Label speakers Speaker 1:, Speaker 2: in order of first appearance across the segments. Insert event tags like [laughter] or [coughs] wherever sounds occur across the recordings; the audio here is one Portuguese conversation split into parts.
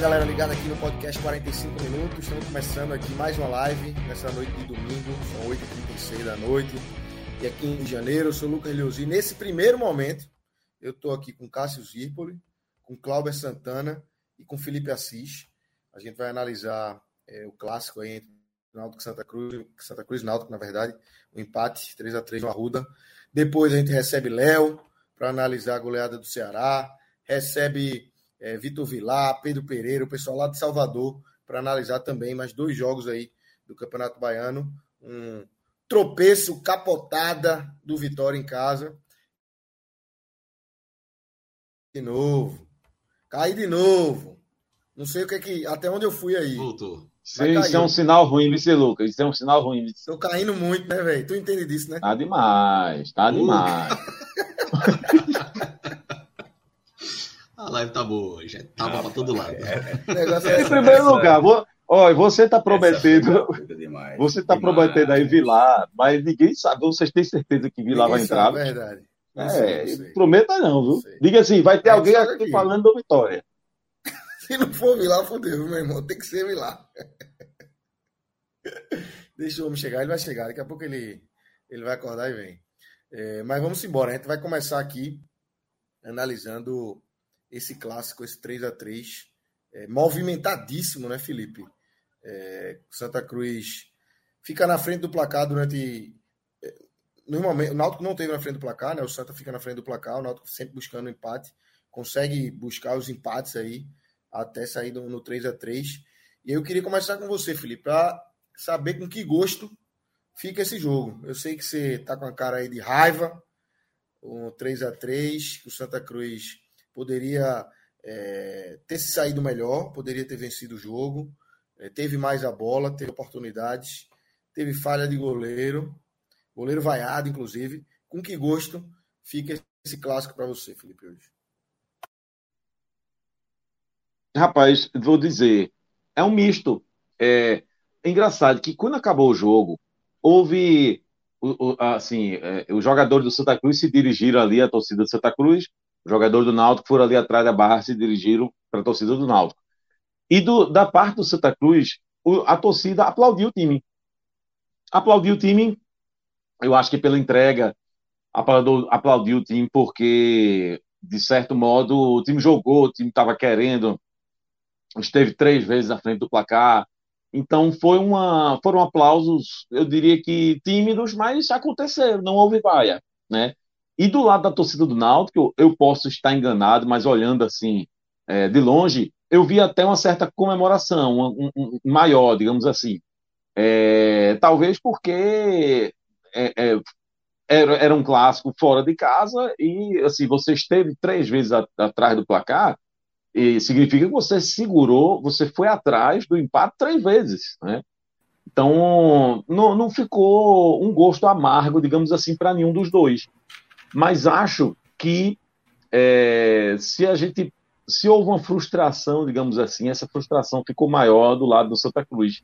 Speaker 1: Galera ligada aqui no podcast 45 minutos. Estamos começando aqui mais uma live nessa noite de domingo, são 8h36 da noite. E aqui em janeiro, eu sou o Lucas Leozzi. Nesse primeiro momento, eu estou aqui com Cássio Zirpoli, com Cláudio Santana e com Felipe Assis. A gente vai analisar é, o clássico aí entre Náutico e Santa Cruz, Santa Cruz Náutico, na verdade, o empate 3 a 3 no Arruda. Depois a gente recebe Léo para analisar a goleada do Ceará, recebe é, Vitor Vilar, Pedro Pereira, o pessoal lá de Salvador, para analisar também mais dois jogos aí do Campeonato Baiano. Um tropeço, capotada do Vitória em casa. De novo. Caí de novo. Não sei o que é que. Até onde eu fui aí.
Speaker 2: Voltou.
Speaker 3: Isso, é um sinal ruim, vice Lucas. Isso é um sinal ruim. Vice.
Speaker 1: Tô caindo muito, né, velho? Tu entende disso, né?
Speaker 3: Tá demais, tá demais. [laughs]
Speaker 2: A live tá boa hoje. É tava ah, pra todo lado. É,
Speaker 1: é [laughs]
Speaker 3: Em primeiro lugar, vou, ó, você tá prometendo.
Speaker 4: demais.
Speaker 3: Você tá
Speaker 4: Demais.
Speaker 3: prometendo aí Vilar, mas ninguém sabe. Vocês têm certeza que Vilar vai entrar?
Speaker 1: sabe, é verdade. Não sei,
Speaker 3: É,
Speaker 1: não sei.
Speaker 3: prometa não, viu?
Speaker 1: Sei.
Speaker 3: Diga assim, vai ter alguém aqui. falando do Vitória. [laughs]
Speaker 1: Se não for Vilar, fodeu, meu irmão. Tem que ser Vilar. [laughs] Deixa o homem chegar, ele vai chegar. Daqui a pouco ele, ele vai acordar e vem. É, mas vamos embora. A gente vai começar aqui analisando esse clássico, esse 3 a 3 é, movimentadíssimo, né, Felipe? É, Santa Cruz fica na frente do placar durante. é, Normalmente, o Náutico não teve na frente do placar, né? O Santa fica na frente do placar, o Náutico sempre buscando o empate, consegue buscar os empates aí até sair no, no 3 a 3 E eu queria começar com você, Felipe, para saber com que gosto fica esse jogo. Eu sei que você tá com a cara aí de raiva, um 3 a 3 que o Santa Cruz poderia é, ter se saído melhor, poderia ter vencido o jogo, é, teve mais a bola, teve oportunidades, teve falha de goleiro, goleiro vaiado, inclusive. Com que gosto fica esse clássico para você, Felipe, hoje?
Speaker 3: Rapaz, vou dizer, é um misto. É, é engraçado que quando acabou o jogo, houve assim, é, os jogadores do Santa Cruz se dirigiram ali à torcida do Santa Cruz, os jogadores do Náutico foram ali atrás da barra se dirigiram para a torcida do Náutico. E do- da parte do Santa Cruz, o- a torcida aplaudiu o time. Aplaudiu o time, eu acho que pela entrega, aplaudiu, aplaudiu o time porque, de certo modo, o time jogou, o time estava querendo, esteve três vezes à frente do placar. Então foi uma, foram aplausos, eu diria que tímidos, mas aconteceram, não houve vaia, né? E do lado da torcida do Náutico, eu posso estar enganado, mas olhando assim é, de longe, eu vi até uma certa comemoração, um, um- maior, digamos assim. É, talvez porque é, é, era, era um clássico fora de casa e assim você esteve três vezes a- atrás do placar e significa que você segurou, você foi atrás do empate três vezes, né? Então, não, não ficou um gosto amargo, digamos assim, para nenhum dos dois. Mas acho que é, se a gente, se houve uma frustração, digamos assim, essa frustração ficou maior do lado do Santa Cruz,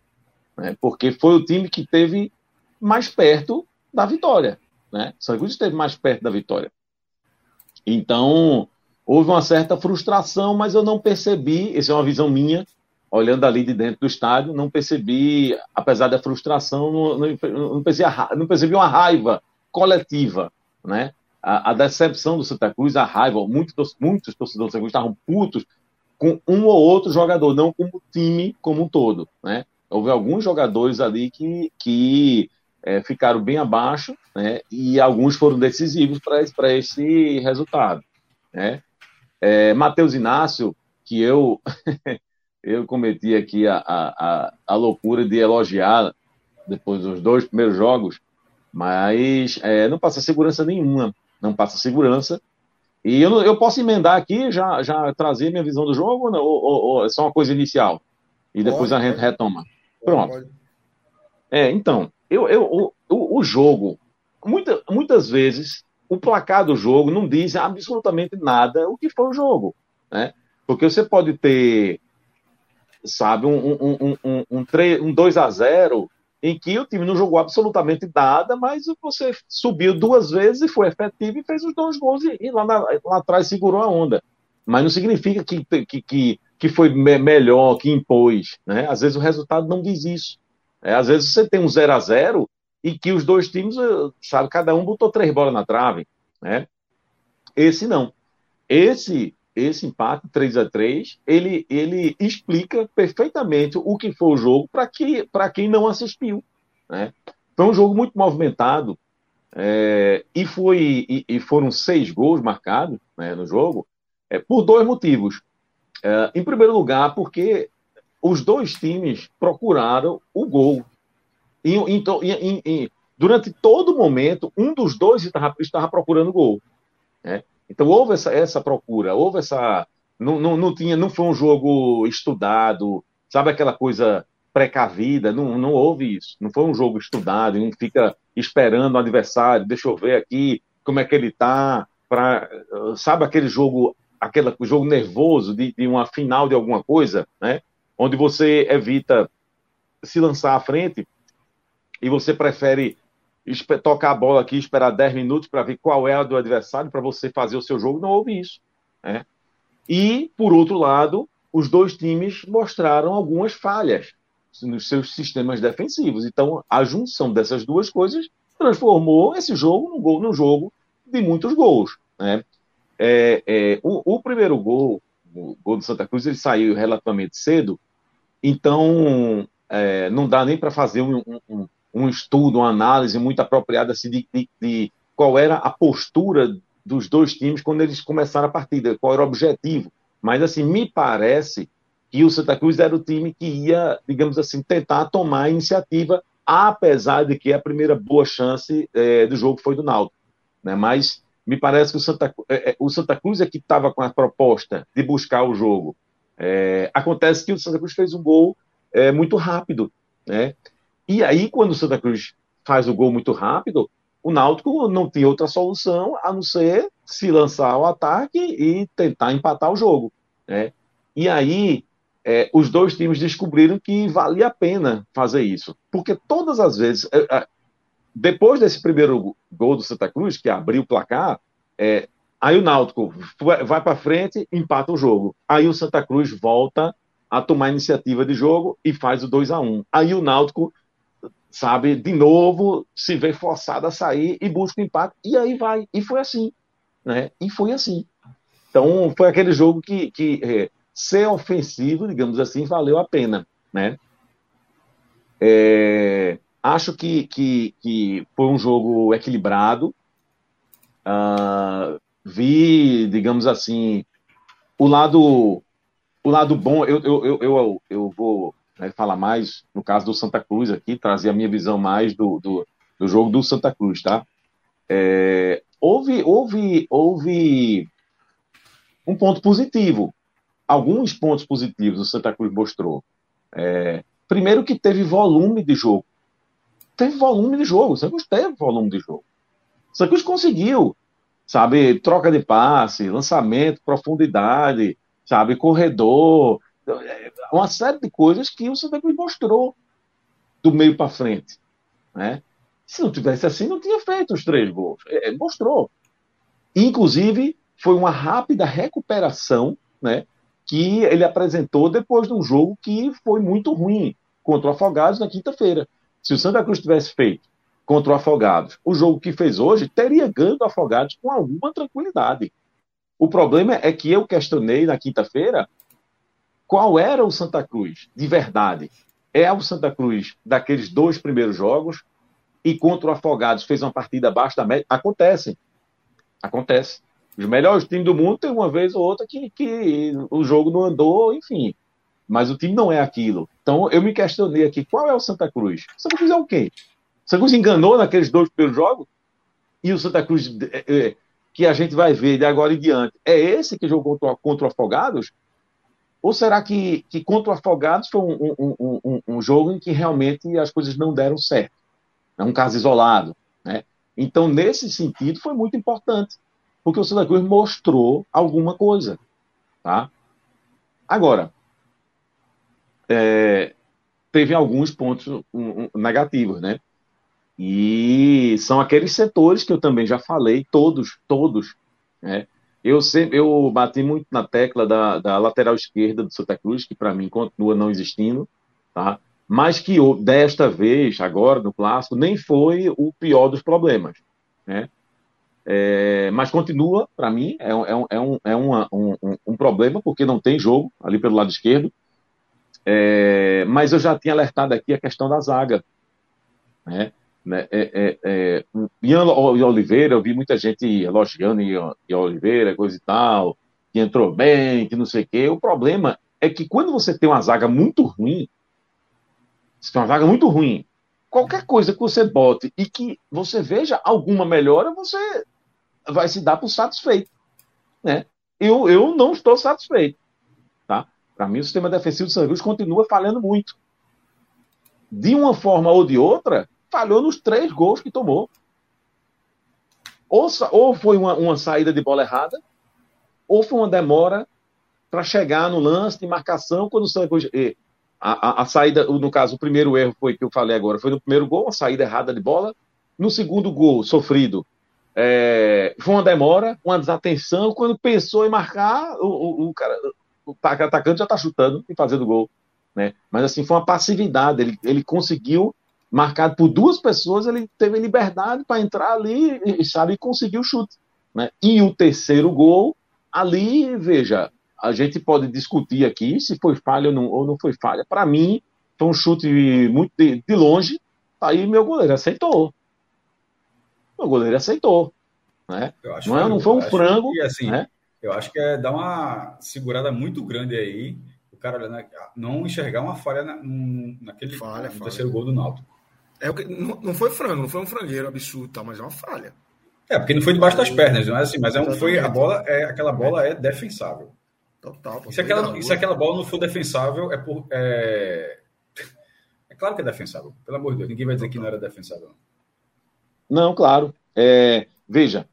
Speaker 3: né? Porque foi o time que teve mais perto da vitória, né? Santa Cruz esteve mais perto da vitória. Então, houve uma certa frustração, mas eu não percebi, essa é uma visão minha, olhando ali de dentro do estádio, não percebi, apesar da frustração, não, não, não percebi, não percebi uma raiva coletiva, né? A, a decepção do Santa Cruz, a raiva, muitos, muitos torcedores do Santa Cruz estavam putos com um ou outro jogador, não como time como um todo, né? Houve alguns jogadores ali que, que é, ficaram bem abaixo, né? E alguns foram decisivos para esse resultado, né? É, Matheus Inácio, que eu [laughs] eu cometi aqui a, a, a, loucura de elogiar depois dos dois primeiros jogos, mas é, não passa segurança nenhuma, não passa segurança. E eu, eu posso emendar aqui, já, já trazer minha visão do jogo, ou, ou, ou é só uma coisa inicial? E depois pode, a gente retoma. Pronto. Pode. É, então, eu, eu, o, o jogo, muita, muitas vezes, o placar do jogo não diz absolutamente nada o que foi o jogo, né? Porque você pode ter, sabe, um, um, um, um, um, um 2 a 0 em que o time não jogou absolutamente nada, mas você subiu duas vezes e foi efetivo e fez os dois gols e, e lá, na, lá, atrás segurou a onda. Mas não significa que, que, que, que foi me melhor, que impôs. Né? Às vezes o resultado não diz isso. É, às vezes você tem um 0 a 0 e que os dois times, eh, sabe, cada um botou três bolas na trave. Né? Esse não. Esse esse empate 3 a 3 ele, ele explica perfeitamente o que foi o jogo para que, quem não assistiu. Né? Foi um jogo muito movimentado é, e, foi, e, e, foram seis gols marcados né, no jogo é, por dois motivos. É, em primeiro lugar, porque os dois times procuraram o gol. E, então, durante todo o momento, um dos dois estava, estava procurando o gol. Né? Então houve essa, essa procura, houve essa. Não, não, não, tinha, não foi um jogo estudado, sabe aquela coisa precavida, não, não houve isso. Não foi um jogo estudado, não fica esperando o adversário, deixa eu ver aqui como é que ele tá, para sabe aquele jogo, aquele jogo nervoso de, de uma final de alguma coisa, né? Onde você evita se lançar à frente e você prefere tocar a bola aqui, esperar 10 minutos para ver qual é a do adversário, para você fazer o seu jogo, não houve isso. Né? E, por outro lado, os dois times mostraram algumas falhas nos seus sistemas defensivos. Então, a junção dessas duas coisas transformou esse jogo num, gol, num jogo de muitos gols. Né? É, é, o, o, primeiro gol, o gol do Santa Cruz, ele saiu relativamente cedo, então é, não dá nem para fazer um, um, um estudo, uma análise muito apropriada assim, de, de, de qual era a postura dos dois times quando eles começaram a partida, qual era o objetivo. Mas, assim, me parece que o Santa Cruz era o time que ia, digamos assim, tentar tomar a iniciativa, apesar de que a primeira boa chance é, do jogo foi do Náutico. Né? Mas me parece que o Santa, é, é o Santa Cruz é que estava com a proposta de buscar o jogo. É, acontece que o Santa Cruz fez um gol é, muito rápido, né? E aí, quando o Santa Cruz faz o gol muito rápido, o Náutico não tinha outra solução a não ser se lançar ao ataque e tentar empatar o jogo. Né? E aí, é, os dois times descobriram que valia a pena fazer isso. Porque todas as vezes, é, é, depois desse primeiro gol do Santa Cruz, que abriu o placar, é, aí o Náutico vai para frente, empata o jogo. Aí o Santa Cruz volta a tomar iniciativa de jogo e faz o 2 a 1 Aí o Náutico sabe, de novo, se vê forçado a sair e busca o empate, e aí vai. E foi assim, né? E foi assim. Então, foi aquele jogo que, que é, ser ofensivo, digamos assim, valeu a pena, né? É, acho que, que, que foi um jogo equilibrado. Uh, vi, digamos assim, o lado o lado bom, eu, eu, eu, eu, eu vou né, falar mais, no caso do Santa Cruz aqui, trazer a minha visão mais do, do, do jogo do Santa Cruz, tá? É, houve, houve, houve um ponto positivo. Alguns pontos positivos o Santa Cruz mostrou. É, primeiro que teve volume de jogo. Teve volume de jogo. O Santa Cruz teve volume de jogo. O Santa Cruz conseguiu, sabe, troca de passe, lançamento, profundidade, sabe, corredor, uma série de coisas que o Santa Cruz mostrou do meio para frente. Né? Se não tivesse assim, não tinha feito os três gols. É, é, mostrou. Inclusive, foi uma rápida recuperação né, que ele apresentou depois de um jogo que foi muito ruim contra o Afogados na quinta-feira. Se o Santa Cruz tivesse feito contra o Afogados o jogo que fez hoje, teria ganho do Afogados com alguma tranquilidade. O problema é que eu questionei na quinta-feira qual era o Santa Cruz de verdade? É o Santa Cruz daqueles dois primeiros jogos e contra o Afogados fez uma partida abaixo da média? Acontece. Acontece. Os melhores times do mundo tem uma vez ou outra que, que o jogo não andou, enfim. mas o time não é aquilo. Então eu me questionei aqui, qual é o Santa Cruz? O Santa Cruz é o quê? O Santa Cruz enganou naqueles dois primeiros jogos? E o Santa Cruz é, é, que a gente vai ver de agora em diante, é esse que jogou contra, contra o Afogados? Ou será que, que contra o Afogados foi um, um, um, um, jogo em que realmente as coisas não deram certo? É um caso isolado. Né? Então, nesse sentido, foi muito importante, porque o Santa Cruz mostrou alguma coisa. Tá? Agora, é, teve alguns pontos negativos, né? E são aqueles setores que eu também já falei, todos, todos. Né? Eu sempre eu bati muito na tecla da, da lateral esquerda do Santa Cruz, que para mim continua não existindo, tá? mas que desta vez, agora no clássico, nem foi o pior dos problemas. Né? É, mas continua, para mim, é, é, é, um, é uma, um, um, problema, porque não tem jogo ali pelo lado esquerdo. É, mas eu já tinha alertado aqui a questão da zaga. Né? Né? É, é, é, Ian Oliveira, eu vi muita gente elogiando Ian, Oliveira, coisa e tal, que entrou bem, que não sei o quê. O problema é que quando você tem uma zaga muito ruim, você tem uma zaga muito ruim, qualquer coisa que você bote e que você veja alguma melhora, você vai se dar por satisfeito. Né? Eu, eu não estou satisfeito. Tá? Para mim, o sistema defensivo do São continua falhando muito. De uma forma ou de outra, falhou nos três gols que tomou. Ou, ou foi uma, uma saída de bola errada, ou foi uma demora para chegar no lance de marcação quando o Santos. A, a, a, saída, no caso, o primeiro erro foi que eu falei agora, foi no primeiro gol, a saída errada de bola. No segundo gol, sofrido, é, foi uma demora, uma desatenção. Quando pensou em marcar, o, o, o cara, o atacante já está chutando e fazendo gol. Né? Mas assim, foi uma passividade. Ele, ele conseguiu marcado por duas pessoas, ele teve liberdade para entrar ali e, sabe, conseguir o chute. Né? E o terceiro gol, ali, veja, a gente pode discutir aqui se foi falha ou não, ou não foi falha. Para mim, foi um chute muito de, de longe, aí meu goleiro aceitou. Meu goleiro aceitou. Né? não, é, não foi um frango.
Speaker 4: Que, assim, né? Eu acho que é dar uma segurada muito grande aí, o cara não enxergar uma falha na, naquele falha, falha. terceiro gol do Náutico.
Speaker 1: É não, não foi frango, não foi um frangueiro absurdo, tá, mas é uma falha.
Speaker 4: É, porque não foi debaixo das pernas, não é assim, mas é um, foi, a bola é, aquela bola é defensável. Total. Se aquela, se aquela bola não for defensável, é por. É... [laughs] é claro que é defensável, pelo amor de Deus, ninguém vai dizer que não era defensável.
Speaker 3: Não, claro. É, veja,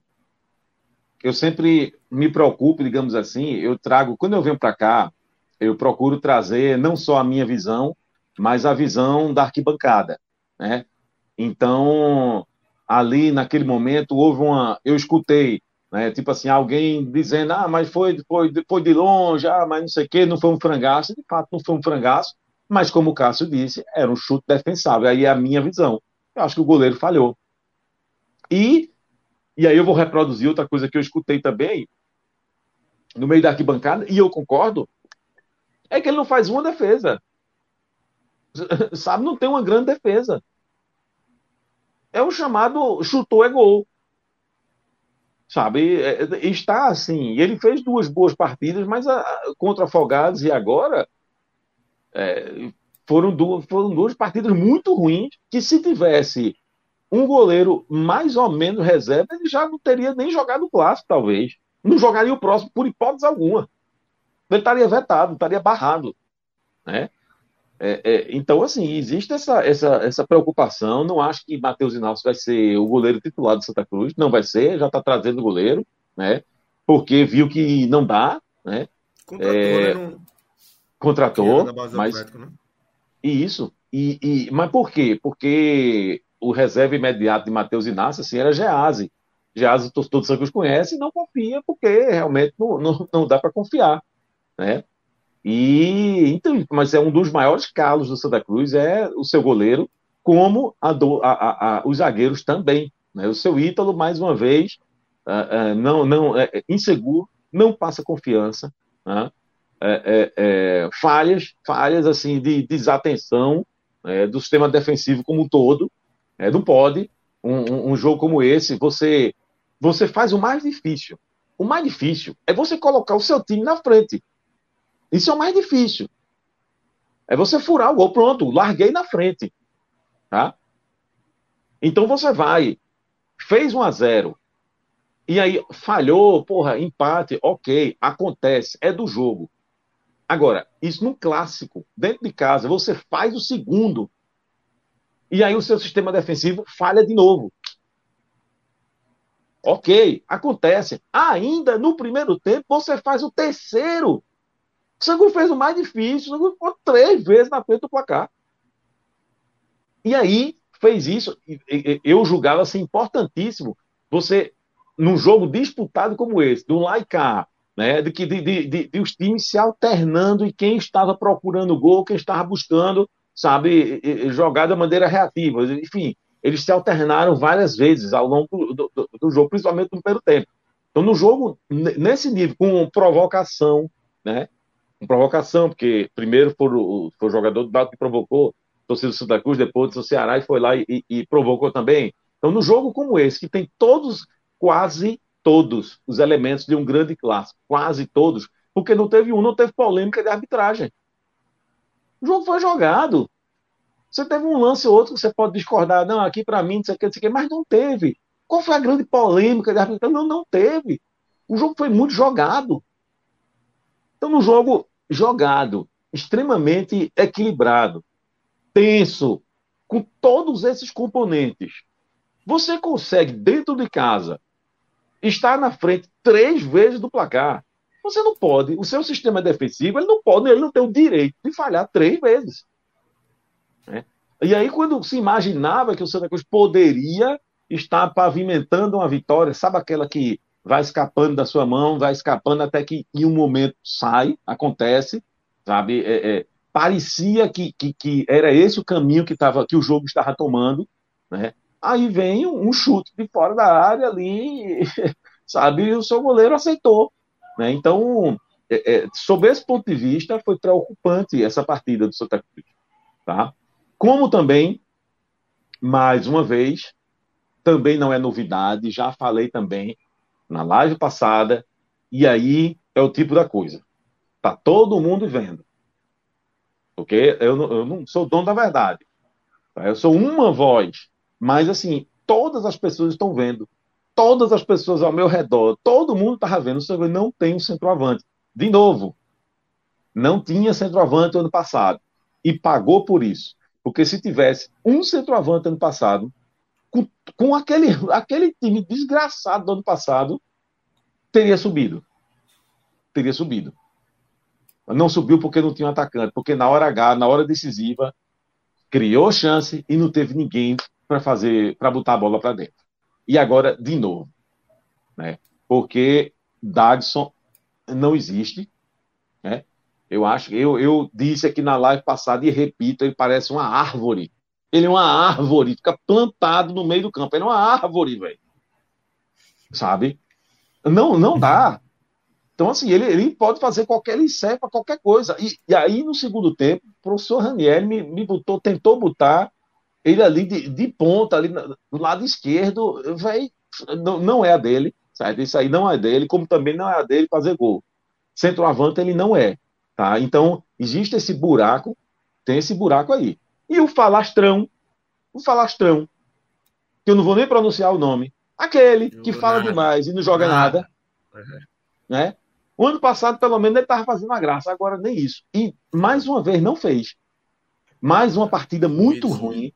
Speaker 3: eu sempre me preocupo, digamos assim, eu trago, quando eu venho para cá, eu procuro trazer não só a minha visão, mas a visão da arquibancada né? Então, ali naquele momento houve uma, eu escutei, né? Tipo assim, alguém dizendo, ah, mas foi, foi, foi de longe, ah, mas não sei o quê, não foi um frangaço. De fato, não foi um frangaço, mas como o Cássio disse, era um chute defensável. Aí é a minha visão. Eu acho que o goleiro falhou. E, e aí eu vou reproduzir outra coisa que eu escutei também, no meio da arquibancada, e eu concordo, é que ele não faz uma defesa. [laughs] Sabe, não tem uma grande defesa é o chamado chutou é gol. Sabe? É, é, está assim. Ele fez duas boas partidas, mas a, contra Afogados e agora é, foram, duas, foram duas partidas muito ruins que se tivesse um goleiro mais ou menos reserva, ele já não teria nem jogado o clássico, talvez. Não jogaria o próximo por hipótese alguma. Ele estaria vetado, estaria barrado. Né? É, é, então, assim, existe essa, essa, essa preocupação. Não acho que Matheus Inácio vai ser o goleiro titular do Santa Cruz. Não vai ser, já está trazendo o goleiro, né? Porque viu que não dá, né? Contratou, é, né? Contratou, mas... Né? E isso. E, e, mas por quê? Porque o reserva imediato de Matheus Inácio assim, era Gease. Gease todo o Santa Cruz conhece e não confia, porque realmente não, não, não dá para confiar, né? E então, mas é um dos maiores calos do Santa Cruz é o seu goleiro, como a a, a, os zagueiros também. Né? O seu Ítalo, mais uma vez, uh, uh, não, não é, é, inseguro, não passa confiança, né? é, é, falhas, falhas assim de desatenção né, do sistema defensivo como um todo. É, não pode um, um jogo como esse você você faz o mais difícil. O mais difícil é você colocar o seu time na frente. Isso é o mais difícil. É você furar o gol, pronto, larguei na frente. Tá? Então você vai, fez 1 a 0 e aí falhou, porra, empate, ok, acontece, é do jogo. Agora, isso num clássico, dentro de casa, você faz o segundo, e aí o seu sistema defensivo falha de novo. Ok, acontece. Ainda no primeiro tempo, você faz o terceiro. O Sangu fez o mais difícil, o Sangu ficou três vezes na frente do placar. E aí, fez isso. Eu julgava ser importantíssimo você, num jogo disputado como esse, do cá, né, de, que, de, de, de, de os times se alternando e quem estava procurando gol, quem estava buscando, sabe, jogar da maneira reativa. Enfim, eles se alternaram várias vezes ao longo do, do, do, jogo, principalmente no primeiro tempo. Então, no jogo, nesse nível, com provocação, né? Com provocação, porque primeiro foi o, foi o jogador do Balo que provocou, torcida do Santa Cruz, depois do Ceará, e foi lá e, e, provocou também. Então, no jogo como esse, que tem todos, quase todos, os elementos de um grande clássico, quase todos, porque não teve um, não teve polêmica de arbitragem. O jogo foi jogado. Você teve um lance ou outro que você pode discordar, não, aqui para mim, não sei o que, não sei o que, mas não teve. Qual foi a grande polêmica de arbitragem? Não, não teve. O jogo foi muito jogado. Então, no jogo jogado, extremamente equilibrado, tenso, com todos esses componentes, você consegue, dentro de casa, estar na frente três vezes do placar. Você não pode, o seu sistema defensivo, ele não pode, ele não tem o direito de falhar três vezes. Né? E aí, quando se imaginava que o Santa Cruz poderia estar pavimentando uma vitória, sabe aquela que vai escapando da sua mão, vai escapando até que em um momento sai, acontece, sabe? É, é, parecia que, que, que, era esse o caminho que, tava, que o jogo estava tomando, né? Aí vem um chute de fora da área ali, [laughs] sabe? E o seu goleiro aceitou, né? Então, é, é, sob esse ponto de vista, foi preocupante essa partida do Santa Cruz, tá? Como também, mais uma vez, também não é novidade, já falei também na live passada, e aí é o tipo da coisa. Tá todo mundo vendo. Porque eu não, eu não sou dono da verdade. Tá? Eu sou uma voz, mas assim, todas as pessoas estão vendo. Todas as pessoas ao meu redor, todo mundo estava vendo. O não tem um centroavante. De novo, não tinha centroavante ano passado. E pagou por isso. Porque se tivesse um centroavante ano passado, com, aquele, aquele time desgraçado do ano passado, teria subido. Teria subido. Não subiu porque não tinha um atacante, porque na hora H, na hora decisiva, criou chance e não teve ninguém para fazer, para botar a bola para dentro. E agora, de novo, né? Porque Dagson não existe, né? Eu acho, eu, eu disse aqui na live passada e repito, ele parece uma árvore. Ele é uma árvore, fica plantado no meio do campo. Ele é uma árvore, velho. Sabe? Não, não dá. Então, assim, ele, ele pode fazer qualquer, ele para qualquer coisa. E, e, aí, no segundo tempo, o professor Raniel me, me botou, tentou botar ele ali de, de ponta, ali do lado esquerdo, véio, não, não é a dele, certo? Isso aí não é dele, como também não é a dele fazer gol. Centroavante ele não é. Tá? Então, existe esse buraco, tem esse buraco aí. E o falastrão, o falastrão, que eu não vou nem pronunciar o nome, aquele que fala nada. demais e não joga nada, nada né? O ano passado, pelo menos, ele estava fazendo uma graça, agora nem isso. E, mais uma vez, não fez. Mais uma partida muito isso. ruim,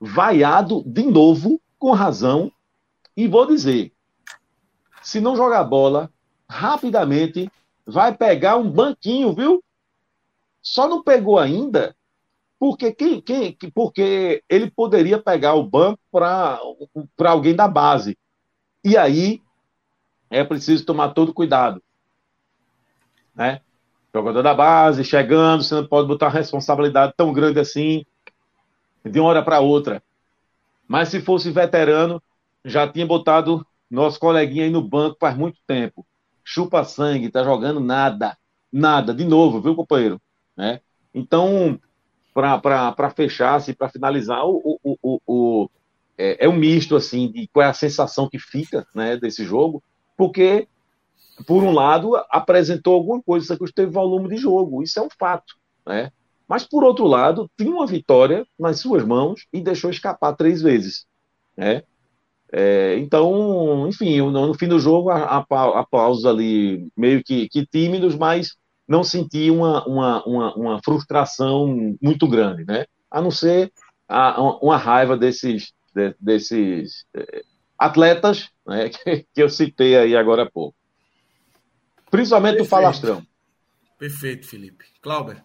Speaker 3: vaiado de novo, com razão. E vou dizer, se não jogar bola, rapidamente vai pegar um banquinho, viu? Só não pegou ainda porque, quem, quem, porque ele poderia pegar o banco para alguém da base. E aí é preciso tomar todo cuidado. Né? Jogador da base, chegando, você não pode botar uma responsabilidade tão grande assim, de uma hora para outra. Mas se fosse veterano, já tinha botado nosso coleguinha aí no banco faz muito tempo chupa sangue, tá jogando nada, nada, de novo, viu, companheiro? Né? Então, para fechar, assim, para finalizar, o, o, o, o é, é, um misto assim de qual é a sensação que fica né, desse jogo, porque, por um lado, apresentou alguma coisa, que teve volume de jogo, isso é um fato, né? Mas, por outro lado, tinha uma vitória nas suas mãos e deixou escapar três vezes. Né? É, então, enfim, no, no, fim do jogo, aplausos ali meio que, que, tímidos, mas não senti uma, uma, uma, uma, frustração muito grande, né? A não ser a, uma raiva desses, de, desses é, atletas né, [laughs] que, que, eu citei aí agora há pouco. Principalmente Perfeito. o falastrão.
Speaker 1: Perfeito, Felipe. Clauber,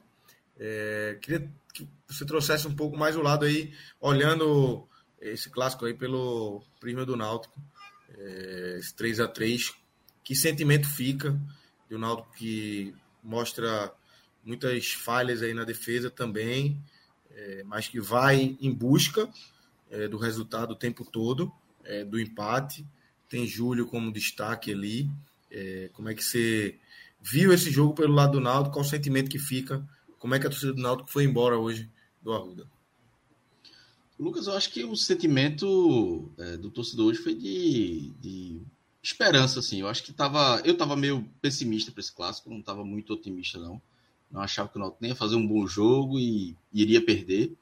Speaker 1: é, queria que você trouxesse um pouco mais o lado aí, olhando esse clássico aí pelo prisma do Náutico, é, esse 3 a 3 Que sentimento fica do Náutico que mostra muitas falhas aí na defesa também, é, mas que vai em busca é, do resultado o tempo todo, é, do empate. Tem Júlio como destaque ali. É, como é que você viu esse jogo pelo lado do Náutico? Qual o sentimento que fica? Como é que a torcida do Náutico foi embora hoje do Arruda?
Speaker 2: Lucas, eu acho que o sentimento é, do torcedor hoje foi de, de, esperança, assim. Eu acho que tava, eu estava meio pessimista para esse clássico, não estava muito otimista, não. Não achava que o Náutico nem ia fazer um bom jogo e iria perder.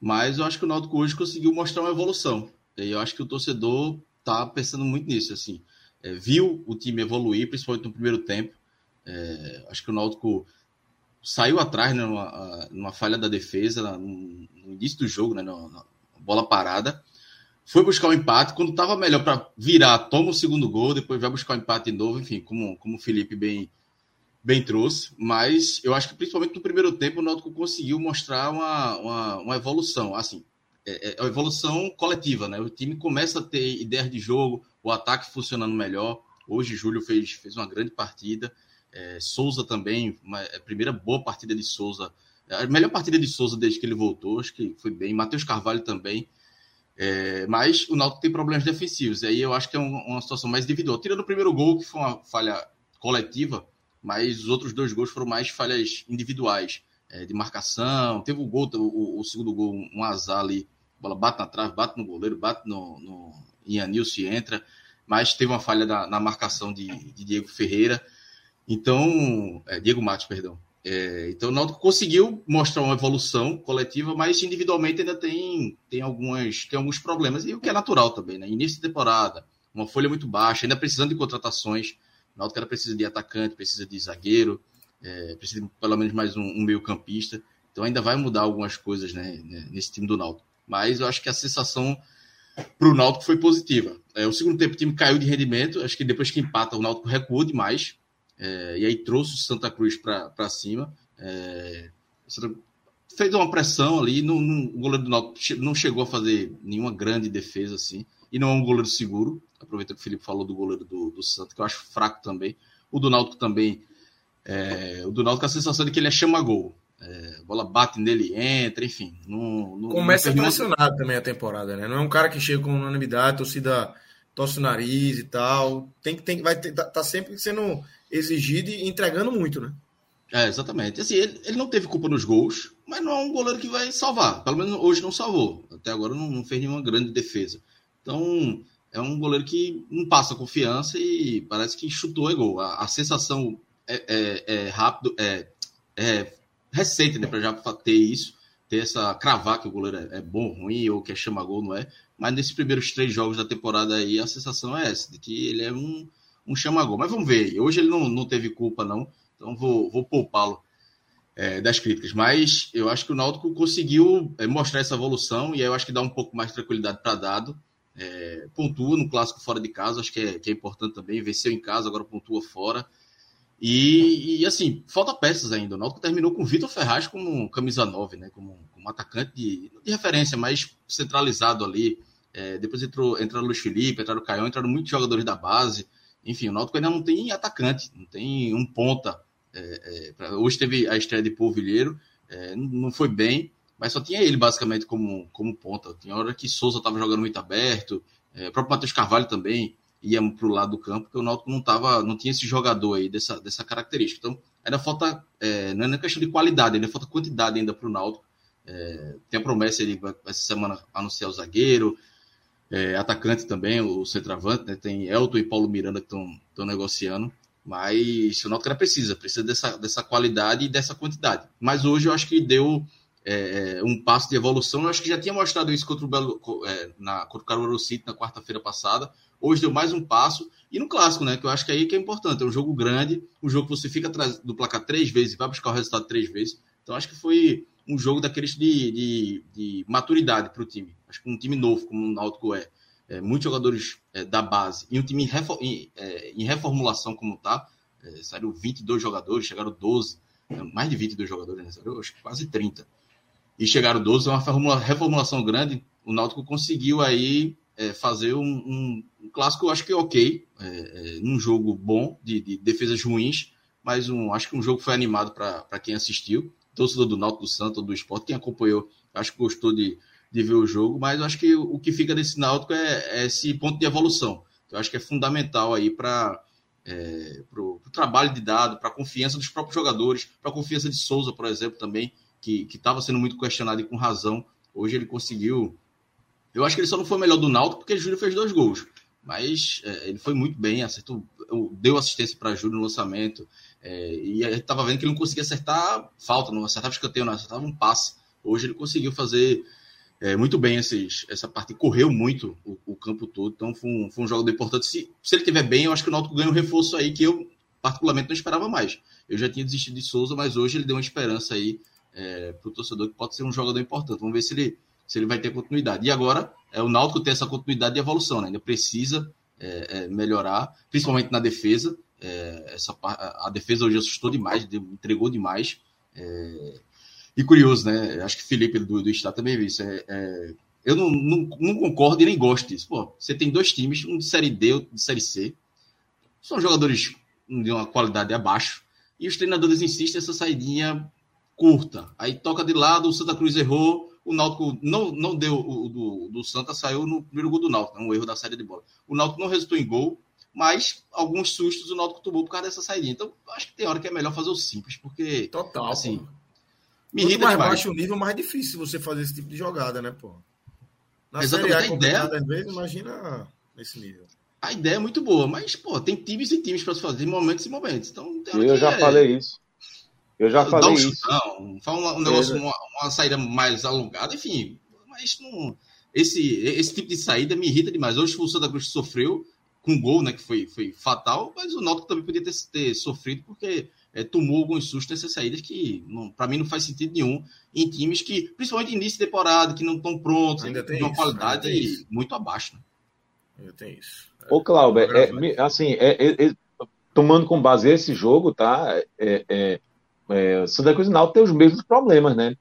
Speaker 2: Mas eu acho que o Náutico hoje conseguiu mostrar uma evolução. E eu acho que o torcedor tá pensando muito nisso, assim. É, viu o time evoluir, principalmente no primeiro tempo. É, acho que o Náutico saiu atrás né, numa, numa falha da defesa no, no início do jogo, né, na, bola parada. Foi buscar o um empate. Quando estava melhor para virar, toma o segundo gol, depois vai buscar o um empate de novo. Enfim, como, como o Felipe bem, bem trouxe. Mas eu acho que principalmente no primeiro tempo o Náutico conseguiu mostrar uma, uma, uma evolução. Assim, é, é, é evolução coletiva, né? O time começa a ter ideias de jogo, o ataque funcionando melhor. Hoje, Júlio fez, fez uma grande partida. É, Souza também, uma, a primeira boa partida de Souza, a melhor partida de Souza desde que ele voltou, acho que foi bem. Matheus Carvalho também. É, mas o Náutico tem problemas defensivos, e aí eu acho que é um, uma situação mais individual. Tirando o primeiro gol, que foi uma falha coletiva, mas os outros dois gols foram mais falhas individuais, é, de marcação. Teve o gol, o, o, segundo gol, um azar ali, a bola bate na trave, bate no goleiro, bate no, no Ianilson e entra, mas teve uma falha na, na marcação de, de Diego Ferreira. Então, é, Diego Matos, perdão. É, então o Náutico conseguiu mostrar uma evolução coletiva, mas individualmente ainda tem, tem, algumas, tem alguns problemas, e o que é natural também, né? Início de temporada, uma folha muito baixa, ainda precisando de contratações. O Náutico precisa de atacante, precisa de zagueiro, é, precisa de pelo menos mais um, um meio-campista. Então ainda vai mudar algumas coisas né, né nesse time do Náutico. Mas eu acho que a sensação para o Náutico foi positiva. É, o segundo tempo o time caiu de rendimento, acho que depois que empata o Náutico recuou demais, é, e aí trouxe o Santa Cruz para cima. É, fez uma pressão ali, não, não, o goleiro do Náutico não chegou a fazer nenhuma grande defesa assim, e não é um goleiro seguro. Aproveita que o Felipe falou do goleiro do, do Santa, que eu acho fraco também. O do Náutico também, é, o do Náutico a sensação de que ele é chama-gol. É, a bola bate nele, entra, enfim. Não, não,
Speaker 1: Começa não pressionado também a temporada, né? Não é um cara que chega com unanimidade, torcida torce o nariz e tal. Tem que, tem, vai ter, tá, tá sempre sendo exigido e entregando muito, né?
Speaker 2: É, exatamente. Assim, ele, ele não teve culpa nos gols, mas não é um goleiro que vai salvar. Pelo menos hoje não salvou. Até agora não, não fez nenhuma grande defesa. Então, é um goleiro que não passa confiança e parece que chutou é gol. A, a sensação é, é, é, rápido, é, é recente, né, para já ter isso, ter essa cravar que o goleiro é, é bom, ruim ou que é chama gol, não é? Mas nesses primeiros três jogos da temporada aí, a sensação é essa, de que ele é um um chama-gol. Mas vamos ver. Hoje ele não, não teve culpa, não. Então vou, vou poupá-lo é, das críticas. Mas eu acho que o Náutico conseguiu é, mostrar essa evolução e aí eu acho que dá um pouco mais de tranquilidade para dado. É, pontua no clássico fora de casa, acho que é, que é importante também. Venceu em casa, agora pontua fora. E, e, assim, falta peças ainda. O Náutico terminou com o Vitor Ferraz como camisa 9, né? Como, como atacante de, de referência, mais centralizado ali. É, depois entrou, entraram o Luiz Felipe, entraram o Caião, entraram muitos jogadores da base. Enfim, o Náutico ainda não tem atacante, não tem um ponta. É, é, hoje teve a estreia de Polvilheiro, é, não foi bem, mas só tinha ele basicamente como, como ponta. Tinha hora que Souza estava jogando muito aberto, é, o próprio Matheus Carvalho também ia para o lado do campo, porque o Náutico não, tava, não tinha esse jogador aí dessa, dessa característica. Então, ainda falta, é, não é questão de qualidade, ainda falta quantidade ainda para o Náutico. É, tem a promessa, ele vai essa semana anunciar o zagueiro, é, atacante também, o centroavante, né? Tem Elton e Paulo Miranda que estão negociando. Mas o Náutico precisa, precisa dessa, dessa qualidade e dessa quantidade. Mas hoje eu acho que deu é, é, um passo de evolução. Eu acho que já tinha mostrado isso contra o, Belo, é, na, contra o Caruaru City na quarta-feira passada. Hoje deu mais um passo. E no clássico, né? Que eu acho que aí que é importante. É um jogo grande, um jogo que você fica atrás do placar três vezes e vai buscar o resultado três vezes. Então acho que foi um jogo daqueles de, de, de maturidade para o time. Acho que um time novo, como o Náutico é, é muitos jogadores é, da base e um time em, em, é, em reformulação como está, é, saíram 22 jogadores, chegaram 12, é, mais de 22 jogadores, né? Saíram, acho que quase 30 e chegaram 12, é uma reformulação grande. O Náutico conseguiu aí é, fazer um, um, um, clássico, acho que ok, é, é, num jogo bom, de, de, defesas ruins, mas um, acho que um jogo foi animado para quem assistiu, torcedor do Náutico, do Santo, do Esporte, quem acompanhou, acho que gostou de, de ver o jogo, mas acho que o, o que fica desse Náutico é, é, esse ponto de evolução. Eu acho que é fundamental aí para é, o trabalho de dado, para a confiança dos próprios jogadores, para a confiança de Souza, por exemplo, também, que estava sendo muito questionado e com razão. Hoje ele conseguiu. Eu acho que ele só não foi melhor do Náutico porque o Júlio fez dois gols. Mas é, ele foi muito bem, acertou, deu assistência para Júlio no lançamento. É, e a gente estava vendo que ele não conseguia acertar falta, não acertava escanteio, não acertava um passe. Hoje ele conseguiu fazer é, muito bem esses, essa parte, correu muito o, o campo todo, então foi um, foi um jogador importante. Se, se ele estiver bem, eu acho que o Náutico ganha um reforço aí que eu particularmente não esperava mais. Eu já tinha desistido de Souza, mas hoje ele deu uma esperança aí é, para o torcedor que pode ser um jogador importante. Vamos ver se ele, se ele vai ter continuidade. E agora, é, o Náutico tem essa continuidade de evolução, né? ainda precisa é, é, melhorar, principalmente na defesa. É, essa, a, a, defesa hoje assustou demais, entregou demais. É, e curioso, né? Acho que Felipe do, do Estado também viu isso. É, eu não, não, não, concordo e nem gosto disso. Pô, você tem dois times, um de Série D, outro de Série C. São jogadores de uma qualidade abaixo. E os treinadores insistem nessa saidinha curta. Aí toca de lado, o Santa Cruz errou, o Náutico não, não deu, o do, do Santa saiu no primeiro gol do Náutico, é um erro da saída de bola. O Náutico não resultou em gol, mas alguns sustos o Náutico tomou por causa dessa saída. Então, acho que tem hora que é melhor fazer o simples, porque.
Speaker 1: Total.
Speaker 2: Assim,
Speaker 1: pô. me irrita mais demais. baixo o nível, mais difícil você fazer esse tipo de jogada, né, pô? Na Exatamente, série A, a ideia... às vezes, imagina nesse nível.
Speaker 2: A ideia é muito boa, mas, pô, tem times e times para se fazer, momentos e momentos. Então,
Speaker 3: eu já é... falei isso. Eu já falei um isso.
Speaker 2: Chutão, fala um, negócio, uma, uma, saída mais alongada, enfim. Mas não, esse, esse tipo de saída me irrita demais. Hoje o Santa Cruz sofreu com um gol, né, que foi, foi fatal, mas o Náutico também podia ter, ter sofrido porque é, tomou alguns sustos nessas saídas que, para mim, não faz sentido nenhum em times que, principalmente início de temporada, que não estão prontos, ainda tem de uma isso, qualidade muito abaixo. Né?
Speaker 1: Ainda tem isso.
Speaker 3: Ô, Cláudio, é, assim, é, é, é, tomando com base esse jogo, tá? É, é é, Santa Cruz e Náutico tem os mesmos problemas, né?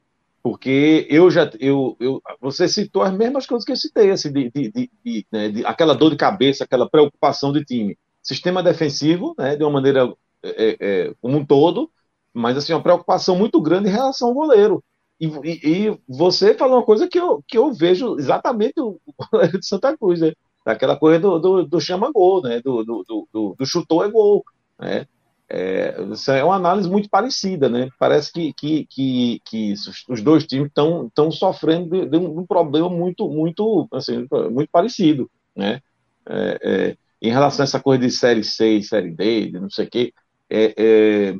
Speaker 3: Porque eu já, eu, eu, você citou as mesmas coisas que eu citei, assim, de, de, de, de, né, de aquela dor de cabeça, aquela preocupação de time. Sistema defensivo, né, de uma maneira é, é, como um todo, mas assim, uma preocupação muito grande em relação ao goleiro. E, e, e, você falou uma coisa que eu, que eu vejo exatamente o goleiro de Santa Cruz, né? Daquela coisa do, do, do chama-gol, né? Do, do, do, do chutou é gol, né? É, é uma análise muito parecida, né? Parece que, que, que, que os dois times estão sofrendo de, de, um problema muito, muito, assim, muito parecido, né? É, é, em relação a essa coisa de série C, série D, de não sei o quê, é, é,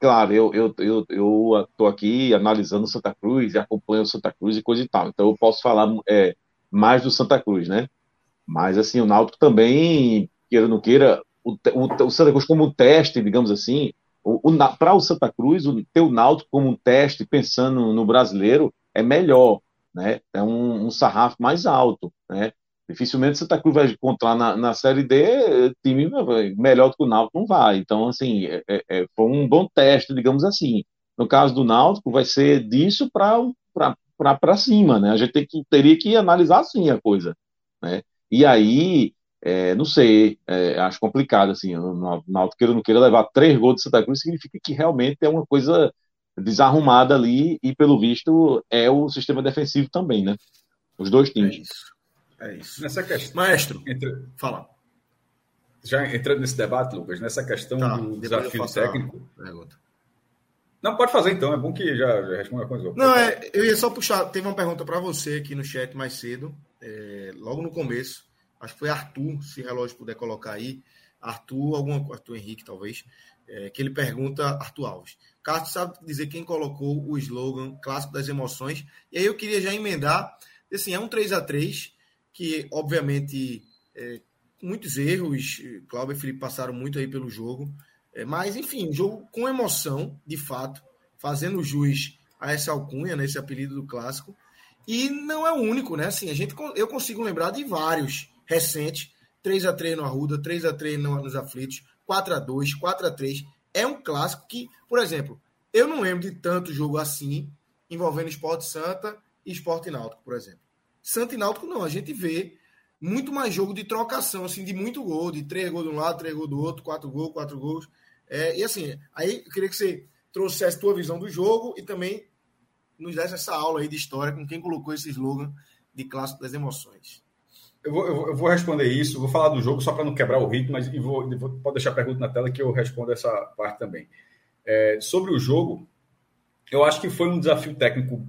Speaker 3: claro, eu eu eu eu estou aqui analisando Santa Cruz e acompanho Santa Cruz e coisa e tal, então eu posso falar é, mais do Santa Cruz, né? Mas assim, o Náutico também, queira ou não queira, o, o, o Santa Cruz como um teste, digamos assim, para o Santa Cruz, o teu Náutico como um teste, pensando no brasileiro, é melhor, né? É um, um sarrafo mais alto, né? Dificilmente o Santa Cruz vai encontrar na, na Série D time melhor do que o Náutico não vai. Então, assim, é, é, é foi um bom teste, digamos assim. No caso do Náutico, vai ser disso para cima, né? A gente tem que, teria que analisar assim a coisa, né? E aí, é, não sei, é, acho complicado, assim, o Náutico não queira levar três gols de Santa Cruz, significa que realmente é uma coisa desarrumada ali, e pelo visto é o sistema defensivo também, né? Os dois times.
Speaker 1: É isso. É isso. Nessa questão. Maestro, entre... fala.
Speaker 4: Já entrando nesse debate, Lucas, nessa questão tá, do desafio técnico. Não, pode fazer então, é bom que já, já responda a coisa.
Speaker 1: Não, é, eu ia só puxar, teve uma pergunta para você aqui no chat mais cedo, é, logo no começo acho que foi Arthur, se o relógio puder colocar aí, Arthur, algum Arthur Henrique, talvez, é, que ele pergunta Arthur Alves. Castro sabe dizer quem colocou o slogan clássico das emoções. E aí eu queria já emendar, assim, é um 3 a 3 que, obviamente, é, muitos erros, Cláudio e Felipe passaram muito aí pelo jogo, é, mas, enfim, jogo com emoção, de fato, fazendo jus a essa alcunha, né, esse apelido do clássico. E não é o único, né? Assim, a gente, eu consigo lembrar de vários recentes, 3 a 3 no Arruda, 3 a 3 nos Aflitos, 4 a 2 4 a 3 É um clássico que, por exemplo, eu não lembro de tanto jogo assim envolvendo Esporte Santa e Esporte Náutico, por exemplo. Santa e Náutico não, a gente vê muito mais jogo de trocação, assim, de muito gol, de três gols de um lado, três gols do outro, quatro gols, quatro gols. É, e assim, aí eu queria que você trouxesse a tua visão do jogo e também nos desse essa aula aí de história com quem colocou esse slogan de clássico das emoções.
Speaker 4: Eu vou, eu vou responder isso, vou falar do jogo só para não quebrar o ritmo, mas vou, vou, pode deixar a pergunta na tela que eu respondo essa parte também. É, sobre o jogo, eu acho que foi um desafio técnico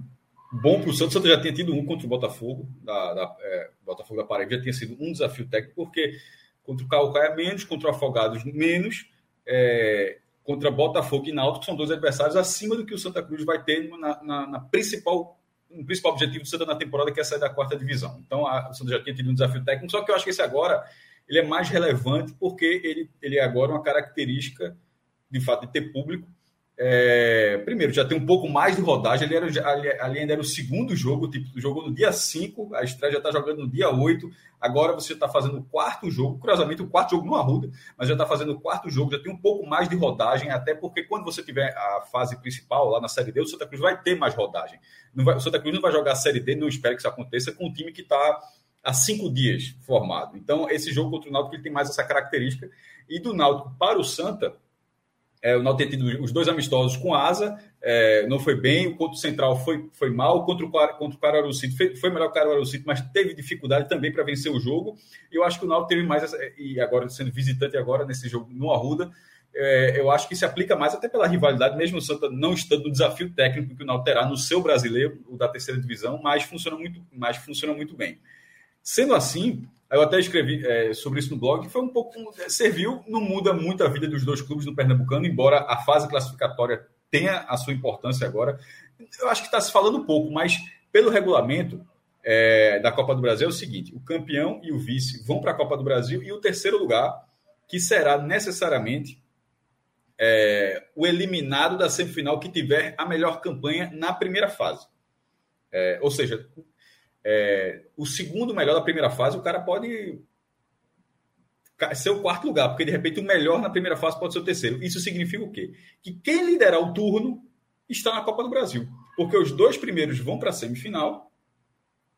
Speaker 4: bom para o Santos. O Santos já tinha tido um contra o Botafogo, da, da é, Botafogo da Paraíba, já tinha sido um desafio técnico, porque contra o Calcaia menos, contra o Afogados menos, é, contra Botafogo e Náutico, são dois adversários acima do que o Santa Cruz vai ter na, na, na principal o principal objetivo do Santa na temporada, que é sair da quarta divisão. Então, a, o Santa já tinha tido um desafio técnico, só que eu acho que esse agora ele é mais relevante porque ele, ele é agora uma característica, de fato, de ter público é, primeiro, já tem um pouco mais de rodagem. Ele era, ali, ali ainda era o segundo jogo, tipo, jogou no dia 5, a estreia já está jogando no dia 8. Agora você está fazendo o quarto jogo, curiosamente, o quarto jogo no Arruda, mas já está fazendo o quarto jogo, já tem um pouco mais de rodagem, até porque quando você tiver a fase principal lá na Série D, o Santa Cruz vai ter mais rodagem. Vai, o Santa Cruz não vai jogar a Série D, não espero que isso aconteça, com um time que está há cinco dias formado. Então, esse jogo contra o Náutico ele tem mais essa característica. E do Náutico para o Santa, é, o Náutico tido os dois amistosos com asa, é, não foi bem. O contra o Central foi, foi mal. Contra o, contra o Caruaru City foi, foi melhor o Caruaru City, mas teve dificuldade também para vencer o jogo. E eu acho que o Náutico teve mais, e agora sendo visitante agora nesse jogo no Arruda, é, eu acho que se aplica mais até pela rivalidade, mesmo o Santa não estando no desafio técnico que o Náutico terá no seu brasileiro, o da terceira divisão, mas funciona muito, mas funciona muito bem. Sendo assim, eu até escrevi é, sobre isso no blog, foi um pouco. Serviu, não muda muito a vida dos dois clubes no Pernambucano, embora a fase classificatória tenha a sua importância agora. Eu acho que está se falando pouco, mas pelo regulamento é, da Copa do Brasil é o seguinte: o campeão e o vice vão para a Copa do Brasil e o terceiro lugar, que será necessariamente é, o eliminado da semifinal que tiver a melhor campanha na primeira fase. É, ou seja, é, o segundo melhor da primeira fase, o cara pode ser o quarto lugar, porque de repente o melhor na primeira fase pode ser o terceiro. Isso significa o quê? Que quem liderar o turno está na Copa do Brasil, porque os dois primeiros vão para a semifinal.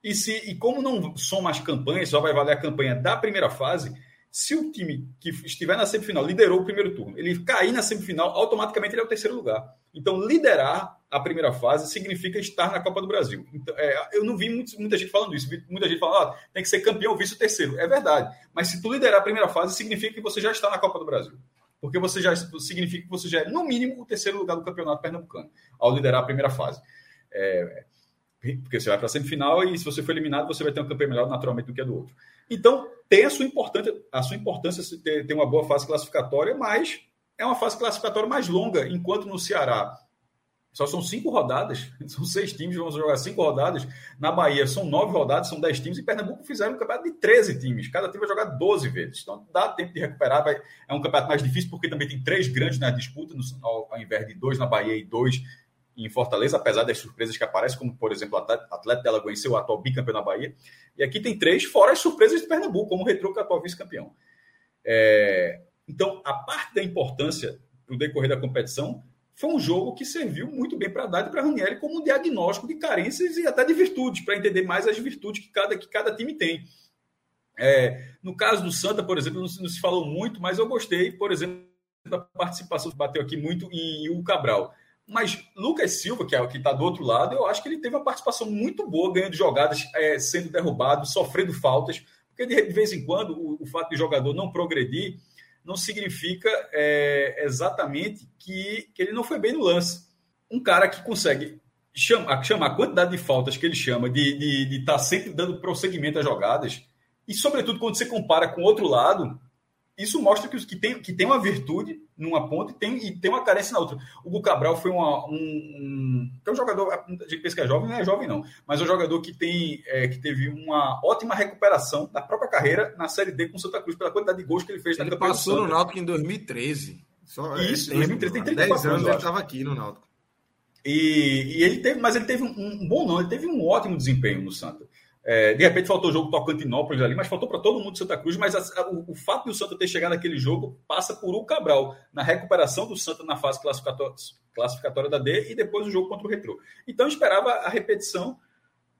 Speaker 4: E, se, e como não são mais campanhas, só vai valer a campanha da primeira fase, se o time que estiver na semifinal liderou o primeiro turno, ele cair na semifinal, automaticamente ele é o terceiro lugar. Então, liderar a primeira fase significa estar na Copa do Brasil. Então, é, eu não vi muito, muita gente falando isso. Muita gente falando, ah, tem que ser campeão, vice o terceiro. É verdade. Mas se tu liderar a primeira fase, significa que você já está na Copa do Brasil. Porque você já significa que você já é, no mínimo, o terceiro lugar do campeonato pernambucano, ao liderar a primeira fase. É, porque você vai para a semifinal e se você for eliminado, você vai ter um campeão melhor naturalmente do que a do outro. Então, tem a sua importância, a sua importância ter, ter uma boa fase classificatória, mas é uma fase classificatória mais longa, enquanto no Ceará só são cinco rodadas, [laughs] são seis times, vamos jogar cinco rodadas. Na Bahia são nove rodadas, são dez times, e Pernambuco fizeram um campeonato de 13 times. Cada time vai jogar 12 vezes. Então dá tempo de recuperar. Vai... É um campeonato mais difícil porque também tem três grandes na disputa, no... ao invés de dois na Bahia e dois em Fortaleza, apesar das surpresas que aparecem, como por exemplo o Atlético dela venceu o atual bicampeão na Bahia. E aqui tem três, fora as surpresas de Pernambuco, como o Retro, que é atual vice-campeão. É... Então, a parte da importância para o decorrer da competição foi um jogo que serviu muito bem para Haddad e para Ranieri como um diagnóstico de carências e até de virtudes, para entender mais as virtudes que cada, que cada time tem. É, no caso do Santa, por exemplo, não, não, se falou muito, mas eu gostei, por exemplo, da participação que bateu aqui muito em o Cabral. Mas Lucas Silva, que é o que está do outro lado, eu acho que ele teve uma participação muito boa, ganhando jogadas, é, sendo derrubado, sofrendo faltas, porque de vez em quando o, o fato de jogador não progredir não significa é, exatamente que, que ele não foi bem no lance. Um cara que consegue chamar, chamar a quantidade de faltas que ele chama, de estar de, de tá sempre dando prosseguimento às jogadas, e sobretudo quando você compara com outro lado, isso mostra que, que, tem, que tem uma virtude numa ponta e tem, e tem uma carência na outra. O Hugo Cabral foi uma, um, um, é um jogador, a gente pensa que é jovem, não é jovem não, mas é um jogador que, tem, é, que teve uma ótima recuperação da própria carreira na Série D com Santa Cruz, pela quantidade de gols que ele fez
Speaker 1: ele na Ele passou no Náutico em 2013.
Speaker 4: Só, é Isso, é, 2013 tem 34 anos.
Speaker 1: ele estava aqui no Náutico.
Speaker 4: E, e, ele teve, mas ele teve um, um bom nome, ele teve um ótimo desempenho no Santa. É, de repente faltou o jogo Tocantinópolis ali, mas faltou para todo mundo Santa Cruz. Mas a, o, o, fato do Santa ter chegado naquele jogo passa por o Cabral, na recuperação do Santa na fase classificatória, classificatória da D e depois o jogo contra o Retrô. Então esperava a repetição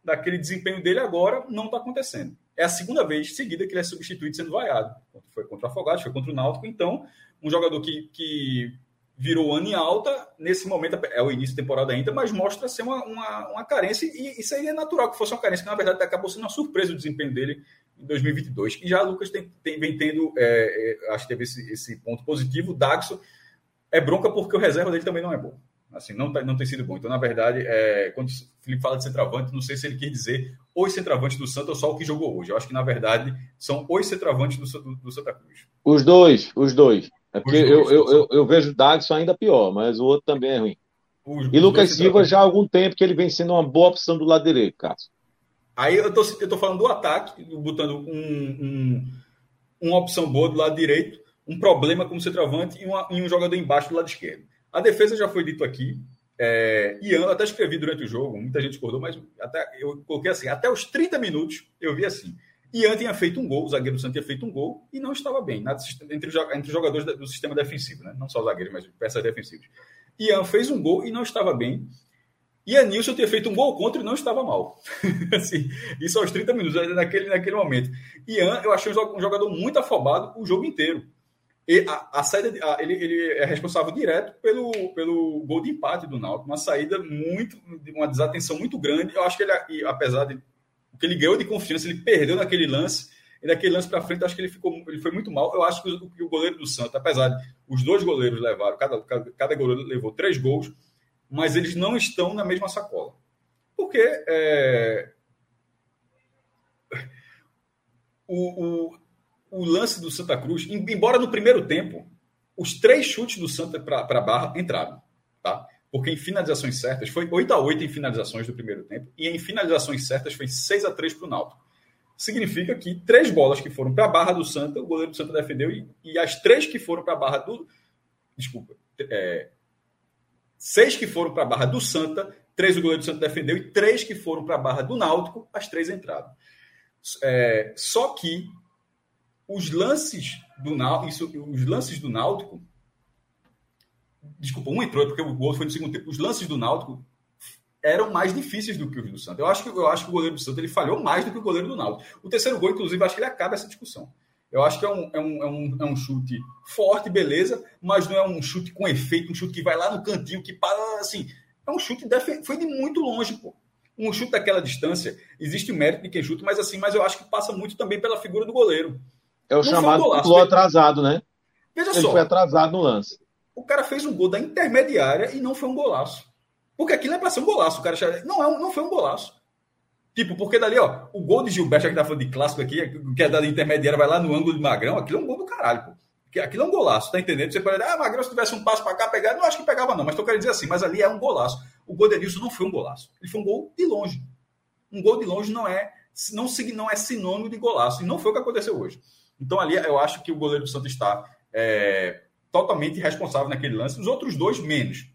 Speaker 4: daquele desempenho dele agora, não está acontecendo. É a segunda vez seguida que ele é substituído sendo vaiado. Foi contra o Afogados, foi contra o Náutico. Então, um jogador que, que virou ano em alta, nesse momento é o início da temporada ainda, mas mostra ser uma, uma, uma carência, e isso aí é natural que fosse uma carência, que na verdade acabou sendo uma surpresa o desempenho dele em 2022. E já Lucas tem, tem, vem tendo, é, é, acho que teve esse, esse ponto positivo, o Daxo é bronca porque o reserva dele também não é bom. Assim, não, tá, não tem sido bom. Então, na verdade, é, quando o Felipe fala de centroavante, não sei se ele quer dizer os centroavantes do Santa ou só o que jogou hoje. Eu acho que, na verdade, são os centroavantes do, do, do Santa Cruz.
Speaker 3: Os dois, os dois. É porque eu, eu, eu, eu, vejo o Dagson ainda pior, mas o outro também é ruim. Os, e Lucas Silva já há algum tempo que ele vem sendo uma boa opção do lado direito, Cássio.
Speaker 4: Aí eu tô, eu tô falando do ataque, botando um, um, uma opção boa do lado direito, um problema como centroavante e, uma, e um jogador embaixo do lado esquerdo. A defesa já foi dito aqui. É, Ian, eu até escrevi durante o jogo, muita gente discordou, mas até, eu coloquei assim: até os 30 minutos eu vi assim. Ian tinha feito um gol, o zagueiro do Santos tinha feito um gol e não estava bem entre, entre os jogadores do sistema defensivo, né? não só os zagueiros, mas peças defensivas. Ian fez um gol e não estava bem. E a Nilson tinha feito um gol contra e não estava mal. [laughs] assim, isso aos 30 minutos, naquele, naquele momento. Ian, eu achei um jogador muito afobado o jogo inteiro. E a, a saída, a, ele, ele é responsável direto pelo, pelo gol de empate do Náutico. Uma saída muito, uma desatenção muito grande. Eu acho que ele, apesar de que ele ganhou de confiança, ele perdeu naquele lance. E naquele lance para frente, acho que ele ficou, ele foi muito mal. Eu acho que o, que o goleiro do Santos, apesar de os dois goleiros levaram, cada, cada, cada goleiro levou três gols, mas eles não estão na mesma sacola. Porque é, o, o, o, lance do Santa Cruz, embora no primeiro tempo, os três chutes do Santa para a barra entraram. Tá? Porque em finalizações certas foi 8 a 8 em finalizações do primeiro tempo e em finalizações certas foi 6 a 3 para o Náutico. Significa que três bolas que foram para a barra do Santa, o goleiro do Santa defendeu e, e as três que foram para a barra do desculpa, é, seis que foram para a barra do Santa, três o goleiro do Santa defendeu e três que foram para a barra do Náutico, as três entraram. É, só que os lances do Náutico, os lances do Náutico Desculpa, um entrou porque o outro foi no segundo tempo. Os lances do Náutico eram mais difíceis do que os do Santos. Eu acho que, eu acho que o goleiro do Santos ele falhou mais do que o goleiro do Náutico. O terceiro gol, inclusive, acho que ele acaba essa discussão. Eu acho que é um, é um, é um, é um chute forte, beleza, mas não é um chute com efeito, um chute que vai lá no cantinho, que para assim. É um chute de, foi de muito longe, pô. Um chute daquela distância, existe o mérito de quem chuta, mas assim, mas eu acho que passa muito também pela figura do goleiro.
Speaker 3: É o não chamado um atrasado, né? Veja ele só. foi atrasado no lance
Speaker 4: o cara fez um gol da intermediária e não foi um golaço. Porque aquilo é para ser um golaço. O cara não, é um, não foi um golaço. Tipo, porque dali, ó, o gol de Gilberto, que tá falando de clássico aqui, que é da intermediária, vai lá no ângulo de Magrão, aquilo é um gol do caralho, pô. Aquilo é um golaço, tá entendendo? Você pode dizer, ah, Magrão, se tivesse um passo para cá, pegar. Não acho que pegava, não, mas tô querendo dizer assim, mas ali é um golaço. O gol de Edilson não foi um golaço. Ele foi um gol de longe. Um gol de longe não é, não, não é sinônimo de golaço. E não foi o que aconteceu hoje. Então ali eu acho que o goleiro do Santos está. É, totalmente responsável naquele lance, os outros dois menos.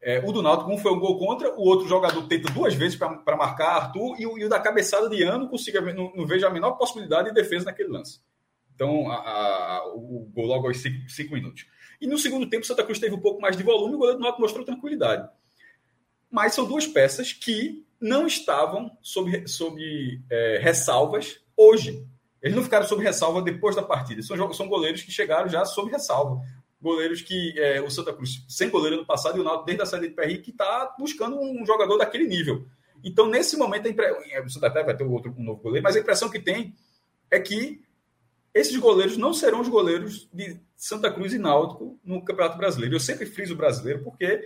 Speaker 4: É, o do Náutico, um foi um gol contra, o outro jogador tenta duas vezes para marcar Arthur, e o, e o, da cabeçada de ano consiga, não, não vejo a menor possibilidade de defesa naquele lance. Então, a, a, o gol logo aos cinco, cinco, minutos. E no segundo tempo, o Santa Cruz teve um pouco mais de volume, o goleiro do Náutico mostrou tranquilidade. Mas são duas peças que não estavam sob, sob é, ressalvas hoje. Eles não ficaram sob ressalva depois da partida. São, são goleiros que chegaram já sob ressalva. Goleiros que é, o Santa Cruz, sem goleiro no passado, e o Náutico desde a saída de PR, que está buscando um jogador daquele nível. Então, nesse momento, a impre... o Santa Cruz vai ter outro, um novo goleiro, mas a impressão que tem é que esses goleiros não serão os goleiros de Santa Cruz e Náutico no Campeonato Brasileiro. Eu sempre friso o brasileiro porque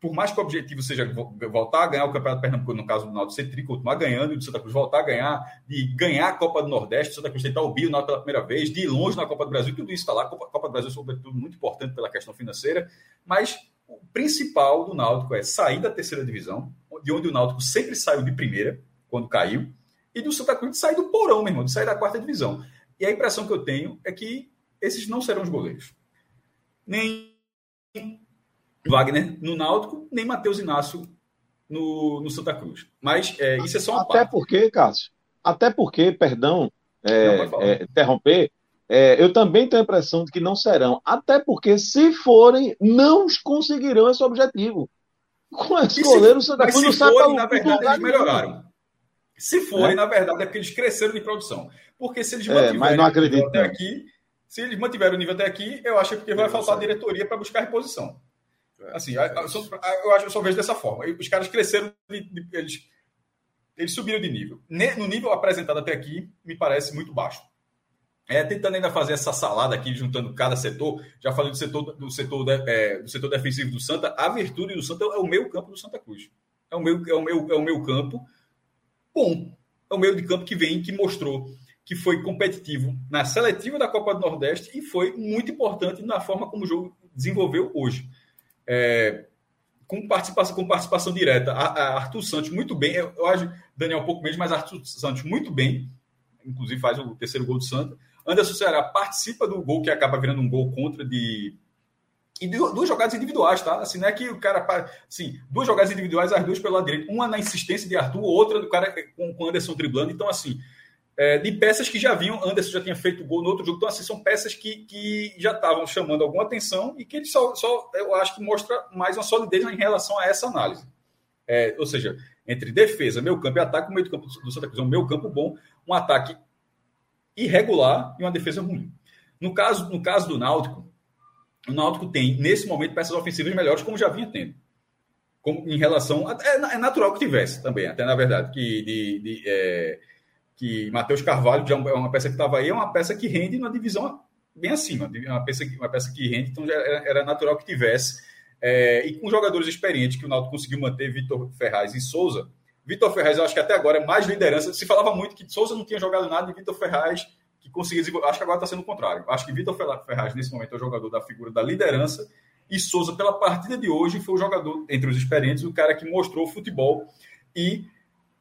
Speaker 4: por mais que o objetivo seja voltar a ganhar o Campeonato Pernambuco, no caso do Náutico ser tri, continuar ganhando, e do Santa Cruz voltar a ganhar, de ganhar a Copa do Nordeste, o Santa Cruz tentar o Bio pela primeira vez, de ir longe na Copa do Brasil, tudo isso está lá. A Copa, Copa do Brasil, sobretudo, muito importante pela questão financeira, mas o principal do Náutico é sair da terceira divisão, de onde o Náutico sempre saiu de primeira, quando caiu, e do Santa Cruz de sair do porão, meu irmão, de sair da quarta divisão. E a impressão que eu tenho é que esses não serão os goleiros. Nem Wagner no Náutico, nem Matheus Inácio no, no Santa Cruz. Mas é, isso é só uma
Speaker 3: Até parte. porque, Cássio, até porque, perdão, é, é, interromper, é, eu também tenho a impressão de que não serão. Até porque, se forem, não conseguirão esse objetivo. Com esse goleiro, o Santa Cruz não
Speaker 4: sabe forem, na verdade, eles melhoraram. Se forem, é? na verdade, é porque eles cresceram de produção. Porque se eles
Speaker 3: mantiverem mas não acredito,
Speaker 4: até aqui, se eles mantiverem o nível até aqui, eu acho que vai faltar diretoria para buscar reposição. Assim, eu, eu acho eu só vejo dessa forma. Os caras cresceram, eles, eles subiram de nível. No nível apresentado até aqui, me parece muito baixo. É, tentando ainda fazer essa salada aqui, juntando cada setor. Já falei do setor, do setor, de, é, do setor defensivo do Santa. A virtude do Santa é o meio campo do Santa Cruz. É o meu, é o meu, é o meu campo bom. É o meio de campo que vem, que mostrou que foi competitivo na seletiva da Copa do Nordeste e foi muito importante na forma como o jogo desenvolveu hoje é, com, participação, com participação direta. A, a Arthur Santos, muito bem. Eu, eu acho Daniel um pouco menos, mas Arthur Santos, muito bem. Inclusive faz o terceiro gol do Santa. Anderson Ceará participa do gol que acaba virando um gol contra de. E duas jogadas individuais, tá? Assim, não é que o cara. Assim, duas jogadas individuais, as duas pelo lado direito. Uma na insistência de Arthur, outra do cara com o Anderson driblando. Então, assim, é, de peças que já vinham, Anderson já tinha feito gol no outro jogo, então assim, são peças que, que já estavam chamando alguma atenção e que ele só, só, eu acho que mostra mais uma solidez em relação a essa análise. É, ou seja, entre defesa, meio campo e ataque, o meio campo do Santa Cruz é um meio campo bom, um ataque irregular e uma defesa ruim. No caso, no caso do Náutico, o Náutico tem, nesse momento, peças ofensivas melhores, como já vinha tendo. Como, em relação. A, é, é, natural que tivesse também, até na verdade, que de, de é, que Matheus Carvalho, que já é uma peça que estava aí, é uma peça que rende na divisão bem acima, uma peça, uma peça que rende, então já era, era natural que tivesse. É, e com jogadores experientes que o Náutico conseguiu manter, Vitor Ferraz e Souza. Vitor Ferraz, eu acho que até agora é mais liderança. Se falava muito que Souza não tinha jogado nada e Vitor Ferraz que conseguia desenvolver. Acho que agora está sendo o contrário. Acho que Vitor Ferraz, nesse momento, é o jogador da figura da liderança. E Souza, pela partida de hoje, foi o jogador, entre os experientes, o cara que mostrou o futebol e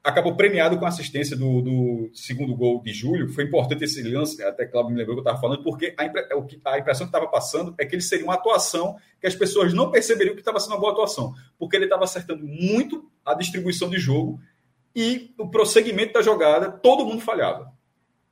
Speaker 4: acabou premiado com a assistência do, do, segundo gol de Júlio. Foi importante esse lance, até Cláudio me lembrou que eu estava falando, porque a, impre, a impressão que estava passando é que ele seria uma atuação que as pessoas não perceberiam que estava sendo uma boa atuação, porque ele estava acertando muito a distribuição de jogo e o prosseguimento da jogada, todo mundo falhava.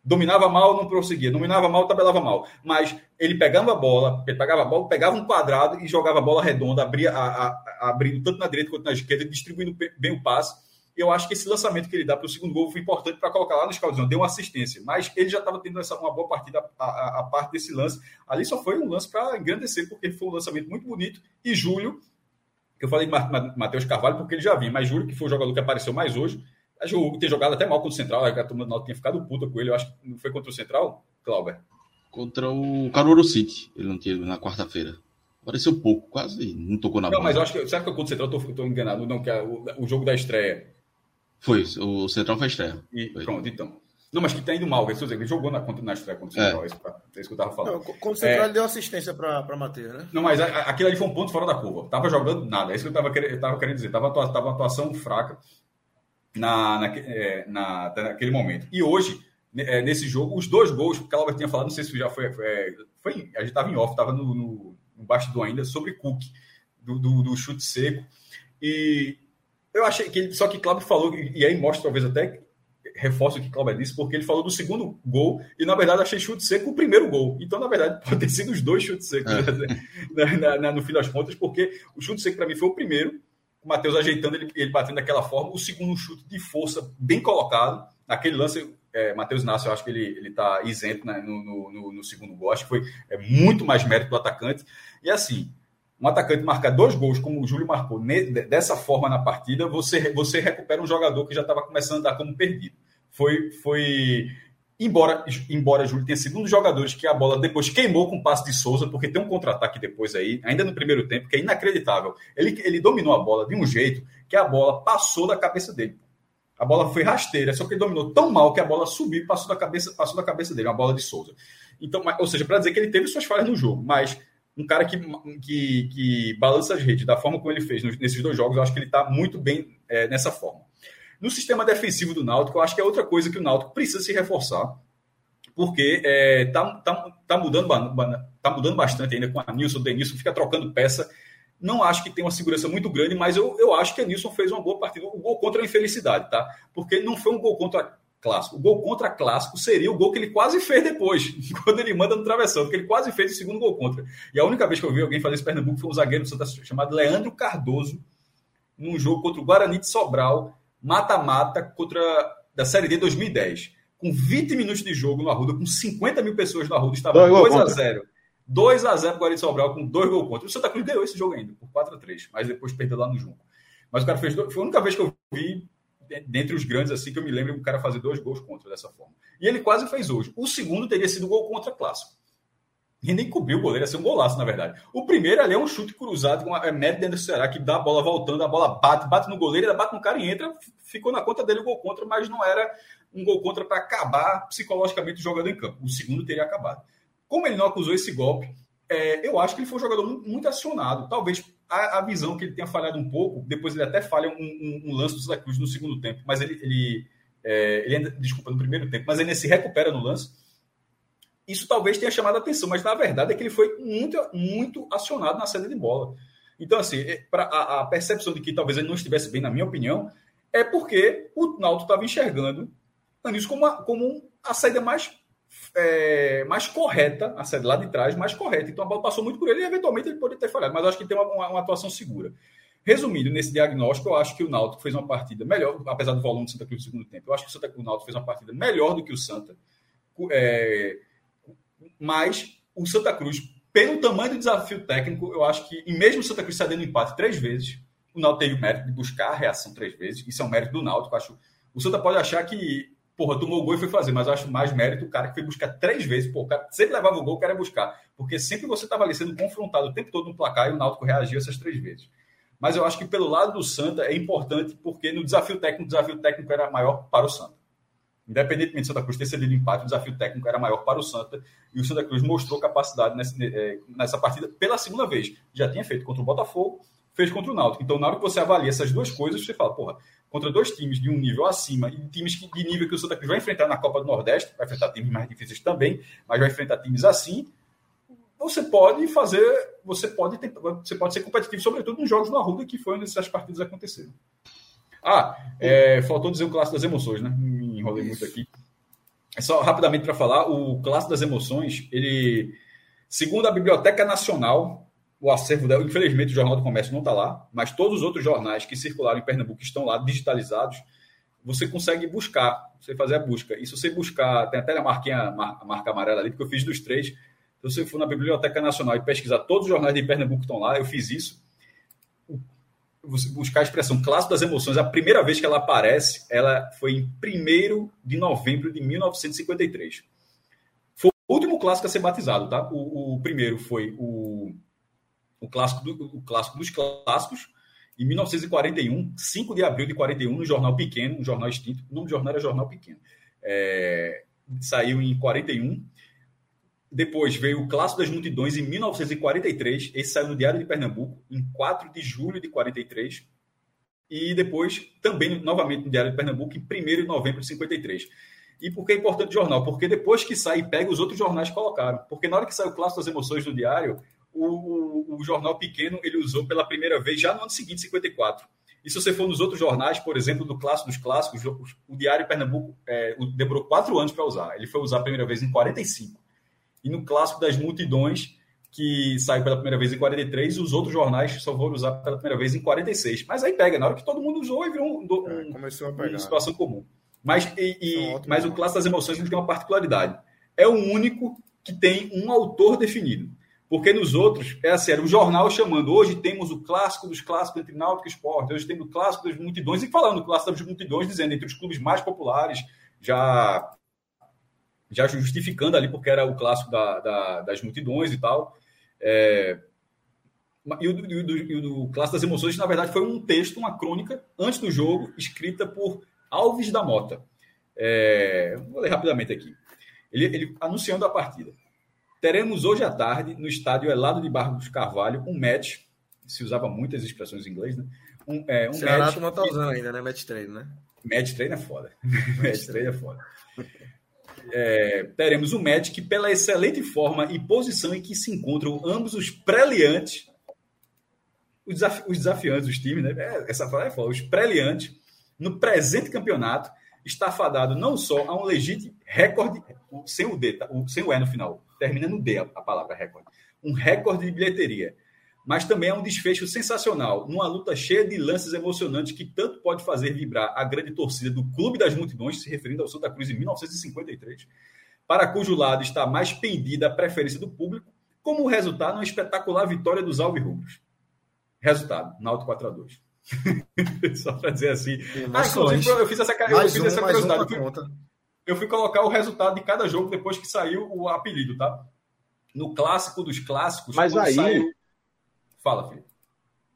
Speaker 4: Dominava mal, não prosseguia. Dominava mal, tabelava mal. Mas ele pegava a bola, ele pegava a bola, pegava um quadrado e jogava a bola redonda, abria, a, a, abrindo tanto na direita quanto na esquerda, distribuindo bem o passe eu acho que esse lançamento que ele dá para o segundo gol foi importante para colocar lá no escaldão, deu uma assistência. Mas ele já estava tendo essa, uma boa partida a, a, a, parte desse lance. Ali só foi um lance para engrandecer, porque foi um lançamento muito bonito. E Júlio, que eu falei de Matheus Carvalho, porque ele já vinha, mas Júlio, que foi o jogador que apareceu mais hoje, acho que o Hugo tem jogado até mal contra o Central, a turma do tinha ficado puta com ele, eu acho que não foi contra o Central, Clauber?
Speaker 2: Contra o Caruaru City, ele não tinha na quarta-feira. Apareceu pouco, quase não tocou na
Speaker 4: não,
Speaker 2: bola.
Speaker 4: Não, mas eu acho que, será que é contra o Central eu estou enganado? Não, que é o, o jogo da estreia
Speaker 2: foi, o Central foi estreia.
Speaker 4: E, pronto, então. Não, mas que tá indo mal, ele jogou na, na estreia contra o Central, é, isso, é isso que eu tava falando. Não,
Speaker 1: contra o Central é, ele deu assistência para Matheus, né?
Speaker 4: Não, mas a, aquilo ali foi um ponto fora da curva. Tava jogando nada, é isso que eu tava, eu tava querendo dizer. Tava, tava uma atuação fraca na, na, é, na, naquele momento. E hoje, é, nesse jogo, os dois gols, que o Calabert tinha falado, não sei se já foi, foi, foi a gente tava em off, tava no, no, no bastidor ainda, sobre Cook, do, do, do chute seco. E eu achei que ele, só que Cláudio falou, e aí mostra talvez até reforço o que Cláudio disse, porque ele falou do segundo gol, e na verdade achei chute seco o primeiro gol. Então, na verdade, [laughs] pode ter sido os dois chutes secos é. na, na, na, no fim das contas, porque o chute seco para mim foi o primeiro, o Matheus ajeitando ele, ele batendo daquela forma, o segundo chute de força bem colocado, naquele lance. É, Matheus Inácio, eu acho que ele está isento né, no, no, no, segundo gol. Acho que foi é, muito mais mérito do atacante. E assim, um atacante marcar dois gols, como o Júlio marcou, dessa forma na partida, você, você recupera um jogador que já estava começando a dar como perdido. Foi, foi embora, embora Júlio tenha sido um dos jogadores que a bola depois queimou com o passe de Souza, porque tem um contra-ataque depois aí, ainda no primeiro tempo, que é inacreditável. Ele, ele dominou a bola de um jeito que a bola passou da cabeça dele. A bola foi rasteira, só que ele dominou tão mal que a bola subiu e passou da cabeça, passou da cabeça dele, a bola de Souza. Então, ou seja, para dizer que ele teve suas falhas no jogo, mas um cara que, que, que balança as redes da forma como ele fez nesses dois jogos, eu acho que ele está muito bem é, nessa forma. No sistema defensivo do Náutico, eu acho que é outra coisa que o Náutico precisa se reforçar, porque é, tá, tá, tá, mudando, tá mudando bastante ainda com a Nilson, o Denilson fica trocando peça. Não acho que tem uma segurança muito grande, mas eu, eu acho que a Nilson fez uma boa partida. O gol contra a infelicidade, tá? Porque não foi um gol contra clássico. O gol contra clássico seria o gol que ele quase fez depois, [laughs] quando ele manda no travessão, porque ele quase fez o segundo gol contra. E a única vez que eu vi alguém fazer esse Pernambuco foi um zagueiro do chamado Leandro Cardoso, num jogo contra o Guarani de Sobral, mata-mata contra da Série D 2010. Com 20 minutos de jogo no Arruda, com 50 mil pessoas no Arruda, estava 2 a 0 2 a 0 para o Guarani de Sobral, com dois gols contra. O Santa Cruz ganhou esse jogo ainda, por 4 a 3 mas depois perdeu lá no jogo. Mas o cara fez. Foi a única vez que eu vi dentre os grandes, assim, que eu me lembro, um cara fazer dois gols contra dessa forma. E ele quase fez hoje. O segundo teria sido gol contra clássico. E nem cobriu o goleiro, ia ser um golaço, na verdade. O primeiro ali é um chute cruzado com a é, média dentro do Ceará, que dá a bola voltando, a bola bate, bate no goleiro, bate no cara e entra. Ficou na conta dele o gol contra, mas não era um gol contra para acabar psicologicamente o jogador em campo. O segundo teria acabado. Como ele não acusou esse golpe, é, eu acho que ele foi um jogador muito, muito acionado. Talvez a, a, visão que ele tenha falhado um pouco, depois ele até falha um, um, um lance do Santa Cruz no segundo tempo, mas ele, ele, é, ele ainda, desculpa, no primeiro tempo, mas ele se recupera no lance. Isso talvez tenha chamado a atenção, mas na verdade é que ele foi muito, muito acionado na saída de bola. Então, assim, é, pra, a, a percepção de que talvez ele não estivesse bem, na minha opinião, é porque o Naldo estava enxergando isso como, uma, como a saída mais é, mais correta, a saída lá de trás, mais correta. Então a bola passou muito por ele e eventualmente ele poderia ter falhado, mas acho que tem uma, uma, uma, atuação segura. Resumindo, nesse diagnóstico, eu acho que o Náutico fez uma partida melhor, apesar do volume do Santa Cruz no segundo tempo. Eu acho que o, Santa, o Náutico fez uma partida melhor do que o Santa, é, mas o Santa Cruz, pelo tamanho do desafio técnico, eu acho que, e mesmo o Santa Cruz cedendo empate três vezes, o Náutico teve o mérito de buscar a reação três vezes. Isso é um mérito do Náutico. Acho. O Santa pode achar que porra, tomou o gol e foi fazer, mas eu acho mais mérito o cara que foi buscar três vezes, pô, o cara sempre levava o gol, o cara ia buscar, porque sempre você estava ali sendo confrontado o tempo todo no placar e o Náutico reagiu essas três vezes. Mas eu acho que pelo lado do Santa é importante, porque no desafio técnico, o desafio técnico era maior para o Santa. Independentemente de Santa Cruz ter cedido empate, o desafio técnico era maior para o Santa, e o Santa Cruz mostrou capacidade nessa, eh, nessa partida pela segunda vez. Já tinha feito contra o Botafogo, fez contra o Náutico. Então, na hora que você avalia essas duas coisas, você fala, porra, contra dois times de um nível acima e times de nível que o Santa Cruz vai enfrentar na Copa do Nordeste, vai enfrentar times mais difíceis também, mas vai enfrentar times assim, você pode fazer, você pode tentar, você pode ser competitivo, sobretudo nos jogos no Arruda, que foi onde essas partidas aconteceram. Ah, é, faltou dizer o clássico das emoções, né? Me enrolei muito aqui. É só rapidamente para falar, o clássico das emoções, ele, segundo a Biblioteca Nacional, o acervo dela. Infelizmente, o Jornal do Comércio não está lá, mas todos os outros jornais que circularam em Pernambuco estão lá, digitalizados. Você consegue buscar, você fazer a busca. E se você buscar, tem até a marquinha, a marca amarela ali, porque eu fiz dos três. Se você for na Biblioteca Nacional e pesquisar todos os jornais de Pernambuco que estão lá, eu fiz isso. Você buscar a expressão clássico das emoções, a primeira vez que ela aparece, ela foi em 1 de novembro de 1953. Foi o último clássico a ser batizado, tá? O, o primeiro foi o o clássico, do, o clássico dos clássicos, em 1941, 5 de abril de 41, no Jornal Pequeno, um jornal extinto, o nome do jornal era Jornal Pequeno. É, saiu em 41. Depois veio o Clássico das Multidões em 1943. Esse saiu no Diário de Pernambuco, em 4 de julho de 43. E depois, também, novamente, no Diário de Pernambuco, em 1 de novembro de 53. E por que é importante o jornal? Porque depois que sai, pega os outros jornais colocaram. Porque na hora que saiu o Clássico das Emoções do Diário, o, o, jornal pequeno ele usou pela primeira vez já no ano seguinte, 54. E se você for nos outros jornais, por exemplo, do Clássico dos Clássicos, o, Diário Pernambuco é, demorou quatro anos para usar. Ele foi usar a primeira vez em 45. E no Clássico das Multidões, que saiu pela primeira vez em 43, os outros jornais só foram usar pela primeira vez em 46. Mas aí pega, na hora que todo mundo usou, e virou um, um, é, a pegar. uma situação comum. Mas, e, e, mas o Clássico das Emoções ele tem uma particularidade. É o único que tem um autor definido. Porque nos outros, é assim, era o jornal chamando, hoje temos o clássico dos clássicos entre Náutico e Esporte, hoje temos o clássico das multidões, e falando do clássico das multidões, dizendo entre os clubes mais populares, já já justificando ali porque era o clássico da, da, das multidões e tal. É, e o, e, o, e o Clássico das Emoções, na verdade, foi um texto, uma crônica, antes do jogo, escrita por Alves da Mota. É, vou ler rapidamente aqui. Ele, ele, anunciando a partida. Teremos hoje à tarde, no estádio Elado de Barros Carvalho, um match. Se usava muitas expressões em inglês, né? Um, é, um
Speaker 1: Ceará match. não tá usando ainda, né? Match treino, né?
Speaker 4: Match treino é foda. [laughs] match treino é foda. É, teremos um match que, pela excelente forma e posição em que se encontram ambos os preliantes, os, desafi os desafiantes dos times, né? É, essa frase é foda, os preliantes, no presente campeonato, está fadado não só a um legítimo recorde, sem o D, tá? sem o E no final, termina no D a, a palavra recorde, um recorde de bilheteria, mas também é um desfecho sensacional, numa luta cheia de lances emocionantes que tanto pode fazer vibrar a grande torcida do Clube das Multidões, se referindo ao Santa Cruz em 1953, para cujo lado está mais pendida a preferência do público, como o resultado uma espetacular vitória dos Alvirrubros. Resultado, Náutico 4 a 2 [laughs] Só para dizer assim. Ah, inclusive, eu fiz essa, eu fiz um, essa curiosidade. Um eu, fui colocar o resultado de cada jogo depois que saiu o apelido, tá? No clássico dos clássicos.
Speaker 3: Mas aí. Saiu...
Speaker 4: Fala, Felipe.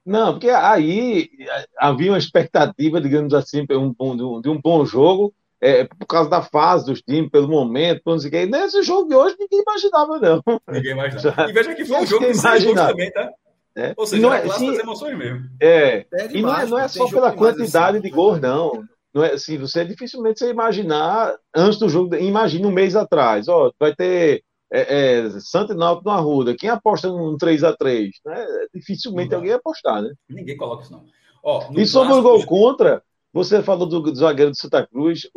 Speaker 3: Não, porque aí havia uma expectativa, digamos assim, de um, de um bom jogo, é, por causa da fase dos times, pelo momento, não sei o que. Nesse jogo de hoje, ninguém imaginava, não.
Speaker 4: Ninguém imaginava. E veja que foi um jogo que saiu também, tá? É. Ou seja, não é, sim, das emoções mesmo.
Speaker 3: É. é e não é, não é só pela quantidade assim, de gols, não. Não é assim, você dificilmente você imaginar antes do jogo, imagina um mês atrás, ó, vai ter é, é, Santo Náutico no Arruda. Quem aposta num 3x3? Né? Dificilmente alguém ia apostar, né?
Speaker 4: Ninguém coloca isso, não. Ó,
Speaker 3: e sobre o gol contra, você falou do, do zagueiro do Santa Cruz,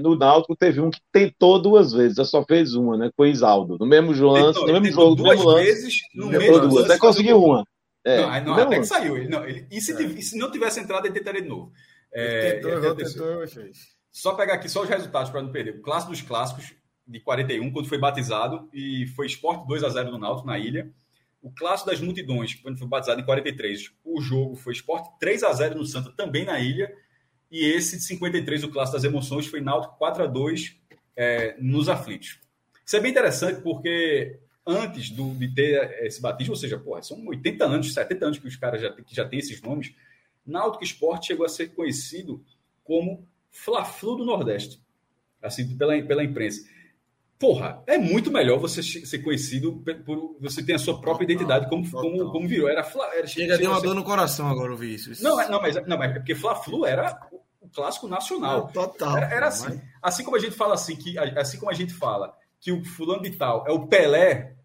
Speaker 3: no Náutico teve um que tentou duas vezes, só fez uma, né? Foi Isaldo. No mesmo lance, no mesmo jogo,
Speaker 4: duas
Speaker 3: no mesmo
Speaker 4: vezes, no mesmo
Speaker 3: duas, até conseguiu uma.
Speaker 4: É, não, não até que saiu. Ele, não, ele, e, se, é. e, se, não tivesse entrado, ele tentaria de novo.
Speaker 1: É, tentou, tentou.
Speaker 4: Só pegar aqui só os resultados para não perder. O clássico dos clássicos, de 41, quando foi batizado, e foi Esporte 2 a 0 no Náutico, na ilha. O clássico das multidões, quando foi batizado em 43, o jogo foi Esporte 3 a 0 no Santa, também na ilha. E esse de 53, o clássico das emoções, foi Náutico 4 a 2 é, nos aflitos. Isso é bem interessante porque antes do, de ter esse batismo, ou seja, porra, são 80 anos, 70 anos que os caras já, que já têm esses nomes, Náutico Esporte chegou a ser conhecido como Fla-Flu do Nordeste, assim, pela, pela imprensa. Porra, é muito melhor você ser conhecido por você ter a sua própria identidade, como, como, como virou. Era, Fla, era
Speaker 1: Chega de uma dor no coração agora ouvir isso.
Speaker 4: Não, é, não, mas, não, mas é porque Fla-Flu era o clássico nacional.
Speaker 1: Não, total.
Speaker 4: Era, era assim. Mas... Assim como a gente fala assim, que assim como a gente fala que o fulano de tal é o Pelé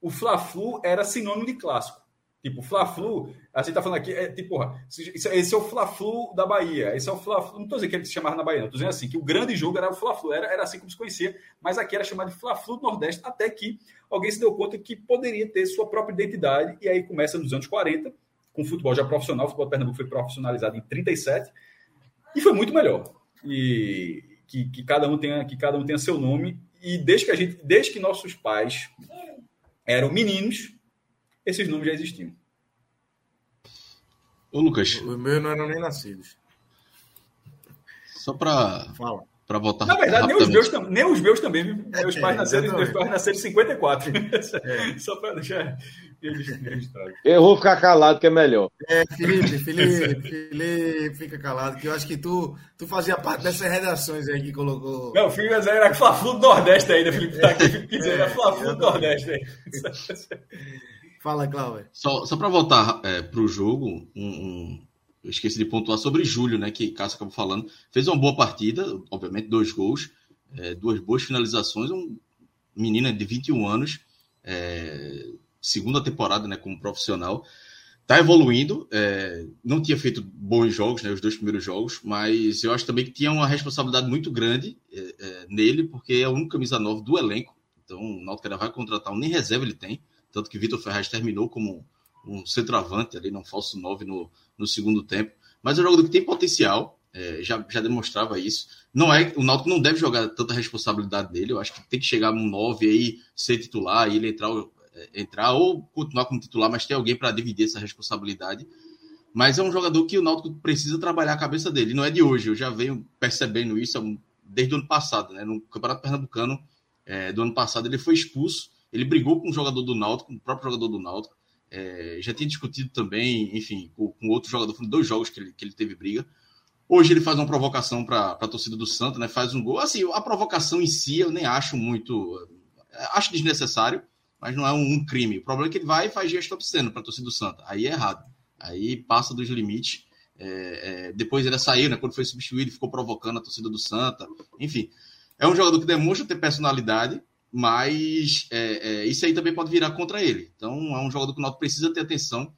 Speaker 4: o Fla-Flu era sinônimo de clássico. Tipo, Fla-Flu, a gente tá falando aqui, é tipo, esse é o Fla-Flu da Bahia, esse é o Fla-Flu, não tô dizendo que ele se chamava na Bahia, não, tô dizendo assim, que o grande jogo era o Fla-Flu, era, era assim como se conhecia, mas aqui era chamado de Fla-Flu do Nordeste, até que alguém se deu conta que poderia ter sua própria identidade, e aí começa nos anos 40, com futebol já profissional, o futebol de Pernambuco foi profissionalizado em 37, e foi muito melhor. E que, que cada um tenha que cada um tenha seu nome, e desde que a gente, desde que nossos pais eram meninos, esses nomes já existiam.
Speaker 2: Ô, Lucas.
Speaker 1: Os meus não eram nem nascidos.
Speaker 2: Só para para votar.
Speaker 4: Na verdade, nem os, meus, nem os meus também. É, meus, pais nasceram, meus pais nasceram em 54. É. [laughs] Só para deixar
Speaker 3: registrado. Eu vou ficar calado, que é melhor.
Speaker 1: É, Felipe, Felipe, Felipe, fica calado, que eu acho que tu, tu fazia parte dessas redações aí que colocou.
Speaker 4: Não, o Felipe era Fla-Flu do Nordeste ainda, Felipe. Tá aqui, Felipe quiser, era Fla-Flu do Nordeste aí. [laughs]
Speaker 1: Fala, Cláudio.
Speaker 2: Só, só para voltar é, para o jogo, um, um eu esqueci de pontuar sobre Júlio, né, que Cássio acabou falando. Fez uma boa partida, obviamente, dois gols, é, duas boas finalizações. Um menino de 21 anos, é, segunda temporada né, como profissional. Está evoluindo, é, não tinha feito bons jogos, né, os dois primeiros jogos, mas eu acho também que tinha uma responsabilidade muito grande é, é, nele, porque é o único camisa nova do elenco. Então, o Náutico vai contratar, nem reserva ele tem. Tanto que Vitor Ferraz terminou como um centroavante ali, não falso 9 no, no segundo tempo. Mas é um jogador que tem potencial, é, já, já demonstrava isso. Não é O Náutico não deve jogar tanta responsabilidade dele. Eu acho que tem que chegar um 9 aí, ser titular, e ele entrar, é, entrar ou continuar como titular, mas ter alguém para dividir essa responsabilidade. Mas é um jogador que o Náutico precisa trabalhar a cabeça dele. Não é de hoje, eu já venho percebendo isso desde o ano passado, né? No Campeonato Pernambucano é, do ano passado, ele foi expulso. Ele brigou com o jogador do Náutico, com o próprio jogador do Náutico. É, já tinha discutido também, enfim, com, com outro jogador, foram dois jogos que ele, que ele teve briga. Hoje ele faz uma provocação para a torcida do Santa, né? Faz um gol. Assim, a provocação em si eu nem acho muito. Acho desnecessário, mas não é um, um crime. O problema é que ele vai e faz gesto obsceno para a torcida do Santa. Aí é errado. Aí passa dos limites. É, é, depois ele saiu, né? Quando foi substituído, ficou provocando a torcida do Santa. Enfim, é um jogador que demonstra ter personalidade, mas é, é, isso aí também pode virar contra ele. Então é um jogador que o Náutico precisa ter atenção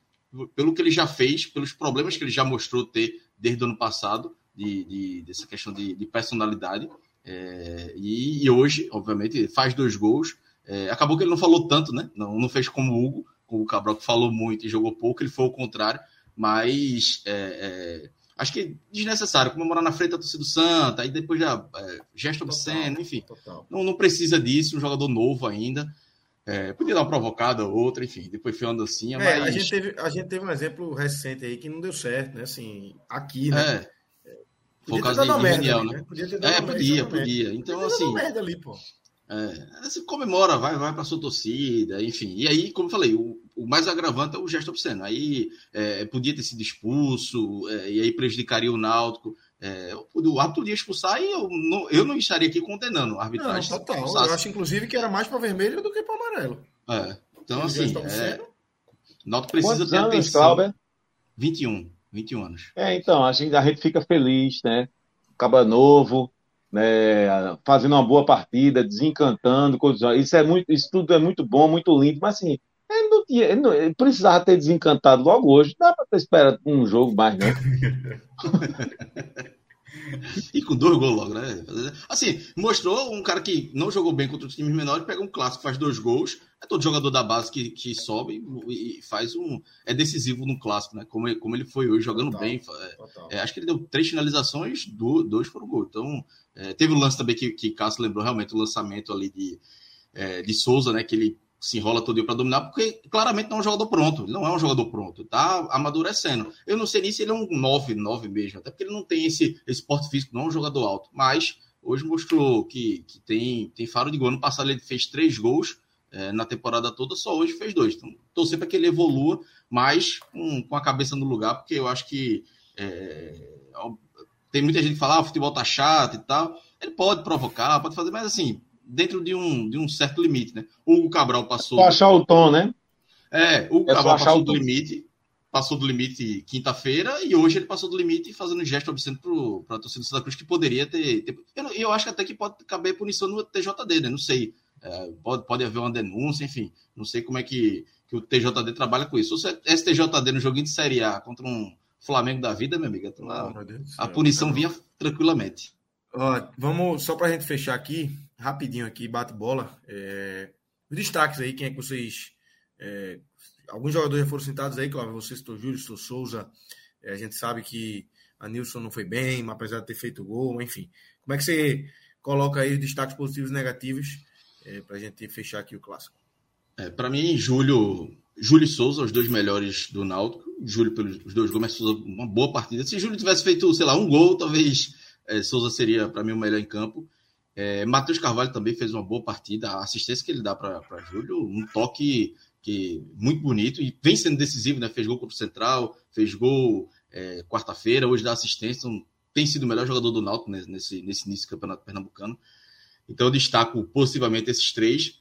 Speaker 2: pelo que ele já fez, pelos problemas que ele já mostrou ter desde o ano passado, de, de dessa questão de, de personalidade. É, e, e, hoje, obviamente, faz dois gols. É, acabou que ele não falou tanto, né? Não, não fez como o Hugo, o Cabral que falou muito e jogou pouco, ele foi o contrário, mas é, é acho que é desnecessário comemorar na frente da torcida do Santa, aí depois já é, gesto obsceno, enfim. Não, não precisa disso, um jogador novo ainda. É, podia dar uma provocada ou outra, enfim, depois foi uma dancinha.
Speaker 1: É, mas... a, gente teve, a gente teve um exemplo recente aí que não deu certo, né? Assim, aqui, né?
Speaker 2: É. Foi o caso de, merda ali, né? né? Podia ter dado é, podia, podia. Então, podia assim.
Speaker 1: merda ali, pô.
Speaker 2: É, você comemora, vai, vai para sua torcida, enfim. E aí, como eu falei, o, o mais agravante é o gesto obsceno. Aí é, podia ter sido expulso, é, e aí prejudicaria o Náutico. É, o árbitro podia expulsar e eu não, eu não estaria aqui condenando a arbitragem.
Speaker 1: Não, total. Eu acho, inclusive, que era mais para vermelho do que para amarelo.
Speaker 2: É. Então, assim, é, Náutico precisa Quantos ter anos, atenção. Cláudio? 21, 21 anos.
Speaker 3: É, então, a gente, a gente fica feliz, né? Acaba novo, né, fazendo uma boa partida, desencantando, isso é muito, isso tudo é muito bom, muito lindo, mas assim, ele não tinha, ele, não, ele precisava ter desencantado logo hoje, dá para ter esperado um jogo mais, né? [laughs]
Speaker 2: e com dois gols logo, né? Assim, mostrou um cara que não jogou bem contra os times menores, pega um clássico, faz dois gols. É todo jogador da base que, que sobe e faz um. É decisivo no clássico, né? Como, como ele foi hoje, jogando total, bem. É, é, acho que ele deu três finalizações, dois foram gol. Então, é, teve o lance também que, que Cássio lembrou realmente, o lançamento ali de, é, de Souza, né? Que ele se enrola todo dia para dominar, porque claramente não é um jogador pronto. Ele não é um jogador pronto, tá amadurecendo. Eu não sei nem se ele é um 9, 9 mesmo, até porque ele não tem esse, esse porte físico, não é um jogador alto. Mas hoje mostrou que, que tem, tem faro de gol. No passado ele fez três gols é, na temporada toda, só hoje fez dois. Então, torcer para que ele evolua mais com, com a cabeça no lugar, porque eu acho que é, tem muita gente que fala, ah, o futebol tá chato e tal. Ele pode provocar, pode fazer, mas assim, dentro de um, de um certo limite, né? O Hugo Cabral passou.
Speaker 3: Só achar o tom, né?
Speaker 2: É, o Hugo é Cabral passou do limite, passou do limite quinta-feira e hoje ele passou do limite fazendo gesto obsceno para a torcida do Santa Cruz que poderia ter. ter... Eu, eu, acho que até que pode caber punição no TJD, né? Não sei. É, pode, pode haver uma denúncia, enfim. Não sei como é que, que o TJD trabalha com isso. Se o STJD no joguinho de Série A contra um Flamengo da vida, minha amiga, então a, a punição vinha tranquilamente.
Speaker 1: Ó, vamos, só para a gente fechar aqui, rapidinho aqui, bate bola. É, os destaques aí, quem é que vocês. É, alguns jogadores já foram citados aí, claro, você citou Júlio, citou Souza. É, a gente sabe que a Nilson não foi bem, apesar de ter feito gol, enfim. Como é que você coloca aí os destaques positivos e negativos é, para a gente fechar aqui o clássico?
Speaker 2: É, para mim, Júlio, Júlio e Souza, os dois melhores do Náutico. Júlio pelos dois gols, mas Souza uma boa partida. Se Júlio tivesse feito, sei lá, um gol, talvez é, Souza seria para mim o melhor em campo. É, Matheus Carvalho também fez uma boa partida. A assistência que ele dá para Júlio, um toque que muito bonito e vem sendo decisivo, né? Fez gol contra o Central, fez gol é, quarta-feira, hoje dá assistência. Então, tem sido o melhor jogador do Náutico nesse, nesse início do campeonato pernambucano. Então eu destaco positivamente esses três.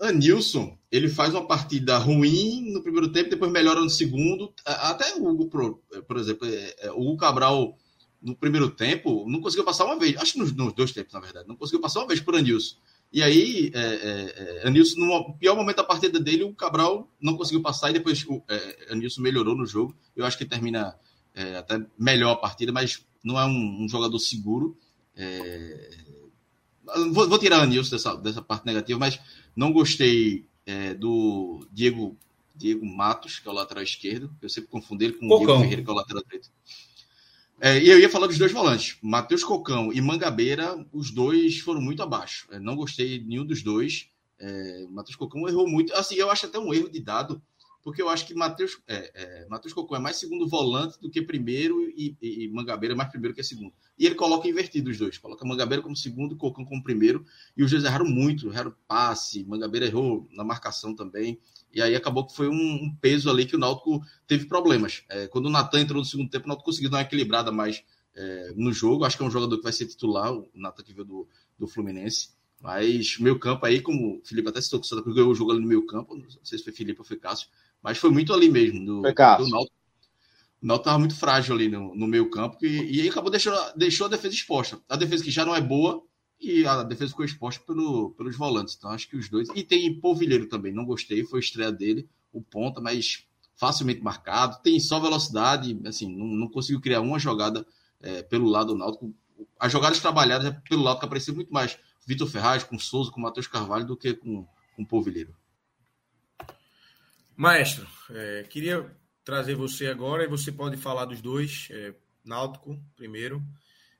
Speaker 2: Anilson, ele faz uma partida ruim no primeiro tempo, depois melhora no segundo. Até o Hugo, por, por exemplo, é, é, o Hugo Cabral no primeiro tempo, não conseguiu passar uma vez. Acho que nos, nos dois tempos, na verdade. Não conseguiu passar uma vez por Anilson. E aí, é, é, é Anilson, no pior momento da partida dele, o Cabral não conseguiu passar e depois o é, Anilson melhorou no jogo. Eu acho que termina é, até melhor a partida, mas não é um, um jogador seguro. É... Vou, vou, tirar Anilson dessa, dessa parte negativa, mas não gostei é, do Diego, Diego Matos, que é o lateral esquerdo. Eu sempre confundo ele com o Diego Ferreira, que é o lateral direito. É, e eu ia falar dos dois volantes, Matheus Cocão e Mangabeira, os dois foram muito abaixo. não gostei de nenhum dos dois. É, Matheus Cocão errou muito. Assim, eu acho até um erro de dado porque eu acho que Matheus é, é, Matheus Cocão é mais segundo volante do que primeiro e, e, Mangabeira é mais primeiro que segundo. E ele coloca invertido os dois, coloca Mangabeira como segundo, Cocão como primeiro, e os dois erraram muito, erraram passe, Mangabeira errou na marcação também, e aí acabou que foi um, um peso ali que o Náutico teve problemas. É, quando o Natan entrou no segundo tempo, o Náutico conseguiu dar uma equilibrada mais é, no jogo, acho que é um jogador que vai ser titular, o Natan que veio do, do Fluminense, mas meio campo aí, como o Felipe até citou, que Cruz ganhou o jogo ali no meio campo, não sei se foi Felipe ou foi Cássio, mas foi muito ali mesmo. Do. Do Náutico. O Náutico estava muito frágil ali no, no meio campo e, e aí acabou deixando deixou a defesa exposta. A defesa que já não é boa e a defesa ficou exposta pelo, pelos volantes. Então acho que os dois. E tem Polvilheiro também, não gostei, foi a estreia dele, o ponta, mas facilmente marcado. Tem só velocidade, assim, não, não conseguiu criar uma jogada é, pelo lado do Náutico. As jogadas trabalhadas é pelo lado que apareceu muito mais Vitor Ferraz, com Souza, com Matheus Carvalho, do que com, com Polvilheiro.
Speaker 1: Maestro, é, queria trazer você agora e você pode falar dos dois, é, Náutico primeiro,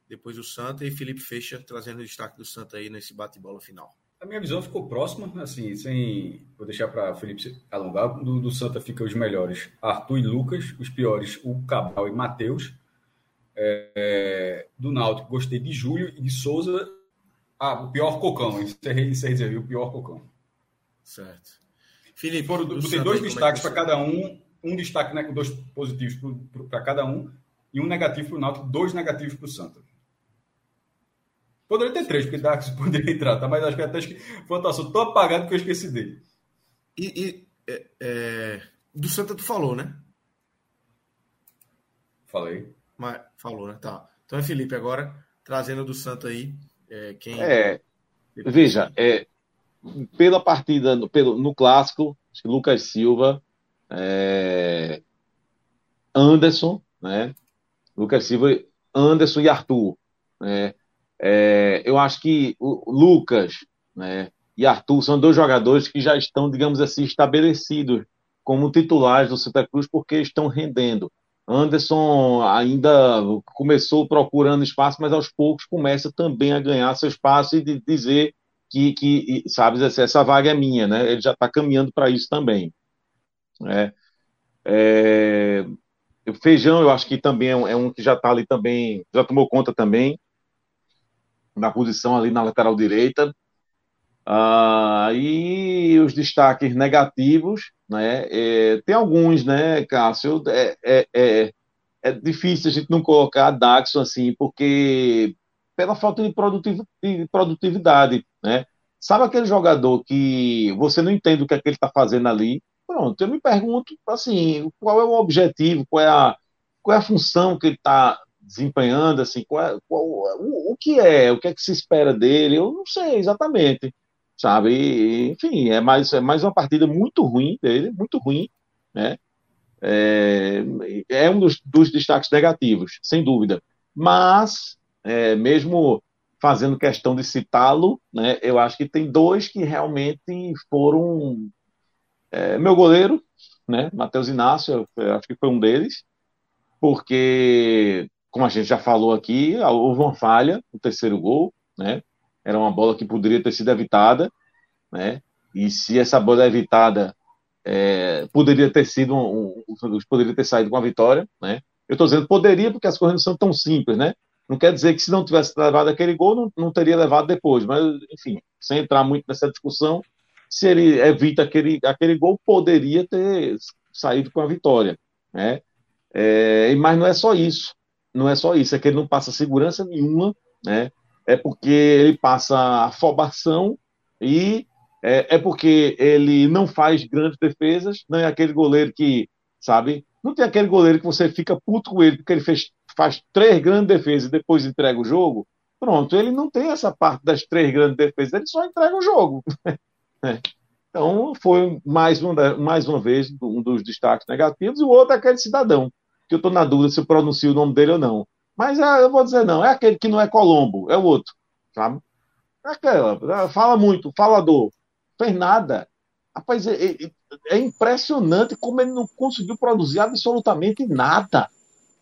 Speaker 1: depois o Santa e Felipe Fecha trazendo o destaque do Santa aí nesse bate-bola final.
Speaker 4: A minha visão ficou próxima, assim, sem. Vou deixar para Felipe alongar. Do, do, Santa fica os melhores Arthur e Lucas, os piores o Cabral e Matheus. É, do Náutico, gostei de Júlio e de Souza ah, o pior cocão. Encerrei, encerrei, o pior cocão.
Speaker 1: Certo.
Speaker 4: Felipe, Foram, botei dois é destaques é para cada um. Um destaque, né, dois positivos para cada um. E um negativo para o Náutico, dois negativos para o Santa. Poderia ter três, porque Dax poderia entrar, tá? mas acho que até foi um assunto tão apagado que eu esqueci dele.
Speaker 1: E, e é, é, do Santa tu falou, né?
Speaker 4: Falei.
Speaker 1: Mas, falou, né? Tá. Então é Felipe agora, trazendo do Santa aí. É, quem...
Speaker 3: é veja, é, pela partida, no, pelo, no clássico, Lucas Silva, é, Anderson, né? Lucas Silva, Anderson e Arthur. Né? É, eu acho que o Lucas né, e Arthur são dois jogadores que já estão, digamos assim, estabelecidos como titulares do Santa Cruz porque estão rendendo. Anderson ainda começou procurando espaço, mas aos poucos começa também a ganhar seu espaço e de dizer que, que sabe, essa vaga é minha, né? Ele já está caminhando para isso também. É, é, Feijão, eu acho que também é um, é que já está ali também, já tomou conta também na posição ali na lateral direita. Ah, e os destaques negativos, né? É, tem alguns, né, Cássio? É, é, é, é, difícil a gente não colocar Daxon assim, porque pela falta de, de produtividade, né? Sabe aquele jogador que você não entende o que é que ele está fazendo ali? Pronto, eu me pergunto assim, qual é o objetivo, qual é a, qual é a função que ele está desempenhando, assim, qual, é, qual o, o, que é, o que é que se espera dele? Eu não sei exatamente sabe? E, enfim, é mais, é mais uma partida muito ruim dele, muito ruim, né? É, é um dos, dos, destaques negativos, sem dúvida. Mas, é, mesmo fazendo questão de citá-lo, né, eu acho que tem dois que realmente foram. É, meu goleiro, né, Matheus Inácio, acho que foi um deles, porque, como a gente já falou aqui, houve uma falha no terceiro gol, né? Era uma bola que poderia ter sido evitada, né? E se essa bola é evitada, é, poderia ter sido um, um, poderia ter saído com a vitória, né? Eu estou dizendo poderia porque as coisas não são tão simples, né? Não quer dizer que se não tivesse levado aquele gol, não, não teria levado depois. Mas, enfim, sem entrar muito nessa discussão, se ele evita aquele, aquele gol, poderia ter saído com a vitória, né? É, mas não é só isso. Não é só isso, é que ele não passa segurança nenhuma, né? é porque ele passa afobação e é, é, porque ele não faz grandes defesas, não é aquele goleiro que, sabe, não tem aquele goleiro que você fica puto com ele porque ele fez, faz três grandes defesas e depois entrega o jogo. Pronto, ele não tem essa parte das três grandes defesas, ele só entrega o jogo. [laughs] É. Então, foi mais uma, mais uma vez um dos destaques negativos, e o outro é aquele cidadão, que eu estou na dúvida se eu pronuncio o nome dele ou não. Mas é, eu vou dizer não, é aquele que não é Colombo, é o outro, sabe? É aquela, fala muito, falador, fez nada. Rapaz, é, é, é, impressionante como ele não conseguiu produzir absolutamente nada.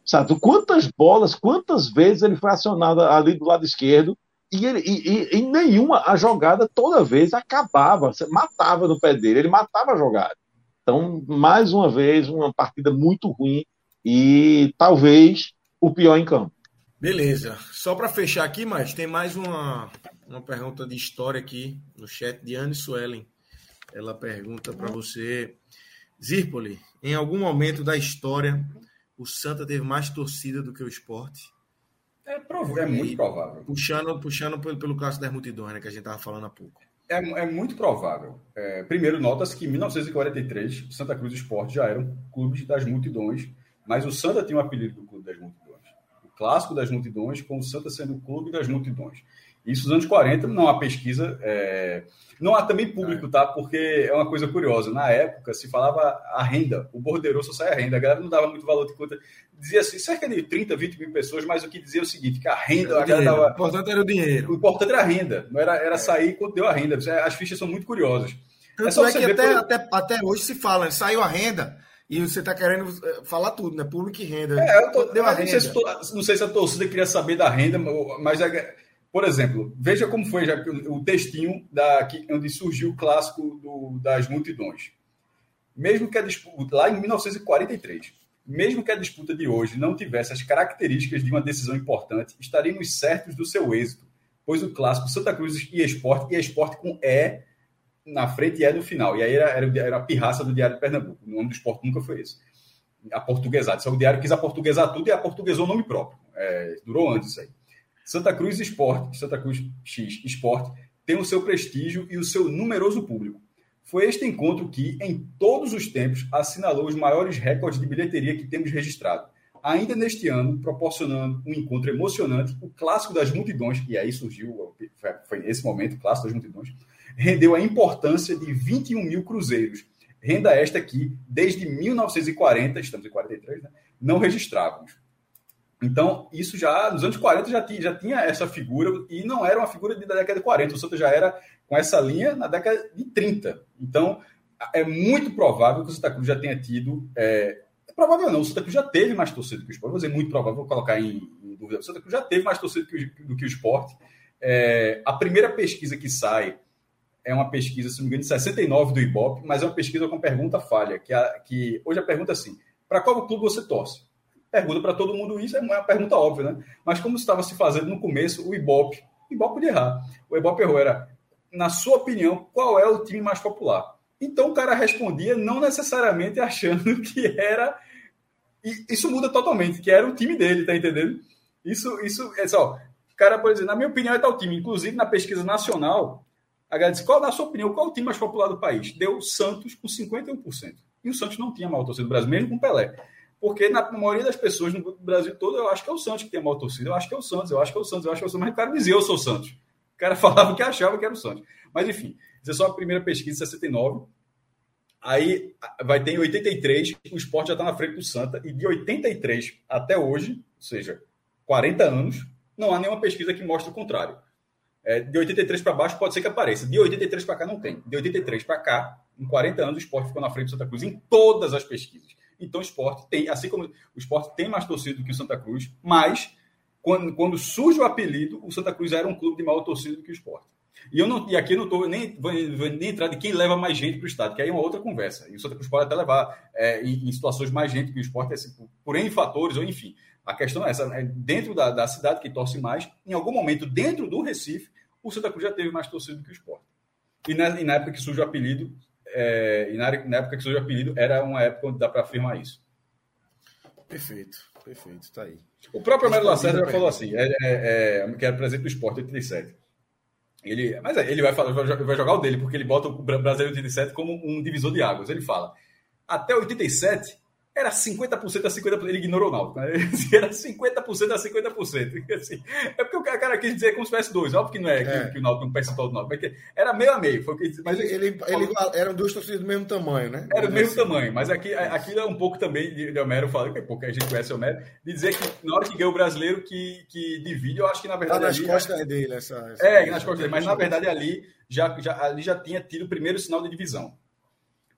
Speaker 3: Sabe? Quantas bolas, quantas vezes ele foi acionado ali do lado esquerdo e, ele, e, e, e nenhuma a jogada toda vez acabava, matava no pé dele, ele matava a jogada. Então, mais uma vez, uma partida muito ruim e talvez o pior em campo.
Speaker 1: Beleza. Só para fechar aqui, mas tem mais uma, uma pergunta de história aqui no chat de Anne Suelen. Ela pergunta para você, Zirpoli, em algum momento da história, o Santa teve mais torcida do que o esporte?
Speaker 4: É, prov é muito provável.
Speaker 1: Puxando, puxando pelo, pelo caso das multidões, né, que a gente estava falando há pouco.
Speaker 4: É, é muito provável. É, primeiro, nota-se que em 1943, Santa Cruz e Esporte já eram clubes das multidões, mas o Santa tinha o um apelido do clube das multidões. O clássico das multidões, com o Santa sendo o clube das multidões. Isso nos anos 40, não há pesquisa, é... não há também público, é. tá? Porque é uma coisa curiosa. Na época se falava a renda, o bordeiro só sai a renda. A galera não dava muito valor de conta. Dizia assim, cerca de 30, 20 mil pessoas, mas o que dizia é o seguinte: que a renda. A
Speaker 1: dava... O importante era o dinheiro.
Speaker 4: O importante era a renda, não era, era é. sair quando deu a renda. As fichas são muito curiosas.
Speaker 1: Tanto é, é que até, por... até, até hoje se fala, saiu a renda. E você está querendo falar tudo, né? Público e renda.
Speaker 4: É, eu tô, deu a renda. Não sei, se, não sei se a torcida queria saber da renda, mas é, por exemplo, veja como foi já o textinho da, que, onde surgiu o clássico do, das multidões. Mesmo que a disputa, lá em 1943, mesmo que a disputa de hoje não tivesse as características de uma decisão importante, estaríamos certos do seu êxito, pois o clássico Santa Cruz e Esporte, e Esporte com E na frente e E no final. E aí era, era, era a pirraça do Diário de Pernambuco. O nome do esporte nunca foi esse. A portuguesada. Só o Diário quis aportuguesar tudo e aportuguesou o nome próprio. É, durou antes isso aí. Santa Cruz Esporte, Santa Cruz X Esporte, tem o seu prestígio e o seu numeroso público. Foi este encontro que, em todos os tempos, assinalou os maiores recordes de bilheteria que temos registrado. Ainda neste ano, proporcionando um encontro emocionante, o clássico das multidões, e aí surgiu, foi nesse momento, o clássico das multidões, rendeu a importância de 21 mil cruzeiros. Renda esta que, desde 1940, estamos em 43, né, não registrávamos. Então, isso já, nos anos 40, já tinha, já tinha essa figura, e não era uma figura da década de 40, o Santa já era com essa linha na década de 30. Então, é muito provável que o Santa Cruz já tenha tido. É, é provável não, o Santa Cruz já teve mais torcida que o esporte. Vou dizer muito provável, vou colocar em, em dúvida. O Santa Cruz já teve mais torcida do que, o esporte. É, a primeira pesquisa que sai é uma pesquisa, se não me engano, de 69 do Ibope, mas é uma pesquisa com pergunta falha, que, a, que hoje a pergunta é assim: para qual clube você torce? Pergunta para todo mundo isso, é uma pergunta óbvia, né? Mas como estava se fazendo no começo, o Ibope, o Ibope podia errar. O Ibope errou, era, na sua opinião, qual é o time mais popular? Então o cara respondia não necessariamente achando [laughs] que era. E isso muda totalmente, que era o time dele, tá entendendo? Isso, isso é só. O cara pode dizer, na minha opinião, é tal time. Inclusive, na pesquisa nacional, a galera disse, qual, na sua opinião, qual é o time mais popular do país? Deu Santos com 51%. E o Santos não tinha mal torcida do Brasil, mesmo com Pelé. Porque na maioria das pessoas no Brasil todo, eu acho que é o Santos que tem a maior torcida. Eu acho que é o Santos, eu acho que é o Santos, eu acho que é o Santos. Mas o cara dizia, eu sou o Santos. O cara [laughs] falava que achava que era o Santos. Mas enfim, isso é só a primeira pesquisa, 69. Aí vai ter em 83, o esporte já está na frente do Santa. E de 83 até hoje, ou seja, 40 anos, não há nenhuma pesquisa que mostre o contrário. É, de 83 para baixo pode ser que apareça. De 83 para cá não tem. De 83 para cá, em 40 anos, o esporte ficou na frente do Santa Cruz em todas as pesquisas. Então o esporte tem, assim como o esporte tem mais torcida do que o Santa Cruz, mas quando, quando surge o apelido, o Santa Cruz era um clube de maior torcida do que o esporte. E, eu não, e aqui eu não estou nem, nem entrar de quem leva mais gente para o estado, que aí é uma outra conversa. E o Santa Cruz pode até levar é, em, em, situações mais gente que o esporte, assim, por, por N fatores, ou enfim. A questão é essa: é dentro da, da cidade que torce mais, em algum momento, dentro do Recife, o Santa Cruz já teve mais torcida do que o esporte. E na, e na época que surge o apelido, é, e na, época que surgiu o apelido, era uma época onde dá para afirmar isso.
Speaker 1: Perfeito, perfeito, está aí.
Speaker 4: O próprio Américo Lacerda já falou assim, é, é, é, que era presidente do esporte 87. Ele, mas é, ele vai, falar, vai jogar o dele, porque ele bota o Brasileiro 87 como um divisor de águas. Ele fala, até 87, era 50% a 50%. Ele ignorou o Náutico. Né? [laughs] Era 50% a 50%. [laughs] Assim, é porque o cara quis dizer como se tivesse dois. Óbvio que não é, é. Que, que, o Náutico não percentual do Náutico. Era meio a meio. Foi que,
Speaker 1: mas ele, ele, ele eram duas torcidas do mesmo tamanho, né?
Speaker 4: Era do mesmo assim. tamanho. Mas aqui, aquilo é um pouco também de, de Homero, falo, porque a gente conhece o Homero, de dizer que na hora que ganhou o brasileiro que, que divide, eu acho que na verdade.
Speaker 1: Tá nas ali, costas dele, essa,
Speaker 4: essa É, nas costas dele. Mas na verdade ali já, já, ali já tinha tido o primeiro sinal de divisão.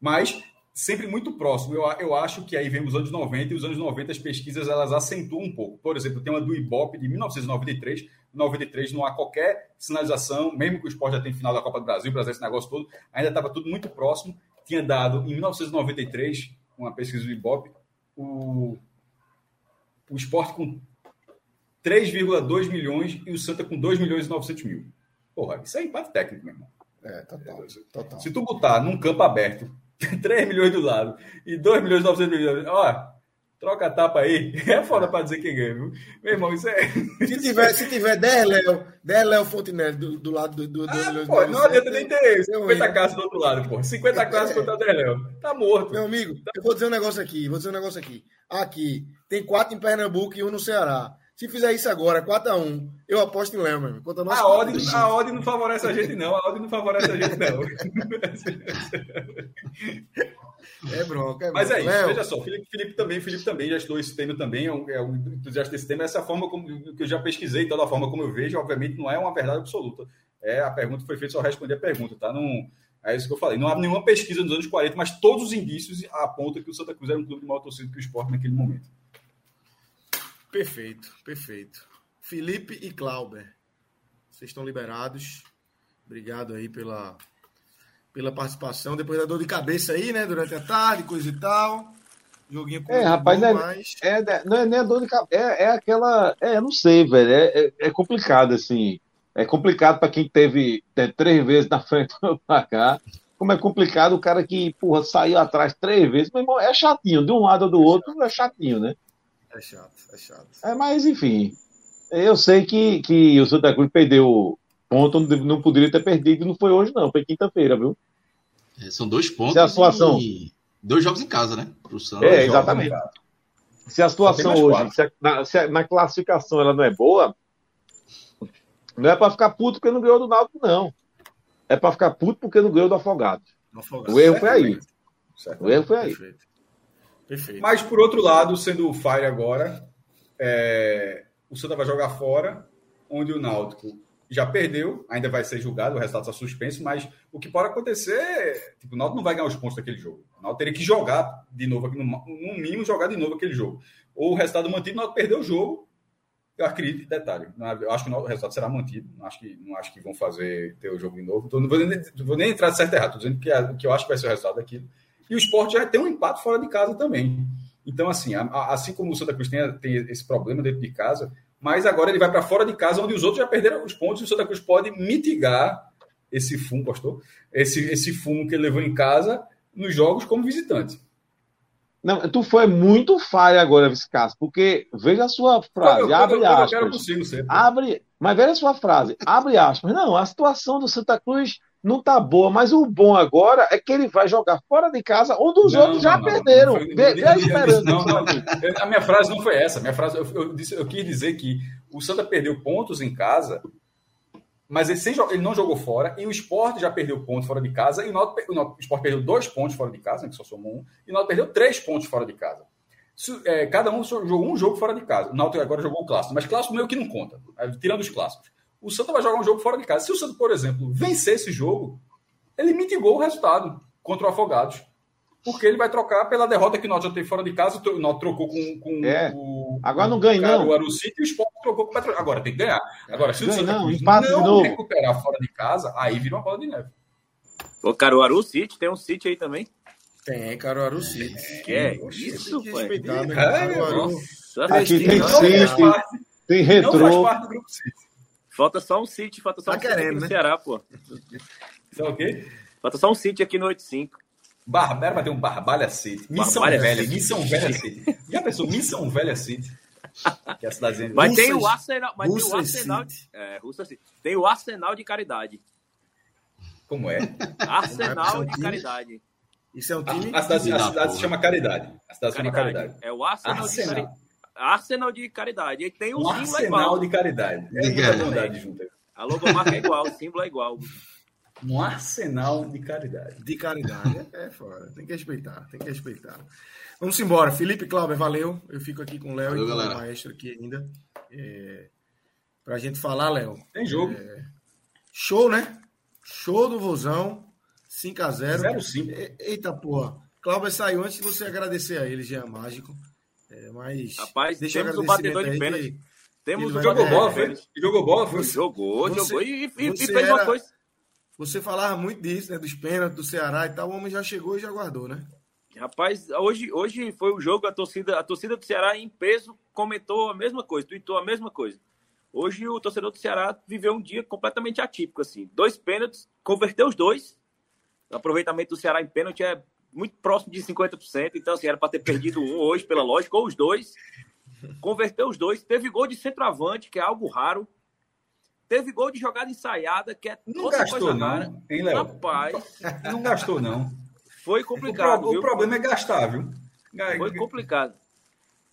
Speaker 4: Mas sempre muito próximo. Eu, eu acho que aí vem os anos 90 e os anos 90 as pesquisas elas acentuam um pouco. Por exemplo, tem uma do Ibope de 1993. 93 não há qualquer sinalização, mesmo que o esporte já tenha final da Copa do Brasil, Brasil esse negócio todo, ainda estava tudo muito próximo. tinha dado, em 1993, uma pesquisa do Ibope, o, o esporte com 3,2 milhões e o Santa com 2 milhões e 900 mil. Porra, isso é empate técnico, meu irmão.
Speaker 1: É, total, total.
Speaker 4: Se tu botar num campo aberto [laughs] 3 milhões do lado e 2 milhões e 900 milhões, ó, Troca a tapa aí. [laughs] É foda pra dizer quem ganha, viu? Meu irmão, isso é. [laughs]
Speaker 1: Se tiver, se tiver 10 Léo, 10 Léo Fontenelle do, do lado do. do,
Speaker 4: ah, do pô, não adianta nem ter 50 casas do outro lado, pô. 50 casas contra 10 Léo. Tá morto.
Speaker 1: Meu amigo, eu vou dizer um negócio aqui, vou dizer um negócio aqui. Aqui, tem quatro em Pernambuco e um no Ceará. Se fizer isso agora, 4x1, eu aposto em Léo, meu.
Speaker 4: A, odd, a odd não favorece a gente, não. A odd não favorece a gente, não. [laughs]
Speaker 1: É bronca, é
Speaker 4: Mas é isso, Léo. veja só, Felipe, Felipe também, Felipe também já estudou esse tema também, é um, é um entusiasta desse tema. Essa forma como que eu já pesquisei, toda a forma como eu vejo, obviamente não é uma verdade absoluta. É a pergunta foi feita só responder a pergunta, tá? Não, é isso que eu falei. Não há nenhuma pesquisa nos anos 40, mas todos os indícios apontam que o Santa Cruz era um clube de maior torcida que o esporte naquele momento.
Speaker 1: Perfeito, perfeito. Felipe e Clauber, vocês estão liberados. Obrigado aí pela, pela participação. Depois da dor de cabeça aí, né? Durante a tarde, coisa e tal. Joguinho
Speaker 3: com É, rapaz, bom, não, é, mas... é, não é nem a dor de cabeça. É, é aquela. É, não sei, velho. É, é, é complicado, assim. É complicado para quem teve é, três vezes na [laughs] frente para cá. Como é complicado o cara que, porra, saiu atrás três vezes. Meu irmão, é chatinho. De um lado ou do outro, é chatinho, né?
Speaker 1: É chato, é chato.
Speaker 3: É, mas enfim. Eu sei que, que o Santa Cruz perdeu ponto onde não poderia ter perdido. Não foi hoje, não. Foi quinta-feira, viu?
Speaker 2: É, são dois pontos.
Speaker 3: Se a situação...
Speaker 2: E... Dois jogos em casa, né?
Speaker 3: Pro Santa. É, exatamente. Se a situação hoje, se a, na, se a, na classificação ela não é boa, não é para ficar puto porque não ganhou do Náutico, não. É para ficar puto porque não ganhou do Afogado. Afogado. O erro foi aí. O erro foi aí. Perfeito.
Speaker 4: Perfeito. Mas, por outro lado, sendo o Fire agora, é... o Santa vai jogar fora, onde o Náutico já perdeu, ainda vai ser julgado, o resultado está suspenso, mas o que pode acontecer, tipo, o Náutico não vai ganhar os pontos daquele jogo. O Náutico teria que jogar de novo, no, mínimo, jogar de novo aquele jogo. Ou o resultado mantido, o Náutico perdeu o jogo, eu acredito, detalhe, é, eu acho que o resultado será mantido, não acho que, não acho que vão fazer ter o jogo de novo, então, não vou nem, vou nem entrar de certo errado, estou dizendo que, que eu acho que vai ser o resultado daquilo. E o esporte já tem um empate fora de casa também. Então, assim, assim como o Santa Cruz tem, tem esse problema dentro de casa, mas agora ele vai para fora de casa, onde os outros já perderam os pontos, e o Santa Cruz pode mitigar esse fumo, pastor, esse, esse fumo que ele levou em casa nos jogos como visitante.
Speaker 3: Não, tu foi muito falha agora, Viscas, porque veja a sua frase, eu, abre eu, aspas. Eu consigo sempre. Abre, mas veja a sua frase, abre aspas. Não, a situação do Santa Cruz não tá boa, mas o bom agora é que ele vai jogar fora de casa, onde os não, outros já não, perderam. Não, Vê a esperança.
Speaker 4: Não, não, a minha frase não foi essa. Minha frase, eu, eu, disse, eu quis dizer que o Santa perdeu pontos em casa, mas ele, sem, ele não jogou fora, e o esporte já perdeu pontos fora de casa, e o, Náutico, o, o esporte perdeu dois pontos fora de casa, né, que só somou um, e o Náutico perdeu três pontos fora de casa. É, cada um jogou um jogo fora de casa. O Náutico agora jogou o clássico, mas clássico meio que não conta, tirando os clássicos o Santa vai jogar um jogo fora de casa. Se o Santa, por exemplo, vencer esse jogo, ele mitigou o resultado contra o Afogados. Porque ele vai trocar pela derrota que o Náutico já teve fora de casa, o trocou com, com
Speaker 3: é. o. Agora não ganha, não.
Speaker 4: O Arucite e o Sport trocou com o Petro. Agora tem que ganhar. Agora, se o
Speaker 3: Santa
Speaker 4: não,
Speaker 3: não
Speaker 4: recuperar fora de casa, aí vira uma bola de neve.
Speaker 5: O Caruaru City, tem um City aí também?
Speaker 1: Tem, Caruaru City.
Speaker 5: Que é isso,
Speaker 1: pô? Caruaru.
Speaker 3: Aqui tem City, tem Retrô. Não faz parte do grupo
Speaker 5: City. Falta só um City, falta só tá um querendo, City no né? Ceará, pô.
Speaker 4: Só o quê?
Speaker 5: Falta só um City aqui no 85.
Speaker 4: Barbera vai ter um Barbalha City. Missão Barbalha Velha, City. Missão Velha City. Já pensou? Missão Velha City.
Speaker 5: Que é a cidadezinha. Mas tem o Arsenal. Mas tem o Arsenal. De, é, Russa City. Tem o Arsenal de Caridade.
Speaker 4: Como é?
Speaker 5: Arsenal de Caridade.
Speaker 1: Isso é um time?
Speaker 4: A, a cidade, a cidade se chama Caridade. A cidade se chama Caridade.
Speaker 5: É o Arsenal, Arsenal. de Caridade. Arsenal de caridade. E tem o
Speaker 4: um símbolo Arsenal igual. de caridade. É de caridade
Speaker 5: junto. A logomarca é igual, o símbolo é igual.
Speaker 4: Um arsenal de caridade.
Speaker 1: De caridade. É, é fora. Tem que respeitar, tem que respeitar. Vamos embora. Felipe Clauber, valeu. Eu fico aqui com o Léo e com o maestro aqui ainda. É, pra gente falar, Léo.
Speaker 4: Tem jogo.
Speaker 1: É, show, né? Show do Vozão. 5x0.
Speaker 4: 0
Speaker 1: Eita porra. Cláudio saiu antes de você agradecer a ele, Jean Mágico. É, mas.
Speaker 5: Rapaz, temos o batedor de pênalti. Temos
Speaker 4: o jogou bola? Jogou bola, foi?
Speaker 5: Jogou, você, jogou e, e, e fez era, uma coisa.
Speaker 1: Você falava muito disso, né? Dos pênaltis do Ceará e tal. O homem já chegou e já guardou, né?
Speaker 5: Rapaz, hoje, hoje foi o jogo, a torcida, a torcida do Ceará em peso comentou a mesma coisa, tweetou a mesma coisa. Hoje o torcedor do Ceará viveu um dia completamente atípico, assim. Dois pênaltis, converteu os dois. O aproveitamento do Ceará em pênalti é muito próximo de 50%, então assim, era para ter perdido um hoje, pela lógica, ou os dois. Converteu os dois. Teve gol de centroavante, que é algo raro. Teve gol de jogada ensaiada, que é
Speaker 4: não gastou, não, hein, Léo?
Speaker 5: Rapaz.
Speaker 4: Não gastou, não.
Speaker 5: Foi complicado.
Speaker 4: O, pro, o problema é gastar, viu?
Speaker 5: Foi complicado.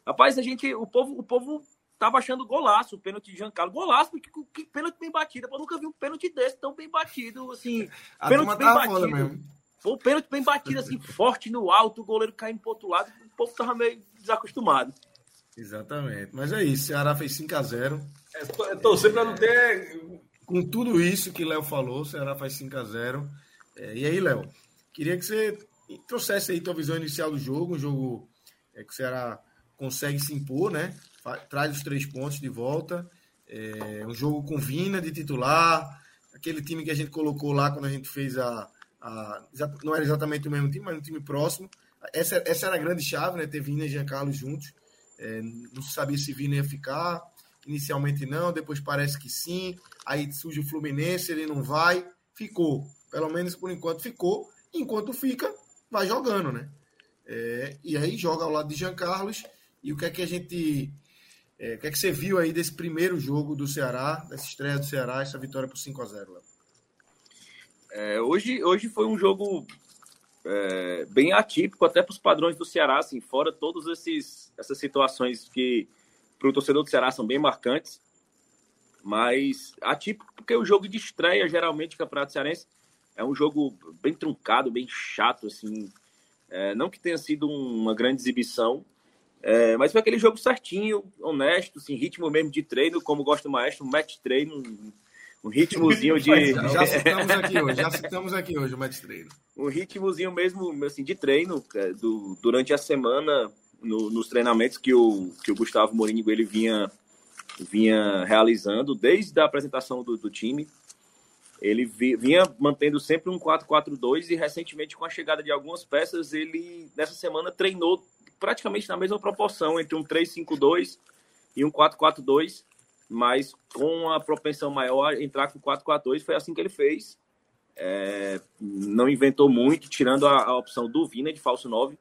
Speaker 5: Rapaz, a gente, o povo, o povo tava achando golaço, o pênalti de Giancarlo. Golaço, porque que pênalti bem batido. Eu nunca vi um pênalti desse tão bem batido, assim.
Speaker 1: A
Speaker 5: pênalti
Speaker 1: bem batido. Mesmo.
Speaker 5: Foi um pênalti bem batido, assim, forte no alto, o goleiro caindo pro outro lado. O povo tava meio desacostumado.
Speaker 1: Exatamente. Mas é isso, Ceará fez 5x0.
Speaker 4: É, torcer para não ter.
Speaker 1: Com tudo isso que Léo falou, o Ceará faz 5x0. É, e aí, Léo, queria que você trouxesse aí tua visão inicial do jogo, um jogo é, que o Ceará consegue se impor, né? Traz os três pontos de volta. É, um jogo com Vina de titular, aquele time que a gente colocou lá quando a gente fez a, não era exatamente o mesmo time, mas um time próximo. Essa, essa era a grande chave, né? Ter Vina e Giancarlo juntos. É, não se sabia se Vina ia ficar. Inicialmente não, depois parece que sim. Aí surge o Fluminense, ele não vai. Ficou. Pelo menos por enquanto ficou. Enquanto fica, vai jogando, né? É, e aí joga ao lado de Jean Carlos. E o que é que a gente. É, o que é que você viu aí desse primeiro jogo do Ceará, dessa estreia do Ceará, essa vitória por 5 a 0
Speaker 5: é, hoje, hoje foi um jogo é, bem atípico, até para os padrões do Ceará, assim, fora todas essas situações que para o torcedor do Ceará são bem marcantes. Mas atípico porque o jogo de estreia, geralmente, do Campeonato Cearense, é um jogo bem truncado, bem chato, assim. É, não que tenha sido uma grande exibição, é, mas foi aquele jogo certinho, honesto, assim, ritmo mesmo de treino, como gosta o maestro, match treino, um ritmozinho [laughs] de.
Speaker 1: Já citamos aqui hoje, já [laughs] citamos aqui hoje o match treino.
Speaker 5: Um ritmozinho mesmo assim, de treino é, do, durante a semana, no, nos treinamentos que o, que o Gustavo Mourinho ele vinha, vinha realizando, desde a apresentação do, do time. Ele vinha mantendo sempre um 4-4-2 e recentemente, com a chegada de algumas peças, ele nessa semana treinou praticamente na mesma proporção entre um 3-5-2 e um 4-4-2, mas com a propensão maior entrar com 4-4-2. Foi assim que ele fez. É, não inventou muito, tirando a, a, opção do Vina de falso 9.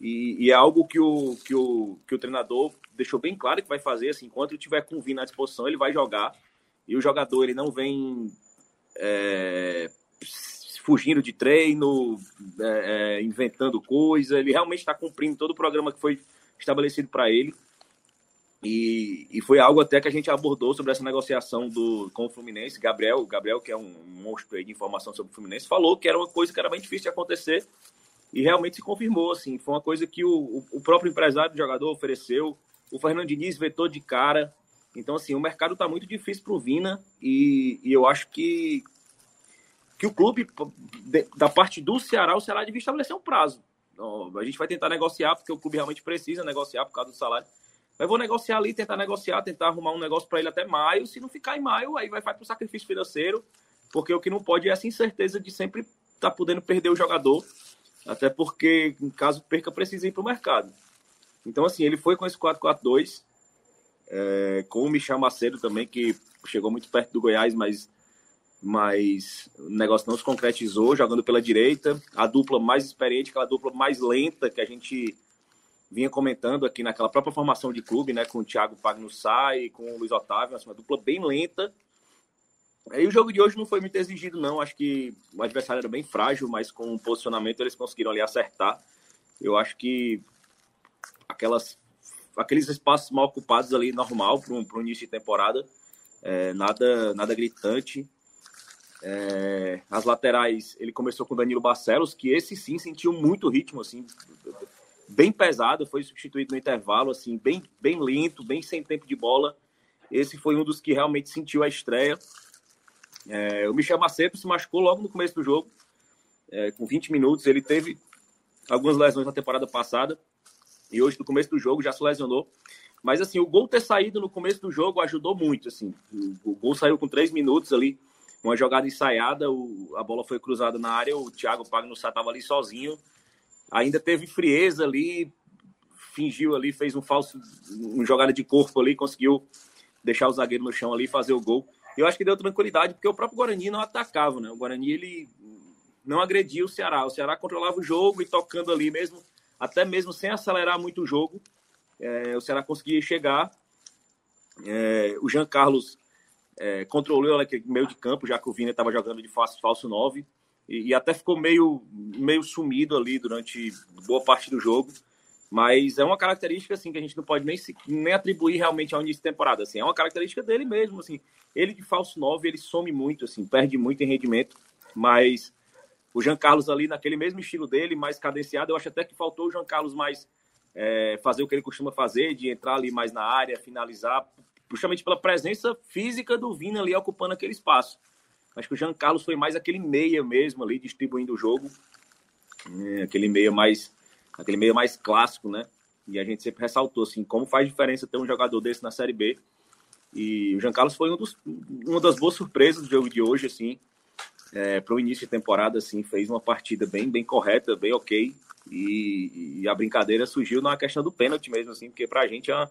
Speaker 5: E, e, é algo que o, que, o, que o treinador deixou bem claro que vai fazer. Assim, enquanto ele tiver com o Vina à disposição, ele vai jogar. E o jogador ele não vem é, fugindo de treino, é, é, inventando coisa. Ele realmente está cumprindo todo o programa que foi estabelecido para ele. E, e, foi algo até que a gente abordou sobre essa negociação do, com o Fluminense. Gabriel, Gabriel, que é um monstro de informação sobre o Fluminense, falou que era uma coisa que era bem difícil de acontecer e realmente se confirmou. Assim, foi uma coisa que o, o próprio empresário do jogador ofereceu. O Fernando Diniz vetou de cara. Então, assim, o mercado está muito difícil para o Vina e, e eu acho que, que o clube, da parte do Ceará, o Ceará devia estabelecer um prazo. A gente vai tentar negociar, porque o clube realmente precisa negociar por causa do salário. Mas vou negociar ali, tentar negociar, tentar arrumar um negócio para ele até maio. Se não ficar em maio, aí vai, vai para o sacrifício financeiro, porque o que não pode é essa incerteza de sempre estar tá podendo perder o jogador, até porque, em caso perca, precisa ir para o mercado. Então, assim, ele foi com esse 4-4-2, é, com o Michel Macedo também, que chegou muito perto do Goiás, mas mas o negócio não se concretizou, jogando pela direita. A dupla mais experiente, aquela dupla mais lenta que a gente vinha comentando aqui naquela própria formação de clube, né, com o Thiago Pagnussá e com o Luiz Otávio, assim, uma dupla bem lenta. Aí o jogo de hoje não foi muito exigido, não. Acho que o adversário era bem frágil, mas com o posicionamento eles conseguiram ali acertar. Eu acho que aquelas, aqueles espaços mal ocupados ali, normal para um, início de temporada, é, nada, nada gritante. É, as laterais, ele começou com o Danilo Barcelos, que esse sim sentiu muito ritmo, assim, bem pesado, foi substituído no intervalo, assim, bem, bem lento, bem sem tempo de bola. Esse foi um dos que realmente sentiu a estreia. É, o Michel Macedo se machucou logo no começo do jogo, é, com 20 minutos. Ele teve algumas lesões na temporada passada e hoje, no começo do jogo, já se lesionou. Mas, assim, o gol ter saído no começo do jogo ajudou muito, assim. O gol saiu com 3 minutos ali uma jogada ensaiada, o, a bola foi cruzada na área, o Thiago Pagnussá estava ali sozinho, ainda teve frieza ali, fingiu ali, fez um falso, uma jogada de corpo ali, conseguiu deixar o zagueiro no chão ali, fazer o gol. Eu acho que deu tranquilidade, porque o próprio Guarani não atacava, né? O Guarani, ele não agredia o Ceará. O Ceará controlava o jogo e tocando ali mesmo, até mesmo sem acelerar muito o jogo, é, o Ceará conseguia chegar. É, o Jean Carlos é, controlou aquele meio de campo, já que o Vina estava jogando de falso, falso 9, e, e, até ficou meio, meio sumido ali durante boa parte do jogo. Mas é uma característica assim que a gente não pode nem, nem atribuir realmente ao início de temporada. Assim, é uma característica dele mesmo. Assim, ele de falso 9, ele some muito, assim, perde muito em rendimento. Mas o Jean Carlos ali naquele mesmo estilo dele, mais cadenciado, eu acho até que faltou o Jean Carlos mais é, fazer o que ele costuma fazer, de entrar ali mais na área, finalizar, justamente pela presença física do Vina ali ocupando aquele espaço. Acho que o Jean Carlos foi mais aquele meia mesmo ali, distribuindo o jogo. É, aquele meia mais aquele meia mais clássico, né? E a gente sempre ressaltou assim, como faz diferença ter um jogador desse na Série B. E o Jean Carlos foi um dos, uma das boas surpresas do jogo de hoje, assim, é, para o início de temporada, assim, fez uma partida bem, bem correta, bem ok. E, e, a brincadeira surgiu na questão do pênalti mesmo, assim, porque para a gente é uma,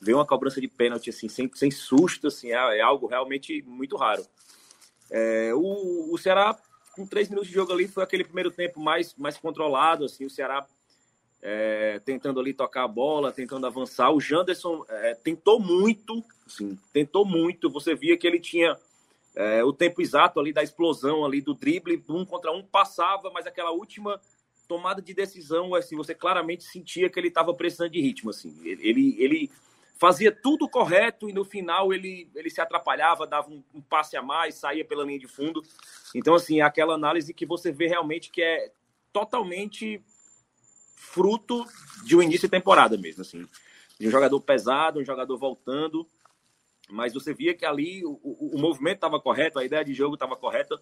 Speaker 5: ver uma cobrança de pênalti assim, sem, sem susto, assim, é, é algo realmente muito raro. É, o, o Ceará, com três minutos de jogo ali, foi aquele primeiro tempo mais, mais controlado, assim, o Ceará é, tentando ali tocar a bola, tentando avançar. O Janderson é, tentou muito, assim, tentou muito. Você via que ele tinha é, o tempo exato ali da explosão ali do drible, um contra um passava, mas aquela última tomada de decisão, assim, você claramente sentia que ele estava precisando de ritmo, assim. Ele, ele fazia tudo correto e no final ele, ele se atrapalhava, dava um, um passe a mais, saía pela linha de fundo. Então, assim, é aquela análise que você vê realmente que é totalmente fruto de um início de temporada mesmo, assim. De um jogador pesado, um jogador voltando, mas você via que ali o, o, o movimento estava correto, a ideia de jogo estava correta,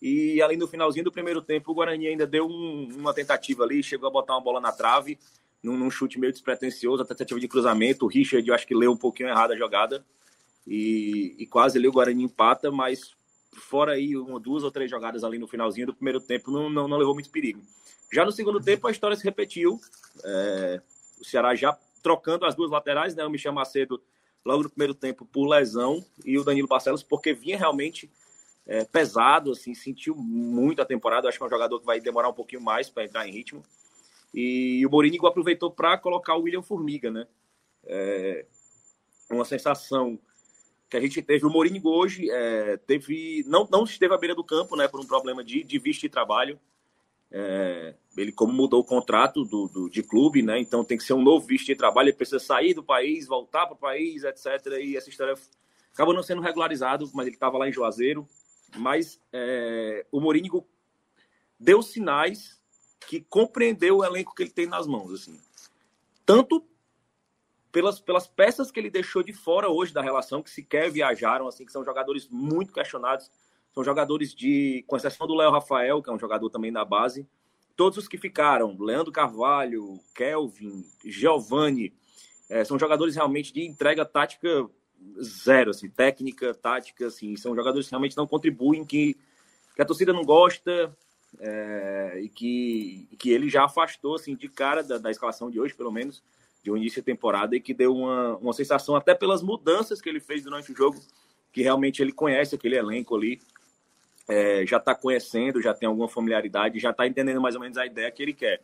Speaker 5: e ali no finalzinho do primeiro tempo, o Guarani ainda deu um, uma tentativa ali, chegou a botar uma bola na trave, num, num, chute meio despretensioso, a tentativa de cruzamento, o Richard, eu acho que leu um pouquinho errado a jogada, e, e quase ali o Guarani empata, mas fora aí uma, duas ou três jogadas ali no finalzinho do primeiro tempo, não, não, não levou muito perigo. Já no segundo tempo, a história se repetiu. É, o Ceará já trocando as duas laterais, né? O Michel Macedo logo no primeiro tempo por lesão e o Danilo Barcelos porque vinha realmente é, pesado, assim, sentiu muito a temporada. Acho que é um jogador que vai demorar um pouquinho mais para entrar em ritmo. E o Mourinho aproveitou para colocar o William Formiga, né? É, uma sensação que a gente teve. O Mourinho hoje é, teve, não, não esteve à beira do campo, né? Por um problema de, de visto de trabalho. É, ele, como mudou o contrato do, do, de clube, né? Então tem que ser um novo visto de trabalho, ele precisa sair do país, voltar para o país, etc. E essa história acabou não sendo regularizado, mas ele estava lá em Juazeiro. Mas é, o Mourinho deu sinais que compreendeu o elenco que ele tem nas mãos, assim. Tanto pelas, pelas peças que ele deixou de fora hoje da relação, que sequer viajaram, assim, que são jogadores muito questionados. São jogadores de, com exceção do Léo Rafael, que é um jogador também da base, todos os que ficaram, Leandro Carvalho, Kelvin, Giovanni, é, são jogadores realmente de entrega tática zero, assim, técnica, tática, assim, são jogadores que realmente não contribuem, que, que a torcida não gosta é, e que, que ele já afastou, assim, de cara da, da escalação de hoje, pelo menos, de um início de temporada e que deu uma, uma sensação, até pelas mudanças que ele fez durante o jogo, que realmente ele conhece aquele elenco ali, é, já está conhecendo, já tem alguma familiaridade, já está entendendo mais ou menos a ideia que ele quer.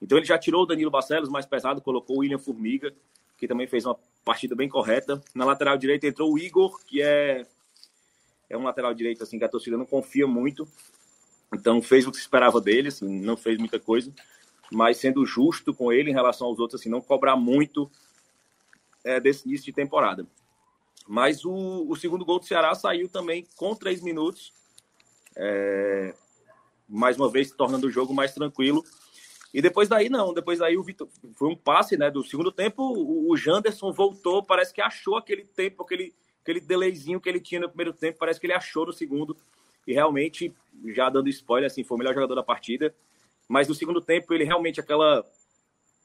Speaker 5: Então ele já tirou o Danilo Barcelos mais pesado, colocou o William Formiga, que também fez uma partida bem correta. Na lateral direita entrou o Igor, que é é um lateral direito assim que a torcida não confia muito. Então fez o que se esperava dele, assim, não fez muita coisa, mas sendo justo com ele em relação aos outros, assim, não cobrar muito é, desse início de temporada. Mas o, o segundo gol do Ceará saiu também com três minutos é, mais uma vez tornando o jogo mais tranquilo. E depois daí, não. Depois daí o Vitor. Foi um passe, né? Do segundo tempo, o, o Janderson voltou, parece que achou aquele tempo, aquele, aquele delayzinho que ele tinha no primeiro tempo, parece que ele achou no segundo. E realmente, já dando spoiler, assim, foi o melhor jogador da partida. Mas no segundo tempo, ele realmente, aquela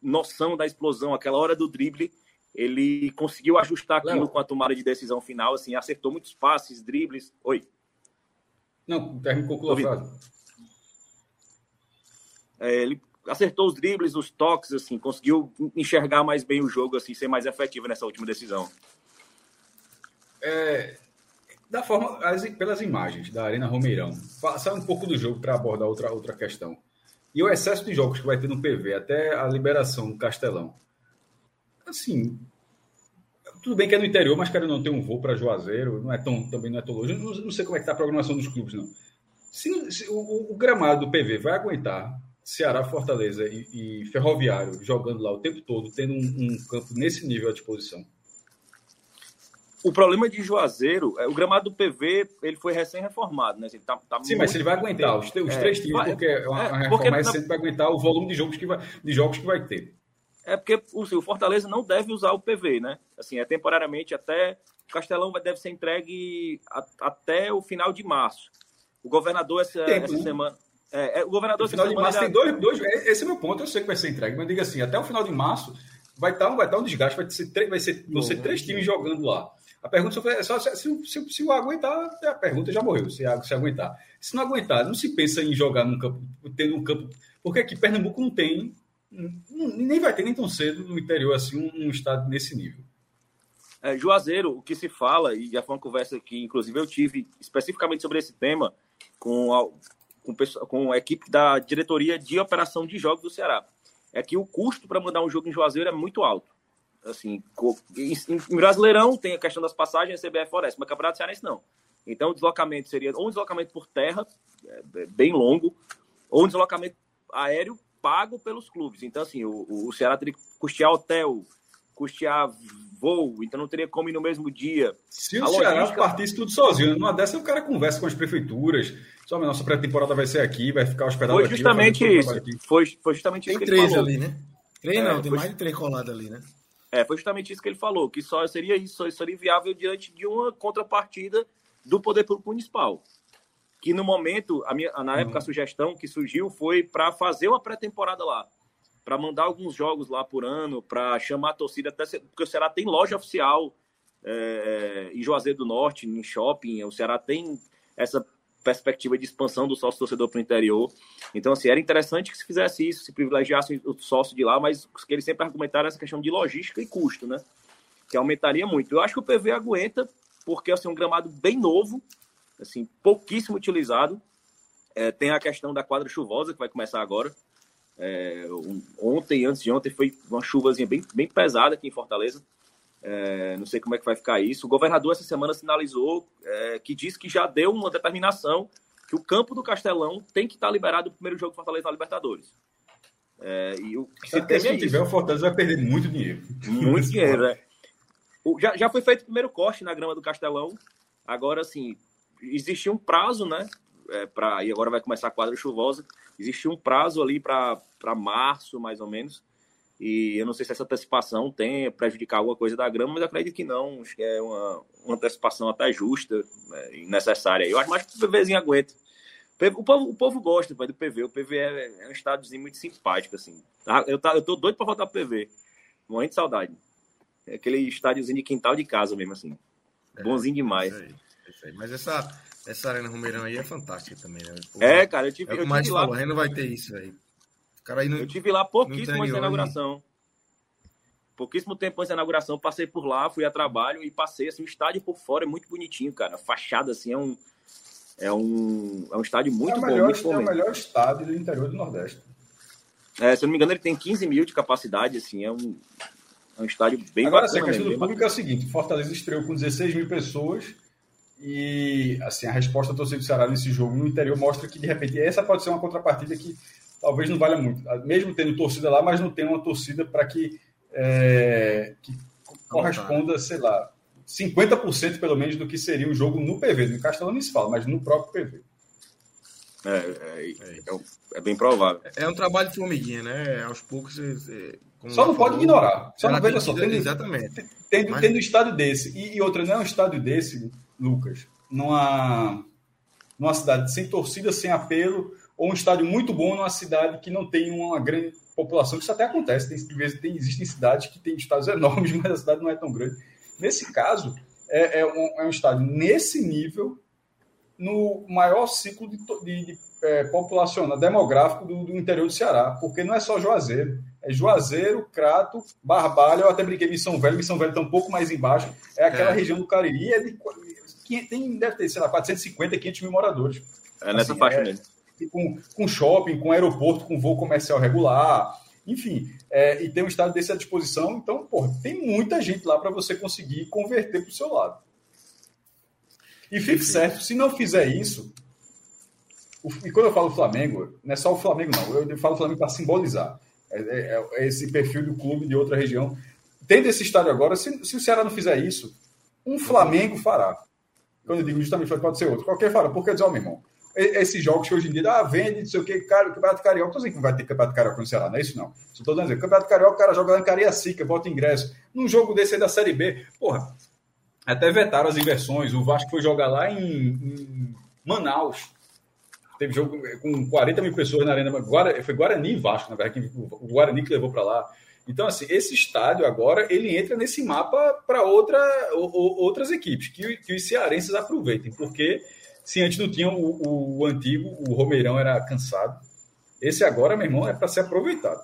Speaker 5: noção da explosão, aquela hora do drible, ele conseguiu ajustar aquilo com a tomada de decisão final, assim, acertou muitos passes, dribles. Oi.
Speaker 4: Não, termine conclua a frase.
Speaker 5: É, ele acertou os dribles, os toques, assim, conseguiu enxergar mais bem o jogo, assim, ser mais efetivo nessa última decisão.
Speaker 4: É, da forma, as, pelas imagens da Arena Romeirão, sai um pouco do jogo para abordar outra, outra questão. E o excesso de jogos que vai ter no PV, até a liberação do Castelão. Assim, tudo bem que é no interior, mas cara não tem um voo para Juazeiro, não é tão, também não é tão longe. Não, não sei como é que está a programação dos clubes, não. Se, se o, o, gramado do PV vai aguentar Ceará, Fortaleza e, e, Ferroviário jogando lá o tempo todo, tendo um, um, campo nesse nível à disposição.
Speaker 5: O problema de Juazeiro, é, o gramado do PV, ele foi recém-reformado, né? Ele tá, tá
Speaker 4: Sim, mas ele vai aguentar os, os é, três times, porque é uma, é, reforma recente vai aguentar o volume de jogos que vai, de jogos que vai ter.
Speaker 5: É porque o, o Fortaleza não deve usar o PV, né? Assim, é temporariamente até. O Castelão deve ser entregue a, até o final de março. O governador essa, Tempo, essa né? semana. É, é, o governador.
Speaker 4: No final de março tem dois, dois. Esse é meu ponto. Eu sei que vai ser entregue, mas diga assim: até o final de março vai estar, vai estar um desgaste, vai ser, vai ser, vão ser três times jogando lá. A pergunta é só se, se, se, se, o aguentar, a pergunta já morreu, se, se aguentar. Se não aguentar, não se pensa em jogar num campo, tendo um campo. Porque aqui Pernambuco não tem, nem vai ter nem tão cedo no interior assim um, um estado nesse nível.
Speaker 5: É, Juazeiro, o que se fala, e já foi uma conversa que, inclusive, eu tive especificamente sobre esse tema com a, com, com a equipe da diretoria de operação de jogos do Ceará. É que o custo para mandar um jogo em Juazeiro é muito alto. Assim, em Brasileirão tem a questão das passagens, CBF Foreste, mas Campeonato Cearense não. Então o deslocamento seria ou um deslocamento por terra, é, é bem longo, ou um deslocamento aéreo pago pelos clubes. Então, assim, o, o Ceará teria que custear hotel, custear voo, então não teria como ir no mesmo dia.
Speaker 4: Se o Ceará logística... partisse tudo sozinho, numa dessa o cara conversa com as prefeituras, só a nossa pré-temporada vai ser aqui, vai ficar hospedado
Speaker 5: foi justamente aqui. Isso. Foi, foi justamente
Speaker 1: Tem
Speaker 5: isso.
Speaker 1: Tem três ali, né? Três é, não, tem mais de três colados ali, né?
Speaker 5: É, foi justamente isso que ele falou, que só seria isso, só seria viável diante de uma contrapartida do poder público municipal. Que no momento, a minha, na época, a uhum. sugestão que surgiu foi para fazer uma pré-temporada lá, para mandar alguns jogos lá por ano, para chamar a torcida, até porque o Ceará tem loja oficial é, em Juazeiro do Norte, em shopping, o Ceará tem essa perspectiva de expansão do sócio torcedor para o interior. Então, assim, era interessante que se fizesse isso, se privilegiasse o sócio de lá, mas que eles sempre argumentaram essa questão de logística e custo, né? Que aumentaria muito. Eu acho que o PV aguenta, porque assim, é um gramado bem novo, assim, pouquíssimo utilizado. É, tem a questão da quadra chuvosa, que vai começar agora. É, ontem, antes de ontem, foi uma chuvazinha bem, bem pesada aqui em Fortaleza. É, não sei como é que vai ficar isso. O governador essa semana sinalizou é, que disse que já deu uma determinação que o campo do Castelão tem que estar liberado no primeiro jogo do Fortaleza na Libertadores.
Speaker 4: É, e o que se Até se é tiver, o Fortaleza vai perder muito dinheiro.
Speaker 5: Muito [laughs] dinheiro, né? O, já, já foi feito o primeiro corte na grama do Castelão. Agora, assim, existia um prazo, né? É, pra, e agora vai começar a quadra chuvosa. Existia um prazo ali para março, mais ou menos e eu não sei se essa antecipação tem prejudicar alguma coisa da grama, mas acredito que não. Acho que é uma, uma antecipação até justa né, e necessária. Eu acho mais que o PVzinho aguenta. O povo, o povo gosta pai, do PV. O PV é, é um estadozinho muito simpático, assim. Tá, eu, tá, eu tô doido para voltar pro PV. Morrendo de saudade. É aquele estádiozinho de quintal de casa mesmo, assim. É, Bonzinho demais. Isso aí,
Speaker 1: isso aí. Mas essa, essa Arena Romeirão aí é fantástica também, né?
Speaker 5: é, cara, eu tive,
Speaker 1: é
Speaker 5: eu
Speaker 1: tive lá. Falou, não vai ter isso aí.
Speaker 5: Cara, no, eu tive lá pouquíssimo antes da inauguração. Pouquíssimo tempo antes da inauguração, passei por lá, fui a trabalho e passei, assim, o estádio por fora é muito bonitinho, cara. A fachada, assim, é um... É um, é um estádio muito é bom.
Speaker 4: Melhor,
Speaker 5: muito
Speaker 4: bom é o melhor estádio do interior do Nordeste.
Speaker 5: É, se eu não me engano, ele tem 15 mil de capacidade, assim, é um, é um estádio bem
Speaker 4: Agora, bacana. Agora, a questão do público é o seguinte, Fortaleza estreou com 16 mil pessoas e, assim, a resposta do torcedor do Ceará nesse jogo no interior mostra que, de repente, essa pode ser uma contrapartida que talvez não valha muito. Mesmo tendo torcida lá, mas não tem uma torcida para que, é, que corresponda, sei lá, 50% pelo menos do que seria o jogo no PV. No Castelão nem se fala, mas no próprio PV.
Speaker 5: É, é, é, é, bem provável.
Speaker 1: É um trabalho de formiguinha, né? Aos poucos.
Speaker 4: só não pode ignorar. Só não veja só.
Speaker 1: Tendo, exatamente.
Speaker 4: Tendo, mas... tendo um estádio desse, e, e outra, não é um estádio desse, Lucas, numa, numa cidade sem torcida, sem apelo, ou um estádio muito bom numa cidade que não tem uma grande população, isso até acontece, tem, tem, existem cidades que têm estádios enormes, [laughs] mas a cidade não é tão grande. Nesse caso, é, é, um, é um estádio nesse nível, no maior ciclo de, de, de é, populacional, demográfico do, do, interior do Ceará, porque não é só Juazeiro, é Juazeiro, Crato, Barbalha, eu até brinquei Missão Velho, Missão Velho está um pouco mais embaixo, é aquela é. região do Cariri, é de, tem, deve ter, sei lá, 450, 500 mil moradores.
Speaker 5: É nessa assim, faixa é, mesmo.
Speaker 4: Com, com shopping, com aeroporto, com voo comercial regular, enfim, é, e tem um estado desse à disposição, então, pô, tem muita gente lá para você conseguir converter para o seu lado. E fique certo, se não fizer isso, e quando eu falo Flamengo, não é só o Flamengo, não, eu falo Flamengo para simbolizar. É, é, é, esse perfil do clube de outra região. Tendo esse estádio agora, se, se o Ceará não fizer isso, um Flamengo fará. Quando eu digo justamente, pode ser outro. Qualquer fará, porque dizer, ó, meu irmão, esses jogos que hoje em dia, ah, vende, não sei o que, cara, Campeonato Carioca, estou dizendo que vai ter Campeonato Carioca no Ceará, não é isso não. Só estou dizendo, Campeonato Carioca, o cara joga lá em Cariacica, bota ingresso. Num jogo desse aí da Série B, porra, até vetaram as inversões, o Vasco foi jogar lá em, em Manaus, teve jogo com 40 mil pessoas na Arena, foi Guarani e Vasco, na verdade, o Guarani que levou para lá. Então, assim, esse estádio agora, ele entra nesse mapa para outra, outras equipes, que, que os cearenses aproveitem, porque se antes não tinha o, o antigo, o Romeirão era cansado. Esse agora, meu irmão, é para ser aproveitado.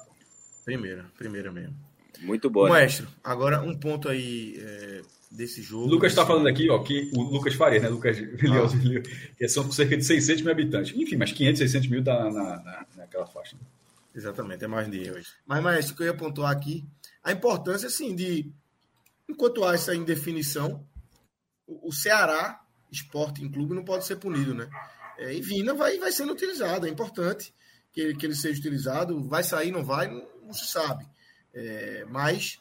Speaker 1: Primeira, primeira mesmo.
Speaker 5: Muito bom.
Speaker 1: Maestro, agora um ponto aí é, desse jogo. O
Speaker 4: Lucas está falando aqui, ó, que o Lucas Faria, né? Lucas ah. que são cerca de 600 mil habitantes. Enfim, mas 500, 600 mil dá na, na, naquela faixa.
Speaker 1: Exatamente, é mais de hoje. Mas, Maestro, o que eu ia pontuar aqui, a importância, assim, de, enquanto há essa indefinição, o, o Ceará Sporting Clube não pode ser punido, né? É, e Vina vai, vai sendo utilizado, é importante que ele, que ele seja utilizado. Vai sair, não vai, não, não se sabe. É, mas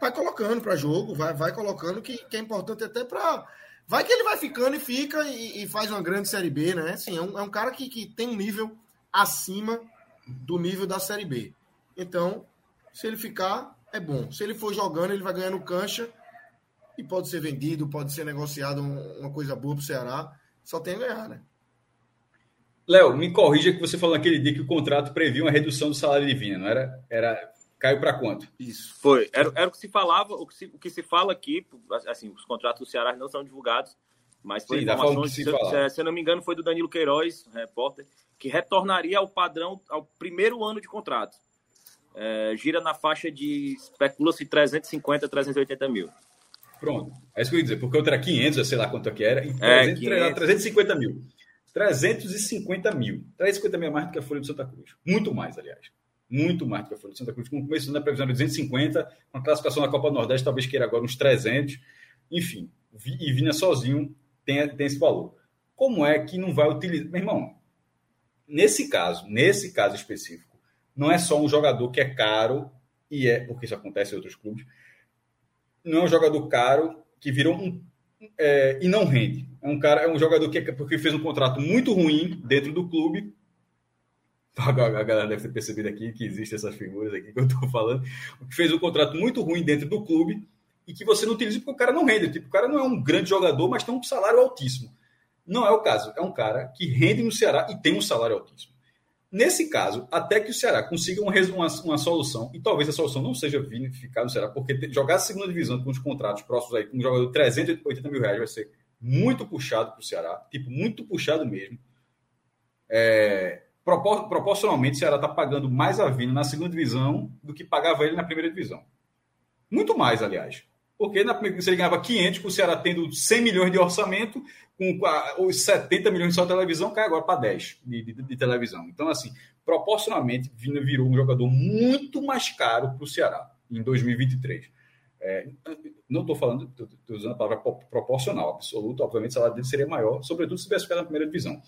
Speaker 1: vai colocando para jogo, vai, vai colocando, que, que é importante até para. Vai que ele vai ficando e fica e, e, faz uma grande Série B, né? Assim, é, um, é um cara que, que tem um nível acima do nível da Série B. Então, se ele ficar, é bom. Se ele for jogando, ele vai ganhando cancha e pode ser vendido, pode ser negociado uma coisa boa para o Ceará. Só tem a ganhar, né?
Speaker 4: Léo, me corrija que você falou naquele dia que o contrato previa uma redução do salário de Vina, não era? Era caiu para quanto?
Speaker 5: Isso. Foi. Era, era o que se falava, o que se, o que se fala aqui, assim, os contratos do Ceará não são divulgados, mas foi Sim, informação, se, se, se, eu não me engano, foi do Danilo Queiroz, repórter, que retornaria ao padrão, ao primeiro ano de contrato. É, gira na faixa de, especula-se, 350, 380 mil.
Speaker 4: Pronto. É isso que eu ia dizer, porque outro era 500, eu sei lá quanto que era, e 300, é, 350 mil. 350 mil. 350 mil é mais do que a Folha de Santa Cruz. Muito mais, aliás. Muito mais do que a Folha de Santa Cruz. Com começo na previsão de 250, com a classificação da Copa do Nordeste, talvez queira agora uns 300. Enfim, e Vina sozinho tem, tem esse valor. Como é que não vai utilizar? Meu irmão, nesse caso, nesse caso específico, não é só um jogador que é caro, e é, porque isso acontece em outros clubes, não é um jogador caro que virou um é, e não rende. É um cara, é um jogador que porque fez um contrato muito ruim dentro do clube. [laughs] A galera deve ter percebido aqui que existem essas figuras aqui que eu estou falando. Que fez um contrato muito ruim dentro do clube e que você não utiliza porque o cara não rende. Tipo, o cara não é um grande jogador, mas tem um salário altíssimo. Não é o caso. É um cara que rende no Ceará e tem um salário altíssimo. Nesse caso, até que o Ceará consiga uma, uma, solução, e talvez a solução não seja vinificada no Ceará, porque jogar a segunda divisão com os contratos próximos aí, com um jogador de 380 mil reais, vai ser muito puxado para o Ceará, tipo, muito puxado mesmo. É, propor, proporcionalmente, o Ceará está pagando mais a Vina na segunda divisão do que pagava ele na primeira divisão. Muito mais, aliás. Porque na primeira, se ele ganhava 500, o Ceará tendo 100 milhões de orçamento, com os 70 milhões só de televisão, cai agora para 10 de, de, de, televisão. Então, assim, proporcionalmente, virou um jogador muito mais caro para o Ceará em 2023. É, não estou falando, estou usando a palavra proporcional, absoluto, obviamente o salário dele seria maior, sobretudo se tivesse ficado na primeira divisão.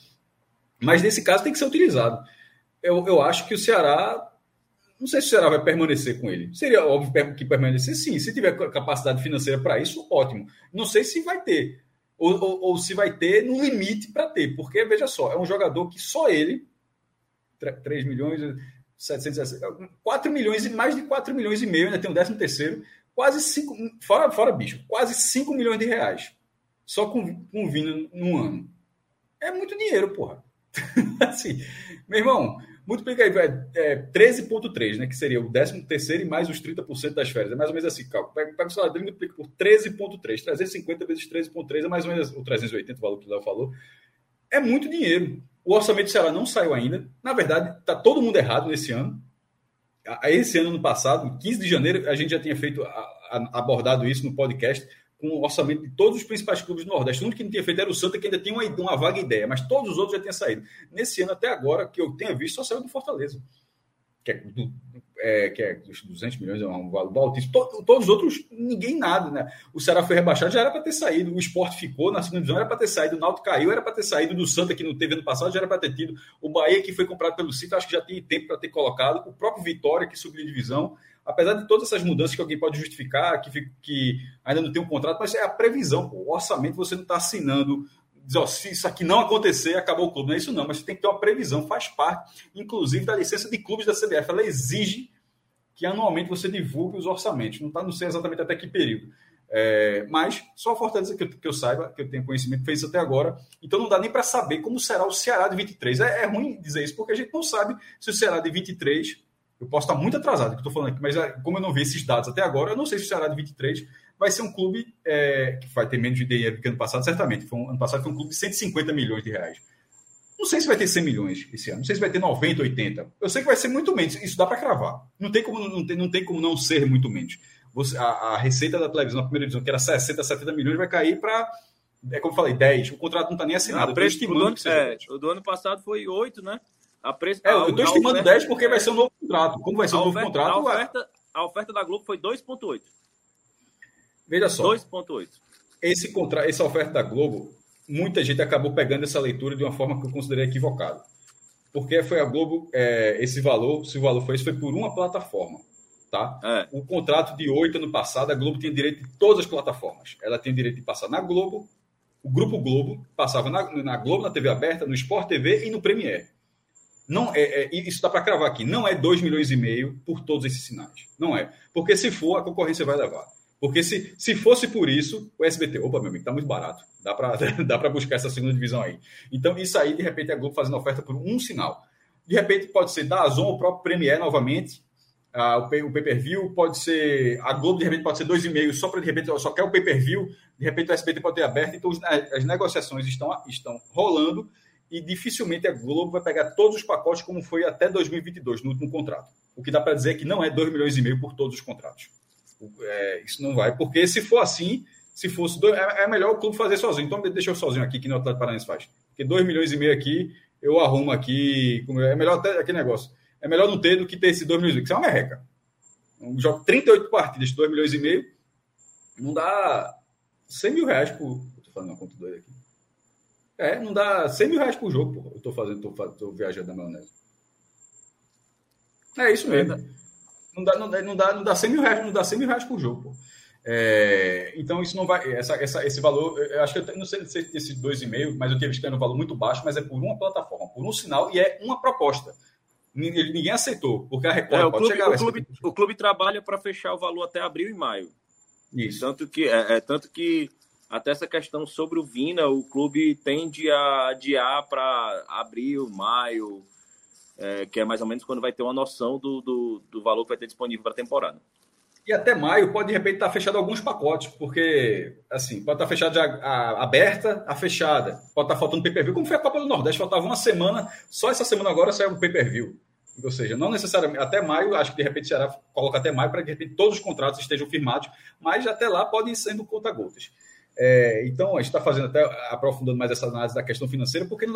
Speaker 4: Mas nesse caso tem que ser utilizado. Eu, eu acho que o Ceará, não sei se o Ceará vai permanecer com ele. Seria óbvio que permanecer, sim. Se tiver capacidade financeira para isso, ótimo. Não sei se vai ter ou, ou, ou se vai ter no limite para ter, porque veja só, é um jogador que só ele, 3 milhões, 700, 4 milhões e mais de 4 milhões e meio, ainda tem o 13 terceiro, quase 5, fora, fora bicho, quase 5 milhões de reais, só com, com vindo num ano. É muito dinheiro, porra. [laughs] assim, meu irmão, multiplica aí, é, 13,3, né? Que seria o 13 terceiro e mais os 30% das férias. É mais ou menos assim, cálculo. Pega, pega o salário dele e multiplica por 13,3. 350 vezes 13,3 é mais ou menos o 380, o valor que o Léo falou. é muito dinheiro. O orçamento do Ceará não saiu ainda. Na verdade, está todo mundo errado nesse ano. Esse ano, no passado, 15 de janeiro, a gente já tinha feito, abordado isso no podcast, com o orçamento de todos os principais clubes do Nordeste. O único que não tinha feito era o Santa, que ainda tinha uma, uma vaga ideia, mas todos os outros já tinham saído. Nesse ano, até agora, que eu tenha visto, só saiu do Fortaleza. Que é, do, é, que é dos 200 milhões, é um valor altíssimo. todos os outros, ninguém nada, né? O Ceará foi rebaixado, já era para ter saído. O esporte ficou na segunda divisão, era para ter saído. O Náutico caiu, era para ter saído. Do Santa, que não teve ano passado, já era para ter tido. O Bahia, que foi comprado pelo Cito, acho que já tinha tempo para ter colocado. O próprio Vitória, que subiu de divisão apesar de todas essas mudanças que alguém pode justificar, que, que ainda não tem um contrato, mas é a previsão, pô. o orçamento você não está assinando, diz, se isso aqui não acontecer, acabou o clube. Não é isso não, mas você tem que ter uma previsão, faz parte, inclusive, da licença de clubes da CBF. Ela exige que anualmente você divulgue os orçamentos. Não, tá, não sei exatamente até que período. É, mas só a Fortaleza que eu, que eu, saiba, que eu tenho conhecimento, fez isso até agora. Então não dá nem para saber como será o Ceará de 23. É, é, ruim dizer isso, porque a gente não sabe se o Ceará de 23 eu posso estar muito atrasado, que estou falando aqui, mas é, como eu não vi esses dados até agora, eu não sei se o Ceará de 23 vai ser um clube é, que vai ter menos de dinheiro que ano passado, certamente. Foi um, ano passado foi um clube de 150 milhões de reais. Não sei se vai ter 100 milhões esse ano, não sei se vai ter 90, 80. Eu sei que vai ser muito menos, isso dá para cravar. Não tem como não, tem, não tem como não ser muito menos. Você, a, a, receita da televisão na primeira divisão, que era 60, 70 milhões, vai cair para, é como eu falei, 10. O contrato não está nem assinado. Não,
Speaker 5: preço, o, do ano, é, o do ano passado foi 8, né?
Speaker 4: A preço, é, eu estou estimando oferta, 10 porque vai ser um novo contrato. Como vai ser um novo
Speaker 5: oferta,
Speaker 4: contrato?
Speaker 5: A oferta, a oferta da Globo foi 2,8.
Speaker 4: Veja só. 2,8. Esse contra... Essa oferta da Globo, muita gente acabou pegando essa leitura de uma forma que eu considerei equivocada. Porque foi a Globo, é, esse valor, se o valor foi esse, foi por uma plataforma. Tá? É. O contrato de 8 ano passado, a Globo tinha direito de todas as plataformas. Ela tem direito de passar na Globo, o Grupo Globo passava na, na Globo, na TV aberta, no Sport TV e no Premiere. Não é, é isso dá para cravar aqui. Não é 2 milhões e meio por todos esses sinais. Não é. Porque se for, a concorrência vai levar. Porque se, se fosse por isso, o SBT, opa, meu amigo, está muito barato. Dá para [laughs] dá buscar essa segunda divisão aí. Então, isso aí, de repente, a Globo fazendo oferta por um sinal. De repente, pode ser da Azon o próprio Premier novamente. Ah, o pay-per-view pode ser. A Globo, de repente, pode ser 2,5 só para, de repente, só quer o pay-per-view. De repente, o SBT pode ter aberto. Então, as negociações estão, estão rolando e dificilmente a Globo vai pegar todos os pacotes como foi até 2022, no último contrato. O que dá para dizer é que não é 2 milhões e meio por todos os contratos. É, isso não vai, porque se for assim, se fosse dois, é, é, melhor o clube fazer sozinho. Então deixa eu sozinho aqui, que nem o Atlético Paranaense faz. Porque 2 milhões e meio aqui, eu arrumo aqui. É melhor até aquele negócio. É melhor não ter do que ter esse 2 milhões e meio, que isso é uma merreca. Um jogo 38 partidas, 2 milhões e meio, não dá 100 mil reais por. Estou falando uma conta doida aqui. É, não dá 100 mil reais por jogo, pô. Eu tô fazendo, tô, tô viajando na maionese. É isso mesmo. Não dá, não, dá, não, dá, não dá 100 mil reais, não dá 100 mil reais por jogo, pô. É, então isso não vai. Essa, essa, esse valor, eu acho que eu não sei se esse 2,5, mas eu tinha visto que era um valor muito baixo, mas é por uma plataforma, por um sinal e é uma proposta. Ninguém, ninguém aceitou, porque a Record
Speaker 5: é, o clube, chegar, o, clube, o clube trabalha para fechar o valor até abril e maio. Isso. Tanto que, é, é tanto que até essa questão sobre o Vina, o clube tende a adiar para abril, maio, é, que é mais ou menos quando vai ter uma noção do, do, do valor que vai ter disponível para a temporada.
Speaker 4: E até maio pode, de repente, estar tá fechado alguns pacotes, porque, assim, pode estar tá fechado a, a, aberta, a fechada, pode estar tá faltando pay-per-view, como foi a Copa do Nordeste, faltava uma semana, só essa semana agora saiu o pay-per-view. Ou seja, não necessariamente, até maio, acho que de repente será, coloca até maio para que de repente todos os contratos estejam firmados, mas até lá podem ir sendo conta-gotas. É, então, a gente está fazendo até aprofundando mais essa análise da questão financeira, porque não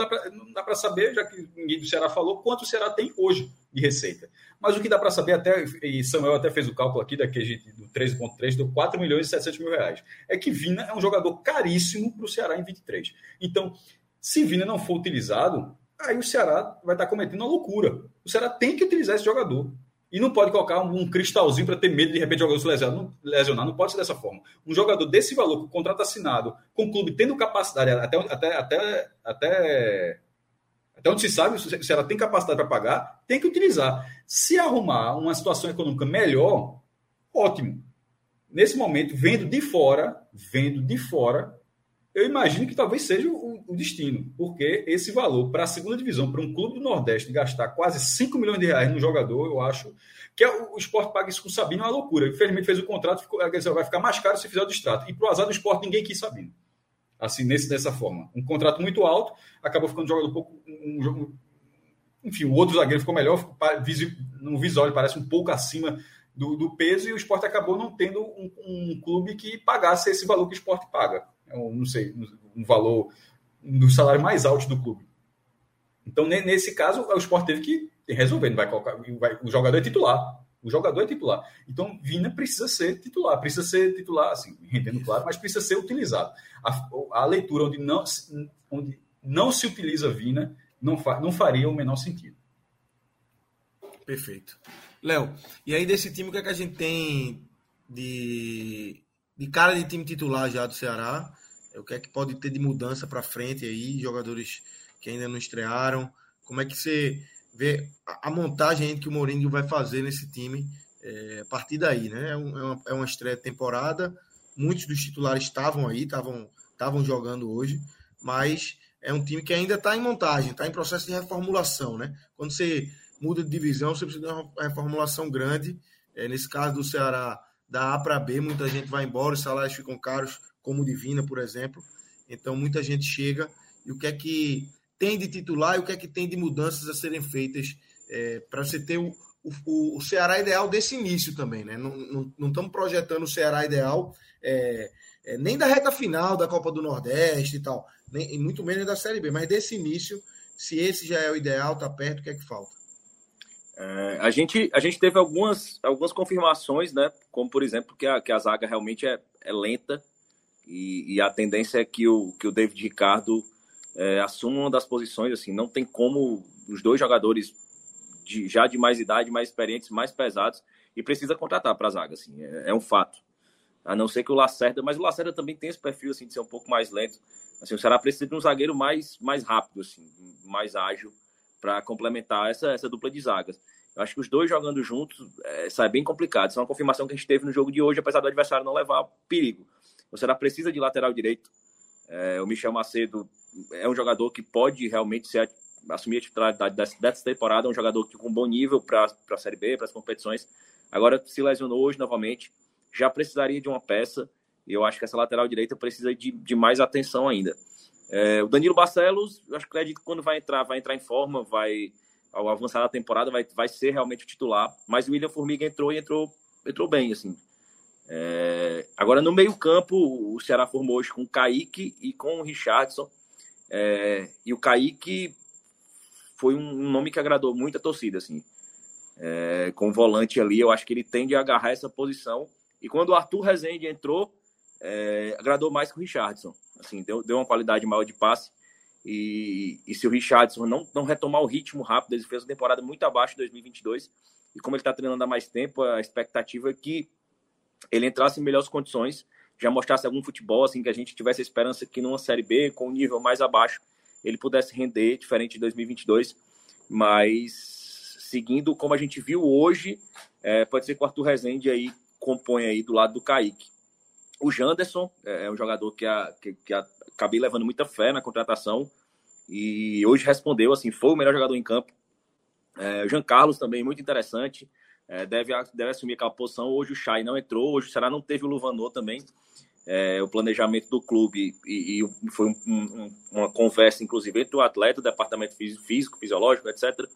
Speaker 4: dá para saber, já que ninguém do Ceará falou, quanto o Ceará tem hoje de receita. Mas o que dá para saber, até, e Samuel até fez o cálculo aqui, daqui gente, do 13,3, deu 4 milhões e 700 mil reais. É que Vina é um jogador caríssimo para o Ceará em 23. Então, se Vina não for utilizado, aí o Ceará vai estar tá cometendo uma loucura. O Ceará tem que utilizar esse jogador. E não pode colocar um, cristalzinho para ter medo de, repente jogador se lesionar. lesionar. Não pode ser dessa forma. Um jogador desse valor, com contrato assinado, com o clube tendo capacidade, até, até, até, até, até onde se sabe, se ela tem capacidade para pagar, tem que utilizar. Se arrumar uma situação econômica melhor, ótimo. Nesse momento, vendo de fora, vendo de fora, eu imagino que talvez seja o, o destino, porque esse valor para a segunda divisão, para um clube do Nordeste gastar quase 5 milhões de reais no jogador, eu acho que é, o, o esporte paga isso com o Sabino é uma loucura. Infelizmente fez o contrato, ficou, vai ficar mais caro se fizer o distrato. E para o azar do esporte, ninguém quis Sabino. assim, nesse, dessa forma. Um contrato muito alto, acabou ficando um pouco. Um, um, enfim, o outro zagueiro ficou melhor, no visual parece um pouco acima do, do peso, e o esporte acabou não tendo um, um, clube que pagasse esse valor que o esporte paga. Não sei, um valor do salário mais alto do clube. Então, nesse caso, o esporte teve que resolver, não vai colocar. Vai, o jogador é titular. O jogador é titular. Então, Vina precisa ser titular, precisa ser titular, assim, rendendo claro, mas precisa ser utilizado. A, a leitura onde não, onde não se utiliza Vina não, fa, não faria o menor sentido.
Speaker 1: Perfeito. Léo, e aí desse time, o que é que a gente tem de, de cara de time titular já do Ceará? O que é que pode ter de mudança para frente aí? Jogadores que ainda não estrearam. Como é que você ver a, montagem que o Mourinho vai fazer nesse time é, a partir daí, né? É, é, uma, é uma estreia temporada, muitos dos titulares estavam aí, estavam estavam jogando hoje, mas é um time que ainda está em montagem, está em processo de reformulação, né? Quando você muda de divisão, você precisa de uma reformulação grande. É, nesse caso do Ceará, da A para B, muita gente vai embora, os salários ficam caros, como Divina, por exemplo. Então, muita gente chega. E o que é que tem de titular e o que é que tem de mudanças a serem feitas é, para você ter o, o, o, Ceará ideal desse início também, né? Não, não, estamos projetando o Ceará ideal é, é, nem da reta final da Copa do Nordeste e tal, nem, e muito menos da Série B, mas desse início, se esse já é o ideal, está perto, o que é que falta?
Speaker 5: É, a, gente, a gente teve algumas, algumas confirmações, né? Como, por exemplo, que a, que a zaga realmente é, é lenta e, e a tendência é que o, que o David Ricardo é, assuma uma das posições, assim, não tem como os dois jogadores de, já de mais idade, mais experientes, mais pesados, e precisa contratar para a zaga, assim, é, é, um fato. A não ser que o Lacerda, mas o Lacerda também tem esse perfil, assim, de ser um pouco mais lento. Assim, o Ceará precisa de um zagueiro mais, mais rápido, assim, mais ágil, para complementar essa, essa dupla de zagas. Eu acho que os dois jogando juntos é, sai bem complicado. Isso é uma confirmação que a gente teve no jogo de hoje, apesar do adversário não levar perigo. O Ceará precisa de lateral direito. É, o Michel Macedo é um jogador que pode realmente ser, assumir a titularidade dessa temporada, é um jogador que com bom nível para a Série B, para as competições. Agora se lesionou hoje novamente, já precisaria de uma peça, e eu acho que essa lateral direita precisa de, de mais atenção ainda. É, o Danilo Barcelos, eu acredito que quando vai entrar, vai entrar em forma, vai ao avançar da temporada, vai, vai ser realmente o titular. Mas o William Formiga entrou e entrou, entrou bem, assim. É, agora, no meio-campo, o Ceará formou hoje com o Kaique e com o Richardson. É, e o Kaique foi um nome que agradou muito a torcida, assim. É, com o volante ali, eu acho que ele tende a agarrar essa posição. E quando o Arthur Rezende entrou, é, agradou mais que o Richardson. Assim, deu, deu uma qualidade maior de passe. E, e se o Richardson não, não retomar o ritmo rápido, ele fez uma temporada muito abaixo de 2022. E como ele está treinando há mais tempo, a expectativa é que ele entrasse em melhores condições já mostrasse algum futebol, assim, que a gente tivesse a esperança que numa Série B, com um nível mais abaixo, ele pudesse render, diferente de 2022. Mas, seguindo como a gente viu hoje, é, pode ser que o Arthur Rezende aí compõe aí do lado do Kaique. O Janderson é, é um jogador que, a, que, que a, acabei levando muita fé na contratação e hoje respondeu, assim, foi o melhor jogador em campo. É, o Jean Carlos também, muito interessante é, deve, deve assumir aquela posição. Hoje o Chay não entrou, hoje o Ceará não teve o Luvanor também. É, o planejamento do clube e, e foi um, um, uma conversa, inclusive, entre o atleta, o departamento físico, fisiológico, etc.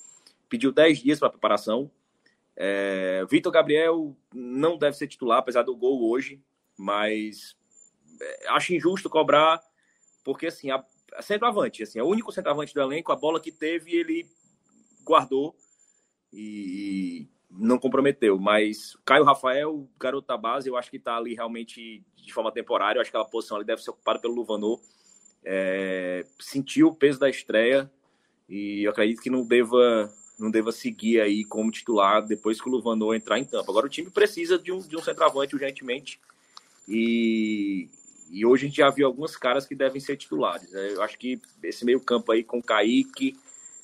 Speaker 5: Pediu 10 dias para preparação. É, Vitor Gabriel não deve ser titular, apesar do gol hoje, mas é, acho injusto cobrar, porque assim, a, a centroavante, assim, é o único centroavante do elenco, a bola que teve, ele guardou e, não comprometeu. Mas Caio Rafael, garoto da base, eu acho que está ali realmente de forma temporária. Eu acho que aquela posição ali deve ser ocupada pelo Luvanor. É, sentiu o peso da estreia e eu acredito que não deva não deva seguir aí como titular depois que o Luvanor entrar em campo. Agora o time precisa de um, de um centroavante urgentemente e, e hoje a gente já viu alguns caras que devem ser titulares. Né? Eu acho que esse meio campo aí com Kaique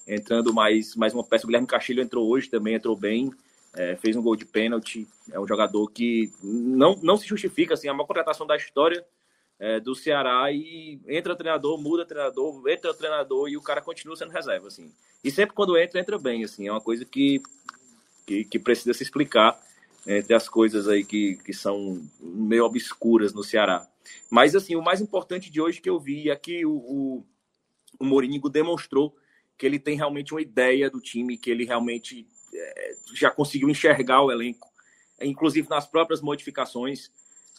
Speaker 5: entrando mais, mais uma peça, o Guilherme Castilho entrou hoje também, entrou bem é, fez um gol de pênalti, é um jogador que não, não se justifica, assim, é uma contratação da história é, do Ceará e entra treinador, muda treinador, entra treinador e o cara continua sendo reserva, assim. E sempre quando entra, entra bem, assim, é uma coisa que, que, que precisa se explicar entre as coisas aí que, que são meio obscuras no Ceará. Mas, assim, o mais importante de hoje que eu vi é que o, o, o demonstrou que ele tem realmente uma ideia do time, que ele realmente é, já conseguiu enxergar o elenco, inclusive nas próprias modificações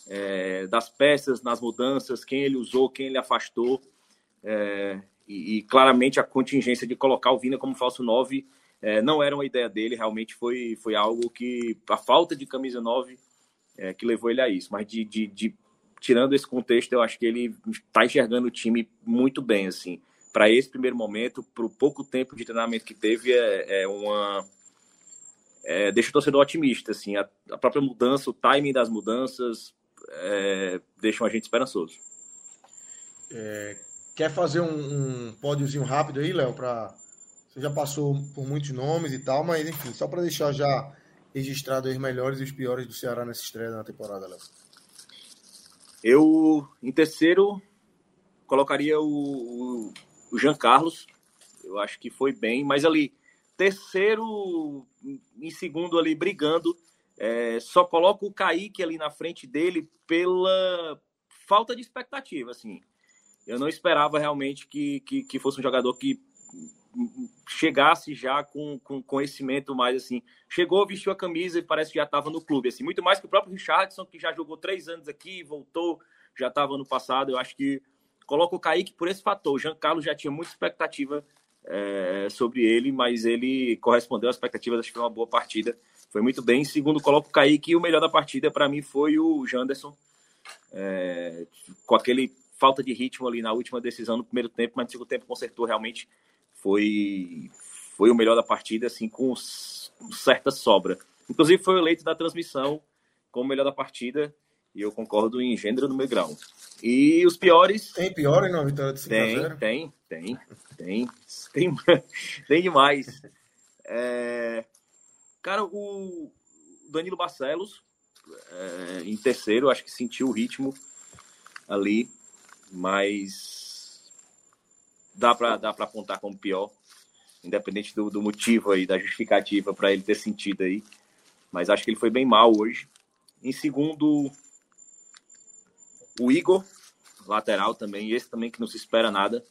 Speaker 5: é, das peças, nas mudanças, quem ele usou, quem ele afastou. É, e, e, claramente a contingência de colocar o Vina como falso 9 é, não era uma ideia dele, realmente foi, foi algo que a falta de camisa 9 é, que levou ele a isso. Mas de, de, de, tirando esse contexto, eu acho que ele está enxergando o time muito bem, assim. Para esse primeiro momento, para o pouco tempo de treinamento que teve, é, é uma é, deixa o torcedor otimista, assim, a, a, própria mudança, o timing das mudanças é, deixam a gente esperançoso.
Speaker 1: É, quer fazer um, um pódiozinho rápido aí, Léo, para já passou por muitos nomes e tal, mas enfim, só para deixar já registrado os melhores e os piores do Ceará nessa estreia na temporada, Léo.
Speaker 5: Eu, em terceiro, colocaria o, o Jean Carlos. Eu acho que foi bem, mas ali, terceiro, em segundo ali, brigando. É, só coloco o Kaique ali na frente dele pela falta de expectativa, assim. Eu não esperava realmente que, que, que fosse um jogador que chegasse já com, com conhecimento mais assim. Chegou, vestiu a camisa e parece que já estava no clube, assim. Muito mais que o próprio Richardson, que já jogou três anos aqui, voltou, já estava no passado. Eu acho que coloca o Kaique por esse fator. O Jean Carlos já tinha muita expectativa é, sobre ele, mas ele correspondeu às expectativas. Acho que foi uma boa partida. Foi muito bem. Segundo, coloco o Kaique e o melhor da partida para mim foi o Janderson. É, com aquele falta de ritmo ali na última decisão no primeiro tempo, mas no segundo tempo consertou realmente foi foi o melhor da partida, assim, com certa sobra. Inclusive foi eleito da transmissão como melhor da partida, e eu concordo em gênero no meu grau. E os piores.
Speaker 1: Tem piores na vitória de 5
Speaker 5: tem, tem, tem, [laughs] tem, tem, tem demais. É... Cara, o Danilo Barcelos, é, em terceiro, acho que sentiu o ritmo ali, mas dá para dá para apontar como pior, independente do, do motivo aí, da justificativa para ele ter sentido aí. Mas acho que ele foi bem mal hoje. Em segundo, o Igor, lateral também, esse também que não se espera nada.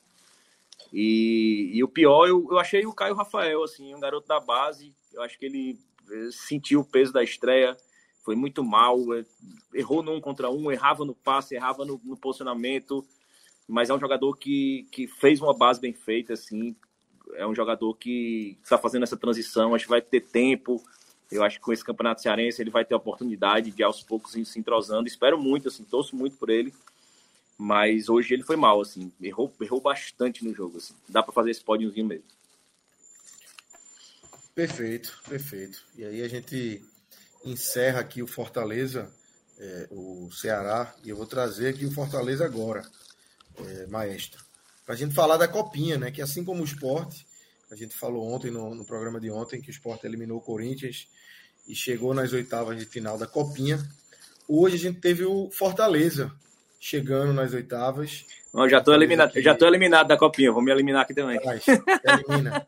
Speaker 5: E, e o pior, eu, eu achei o Caio Rafael, assim, um garoto da base. Eu acho que ele eh, sentiu o peso da estreia, foi muito mal, eh, errou num contra um, errava no passe, errava no, no posicionamento mas é um jogador que, que fez uma base bem feita, assim, é um jogador que está fazendo essa transição, acho que vai ter tempo, eu acho que com esse campeonato cearense ele vai ter a oportunidade de aos poucos se entrosando, espero muito, assim, torço muito por ele, mas hoje ele foi mal, assim, errou, errou bastante no jogo, assim, dá para fazer esse pódiozinho mesmo.
Speaker 1: Perfeito, perfeito. E aí a gente encerra aqui o Fortaleza, é, o Ceará, e eu vou trazer aqui o Fortaleza agora é, maestro. Para a gente falar da copinha, né? Que assim como o esporte, a gente falou ontem no, no programa de ontem que o esporte eliminou o Corinthians e chegou nas oitavas de final da copinha. Hoje a gente teve o Fortaleza chegando nas oitavas.
Speaker 5: Não, já estou eliminado, aqui... já tô eliminado da copinha, vou me eliminar aqui também. Mas, elimina.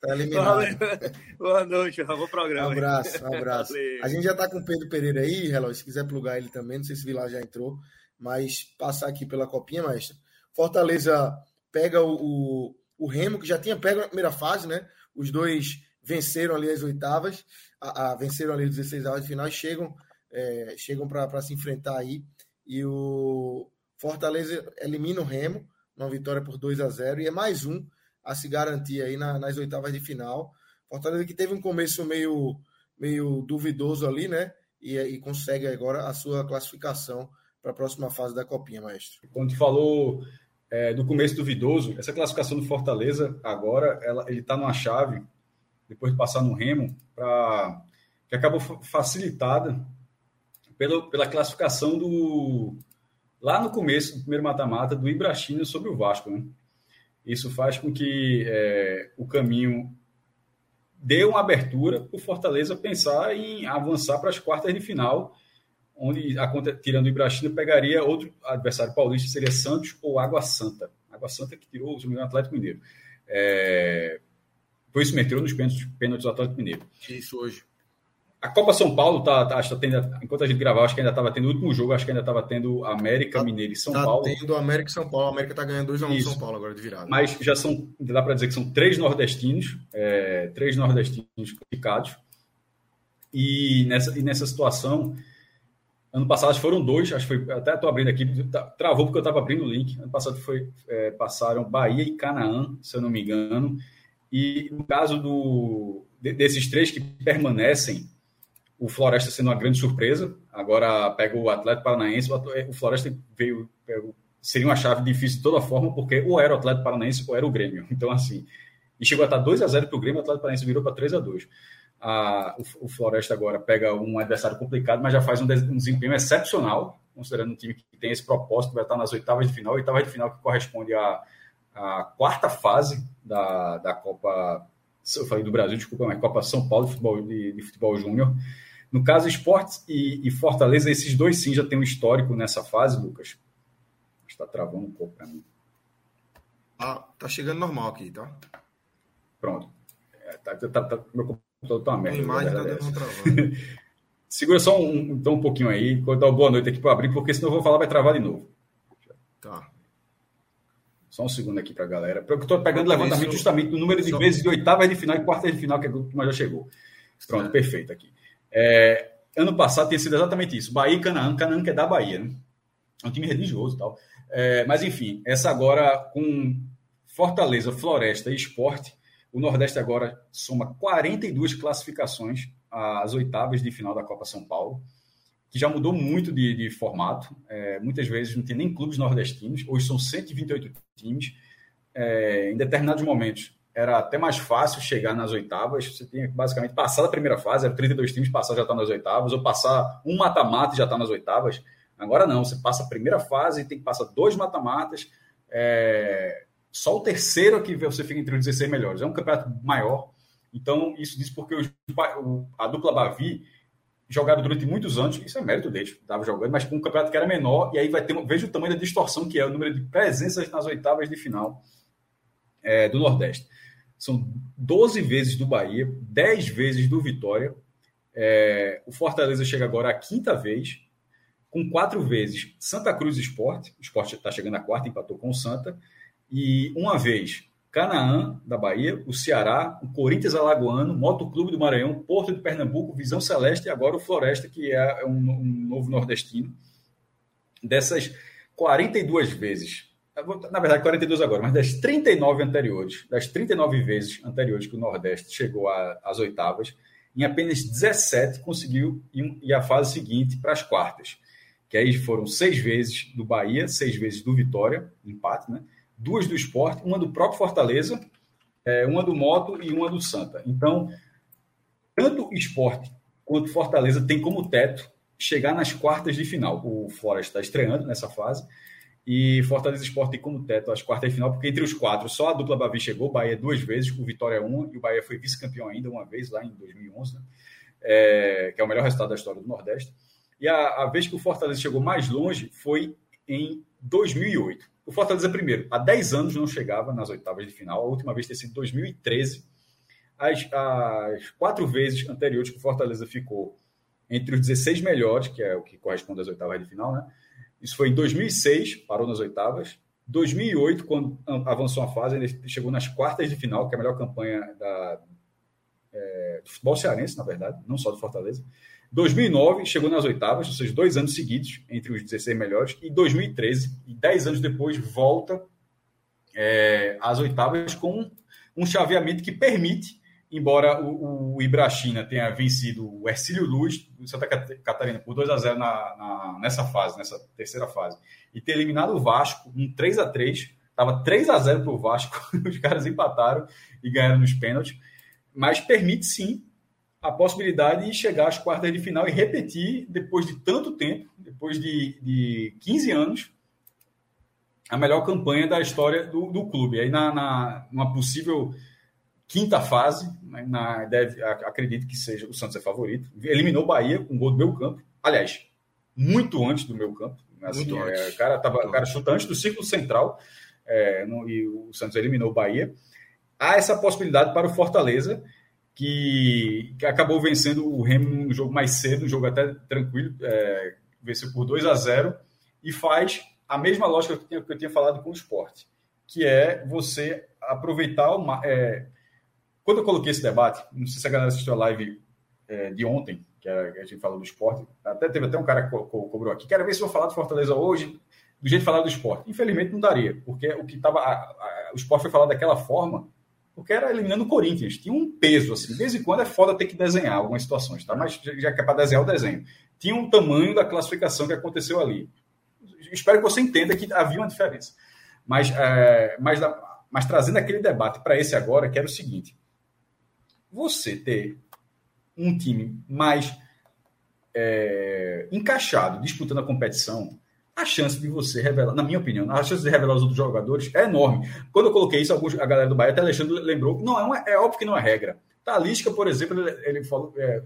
Speaker 1: Tá eliminado. [laughs]
Speaker 5: Boa noite, bom programa.
Speaker 1: Um abraço, um abraço. Valeu. A gente já está com o Pedro Pereira aí, Hello, se quiser plugar ele também, não sei se o Vilar já entrou, mas passar aqui pela copinha, maestra. Fortaleza pega o, o, o, Remo, que já tinha pego na primeira fase, né? Os dois venceram ali as oitavas, a, a venceram ali os 16 avos de final e chegam, é, chegam para se enfrentar aí. E o Fortaleza elimina o Remo, uma vitória por 2 a 0 e é mais um a se garantir aí na, nas oitavas de final. Fortaleza que teve um começo meio, meio duvidoso ali, né? E, e consegue agora a sua classificação para a próxima fase da Copinha, maestro.
Speaker 4: Quando falou é, no começo duvidoso, essa classificação do Fortaleza agora ela, ele está numa chave, depois de passar no Remo, pra, que acabou facilitada pela, pela classificação do lá no começo do primeiro mata-mata do Ibrachina sobre o Vasco. Né? Isso faz com que é, o caminho dê uma abertura para o Fortaleza pensar em avançar para as quartas de final onde, a conta, tirando o Ibrachina, pegaria outro adversário paulista, seria Santos ou Água Santa. Água Santa que tirou o Atlético Mineiro. É, por isso meteu nos pênaltis, pênaltis do Atlético Mineiro.
Speaker 1: Isso hoje.
Speaker 4: A Copa São Paulo tá, tá, tá tendo, enquanto a gente gravava, acho que ainda estava tendo o último jogo, acho que ainda estava tendo América, tá, Mineiro e São
Speaker 1: tá
Speaker 4: Paulo.
Speaker 1: tendo América e São Paulo. A América está ganhando 2x1 um São Paulo agora de virada.
Speaker 4: Mas já são, dá para dizer que são três nordestinos, é, três nordestinos classificados. E nessa, e nessa situação, ano passado foram dois, acho que foi, até estou abrindo aqui, tá, travou porque eu estava abrindo o link. Ano passado foi, é, passaram Bahia e Canaã, se eu não me engano. E no caso do, desses três que permanecem, o Floresta sendo uma grande surpresa. Agora pega o Atlético Paranaense. O Floresta veio, seria uma chave difícil de toda forma, porque ou era o Atlético Paranaense ou era o Grêmio. Então, assim, e chegou a estar 2 a 0 para o Grêmio, o Atlético Paranaense virou para 3 a 2 a, o, o, Floresta agora pega um adversário complicado, mas já faz um, um, desempenho excepcional, considerando um time que tem esse propósito, vai estar nas oitavas de final, oitavas de final que corresponde à, à quarta fase da, da Copa, eu falei do Brasil, desculpa, mas Copa São Paulo de Futebol, de, de futebol Júnior. No caso, Esportes e, e, Fortaleza, esses dois sim já têm um histórico nessa fase, Lucas. Está travando um pouco para mim.
Speaker 1: Ah, tá chegando normal aqui, tá?
Speaker 4: Pronto. É, tá, tá, tá, meu computador tá uma merda. A imagem
Speaker 1: tá dando um travando. [laughs]
Speaker 4: Segura só um, então um pouquinho aí, enquanto eu dar boa noite aqui para abrir, porque senão eu vou falar, vai travar de novo.
Speaker 1: Tá.
Speaker 4: Só um segundo aqui para a galera. Porque eu estou pegando levantamento isso, justamente do número de só... vezes de oitava de final e quarta de final, que é o que mais já chegou. Pronto, é. perfeito aqui. É, ano passado tinha sido exatamente isso. Bahia e Canaã, Canaã que é da Bahia, né? É um time religioso e tal. É, mas, enfim, essa agora com Fortaleza, Floresta e Esporte, o Nordeste agora soma 42 classificações às oitavas de final da Copa São Paulo, que já mudou muito de, de formato. É, muitas vezes não tem nem clubes nordestinos, hoje são 128 times. É, em determinados momentos, era até mais fácil chegar nas oitavas. Você tinha que basicamente passar da primeira fase, era 32 times, passar já está nas oitavas, ou passar um mata-mata e já está nas oitavas. Agora não, você passa a primeira fase e tem que passar dois mata-matas. É... Só o terceiro que você fica entre os 16 melhores. É um campeonato maior. Então, isso diz porque o, a dupla Bavi jogaram durante muitos anos, isso é mérito deles, estava jogando, mas com um campeonato que era menor, e aí vai ter, veja o tamanho da distorção que é o número de presenças nas oitavas de final é, do Nordeste. São 12 vezes do Bahia, 10 vezes do Vitória. É, o Fortaleza chega agora a quinta vez, com quatro vezes Santa Cruz Esporte. O Esporte está chegando a quarta, empatou com o Santa. E uma vez Canaã, da Bahia, o Ceará, o Corinthians Alagoano, Moto Clube do Maranhão, Porto de Pernambuco, Visão Celeste e agora o Floresta, que é um, um novo nordestino. Dessas 42 vezes na verdade 42 agora, mas das 39 anteriores, das 39 vezes anteriores que o Nordeste chegou às oitavas, em apenas 17 conseguiu ir a fase seguinte para as quartas. Que aí foram seis vezes do Bahia, seis vezes do Vitória, empate, né? Duas do esporte, uma do próprio Fortaleza, é, uma do Moto e uma do Santa. Então, tanto esporte quanto Fortaleza tem como teto chegar nas quartas de final. O Floresta está estreando nessa fase e Fortaleza Esporte tem como teto as quartas de final, porque entre os quatro, só a dupla Bavi chegou, Bahia duas vezes, o Vitória uma, e o Bahia foi vice-campeão ainda uma vez, lá em 2011, né? é, que é o melhor resultado da história do Nordeste. E a, a, vez que o Fortaleza chegou mais longe foi em 2008. O Fortaleza, primeiro, há 10 anos não chegava nas oitavas de final, a última vez ter sido 2013. As, as quatro vezes anteriores que o Fortaleza ficou entre os 16 melhores, que é o que corresponde às oitavas de final, né? Isso foi em 2006, parou nas oitavas. 2008, quando avançou a fase, ele chegou nas quartas de final, que é a melhor campanha da, é, do futebol cearense, na verdade, não só do Fortaleza. 2009, chegou nas oitavas, ou seja, dois anos seguidos entre os 16 melhores. E 2013, e dez anos depois, volta é, às oitavas com um chaveamento que permite embora o, o Ibrachina tenha vencido o Ercílio Luz do Santa Catarina por 2 a 0 na, na, nessa fase, nessa terceira fase, e ter eliminado o Vasco um 3 a 3 estava 3 a 0 para o Vasco, [laughs] os caras empataram e ganharam nos pênaltis, mas permite sim a possibilidade de chegar às quartas de final e repetir, depois de tanto tempo, depois de, de 15 anos, a melhor campanha da história do, do clube. Aí, na, na, numa possível quinta fase, né, na, deve, acredito que seja o Santos é favorito. Eliminou o Bahia com um gol do meu campo. Aliás, muito antes do meu campo. Assim, muito é, O cara, tava, o cara chuta antes do círculo central é, no, e o Santos eliminou o Bahia. Há essa possibilidade para o Fortaleza que, que acabou vencendo o Remo no jogo mais cedo, um jogo até tranquilo, é, venceu por 2 a 0 e faz a mesma lógica que eu tinha, que eu tinha falado com o esporte, que é você aproveitar uma. É, quando eu coloquei esse debate, não sei se a galera assistiu a live é, de ontem, que a, gente falou do esporte, até teve até um cara que co co cobrou aqui, quero ver se eu vou falar do Fortaleza hoje, do jeito de falar do esporte. Infelizmente não daria, porque o que estava. O esporte foi falado daquela forma, porque era eliminando o Corinthians. Tinha um peso, assim. De vez em quando é foda ter que desenhar algumas situações, tá? Mas já que é para desenhar o desenho. Tinha um tamanho da classificação que aconteceu ali. Espero que você entenda que havia uma diferença. Mas, é, mas, mas trazendo aquele debate para esse agora, que era o seguinte: você ter um time mais é, encaixado, disputando a competição, a chance de você revelar, na minha opinião, a chance de revelar os outros jogadores é enorme. Quando eu coloquei isso, alguns, a galera do Bahia, até Alexandre lembrou, não, é, uma, é óbvio que não é regra. Talisca, por exemplo, ele, ele falou, é,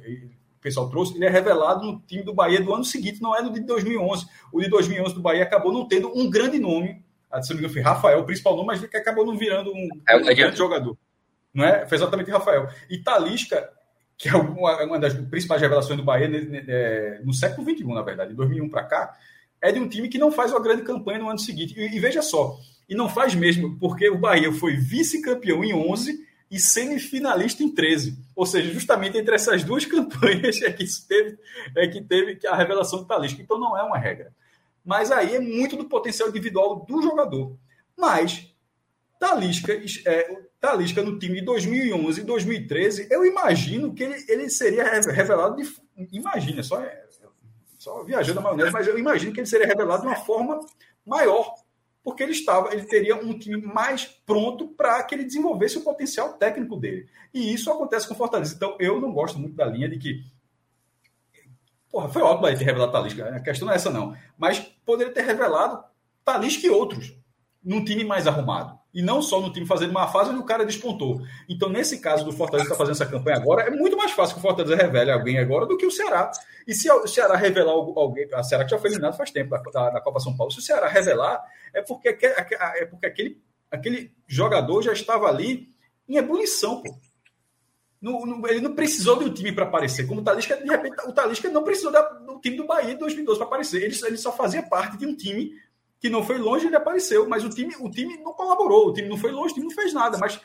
Speaker 4: o pessoal trouxe, ele é revelado no time do Bahia do ano seguinte, não é no de 2011. O de 2011 do Bahia acabou não tendo um grande nome, se não me engano foi Rafael, o principal nome, mas que acabou não virando um, é, um grande jogador. Não é? Foi exatamente Rafael. E Talisca, que é uma, uma das principais revelações do Bahia é, no século XXI, na verdade, de 2001 para cá, é de um time que não faz uma grande campanha no ano seguinte. E, e veja só, e não faz mesmo, porque o Bahia foi vice-campeão em 11 e semifinalista em 13. Ou seja, justamente entre essas duas [laughs] campanhas é que teve, é que teve a revelação do Talisca. Então não é uma regra. Mas aí é muito do potencial individual do jogador. Mas Talisca, é, Talisca no time de 2011 e 2013, eu imagino que ele, ele seria revelado de. Imagina, só, só viajando na maionese, mas eu imagino que ele seria revelado de uma forma maior porque ele estava, ele teria um time mais pronto para que ele desenvolvesse o potencial técnico dele. E isso acontece com o Fortaleza. Então, eu não gosto muito da linha de que. Porra, foi ótimo ter revelado Talisca. A questão não é essa, não. Mas poderia ter revelado Talisca e outros num time mais arrumado e não só no time fazendo uma fase onde o cara despontou. Então, nesse caso do Fortaleza está fazendo essa campanha agora, é muito mais fácil que o Fortaleza revele alguém agora do que o Ceará. E se o Ceará revelar alguém, a Ceará que já foi eliminado faz tempo da, da Copa São Paulo, se o Ceará revelar, é porque, é porque aquele, aquele jogador já estava ali em ebulição, pô. No, no, ele não precisou de um time para aparecer. Como o Talisca, de repente, o Talisca não precisou da, do time do Bahia em 2012 para aparecer. Ele, ele só fazia parte de um time que não foi longe, ele apareceu, mas o time, o time não colaborou, o time não foi longe, o time não fez nada, mas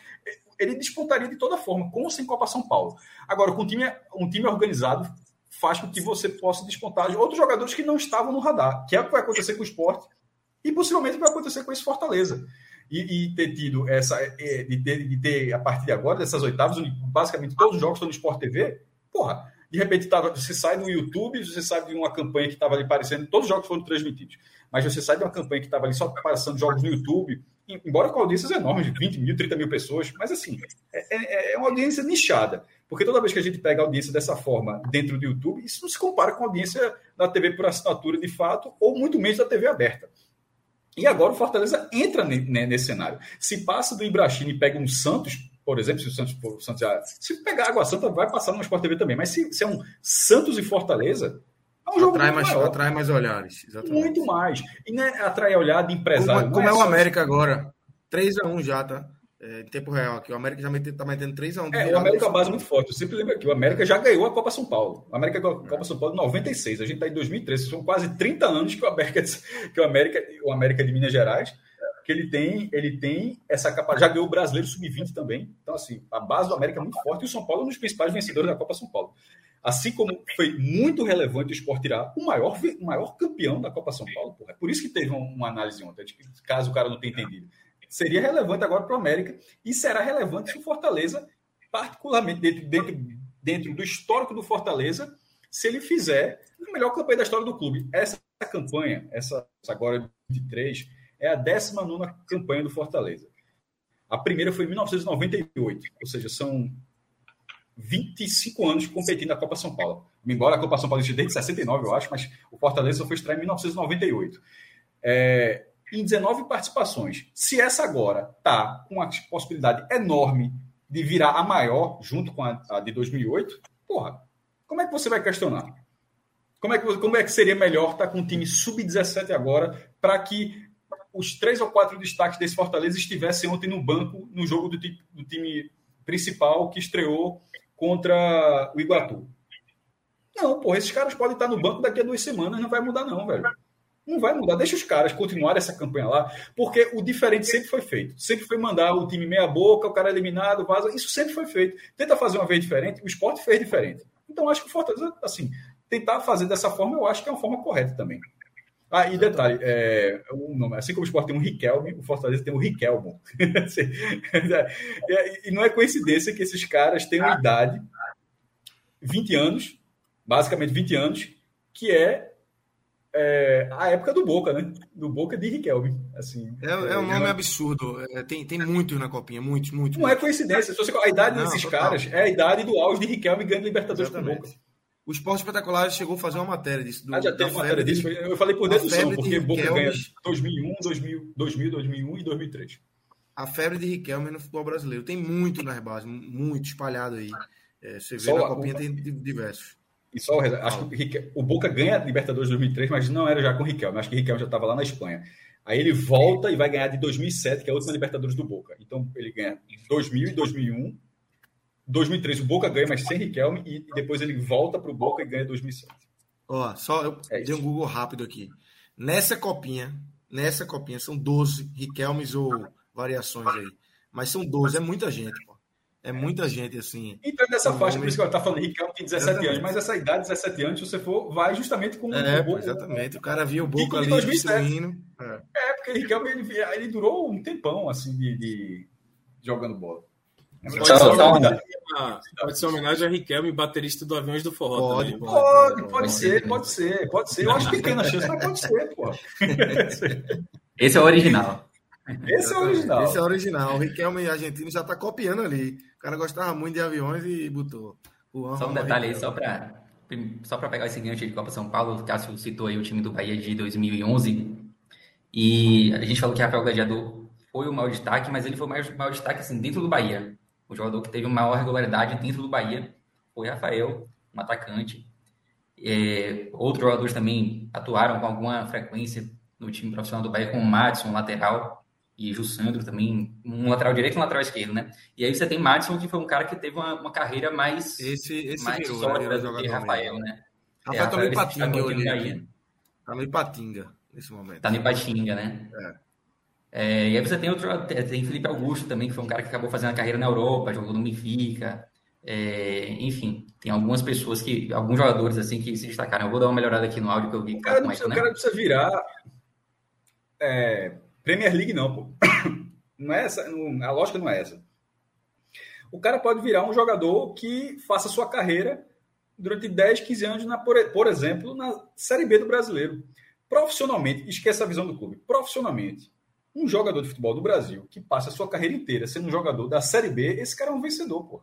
Speaker 4: ele despontaria de toda forma, com ou sem Copa São Paulo. Agora, com um time, um time organizado faz com que você possa despontar outros jogadores que não estavam no radar, que é o que vai acontecer com o esporte e possivelmente vai acontecer com esse Fortaleza. E, e ter tido essa, é, de ter, de ter, a partir de agora, dessas oitavas, basicamente todos os jogos estão no Sport TV, porra, de repente tava, você sai no YouTube, você sabe de uma campanha que estava ali aparecendo, todos os jogos foram transmitidos mas você sai de uma campanha que estava ali só passando jogos no YouTube, embora com audiências enormes, de 20 mil, 30 mil pessoas, mas assim, é, é, é, uma audiência nichada. Porque toda vez que a gente pega a audiência dessa forma dentro do YouTube, isso não se compara com a audiência da TV por assinatura de fato, ou muito menos da TV aberta. E agora o Fortaleza entra nesse cenário. Se passa do Ibrahim e pega um Santos, por exemplo, se o Santos, o Santos se pegar Água Santa, vai passar no Sport TV também. Mas se, se é um Santos e Fortaleza,
Speaker 1: é um jogo atrai, mais, maior. atrai mais olhares.
Speaker 4: Exatamente. Muito mais. E né, atrai olhar de empresário.
Speaker 1: Como, como é, é, o América agora. 3x1 já, tá? É, em tempo real aqui. O América já está metendo 3x1.
Speaker 4: É, o América é uma base muito forte. Eu sempre lembro aqui. O América já ganhou a Copa São Paulo. O América ganhou a Copa São Paulo em 96. A gente está em 2013. São quase 30 anos que o América, [laughs] que o América, o América de Minas Gerais, que ele tem, ele tem essa capacidade. Já ganhou o brasileiro sub-20 também. Então, assim, a base do América é muito forte e o São Paulo é um dos principais vencedores da Copa São Paulo. Assim como foi muito relevante o Sport tirar o maior, o maior campeão da Copa São Paulo. Porra. É por isso que teve uma análise ontem, caso o cara não tenha entendido. Seria relevante agora para o América e será relevante se o Fortaleza, particularmente dentro, dentro, dentro do histórico do Fortaleza, se ele fizer a melhor campanha da história do clube. Essa campanha, essa agora de três, é a 19 campanha do Fortaleza. A primeira foi em 1998, ou seja, são 25 anos competindo na Copa São Paulo. Embora a Copa São Paulo exista desde 69, eu acho, mas o Fortaleza só foi estrear em 1998. É, em 19 participações. Se essa agora está com uma possibilidade enorme de virar a maior, junto com a, a, de 2008, porra, como é que você vai questionar? Como é que, como é que seria melhor estar tá com um time sub-17 agora para que os três ou quatro destaques desse Fortaleza estivessem ontem no banco no jogo do, do time principal que estreou contra o Iguatu. Não, porra, esses caras podem estar no banco daqui a duas semanas, não vai mudar, não, velho. Não vai mudar. Deixa os caras continuarem essa campanha lá, porque o diferente sempre foi feito. Sempre foi mandar o time meia-boca, o cara eliminado, vaza. Isso sempre foi feito. Tenta fazer uma vez diferente, o esporte fez diferente. Então, acho que o Fortaleza, assim, tentar fazer dessa forma, eu acho que é uma forma correta também. Ah, e detalhe, é, um, assim como o Sport tem um Riquelme, o Fortaleza tem um Riquelmo. [laughs] Assim, e não é coincidência que esses caras tenham idade, 20 anos, basicamente 20 anos, que é, é, a época do Boca, né? Do Boca de Riquelme. Assim,
Speaker 1: é, é um nome absurdo. É, tem, tem muitos na copinha, muitos, muitos.
Speaker 4: Não é muitos. é coincidência. A idade não, desses caras é a idade do auge de Riquelme ganhando Libertadores Exatamente. com o Boca.
Speaker 1: O Esporte Espetacular chegou a fazer uma matéria disso.
Speaker 4: Do, ah, já uma matéria disso. Eu falei por dedução, porque de Boca ganha 2001, 2000, 2000, 2001 e 2003.
Speaker 1: A febre de Riquelme no futebol brasileiro. Tem muito nas bases, muito espalhado aí. É, você vê Só na Copinha, tem diversos.
Speaker 4: E só acho que o Boca ganha a Libertadores 2003, mas não era já com o Riquelme. Acho que o Riquelme já estava lá na Espanha. Aí ele volta e vai ganhar de 2007, que é a última Libertadores do Boca. Então ele ganha em 2000 e 2001 2003 o Boca ganha, mas sem Riquelme, e depois ele volta para o Boca e ganha 2007.
Speaker 1: Ó, só eu é dei um Google rápido aqui. Nessa copinha, nessa copinha são 12 Riquelmes ou variações aí. Mas são 12, é muita gente, pô. É muita gente, assim.
Speaker 4: Então, nessa faixa, por isso que eu estava falando, Riquelme tem 17 exatamente. anos, mas essa idade, 17 anos, se você for, vai justamente com
Speaker 1: é, o Boca. Exatamente, o cara viu o Boca ali destruindo.
Speaker 4: É. é, porque o Riquelme, ele, ele durou um tempão, assim, de, de jogando bola.
Speaker 1: Pode, ser homenagem, pode ser homenagem a Riquelme, baterista do Aviões do Forró.
Speaker 4: Pode, pode, pode, pode, pode ser, pode ser, pode ser. Eu acho pequena chance, mas pode ser, pô. [laughs]
Speaker 6: Esse é o original.
Speaker 4: Esse é o original.
Speaker 1: Esse é o original. O Riquelme argentino já está copiando ali. O cara gostava muito de aviões e botou.
Speaker 6: só um detalhe aí, só para só para pegar esse gancho de Copa São Paulo, o Cássio citou aí o time do Bahia de 2011. E a gente falou que Rafael Gladiador foi o maior destaque, mas ele foi o maior, maior destaque assim, dentro do Bahia. O jogador que teve maior regularidade dentro do Bahia foi Rafael, um atacante. É, outros jogadores também atuaram com alguma frequência no time profissional do Bahia, como o Madison, lateral, e Jussandro também, um lateral direito e um lateral esquerdo, né? E aí você tem Madison, que foi um cara que teve uma, uma carreira mais,
Speaker 1: esse, esse
Speaker 6: mais virou, sólida do que Rafael, né?
Speaker 1: Rafael é, tá no Ipatinga, Tá no Ipatinga nesse momento.
Speaker 6: Tá no Ipatinga, né? É. É, e aí você tem outro, tem Felipe Augusto também, que foi um cara que acabou fazendo a carreira na Europa, jogou no Benfica. É, enfim, tem algumas pessoas que, alguns jogadores assim que se destacaram. Eu vou dar uma melhorada aqui no áudio que eu vi.
Speaker 4: O cara, não, o cara precisa virar é, Premier League, não, pô. [coughs] Não é essa, não, a lógica não é essa. O cara pode virar um jogador que faça sua carreira durante 10, 15 anos, na, por, por exemplo, na Série B do brasileiro. Profissionalmente, esqueça a visão do clube. Profissionalmente, um jogador de futebol do Brasil que passa a sua carreira inteira sendo um jogador da Série B, esse cara é um vencedor, pô.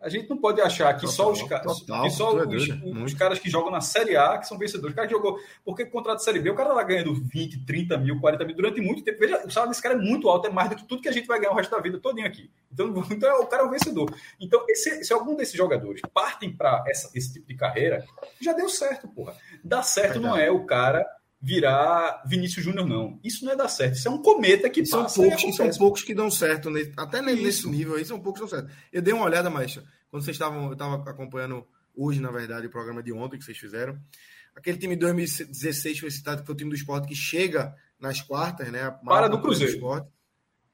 Speaker 4: A gente não pode achar que total, só, os, total, que só os, os, caras que jogam na Série A que são vencedores. O cara que jogou. Porque contrato de Série B, o cara lá ganhando 20, 30 mil, 40 mil durante muito tempo. Veja, o salário desse cara é muito alto, é mais do que tudo que a gente vai ganhar o resto da vida todinho aqui. Então, [laughs] então o cara é um vencedor. Então, esse, se algum desses jogadores partem para esse tipo de carreira, já deu certo, porra. Dá certo não é o cara virar Vinícius Júnior, não. Isso não é dar certo. Isso é um cometa que
Speaker 1: são poucos, são poucos que dão certo. Até nesse nível aí, são poucos que dão certo. Eu dei uma olhada, mas quando vocês estavam, eu estava acompanhando hoje, na verdade, o programa de ontem que vocês fizeram. Aquele time de 2016 foi citado que foi o time do esporte que chega nas quartas, né?
Speaker 4: Para do Cruzeiro. Do
Speaker 1: esporte,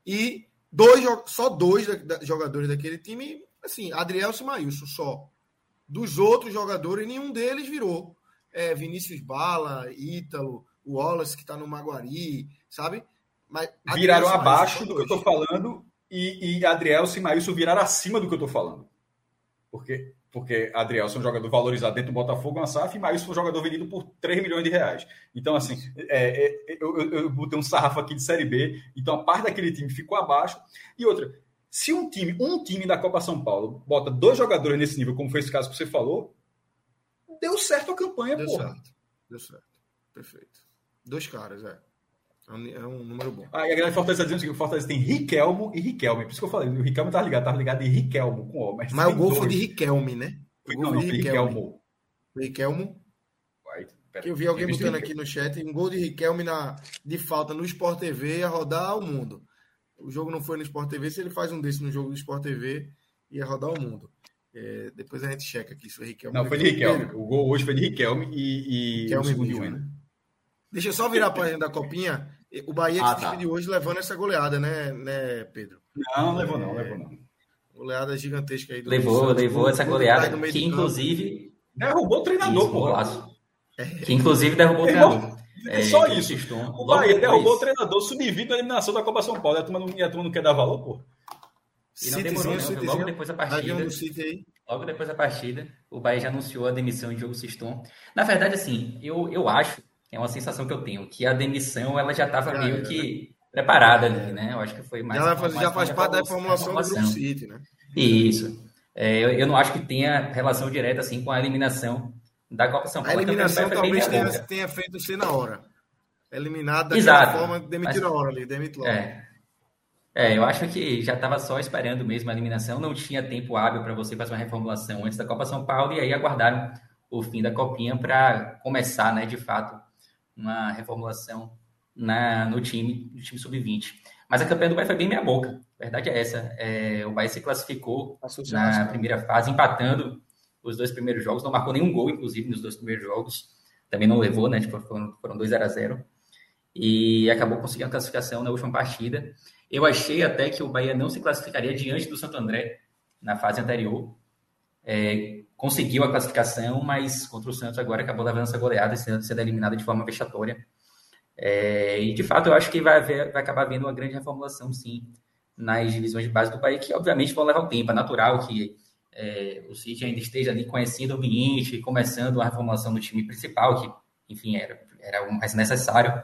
Speaker 1: e dois, só dois jogadores daquele time, assim, Adriel e Maílson, só. Dos outros jogadores, nenhum deles virou é, Vinícius Bala, Ítalo, o Wallace que está no Maguari, sabe?
Speaker 4: Mas viraram abaixo do que eu estou falando e, e Adriel e Maílson viraram acima do que eu estou falando. Porque, porque Adriel é um jogador valorizado dentro do Botafogo, uma SAF, e Maílson foi um jogador vendido por 3 milhões de reais. Então, assim, é, é, eu, eu, eu botei um sarrafo aqui de Série B, então a parte daquele time ficou abaixo. E outra, se um time, um time da Copa São Paulo bota dois jogadores nesse nível, como foi esse caso que você falou, deu certo a campanha, deu porra. Certo.
Speaker 1: Deu certo. Perfeito. Dois caras, é. É um, é um número bom.
Speaker 4: Ah, e a galera Fortaleza dizendo que o Fortaleza tem Riquelmo e Riquelme. Por isso que eu falei, o Riquelme tá ligado, tá ligado em Riquelmo com
Speaker 1: O. Mas, mas o gol dois. foi de Riquelme, né?
Speaker 4: O gol não, de
Speaker 1: Riquelmo. Riquelmo. Que eu vi alguém botando aqui no chat, um gol de Riquelme na, de falta no Sport TV ia rodar o mundo. O jogo não foi no Sport TV, se ele faz um desse no jogo do Sport TV, ia rodar o mundo. É, depois a gente checa aqui se
Speaker 7: foi
Speaker 1: Riquelme.
Speaker 7: Não, foi de Riquelme. O gol hoje foi de Riquelme e, e
Speaker 1: Riquelme o segundo né? Deixa eu só virar a página da copinha. O Bahia ah, tá. hoje levando essa goleada, né, né Pedro?
Speaker 7: Não, levou não, levou não.
Speaker 1: Goleada gigantesca aí.
Speaker 6: Do levou, levou essa goleada, que inclusive...
Speaker 7: Derrubou o treinador, pô.
Speaker 6: Que inclusive derrubou o treinador.
Speaker 7: É, só isso. O Bahia derrubou o treinador sub-20 na eliminação da Copa São Paulo. E a turma não, a turma não quer dar valor, pô.
Speaker 6: E não demorou. Logo depois da partida. Logo depois da partida, o Bahia já anunciou a demissão de Diogo Siston. Na verdade, assim, eu, eu acho é uma sensação que eu tenho, que a demissão ela já estava meio que preparada ali, né? Eu acho que foi mais.
Speaker 1: Ela faz, já faz parte da reformulação do Grupo City, né?
Speaker 6: Isso. É, eu, eu, não acho que tenha relação direta assim com a eliminação da Copa São Paulo.
Speaker 1: A eliminação talvez tenha, tenha, feito ser na hora. Eliminada
Speaker 6: da
Speaker 1: forma, demitiu na hora ali, demitiu logo.
Speaker 6: É. É, eu acho que já estava só esperando mesmo a eliminação, não tinha tempo hábil para você fazer uma reformulação antes da Copa São Paulo, e aí aguardaram o fim da Copinha para começar, né, de fato, uma reformulação na, no time, no time sub-20. Mas a campanha do Bahia foi bem meia boca. A verdade é essa. É, o Bahia se classificou na primeira fase, empatando os dois primeiros jogos. Não marcou nenhum gol, inclusive, nos dois primeiros jogos. Também não levou, né? Tipo, foram, foram 2 a 0 E acabou conseguindo a classificação na última partida. Eu achei até que o Bahia não se classificaria diante do Santo André na fase anterior. É, conseguiu a classificação, mas contra o Santos agora acabou levando essa goleada, sendo, eliminada de forma vexatória. É, e de fato eu acho que vai, haver, vai acabar havendo uma grande reformulação, sim, nas divisões de base do país, que obviamente vão levar um tempo. É natural que é, o City ainda esteja ali conhecendo o ambiente, começando a reformulação do time principal, que, enfim, era, era mais necessário.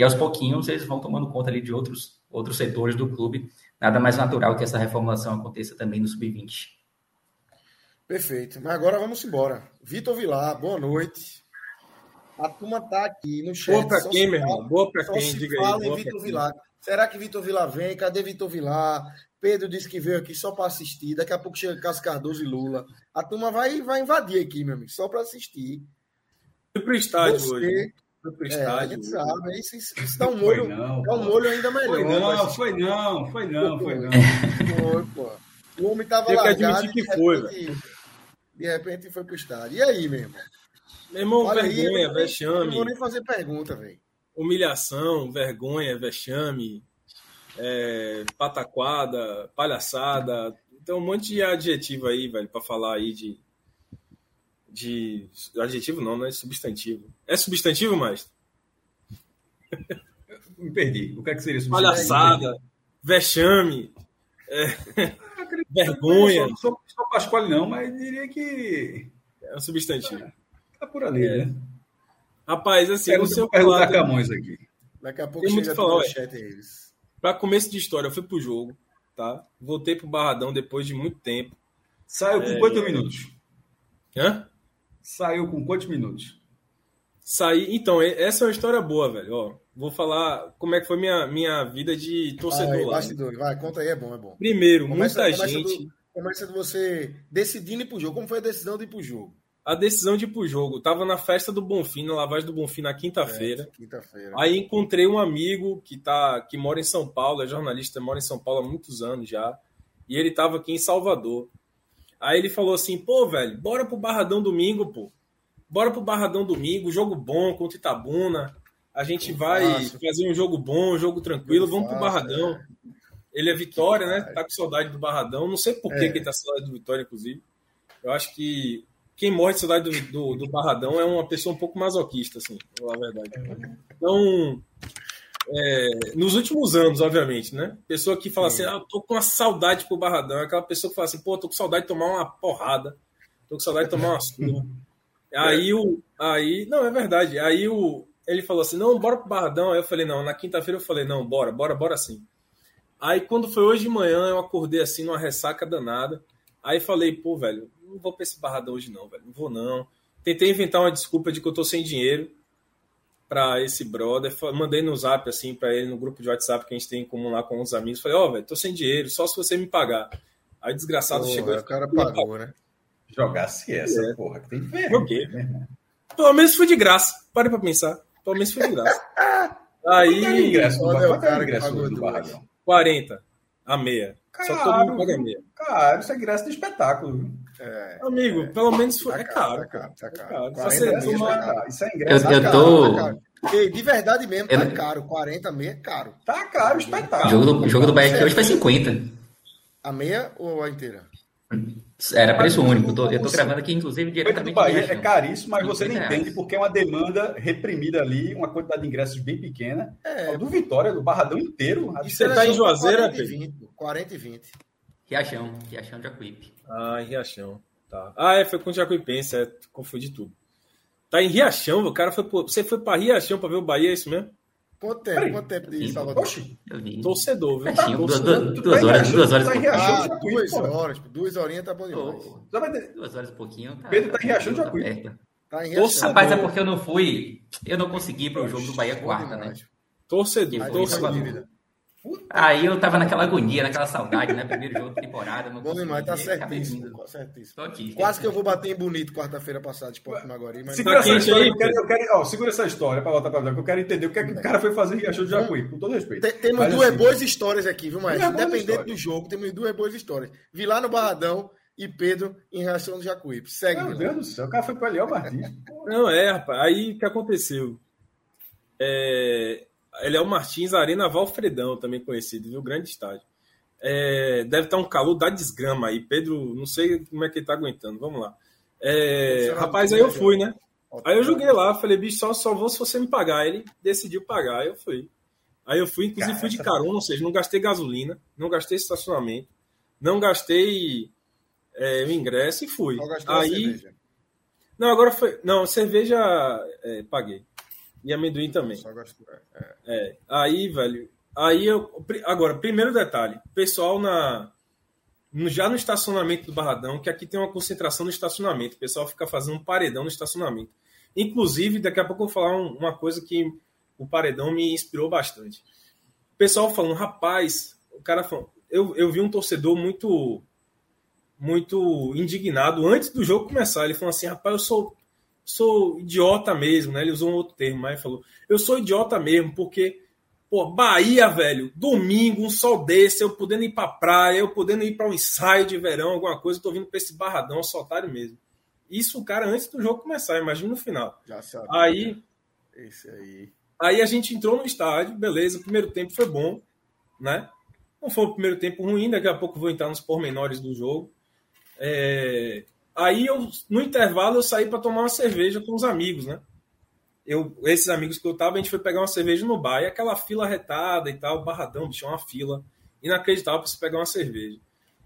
Speaker 6: E aos pouquinhos eles vão tomando conta ali de outros, outros setores do clube. Nada mais natural que essa reformulação aconteça também no Sub-20.
Speaker 1: Perfeito. Mas agora vamos embora. Vitor Vilar, boa noite. A turma tá aqui no chat.
Speaker 7: Boa para quem, meu irmão? Boa para quem?
Speaker 1: Diga fala aí. Em Vitor Vilar. Será que Vitor Vilar vem? Cadê Vitor Vilar? Pedro disse que veio aqui só para assistir. Daqui a pouco chega Cássio Cardoso e Lula. A turma vai, vai invadir aqui, meu amigo, só para assistir.
Speaker 7: Foi pro estádio Você... hoje.
Speaker 1: Foi pro estádio. É, a gente sabe. Isso, isso, isso dá um molho, não, dá um molho ainda melhor.
Speaker 7: Foi não, foi não, foi não, foi não.
Speaker 1: Foi, pô. O homem tava
Speaker 7: lá. Tem que admitir que foi, velho
Speaker 1: de repente foi pro estádio. E aí, meu irmão?
Speaker 7: Meu irmão, Olha vergonha, aí, vexame.
Speaker 1: Não vou nem fazer pergunta, velho.
Speaker 7: Humilhação, vergonha, vexame, é, pataquada, palhaçada. Então, um monte de adjetivo aí, velho, para falar aí de. De. Adjetivo não, não é substantivo. É substantivo, mais? Me perdi. O que é que seria substantivo? Palhaçada, vexame. É... Vergonha.
Speaker 1: Não sou, sou Pasquale, não, mas diria que.
Speaker 7: É um substantivo.
Speaker 1: É, tá por ali, é. né?
Speaker 7: Rapaz, assim,
Speaker 1: Quero
Speaker 7: no seu
Speaker 1: perguntar lado, Camões aqui.
Speaker 7: Daqui a pouco tem muito falar, chat eles. Pra começo de história, eu fui pro jogo, tá? Voltei pro Barradão depois de muito tempo.
Speaker 1: Saiu com é... quantos minutos?
Speaker 7: Hã?
Speaker 1: Saiu com quantos minutos?
Speaker 7: Saí. Então, essa é uma história boa, velho. Ó, vou falar como é que foi minha, minha vida de torcedor
Speaker 1: vai,
Speaker 7: lá.
Speaker 1: Bastidor, vai, conta aí, é bom, é bom.
Speaker 7: Primeiro, começa, muita começa gente.
Speaker 1: Do, começa de você decidindo ir pro jogo. Como foi a decisão de ir pro jogo?
Speaker 7: A decisão de ir pro jogo. Tava na festa do Bonfim, na lavagem do Bonfim, na quinta-feira.
Speaker 1: É, quinta-feira.
Speaker 7: Aí encontrei um amigo que, tá, que mora em São Paulo, é jornalista, mora em São Paulo há muitos anos já. E ele tava aqui em Salvador. Aí ele falou assim: pô, velho, bora pro Barradão domingo, pô. Bora pro Barradão domingo, jogo bom contra Itabuna. A gente vai fácil. fazer um jogo bom, um jogo tranquilo. Vamos pro Barradão. É. Ele é Vitória, né? Tá com saudade do Barradão. Não sei por é. que ele tá com saudade do Vitória, inclusive. Eu acho que quem morre de saudade do, do, do, Barradão é uma pessoa um pouco masoquista, assim, na verdade. Então, é, nos últimos anos, obviamente, né? Pessoa que fala Sim. assim, ah, tô com uma saudade pro Barradão. É aquela pessoa que fala assim, pô, tô com saudade de tomar uma porrada. Tô com saudade de tomar uma surra. [laughs] Aí o. Aí. Não, é verdade. Aí o. Ele falou assim: não, bora pro Barradão. Aí eu falei: não, na quinta-feira eu falei: não, bora, bora, bora sim. Aí quando foi hoje de manhã, eu acordei assim numa ressaca danada. Aí falei: pô, velho, não vou pra esse Barradão hoje não, velho, não vou não. Tentei inventar uma desculpa de que eu tô sem dinheiro para esse brother. Mandei no zap assim para ele no grupo de WhatsApp que a gente tem em comum lá com uns amigos. Falei: ó, oh, velho, tô sem dinheiro, só se você me pagar. Aí desgraçado pô, chegou.
Speaker 1: O cara pagou, né?
Speaker 7: Jogasse essa, é. porra, que tem ver. Joguei. Né? Pelo menos foi de graça. Pare pra pensar. Pelo menos foi de graça. [laughs] Aí.
Speaker 1: ingresso,
Speaker 7: Olha, o cara ingresso do Barradão. 40. A meia.
Speaker 4: Caro, Só todo mundo paga meia. Cara, isso é ingresso de espetáculo.
Speaker 7: É, Amigo, é, pelo menos tá
Speaker 1: é
Speaker 7: caro.
Speaker 1: Tá caro, tá caro.
Speaker 7: É caro. Isso, é,
Speaker 6: uma... isso é ingresso. Eu, eu tá tô.
Speaker 1: Tá Ei, de verdade mesmo, tá eu... caro. 40 meia é caro.
Speaker 4: Tá caro, espetáculo.
Speaker 6: O jogo do, jogo do Bahia aqui hoje foi 50.
Speaker 1: A meia ou a inteira?
Speaker 6: Era preço único. Eu tô, eu tô gravando aqui, inclusive, diretamente.
Speaker 4: O Bahia é caríssimo, mas você não entende porque é uma demanda reprimida ali, uma quantidade de ingressos bem pequena. É. Do Vitória, do Barradão inteiro.
Speaker 7: Você tá em Juazeiro,
Speaker 1: 40 e 20. 40 e 20.
Speaker 6: Riachão, Riachão de Jacuípe.
Speaker 7: Ah, em Riachão. Tá. Ah, é, foi com o Jacuipense, é, confundi tudo. Tá em Riachão, o cara foi. Você foi pra Riachão pra ver o Bahia, é isso mesmo?
Speaker 1: Quanto tempo? Peraí. Quanto tempo de Salvador?
Speaker 7: Oxi, torcedor, viu?
Speaker 6: Tá, duas, duas, duas horas, duas horas.
Speaker 1: Tá em Riachão, ah, duas horas, duas horinhas tá bom
Speaker 6: demais. Duas horas e pouquinho. Tá,
Speaker 4: Pedro tá em Riachão de Jacuípe.
Speaker 6: Tá em Riachão. Rapaz, é porque eu não fui. Eu não consegui ir pro jogo do Bahia quarta, né?
Speaker 7: Torcedor, torcedor.
Speaker 6: Aí eu tava naquela agonia, naquela saudade, né? Primeiro jogo da temporada.
Speaker 1: Bom demais, tá certíssimo. certíssimo. Tô aqui. Quase que eu vou bater em bonito quarta-feira passada, de Porto Maguari. Mas
Speaker 4: segura essa história, eu quero, eu quero, ó, segura essa história pra voltar pra ver, que eu quero entender o que, é que o cara foi fazer em Riachão de Jacuí, com todo respeito.
Speaker 1: Tem, temos mas, duas assim, boas histórias aqui, viu, Maestro? Independente do jogo, temos duas boas histórias. Vi lá no Barradão e Pedro em Riachão de Jacuípe. Segue.
Speaker 4: Meu Deus do céu, o cara foi pra Leão Martins.
Speaker 7: Não, é, rapaz. Aí o que aconteceu? É, ele é o Martins Arena Valfredão, também conhecido, viu? Grande estádio. É, deve estar um calor da desgrama aí. Pedro, não sei como é que ele tá aguentando. Vamos lá. É, rapaz, aí eu fui, né? Aí eu joguei lá, falei, bicho, só, só vou se você me pagar. Ele decidiu pagar, aí eu fui. Aí eu fui, inclusive fui de carona, ou seja, não gastei gasolina, não gastei estacionamento, não gastei é, o ingresso e fui. Aí. Não, agora foi. Não, cerveja é, paguei. E amendoim também. Só gosto. É. é. Aí, velho. Aí eu. Agora, primeiro detalhe: pessoal na. Já no estacionamento do Barradão, que aqui tem uma concentração no estacionamento. O pessoal fica fazendo um paredão no estacionamento. Inclusive, daqui a pouco eu vou falar uma coisa que o paredão me inspirou bastante. O pessoal falando, rapaz, o cara falou, eu, eu vi um torcedor muito muito indignado antes do jogo começar. Ele falou assim: rapaz, eu sou sou idiota mesmo, né? Ele usou um outro termo, mas falou: eu sou idiota mesmo, porque, pô, Bahia, velho, domingo, um sol desse, eu podendo ir pra praia, eu podendo ir para um ensaio de verão, alguma coisa, eu tô vindo pra esse barradão, sou otário mesmo. Isso o cara antes do jogo começar, imagina no final.
Speaker 1: Já sabe.
Speaker 7: Aí.
Speaker 1: Esse aí.
Speaker 7: Aí a gente entrou no estádio, beleza, o primeiro tempo foi bom, né? Não foi o primeiro tempo ruim, daqui a pouco vou entrar nos pormenores do jogo. É, Aí eu, no intervalo, eu saí para tomar uma cerveja com os amigos, né? Eu, esses amigos que eu tava, a gente foi pegar uma cerveja no bar, e aquela fila retada e tal, barradão, bicho, uma fila inacreditável para você pegar uma cerveja.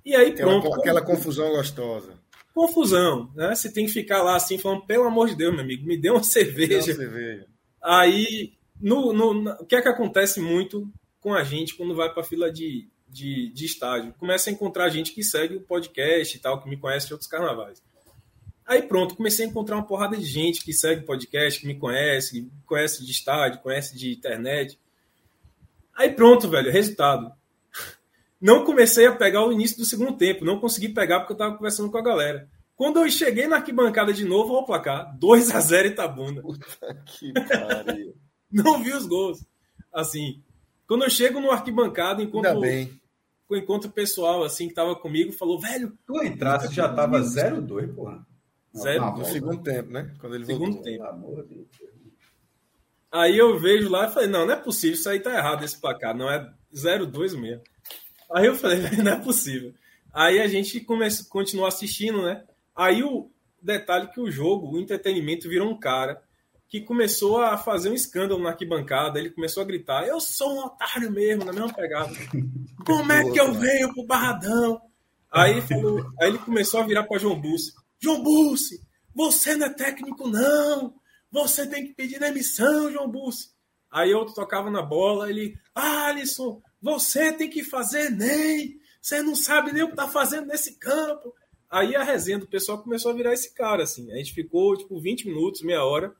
Speaker 7: E aí pronto.
Speaker 1: Aquela, aquela confusão gostosa.
Speaker 7: Confusão, né? Você tem que ficar lá assim, falando, pelo amor de Deus, meu amigo, me dê uma [laughs] cerveja. Uma cerveja. Aí, no, no, o que é que acontece muito com a gente quando vai para fila de, de, de estádio. Começa a encontrar gente que segue o podcast e tal, que me conhece de outros carnavais. Aí pronto, comecei a encontrar uma porrada de gente que segue o podcast, que me conhece, que conhece de estádio, conhece de internet. Aí pronto, velho, resultado. [laughs] Não comecei a pegar o início do segundo tempo, não consegui pegar porque eu tava conversando com a galera. Quando eu cheguei na arquibancada de novo, olha o placar, 2 a 0 Itabuna.
Speaker 1: Puta que pariu. [laughs]
Speaker 7: não vi os gols. Assim, quando eu chego no arquibancada, enquanto
Speaker 1: Ainda bem
Speaker 7: o encontro pessoal, assim, que tava comigo, falou, velho.
Speaker 4: Tu entrasse já tava 0-2, porra.
Speaker 1: Zero, no segundo tempo, né? Quando ele
Speaker 7: segundo voltou. tempo. Amor de Aí eu vejo lá e falei, não, não é possível, isso aí tá errado esse placar, não é 0-2 mesmo. Aí eu falei, [laughs] não é possível. Aí a gente começou, continuou assistindo, né? Aí o detalhe que o jogo, o entretenimento virou um cara que começou a fazer um escândalo na arquibancada, ele começou a gritar: Eu sou um otário mesmo, na mesma pegada. [laughs] Como é que eu venho pro Barradão? Aí, falou, aí ele começou a virar para João Bussi: João Bussi, você não é técnico, não. Você tem que pedir demissão, João Bussi. Aí outro tocava na bola, ele: Alisson, você tem que fazer nem. Você não sabe nem o que tá fazendo nesse campo. Aí a resenha do pessoal começou a virar esse cara, assim. A gente ficou, tipo, 20 minutos, meia hora,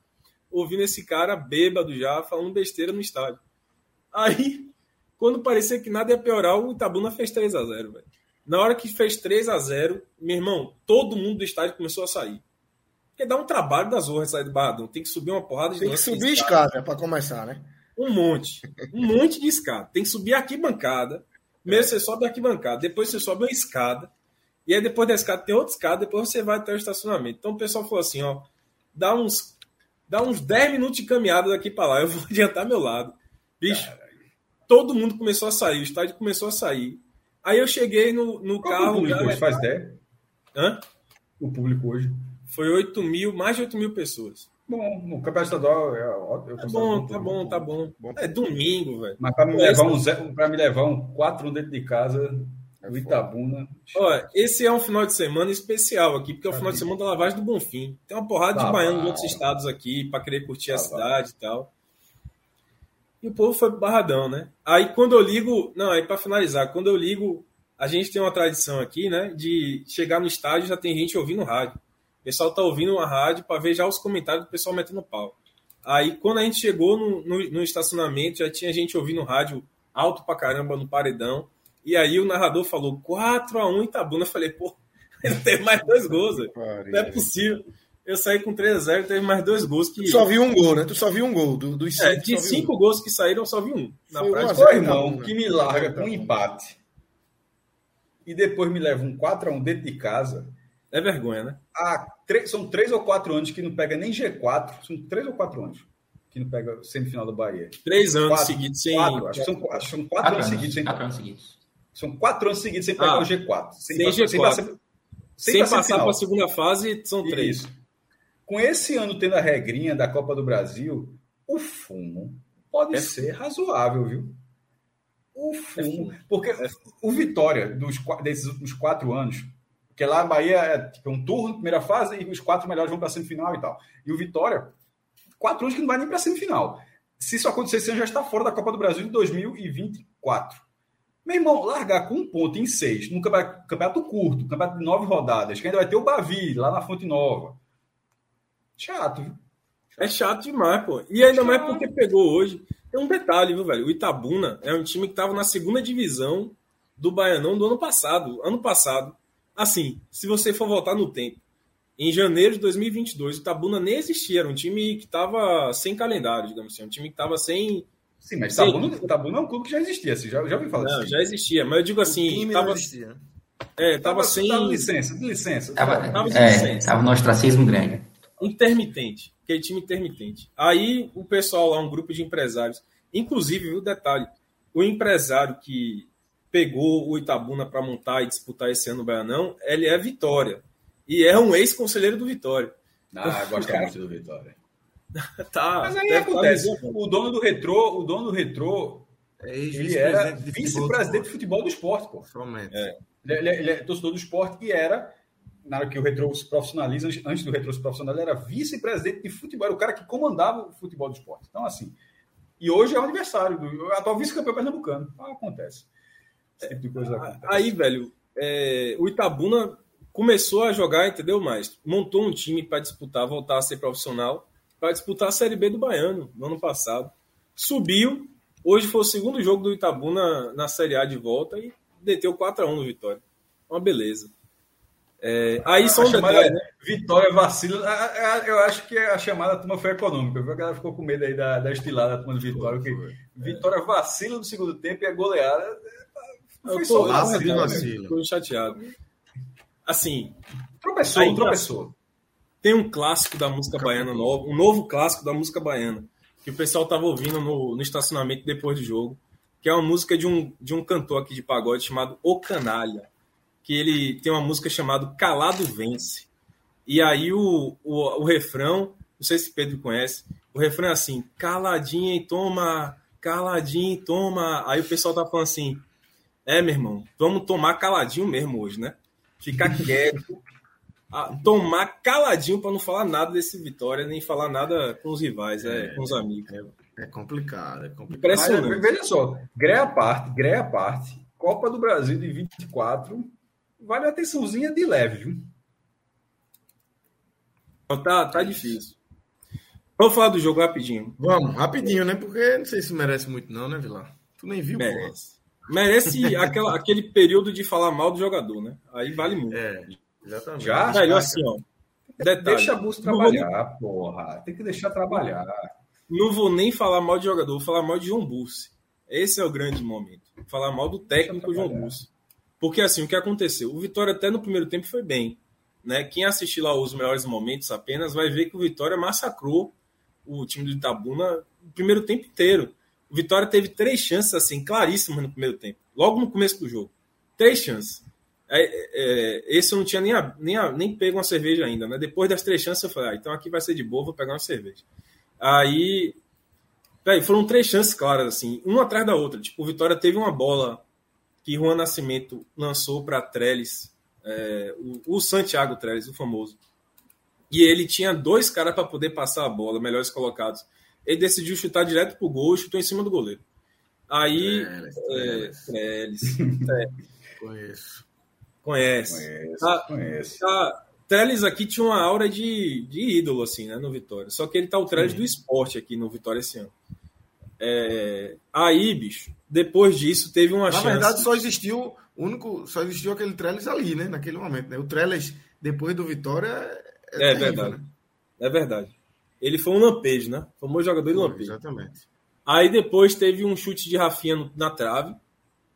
Speaker 7: ouvindo esse cara bêbado já, falando besteira no estádio. Aí, quando parecia que nada ia piorar, o Itabuna fez 3 a 0 velho. Na hora que fez 3 a 0 meu irmão, todo mundo do estádio começou a sair. Porque dá um trabalho das horas sair do Barradão. Tem que subir uma porrada de
Speaker 1: Tem que subir escada, escada para começar, né?
Speaker 7: Um monte. Um monte de escada. Tem que subir aqui bancada. Primeiro você sobe a arquibancada, depois você sobe uma escada, e aí depois da escada tem outra escada, depois você vai até o estacionamento. Então o pessoal falou assim, ó, dá uns, dá uns 10 minutos de caminhada daqui para lá, eu vou [laughs] adiantar meu lado. Bicho, Caralho. todo mundo começou a sair, o estádio começou a sair. Aí eu cheguei no, no
Speaker 4: Qual
Speaker 7: carro.
Speaker 4: O público hoje faz ideia?
Speaker 7: Hã?
Speaker 4: O público hoje.
Speaker 7: Foi 8 mil, mais de 8 mil pessoas.
Speaker 4: Bom, no campeonato estadual é ótimo.
Speaker 7: Tá bom, tá bom, tá bom. É domingo, velho.
Speaker 4: Mas para me, levar um, pra me levar um 4 dentro de casa, o Itabuna.
Speaker 7: Olha, esse é um final de semana especial aqui, porque é o final de semana da lavagem do Bonfim. Tem uma porrada tá de baianos de outros estados aqui para querer curtir tá a cidade e tal. E o povo foi barradão, né? Aí quando eu ligo. Não, aí para finalizar, quando eu ligo, a gente tem uma tradição aqui, né? De chegar no estádio já tem gente ouvindo rádio. O pessoal tá ouvindo a rádio para ver já os comentários do pessoal metendo pau. Aí quando a gente chegou no, no, no estacionamento, já tinha gente ouvindo rádio alto pra caramba no paredão. E aí o narrador falou 4 a 1 Itabuna. Eu falei, pô, [laughs] ele teve mais dois gols. Não é possível. Eu saí com 3 a 0 teve mais dois gols que.
Speaker 1: Tu só viu um gol, né? Tu só viu um gol. Do, dos
Speaker 7: é, de cinco um. gols que saíram, eu só vi um.
Speaker 4: Na Foi prática, Foi, irmão, que me larga com um empate. E depois me leva um 4x1 dentro de casa.
Speaker 7: É vergonha, né?
Speaker 4: Há três, são três ou quatro anos que não pega nem G4. São três ou quatro anos que não pega semifinal do Bahia.
Speaker 7: Três anos quatro, seguidos sem.
Speaker 4: Quatro, acho que são, acho que são quatro, quatro anos, anos, seguidos sem.
Speaker 6: Quatro anos seguidos.
Speaker 4: São quatro anos seguidos sem pegar ah, o G4.
Speaker 7: Sem, sem G4. Sem, passar, sem, sem passar para a segunda fase, são três. Isso.
Speaker 4: Com esse ano tendo a regrinha da Copa do Brasil, o fumo pode é ser razoável, viu? O fumo. É porque é o Vitória, dos, desses últimos quatro anos, porque lá a Bahia é tipo, um turno, primeira fase, e os quatro melhores vão para a semifinal e tal. E o Vitória, quatro anos que não vai nem para a semifinal. Se isso acontecer esse ano, já está fora da Copa do Brasil de 2024. Meu irmão, largar com um ponto em seis, num campeonato, campeonato curto, campeonato de nove rodadas, que ainda vai ter o Bavi lá na Fonte Nova Chato, viu?
Speaker 7: É chato demais, pô. E ainda chato. mais porque pegou hoje. Tem um detalhe, viu, velho? O Itabuna é um time que estava na segunda divisão do Baianão do ano passado. Ano passado. Assim, se você for voltar no tempo, em janeiro de 2022, o Itabuna nem existia. Era um time que estava sem calendário, digamos assim. Um time que estava sem.
Speaker 4: Sim, mas. Itabuna, Itabuna é um clube que já existia. Assim, já, já ouvi falar
Speaker 7: Não, já existia. Mas eu digo assim. Tava... Não existia. É, tava, tava sem.
Speaker 4: Tava licença, licença.
Speaker 6: Tava, tava, é, licença. tava no ostracismo grande
Speaker 7: intermitente, aquele time intermitente. Aí o pessoal lá, um grupo de empresários, inclusive, o detalhe, o empresário que pegou o Itabuna para montar e disputar esse ano o Baianão, ele é Vitória. E é um ex-conselheiro do Vitória.
Speaker 4: Ah, gosto [laughs] cara... muito do Vitória. [laughs]
Speaker 7: tá.
Speaker 4: Mas aí acontece. O dono do retrô, o dono do retrô, é ele era vice-presidente de futebol do esporte, pô. É. Ele, ele, ele é torcedor do esporte e era na hora que o Retro se profissionaliza, antes do Retro se profissionalizar, ele era vice-presidente de futebol, era o cara que comandava o futebol do esporte. Então, assim, e hoje é o aniversário do atual vice-campeão pernambucano. Então, acontece.
Speaker 7: Esse tipo de coisa acontece. Aí, velho, é, o Itabuna começou a jogar, entendeu? Mais montou um time para disputar, voltar a ser profissional, para disputar a Série B do Baiano no ano passado. Subiu. Hoje foi o segundo jogo do Itabuna na Série A de volta e deteu 4 a 1 no Vitória. Uma beleza. É, aí só um
Speaker 4: detalhe, né? Vitória vacilo. Eu acho que a chamada turma foi econômica. A galera ficou com medo aí da, da estilada da turma de Vitória. Foi, foi. Vitória vacila no segundo tempo e a goleada.
Speaker 7: Foi eu só vacilo, vacilo. Ficou chateado. Assim.
Speaker 4: Tropeçou, aí, tropeçou.
Speaker 7: Tem um clássico da música baiana novo, um novo clássico da música baiana, que o pessoal tava ouvindo no, no estacionamento depois do jogo, que é uma música de um, de um cantor aqui de pagode chamado O Canalha que ele tem uma música chamada Calado Vence. E aí o, o, o refrão, não sei se Pedro conhece, o refrão é assim, caladinho e toma, caladinho e toma. Aí o pessoal tá falando assim, é, meu irmão, vamos tomar caladinho mesmo hoje, né? Ficar [laughs] quieto, tomar caladinho para não falar nada desse Vitória, nem falar nada com os rivais, é, é com os amigos.
Speaker 1: É, é complicado, é complicado.
Speaker 4: Impressionante. Mas, veja só, greia a parte, greia a parte, Copa do Brasil de 24, vale uma atençãozinha de leve, viu?
Speaker 7: Tá, tá difícil. Vamos falar do jogo rapidinho.
Speaker 1: Vamos, rapidinho, né? Porque não sei se merece muito, não, né, Vilar? Tu nem viu,
Speaker 7: Merece. Merece [laughs] aquela, aquele período de falar mal do jogador, né? Aí vale muito.
Speaker 1: É, exatamente.
Speaker 7: Já? Velho, assim, ó.
Speaker 4: Detalhe, deixa a Bus trabalhar, vou... porra. Tem que deixar trabalhar.
Speaker 7: Não vou nem falar mal de jogador, vou falar mal de João Bussi. Esse é o grande momento. Falar mal do técnico João Búcio. Porque assim, o que aconteceu? O Vitória até no primeiro tempo foi bem. Né? Quem assistir lá os melhores momentos apenas vai ver que o Vitória massacrou o time do Itabuna o primeiro tempo inteiro. O Vitória teve três chances assim claríssimas no primeiro tempo, logo no começo do jogo. Três chances. É, é, esse eu não tinha nem, a, nem, a, nem pego uma cerveja ainda, né? Depois das três chances eu falei, ah, então aqui vai ser de boa, vou pegar uma cerveja. Aí, aí foram três chances claras, assim, uma atrás da outra. Tipo, o Vitória teve uma bola que Juan Nascimento lançou para Trellis, é, o, o, Santiago Trellis, o famoso. E ele tinha dois caras para poder passar a bola, melhores colocados. Ele decidiu chutar direto pro gol e chutou em cima do goleiro. Aí. Trellis. É, Trellis. é. [laughs] Conheço. Conhece. Conheço, tá, conheço. Tá, Trellis aqui tinha uma aura de, de ídolo, assim, né, no Vitória. Só que ele tá o Trellis do esporte aqui no Vitória esse ano. É, aí, bicho, depois disso teve uma
Speaker 1: Na
Speaker 7: chance.
Speaker 1: Na verdade, só existiu único, só existiu aquele Trellis ali, né? Naquele momento, né? O Trellis, depois do Vitória.
Speaker 7: É, é terrível, verdade. Né? É verdade. Ele foi um lampejo, né? Famoso jogador de lampejo.
Speaker 1: Exatamente.
Speaker 7: Aí depois teve um chute de Rafinha na trave.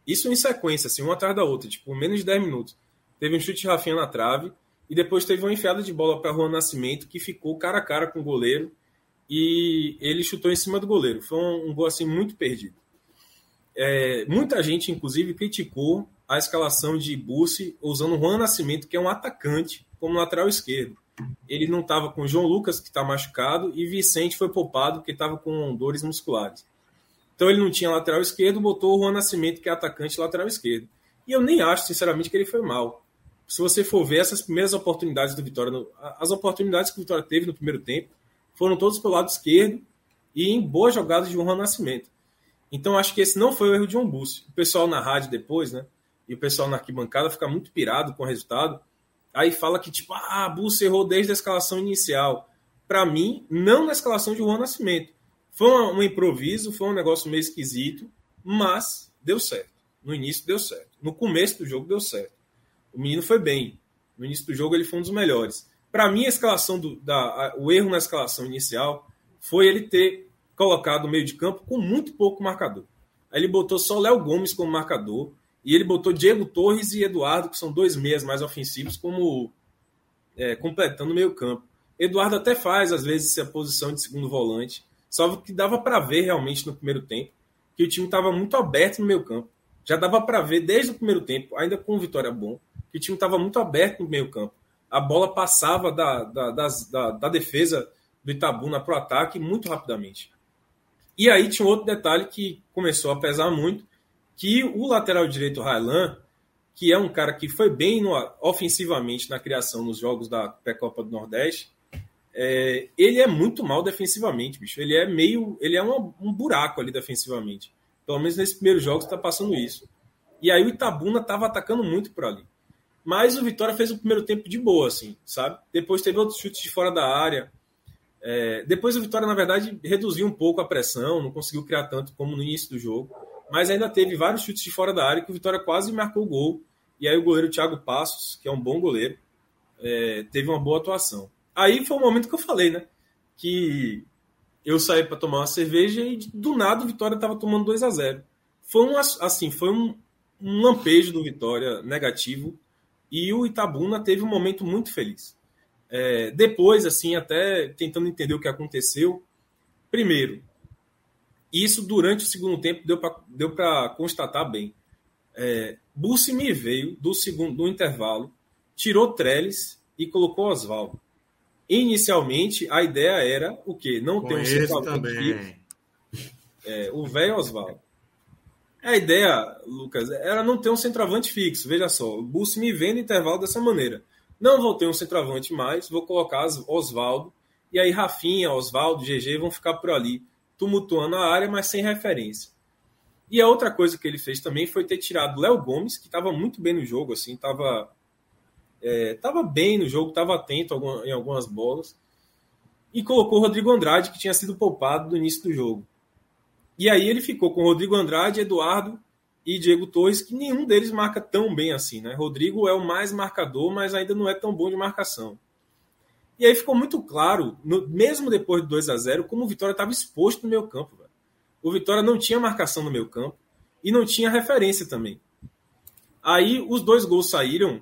Speaker 7: Isso em sequência, assim, uma atrás da outra, tipo, menos de 10 minutos. Teve um chute de Rafinha na trave e depois teve uma enfiada de bola para Juan Nascimento que ficou cara a cara com o goleiro e ele chutou em cima do goleiro. Foi um, um gol assim muito perdido. É, muita gente, inclusive, criticou a escalação de Bussi usando o Juan Nascimento, que é um atacante, como lateral esquerdo. Ele não estava com João Lucas, que está machucado, e Vicente foi poupado, porque estava com dores musculares. Então ele não tinha lateral esquerdo, botou o Juan Nascimento, que é atacante lateral esquerdo. E eu nem acho, sinceramente, que ele foi mal. Se você for ver essas primeiras oportunidades do Vitória, as oportunidades que o Vitória teve no primeiro tempo, foram todos pelo lado esquerdo e em boas jogadas de Juan Nascimento. Então acho que esse não foi o erro de um Búcio. O pessoal na rádio depois, né? E o pessoal na arquibancada fica muito pirado com o resultado. Aí fala que, tipo, ah, Búcio errou desde a escalação inicial. Para mim, não na escalação de Juan Nascimento. Foi um, improviso, foi um negócio meio esquisito, mas deu certo. No início deu certo. No começo do jogo deu certo. O menino foi bem. No início do jogo ele foi um dos melhores. Para mim, a escalação do, da, a, o erro na escalação inicial foi ele ter colocado o meio de campo com muito pouco marcador. Aí ele botou só Léo Gomes como marcador e ele botou Diego Torres e Eduardo, que são dois meias mais ofensivos, como é, completando o meio campo. Eduardo até faz, às vezes, a posição de segundo volante, só que dava para ver realmente no primeiro tempo que o time estava muito aberto no meio campo. Já dava para ver desde o primeiro tempo, ainda com vitória bom, que o time estava muito aberto no meio campo. A bola passava da, da, da, da defesa do Itabuna para o ataque muito rapidamente. E aí tinha outro detalhe que começou a pesar muito, que o lateral direito Railan, que é um cara que foi bem no, ofensivamente na criação nos jogos da pré-copa do Nordeste, é, ele é muito mal defensivamente, bicho. Ele é meio. Ele é um, buraco ali defensivamente. Pelo menos nesse primeiro jogo está passando isso. E aí o Itabuna estava atacando muito por ali. Mas o Vitória fez o primeiro tempo de boa, assim, sabe? Depois teve outros chutes de fora da área. É, depois o Vitória, na verdade, reduziu um pouco a pressão, não conseguiu criar tanto como no início do jogo. Mas ainda teve vários chutes de fora da área que o Vitória quase marcou o gol. E aí o goleiro Thiago Passos, que é um bom goleiro, é, teve uma boa atuação. Aí foi o momento que eu falei, né? Que eu saí para tomar uma cerveja e do nada o Vitória estava tomando 2 a 0 Foi um, assim, foi um, um lampejo do Vitória negativo e o Itabuna teve um momento muito feliz. É, depois, assim, até tentando entender o que aconteceu. Primeiro, isso durante o segundo tempo deu para deu constatar bem. É, Bussi me veio do segundo do intervalo, tirou Trellis e colocou Oswaldo. Inicialmente, a ideia era o quê? Não ter um centroavante fixo. É, o velho Oswaldo. A ideia, Lucas, era não ter um centroavante fixo. Veja só, o Bussi me no intervalo dessa maneira. Não vou ter um centroavante mais, vou colocar Oswaldo. E aí Rafinha, Oswaldo, GG vão ficar por ali, tumultuando a área, mas sem referência. E a outra coisa que ele fez também foi ter tirado Léo Gomes, que estava muito bem no jogo, assim, estava estava é, bem no jogo, estava atento em algumas bolas. E colocou o Rodrigo Andrade, que tinha sido poupado no início do jogo. E aí ele ficou com Rodrigo Andrade, Eduardo e Diego Torres, que nenhum deles marca tão bem assim. Né? Rodrigo é o mais marcador, mas ainda não é tão bom de marcação. E aí ficou muito claro, no, mesmo depois de 2 a 0 como o Vitória estava exposto no meu campo. O Vitória não tinha marcação no meio campo e não tinha referência também. Aí os dois gols saíram.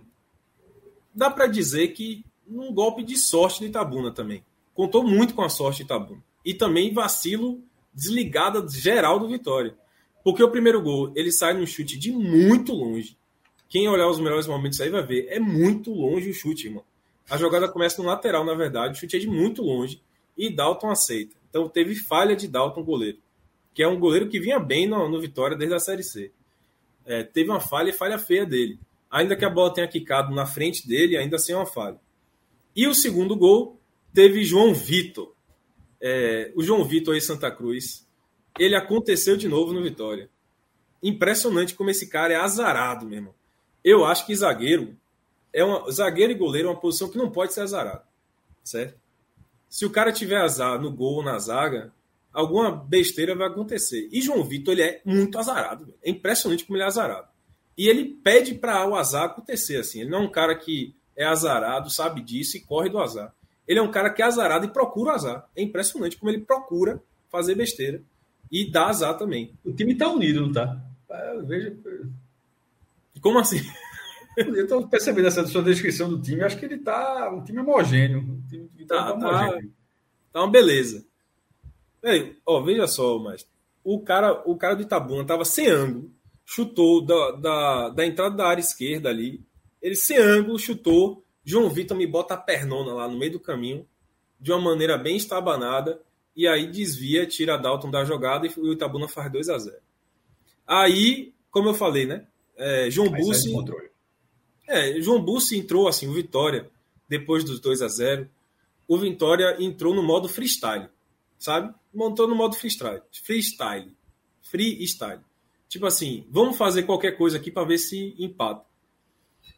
Speaker 7: Dá para dizer que um golpe de sorte de Itabuna também. Contou muito com a sorte de Itabuna. E também vacilo desligada geral do Vitória. Porque o primeiro gol, ele sai num chute de muito longe. Quem olhar os melhores momentos aí vai ver, é muito longe o chute, irmão. A jogada começa no lateral, na verdade, o chute é de muito longe e Dalton aceita. Então teve falha de Dalton, goleiro, que é um goleiro que vinha bem no, no Vitória desde a Série C. É, teve uma falha e falha feia dele. Ainda que a bola tenha quicado na frente dele, ainda assim é uma falha. E o segundo gol teve João Vitor. É, o João Vitor aí Santa Cruz, ele aconteceu de novo no Vitória. Impressionante como esse cara é azarado, meu irmão. Eu acho que zagueiro é uma, zagueiro e goleiro é uma posição que não pode ser azarado, certo? Se o cara tiver azar no gol ou na zaga, alguma besteira vai acontecer. E João Vitor, ele é muito azarado. É impressionante como ele é azarado. E ele pede para o azar acontecer, assim. Ele não é um cara que é azarado, sabe disso e corre do azar. Ele é um cara que é azarado e procura o azar. É impressionante como ele procura fazer besteira e dá azar também.
Speaker 8: O time tá unido, não tá? Veja.
Speaker 7: Como assim?
Speaker 8: Eu estou percebendo essa sua descrição do time, acho que ele tá um time homogêneo. Um time
Speaker 7: tá, tá, homogêneo. tá uma beleza. Aí, ó, veja só, mas o cara, o cara do Itabuna tava sem ângulo, chutou da, da, da entrada da área esquerda ali. Ele sem ângulo, chutou. João Vitor me bota a pernona lá no meio do caminho, de uma maneira bem estabanada, e aí desvia, tira Dalton da jogada e o Itabuna faz 2 a 0 Aí, como eu falei, né? É, João Bussi. É, João Bussi entrou assim, o Vitória, depois dos 2 a 0 o Vitória entrou no modo freestyle, sabe? Montou no modo freestyle. Freestyle. Freestyle. Tipo assim, vamos fazer qualquer coisa aqui para ver se empata.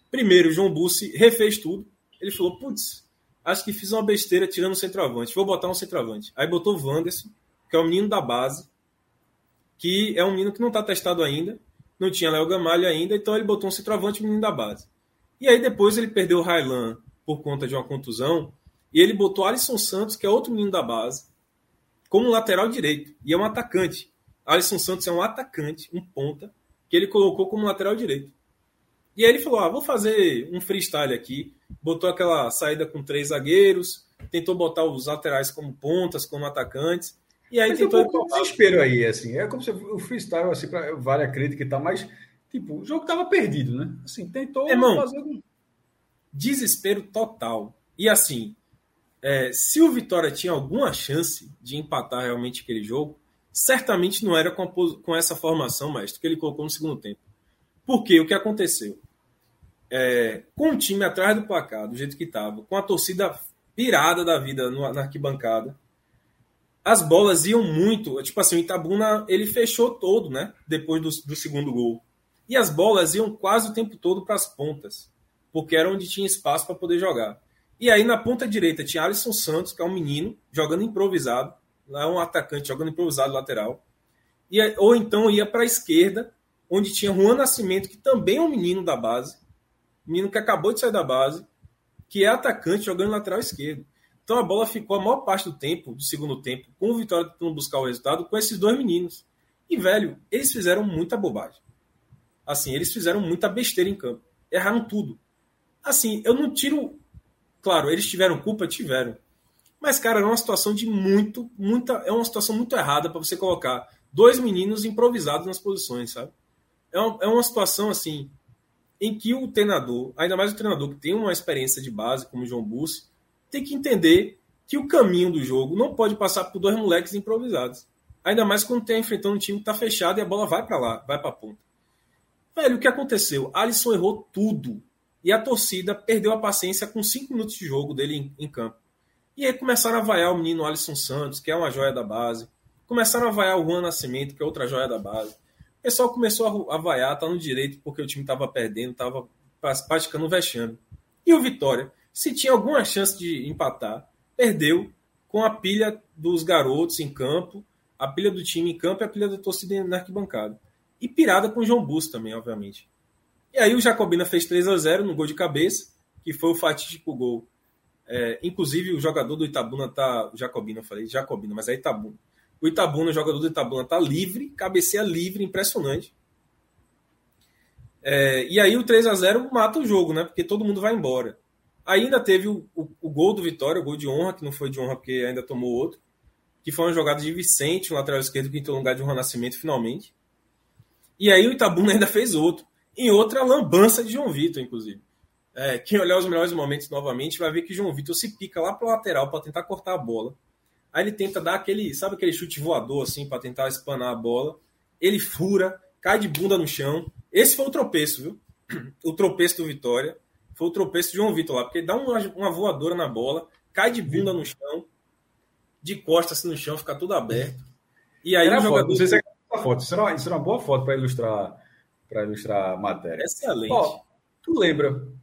Speaker 7: Primeiro, João Bussi refez tudo. Ele falou: putz, acho que fiz uma besteira tirando o centroavante. Vou botar um centroavante. Aí botou o Wanderson, que é o menino da base, que é um menino que não está testado ainda. Não tinha Léo Gamalho ainda, então ele botou um centroavante, menino da base. E aí depois ele perdeu o Railan por conta de uma contusão. E ele botou Alisson Santos, que é outro menino da base, como lateral direito. E é um atacante. Alisson Santos é um atacante, um ponta, que ele colocou como lateral direito. E aí ele falou: ah, vou fazer um freestyle aqui. Botou aquela saída com três zagueiros, tentou botar os laterais como pontas, como atacantes. E aí
Speaker 8: mas tentou. Um desespero aí, assim. É como se o freestyle, assim, pra, vale a crítica e tal, mas, tipo, o jogo tava perdido, né? Assim, tentou
Speaker 7: Irmão, fazer um. Desespero total. E assim, é, se o Vitória tinha alguma chance de empatar realmente aquele jogo, certamente não era com, a, com essa formação, mestre, que ele colocou no segundo tempo. Porque o que aconteceu? É, com o time atrás do placar, do jeito que estava, com a torcida pirada da vida no, na arquibancada, as bolas iam muito. Tipo assim, o Itabuna ele fechou todo, né? Depois do, do segundo gol. E as bolas iam quase o tempo todo para as pontas, porque era onde tinha espaço para poder jogar. E aí na ponta direita tinha Alisson Santos, que é um menino, jogando improvisado. Lá é um atacante jogando improvisado lateral. E, ou então ia para a esquerda, onde tinha Juan Nascimento, que também é um menino da base. Menino que acabou de sair da base, que é atacante jogando lateral esquerdo. Então a bola ficou a maior parte do tempo, do segundo tempo, com o Vitória tentando buscar o resultado com esses dois meninos. E, velho, eles fizeram muita bobagem. Assim, eles fizeram muita besteira em campo. Erraram tudo. Assim, eu não tiro Claro, eles tiveram culpa, tiveram. Mas, cara, é uma situação de muito, muita. É uma situação muito errada para você colocar dois meninos improvisados nas posições, sabe? É uma, é uma situação assim em que o treinador, ainda mais o treinador que tem uma experiência de base, como o João Bussi, tem que entender que o caminho do jogo não pode passar por dois moleques improvisados. Ainda mais quando tem enfrentando um time que está fechado e a bola vai para lá, vai para a ponta. Velho, o que aconteceu? Alisson errou tudo e a torcida perdeu a paciência com cinco minutos de jogo dele em, em campo. E aí começaram a vaiar o menino Alisson Santos, que é uma joia da base. Começaram a vaiar o Juan Nascimento, que é outra joia da base. O pessoal começou a, vaiar, tá no direito, porque o time estava perdendo, estava praticando um vexame. E o Vitória, se tinha alguma chance de empatar, perdeu com a pilha dos garotos em campo, a pilha do time em campo e a pilha da torcida na arquibancada. E pirada com o João Bus também, obviamente. E aí o Jacobina fez 3 a 0 no gol de cabeça, que foi o fatídico gol. É, inclusive o jogador do Itabuna tá. Jacobina, eu falei Jacobina, mas é Itabuna. O Itabuna, o jogador do Itabuna, tá livre, cabeceia livre, impressionante. É, e aí o 3 a 0 mata o jogo, né? Porque todo mundo vai embora. Ainda teve o, o, o, gol do Vitória, o gol de honra, que não foi de honra porque ainda tomou outro, que foi uma jogada de Vicente, o lateral esquerdo, que entrou no lugar de um Renascimento finalmente. E aí o Itabuna [laughs] ainda fez outro. Em outra lambança de João Vitor, inclusive. É, quem olhar os melhores momentos novamente vai ver que João Vitor se pica lá pro lateral para tentar cortar a bola. Aí ele tenta dar aquele, sabe aquele chute voador assim para tentar espanar a bola. Ele fura, cai de bunda no chão. Esse foi o tropeço, viu? [clears throat] O tropeço do Vitória. Foi o tropeço de João Vitor lá, porque ele dá uma, uma voadora na bola, cai de bunda no chão, de costas assim no chão, fica tudo aberto. E aí
Speaker 4: Era o jogador. Foto. Não sei se é uma foto. Isso era uma, isso era uma boa foto para ilustrar, para ilustrar a matéria.
Speaker 7: Excelente. Ó,
Speaker 4: tu lembra?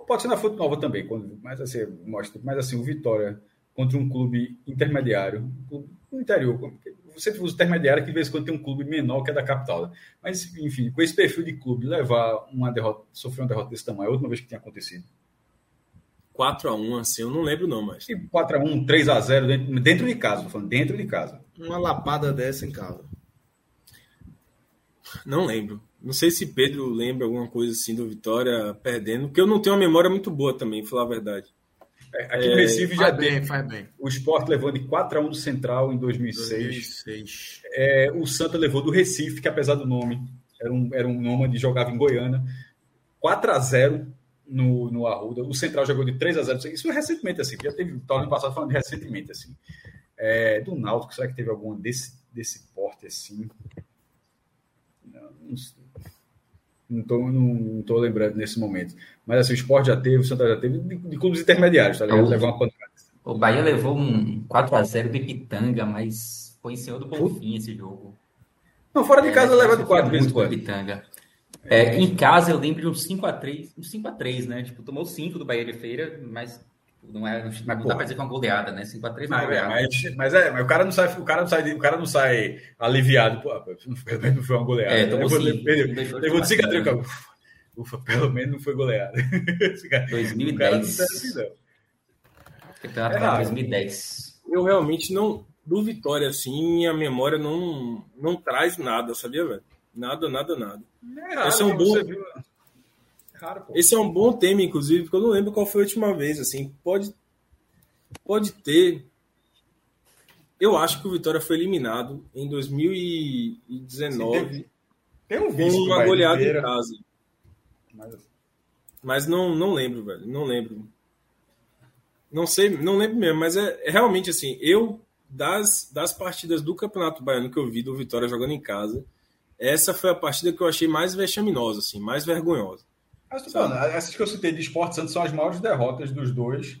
Speaker 4: Pode ser na foto nova também, quando, mas assim, mostra. Mas assim, o Vitória contra um clube intermediário, um clube no interior. Você usa intermediário que de vez em quando tem um clube menor que é da capital. Mas, enfim, com esse perfil de clube, levar uma derrota, sofrer uma derrota desse tamanho, é a última vez que tinha acontecido.
Speaker 7: 4x1, assim, eu não lembro não, mas.
Speaker 4: 4x1, 3x0 dentro, dentro de casa, falando, dentro de casa.
Speaker 1: Uma lapada dessa em casa.
Speaker 7: Não lembro. Não sei se Pedro lembra alguma coisa assim do Vitória perdendo, porque eu não tenho uma memória muito boa também, falar a verdade.
Speaker 4: É, aqui no Recife já bem, tem. Faz bem. O Sport levou de 4 a 1 do Central em 2006. 2006. É, o Santa levou do Recife, que apesar do nome, era um, era um nômade, jogava em Goiânia. 4 a 0 no, no Arruda. O Central jogou de 3 a 0 Isso foi recentemente, assim. Já teve torneio passado falando de recentemente, assim. É, do Náutico, será que teve alguma desse, desse porte, assim? Não, não sei. Não estou não tô lembrando nesse momento. Mas assim, o esporte já teve, o Santa já teve, de, de clubes intermediários, tá ligado? Levou uma pancada.
Speaker 6: O Bahia levou um 4x0 de Pitanga, mas foi em cima do Bonfim esse jogo.
Speaker 4: Não, fora de casa é, leva de 4 vezes
Speaker 6: Pitanga. É, em casa eu lembro de um 5x3, um 5x3, né? Tipo, tomou 5 do Bahia de Feira, mas não, é, não, mas, não dá pra dizer que é uma goleada, né? 5x3
Speaker 4: não é goleada. Mas, mas, é, mas o cara não sai, o cara não sai, o cara não sai aliviado. Pô, não foi, não foi uma goleada. É,
Speaker 6: tomou 5.
Speaker 4: Levou de 5x3, Ufa, pelo menos não foi goleada. [laughs]
Speaker 6: 2010. Assim, Campeonato é 2010.
Speaker 7: Eu realmente não. Do Vitória, assim, a memória não, não traz nada, sabia, velho? Nada, nada, nada. É Esse é um bom. Raro, Esse é um bom tema, inclusive, porque eu não lembro qual foi a última vez. Assim, pode, pode ter. Eu acho que o Vitória foi eliminado em 2019 Sim, tem, tem um com uma goleada em casa. Mas, mas não, não lembro, velho. Não lembro. Não sei, não lembro mesmo, mas é, é, realmente assim, eu das, das partidas do Campeonato Baiano que eu vi do Vitória jogando em casa, essa foi a partida que eu achei mais vexaminosa, assim, mais vergonhosa.
Speaker 4: Mas, falando, essas que eu citei de Esporte Santos são as maiores derrotas dos dois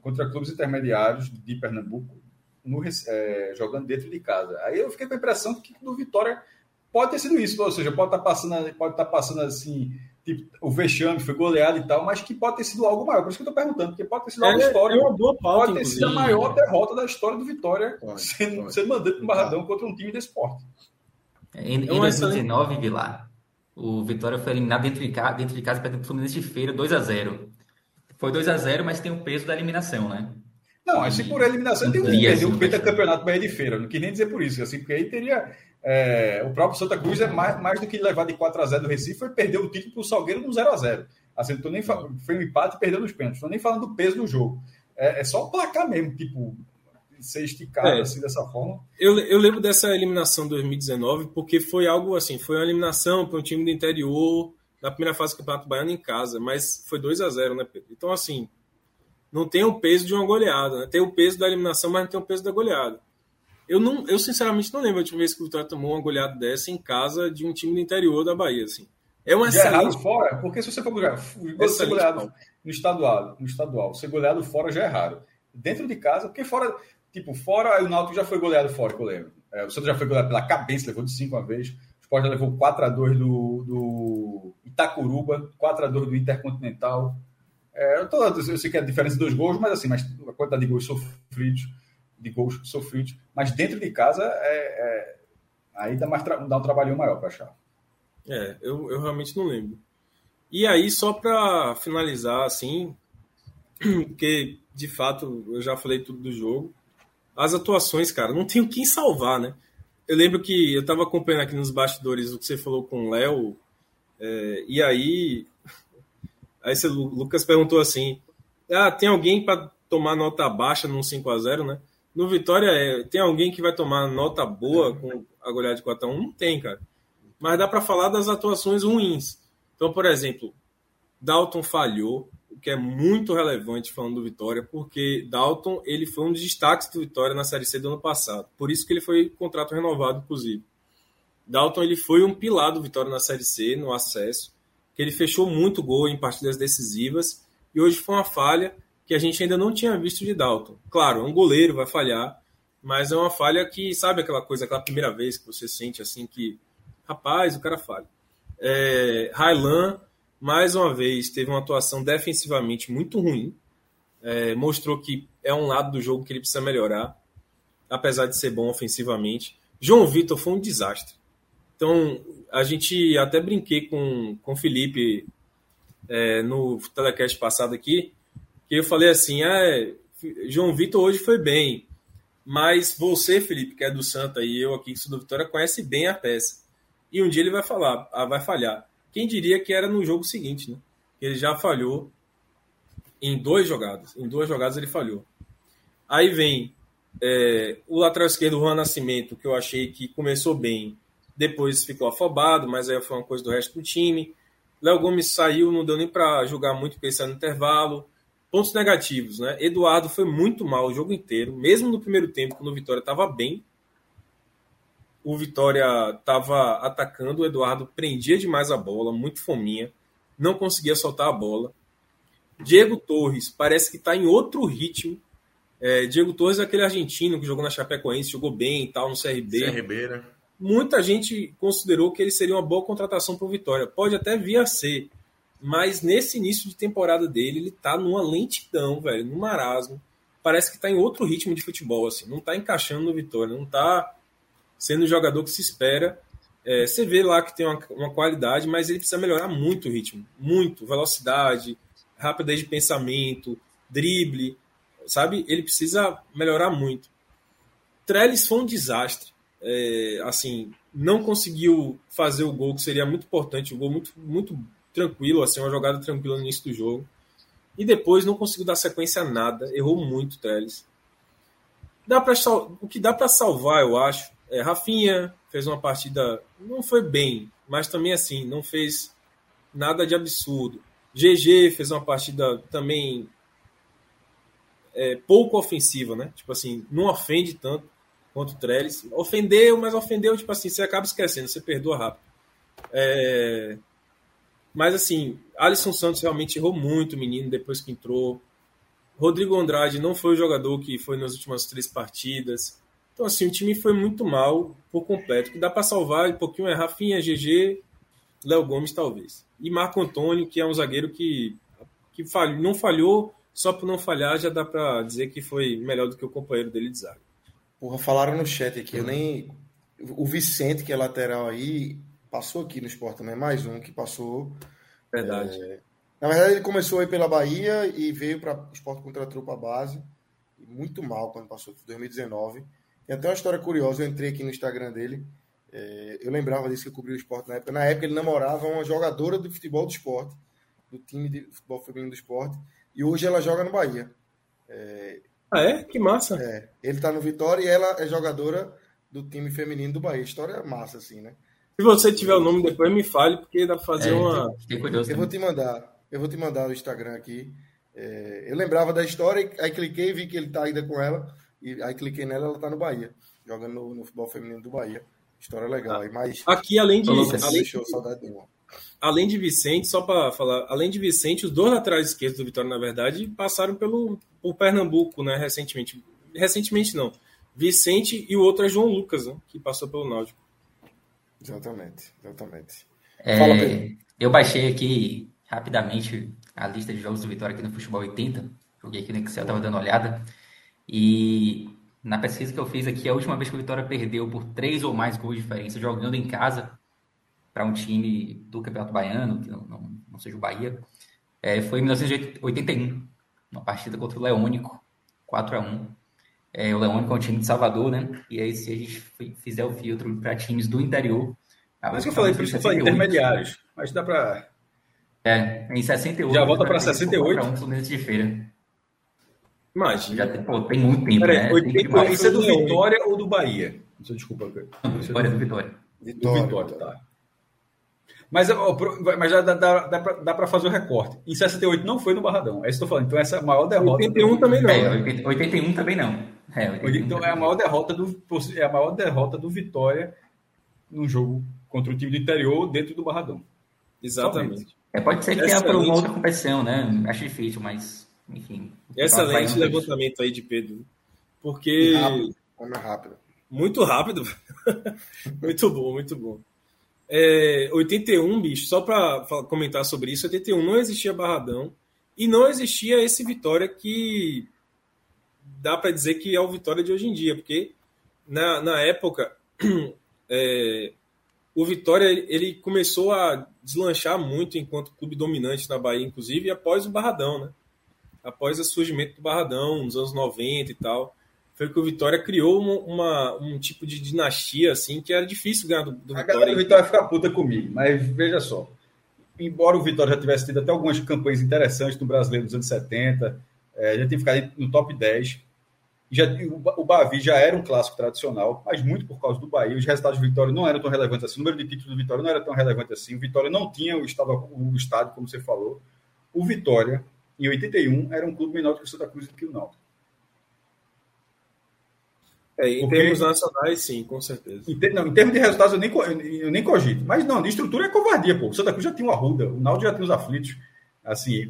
Speaker 4: contra clubes intermediários de Pernambuco, no, é, jogando dentro de casa. Aí eu fiquei com a impressão que do Vitória pode ter sido isso, ou seja, pode estar tá passando, pode estar tá passando assim tipo, o vexame foi goleado e tal, mas que pode ter sido algo maior. Por isso que eu estou perguntando, porque pode ter sido algo é, histórico. É uma boa pauta, pode ter sido a maior derrota da história do Vitória pode, sendo, pode. sendo mandado para o Barradão contra um time de esporte.
Speaker 6: Em, em 2019, Vilar, o Vitória foi eliminado dentro de casa, dentro de casa pelo Fluminense de Feira, 2 a 0 Foi 2 a 0 mas tem o peso da eliminação, né?
Speaker 4: Não, assim por eliminação tem um, assim, um pentacampeonato Bahia de Feira. Não quis nem dizer por isso, assim, porque aí teria é, o próprio Santa Cruz é mais, mais do que levar de 4 a 0 do Recife, foi perder o título para o Salgueiro no 0 a 0 assim, tô nem foi um empate e perdeu nos pênaltis. Estou nem falando do peso do jogo. É, é só o placar mesmo, tipo, ser esticado é. assim dessa forma.
Speaker 7: Eu, eu lembro dessa eliminação 2019 porque foi algo assim, foi uma eliminação para um time do interior na primeira fase do Campeonato Baiano em casa, mas foi 2 a 0 né, Pedro? Então, assim, não tem o peso de uma goleada, né? Tem o peso da eliminação, mas não tem o peso da goleada. Eu, não, eu sinceramente não lembro a última vez que o Vitória tomou uma goleada dessa em casa de um time do interior da Bahia. Assim. É um
Speaker 4: excelente... errado fora, porque se você for goleado no estadual, no estadual, ser goleado fora já é raro. Dentro de casa, porque fora, tipo, fora o Náutico já foi goleado fora, que eu lembro. É, o Santos já foi goleado pela cabeça, levou de 5 uma vez. O Sport já levou 4x2 do, do Itacuruba, 4x2 do Intercontinental. É, eu, tô, eu sei que é a diferença dos gols, mas assim, mas a quantidade de gols sofridos de gols sofridos, mas dentro de casa é, é aí dá, mais dá um trabalhinho maior para achar.
Speaker 7: É, eu, eu realmente não lembro. E aí, só para finalizar, assim, [clears throat] porque de fato eu já falei tudo do jogo, as atuações, cara, não tem o que salvar, né? Eu lembro que eu estava acompanhando aqui nos bastidores o que você falou com o Léo, é, e aí, aí você, o Lucas perguntou assim: ah, tem alguém para tomar nota baixa num 5 a 0 né? No Vitória, é, tem alguém que vai tomar nota boa com a goleada de 4 a 1 Não tem, cara. Mas dá para falar das atuações ruins. Então, por exemplo, Dalton falhou, que é muito relevante falando do Vitória, porque Dalton ele foi um dos destaques do Vitória na Série C do ano passado. Por isso que ele foi contrato renovado, inclusive. Dalton ele foi um pilar do Vitória na Série C, no acesso, que ele fechou muito gol em partidas decisivas, e hoje foi uma falha que a gente ainda não tinha visto de Dalton. Claro, é um goleiro, vai falhar, mas é uma falha que, sabe aquela coisa, aquela primeira vez que você sente assim que, rapaz, o cara falha. É, mais uma vez teve uma atuação defensivamente muito ruim. É, mostrou que é um lado do jogo que ele precisa melhorar, apesar de ser bom ofensivamente. João Vitor foi um desastre. Então, a gente até brinquei com, com o Felipe é, no telecast passado aqui, que eu falei assim: ah, João Vitor hoje foi bem, mas você, Felipe, que é do Santa, e eu aqui que sou do Vitória, conhece bem a peça. E um dia ele vai falar, ah, vai falhar. Quem diria que era no jogo seguinte, né? Ele já falhou em duas jogadas. Em duas jogadas ele falhou. Aí vem é, o lateral esquerdo, o Juan Nascimento, que eu achei que começou bem, depois ficou afobado, mas aí foi uma coisa do resto do time. Léo Gomes saiu, não deu nem para jogar muito, saiu no intervalo. Pontos negativos, né? Eduardo foi muito mal o jogo inteiro, mesmo no primeiro tempo, quando o Vitória estava bem, o Vitória estava atacando, o Eduardo prendia demais a bola, muito fominha, não conseguia soltar a bola. Diego Torres parece que está em outro ritmo. É, Diego Torres é aquele argentino que jogou na Chapecoense, jogou bem e tal, no CRB.
Speaker 1: CRB, né?
Speaker 7: Muita gente considerou que ele seria uma boa contratação para o Vitória. Pode até vir a ser, mas nesse início de temporada dele, ele está numa lentidão, velho, num marasmo. Parece que está em outro ritmo de futebol, assim. Não está encaixando no Vitória, não está sendo um jogador que se espera. É, você vê lá que tem uma, uma, qualidade, mas ele precisa melhorar muito o ritmo, muito, velocidade, rapidez de pensamento, drible, sabe? Ele precisa melhorar muito. Trellis foi um desastre, é, assim, não conseguiu fazer o gol que seria muito importante, um gol muito, muito tranquilo, assim, uma jogada tranquila no início do jogo. E depois não conseguiu dar sequência a nada, errou muito Trellis. Dá pra, o que dá para salvar, eu acho, é, Rafinha fez uma partida, não foi bem, mas também assim, não fez nada de absurdo. GG fez uma partida também é, pouco ofensiva, né? Tipo assim, não ofende tanto quanto o Trellis. Ofendeu, mas ofendeu, tipo assim, você acaba esquecendo, você perdoa rápido. É... Mas assim, Alisson Santos realmente errou muito o menino depois que entrou. Rodrigo Andrade não foi o jogador que foi nas últimas três partidas. Então, assim, o time foi muito mal por completo. que dá para salvar um pouquinho é Rafinha, GG, Léo Gomes, talvez. E Marco Antônio, que é um zagueiro que, que falhou, não falhou, só por não falhar, já dá para dizer que foi melhor do que o companheiro dele de zaga.
Speaker 1: Porra, falaram no chat aqui, eu nem. O Vicente, que é lateral aí, passou aqui no esporte também, mais um que passou.
Speaker 7: Verdade.
Speaker 1: É... Na verdade, ele começou aí pela Bahia e veio para o esporte contra a trupa base. Muito mal quando passou, 2019. Tem até uma história curiosa, eu entrei aqui no Instagram dele, é, eu lembrava disso que eu cobri o esporte na época. Na época ele namorava uma jogadora do futebol do esporte, do time de futebol feminino do esporte, e hoje ela joga no Bahia.
Speaker 7: É, ah, é? Que massa.
Speaker 1: É, ele tá no Vitória e ela é jogadora do time feminino do Bahia. História massa, assim, né?
Speaker 7: Se você tiver o nome depois, me fale, porque dá pra fazer é, uma.
Speaker 1: eu vou te mandar. Eu vou te mandar o Instagram aqui. É, eu lembrava da história, aí cliquei, vi que ele tá ainda com ela. E aí cliquei nela, ela tá no Bahia, jogando no, no futebol feminino do Bahia. História legal. Aí, mas
Speaker 7: aqui além de além, deixou saudade nenhuma. Além de Vicente, só para falar, além de Vicente, os dois laterais esquerdos do Vitória, na verdade, passaram pelo por Pernambuco, né, recentemente. Recentemente não. Vicente e o outro é João Lucas, né, que passou pelo Náutico.
Speaker 1: Exatamente, exatamente.
Speaker 6: É, Fala. Eu baixei aqui rapidamente a lista de jogos do Vitória aqui no Futebol 80. Joguei aqui no Excel, tava dando uma olhada. E na pesquisa que eu fiz aqui, a última vez que o Vitória perdeu por três ou mais gols de diferença jogando em casa para um time do Campeonato Baiano, que não, não, não seja o Bahia, é, foi em 1981, uma partida contra o Leônico, 4 a 1 é, o Leão é um time de Salvador, né? E aí, se a gente fizer o filtro para times do interior.
Speaker 4: Mas que eu falei, por isso que eu falei intermediários. Mas dá para.
Speaker 6: É, em 68.
Speaker 4: Já volta para 68.
Speaker 6: Para um de feira.
Speaker 4: Imagina.
Speaker 6: Já tem, pô, tem muito tempo. Peraí, né?
Speaker 4: 80, isso é do Vitória ou do Bahia? Desculpa.
Speaker 6: Vitória, do Vitória.
Speaker 4: Vitória, do Vitória, tá. Mas, mas já dá, dá, dá para fazer o recorte. Em 68 não foi no Barradão. É isso que eu tô falando. Então, essa é a maior derrota.
Speaker 7: 81 do... também não. É,
Speaker 6: 81 também não.
Speaker 4: É, 81 então, é a maior derrota do é a maior derrota do Vitória num jogo contra o time do interior dentro do Barradão.
Speaker 7: Exatamente.
Speaker 6: É, pode ser que tenha para uma outra competição, né? Acho difícil, mas enfim.
Speaker 7: Excelente levantamento aí de Pedro. Porque.
Speaker 1: Rápido. Como é rápido.
Speaker 7: Muito rápido. [laughs] muito bom, muito bom. É, 81, bicho, só para comentar sobre isso, 81 não existia Barradão e não existia esse Vitória que dá para dizer que é o Vitória de hoje em dia, porque na, na época [clears throat] é, o Vitória ele começou a deslanchar muito enquanto clube dominante na Bahia, inclusive após o Barradão, né? Após o surgimento do Barradão, nos anos 90 e tal foi que o Vitória criou uma, uma, um tipo de dinastia assim que era difícil ganhar do, do
Speaker 4: Vitória. O Vitória fica puta comigo, mas veja só. Embora o Vitória já tivesse tido até algumas campanhas interessantes no brasileiro dos anos 70, é, já tinha ficado no top 10. Já, o, Bavi já era um clássico tradicional, mas muito por causa do Bahia. Os resultados do Vitória não eram tão relevantes assim. O número de títulos do Vitória não era tão relevante assim. O Vitória não tinha o, estado, o estádio, como você falou. O Vitória, em 81, era um clube menor do que o Santa Cruz e do que o Náutico.
Speaker 7: É, em Porque, termos nacionais, sim, com certeza.
Speaker 4: Em, ter, não, em termos de resultados, eu nem, eu nem cogito. Mas não, de estrutura é covardia, pô. O Santa Cruz já tinha o Arruda, o Naldo já tinha os aflitos. Assim,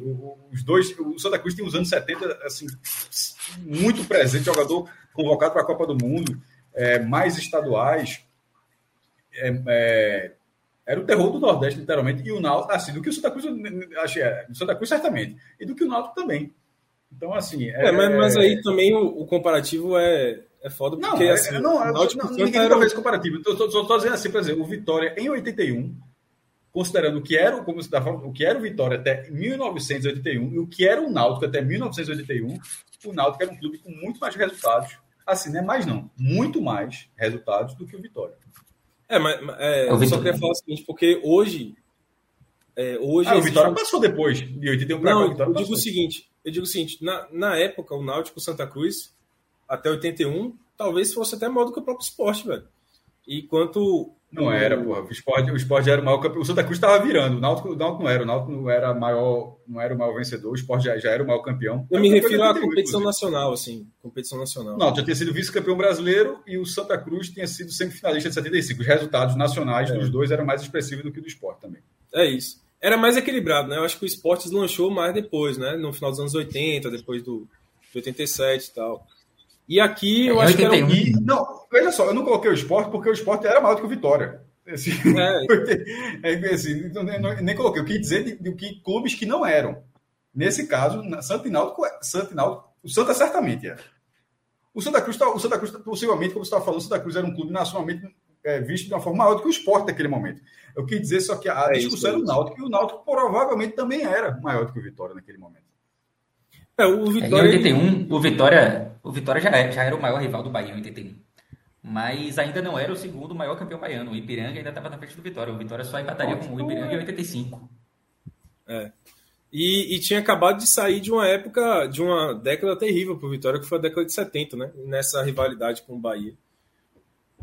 Speaker 4: os dois, o Santa Cruz tem os anos 70, assim, muito presente, jogador convocado para a Copa do Mundo, é, mais estaduais. É, é, era o terror do Nordeste, literalmente, e o Náutico, assim, do que o Santa Cruz, achei, é, do Santa Cruz certamente, e do que o Náutico também. Então, assim...
Speaker 7: É, é mas, mas aí também o, o comparativo é é foda porque não, assim,
Speaker 4: não, não, não ninguém era... fez comparativo. Então, só estou dizendo assim, por exemplo, o Vitória em 81, considerando o que era, como você tá falando, o que era o Vitória até 1981 e o que era o Náutico até 1981, o Náutico era um clube com muito mais resultados. Assim, não é mais não, muito mais resultados do que o Vitória.
Speaker 7: É, mas é, eu só queria falar o seguinte, porque hoje é, hoje
Speaker 4: ah, o Vitória passou depois de 81
Speaker 7: para Não, eu digo passou. o seguinte, eu digo o seguinte, na, na época o Náutico Santa Cruz até 81, talvez fosse até maior do que o próprio esporte, velho. E quanto.
Speaker 4: Não era, porra. O esporte, o esporte era o maior campeão. O Santa Cruz estava virando. O Náutico, o Náutico não era. O Náutico não era maior, não era o maior vencedor. O esporte já, já era o maior campeão.
Speaker 7: Eu me refiro à competição nacional, assim. Competição nacional.
Speaker 4: Não, já tinha sido vice-campeão brasileiro e o Santa Cruz tinha sido semifinalista de 75. Os resultados nacionais é. dos dois eram mais expressivos do que do esporte também.
Speaker 7: É isso. Era mais equilibrado, né? Eu acho que o esporte deslanchou mais depois, né? No final dos anos 80, depois do 87 e tal. E aqui eu é, acho 81. que era
Speaker 4: um... Não, veja só, eu não coloquei o esporte porque o esporte era maior do que o Vitória. Assim, é. [laughs] é assim, nem, nem, coloquei. Eu quis dizer de, de, que clubes que não eram. Nesse caso, Santa e Náutico, Santa e Náutico, o Santa certamente era. O Santa Cruz, tá, o Santa Cruz possivelmente, como você estava falando, o Santa Cruz era um clube nacionalmente é, visto de uma forma maior do que o esporte naquele momento. Eu quis dizer só que a é discussão isso, era o Náutico, e o Náutico provavelmente também era maior do que o Vitória naquele momento.
Speaker 6: É, o Vitória... Em 81, o Vitória, o Vitória já, é, já era o maior rival do Bahia em 81. Mas ainda não era o segundo maior campeão baiano. O Ipiranga ainda estava na frente do Vitória. O Vitória só empataria com o Ipiranga em 85.
Speaker 7: É. E, e, tinha acabado de sair de uma época, de uma década terrível para o Vitória, que foi a década de 70, né? Nessa rivalidade com o Bahia.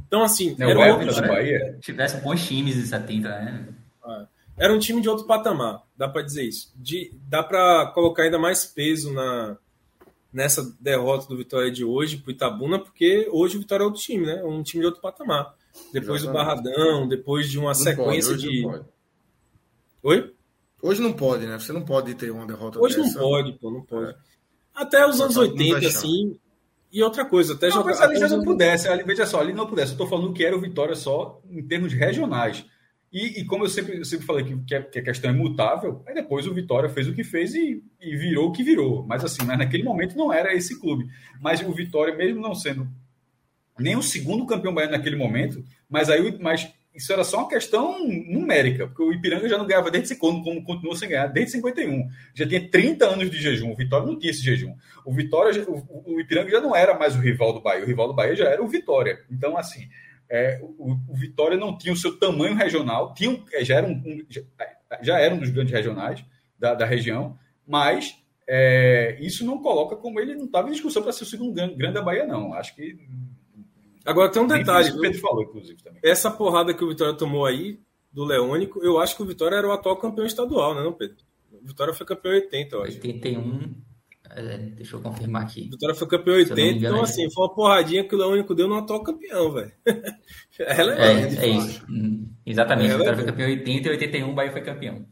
Speaker 7: Então, assim.
Speaker 6: Não, era o Bahia. Tivesse bons times em 70, né?
Speaker 7: É. Era um time de outro patamar, dá para dizer isso. De, dá para colocar ainda mais peso na nessa derrota do Vitória de hoje para o Itabuna, porque hoje o Vitória é outro time, né? Um time de outro patamar. Depois Exatamente. do Barradão, depois de uma não sequência pode, de. Oi?
Speaker 1: Hoje não pode, né? Você não pode ter uma derrota
Speaker 7: Hoje dessa. não pode, pô, não pode. É. Até os anos 80, assim. E outra coisa, até
Speaker 4: não, jogar. Mas ali já não pudesse, ali, veja só, ali não pudesse. Eu tô falando que era o Vitória só em termos regionais. E, e, como eu sempre, eu sempre falei que, que, a, que, a, questão é mutável, aí depois o Vitória fez o que fez e, e, virou o que virou. Mas assim, mas naquele momento não era esse clube. Mas o Vitória, mesmo não sendo nem o segundo campeão baiano naquele momento, mas aí mas isso era só uma questão numérica, porque o Ipiranga já não ganhava desde quando, como continua sem ganhar, desde 51. Já tinha 30 anos de jejum. O Vitória não tinha esse jejum. O Vitória, o, o Ipiranga já não era mais o rival do Bahia. O rival do Bahia já era o Vitória. Então, assim, é, o, o, Vitória não tinha o seu tamanho regional, tinha, é, já, era um, um já, já, era um dos grandes regionais da, da região, mas é, isso não coloca como ele não estava em discussão para ser o segundo grande, grande da Bahia, não. Acho que
Speaker 7: Agora tem um detalhe. O Pedro falou, inclusive, também. Essa porrada que o Vitória tomou aí, do Leônico, eu acho que o Vitória era o atual campeão estadual, né, não, Pedro? O Vitória foi campeão 80, eu acho.
Speaker 6: 81. É, deixa eu confirmar aqui.
Speaker 7: O Vitória foi campeão 80, então, assim, foi uma porradinha que o Leônico deu no atual campeão, velho. [laughs]
Speaker 6: é relevante. É, é isso. Hum, exatamente. É o Vitória foi campeão 80 e 81 o Bahia foi campeão.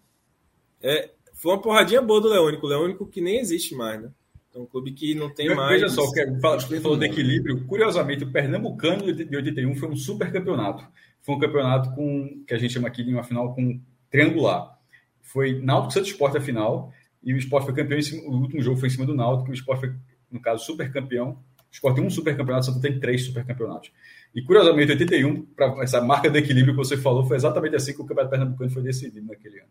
Speaker 7: É, foi uma porradinha boa do Leônico. O Leônico que nem existe mais, né? É um clube que não tem mais.
Speaker 4: Veja só, que você falou de equilíbrio. Curiosamente, o Pernambucano de 81 foi um super campeonato. Foi um campeonato com que a gente chama aqui de uma final com triangular. Foi Náutico Santos Sport a final e o Sport foi campeão. Cima, o último jogo foi em cima do Náutico. O Sport foi, no caso, super campeão. O Sport tem um super campeonato, só tem três super campeonatos. E curiosamente, 81, para essa marca de equilíbrio que você falou, foi exatamente assim que o Campeonato Pernambucano foi decidido naquele ano.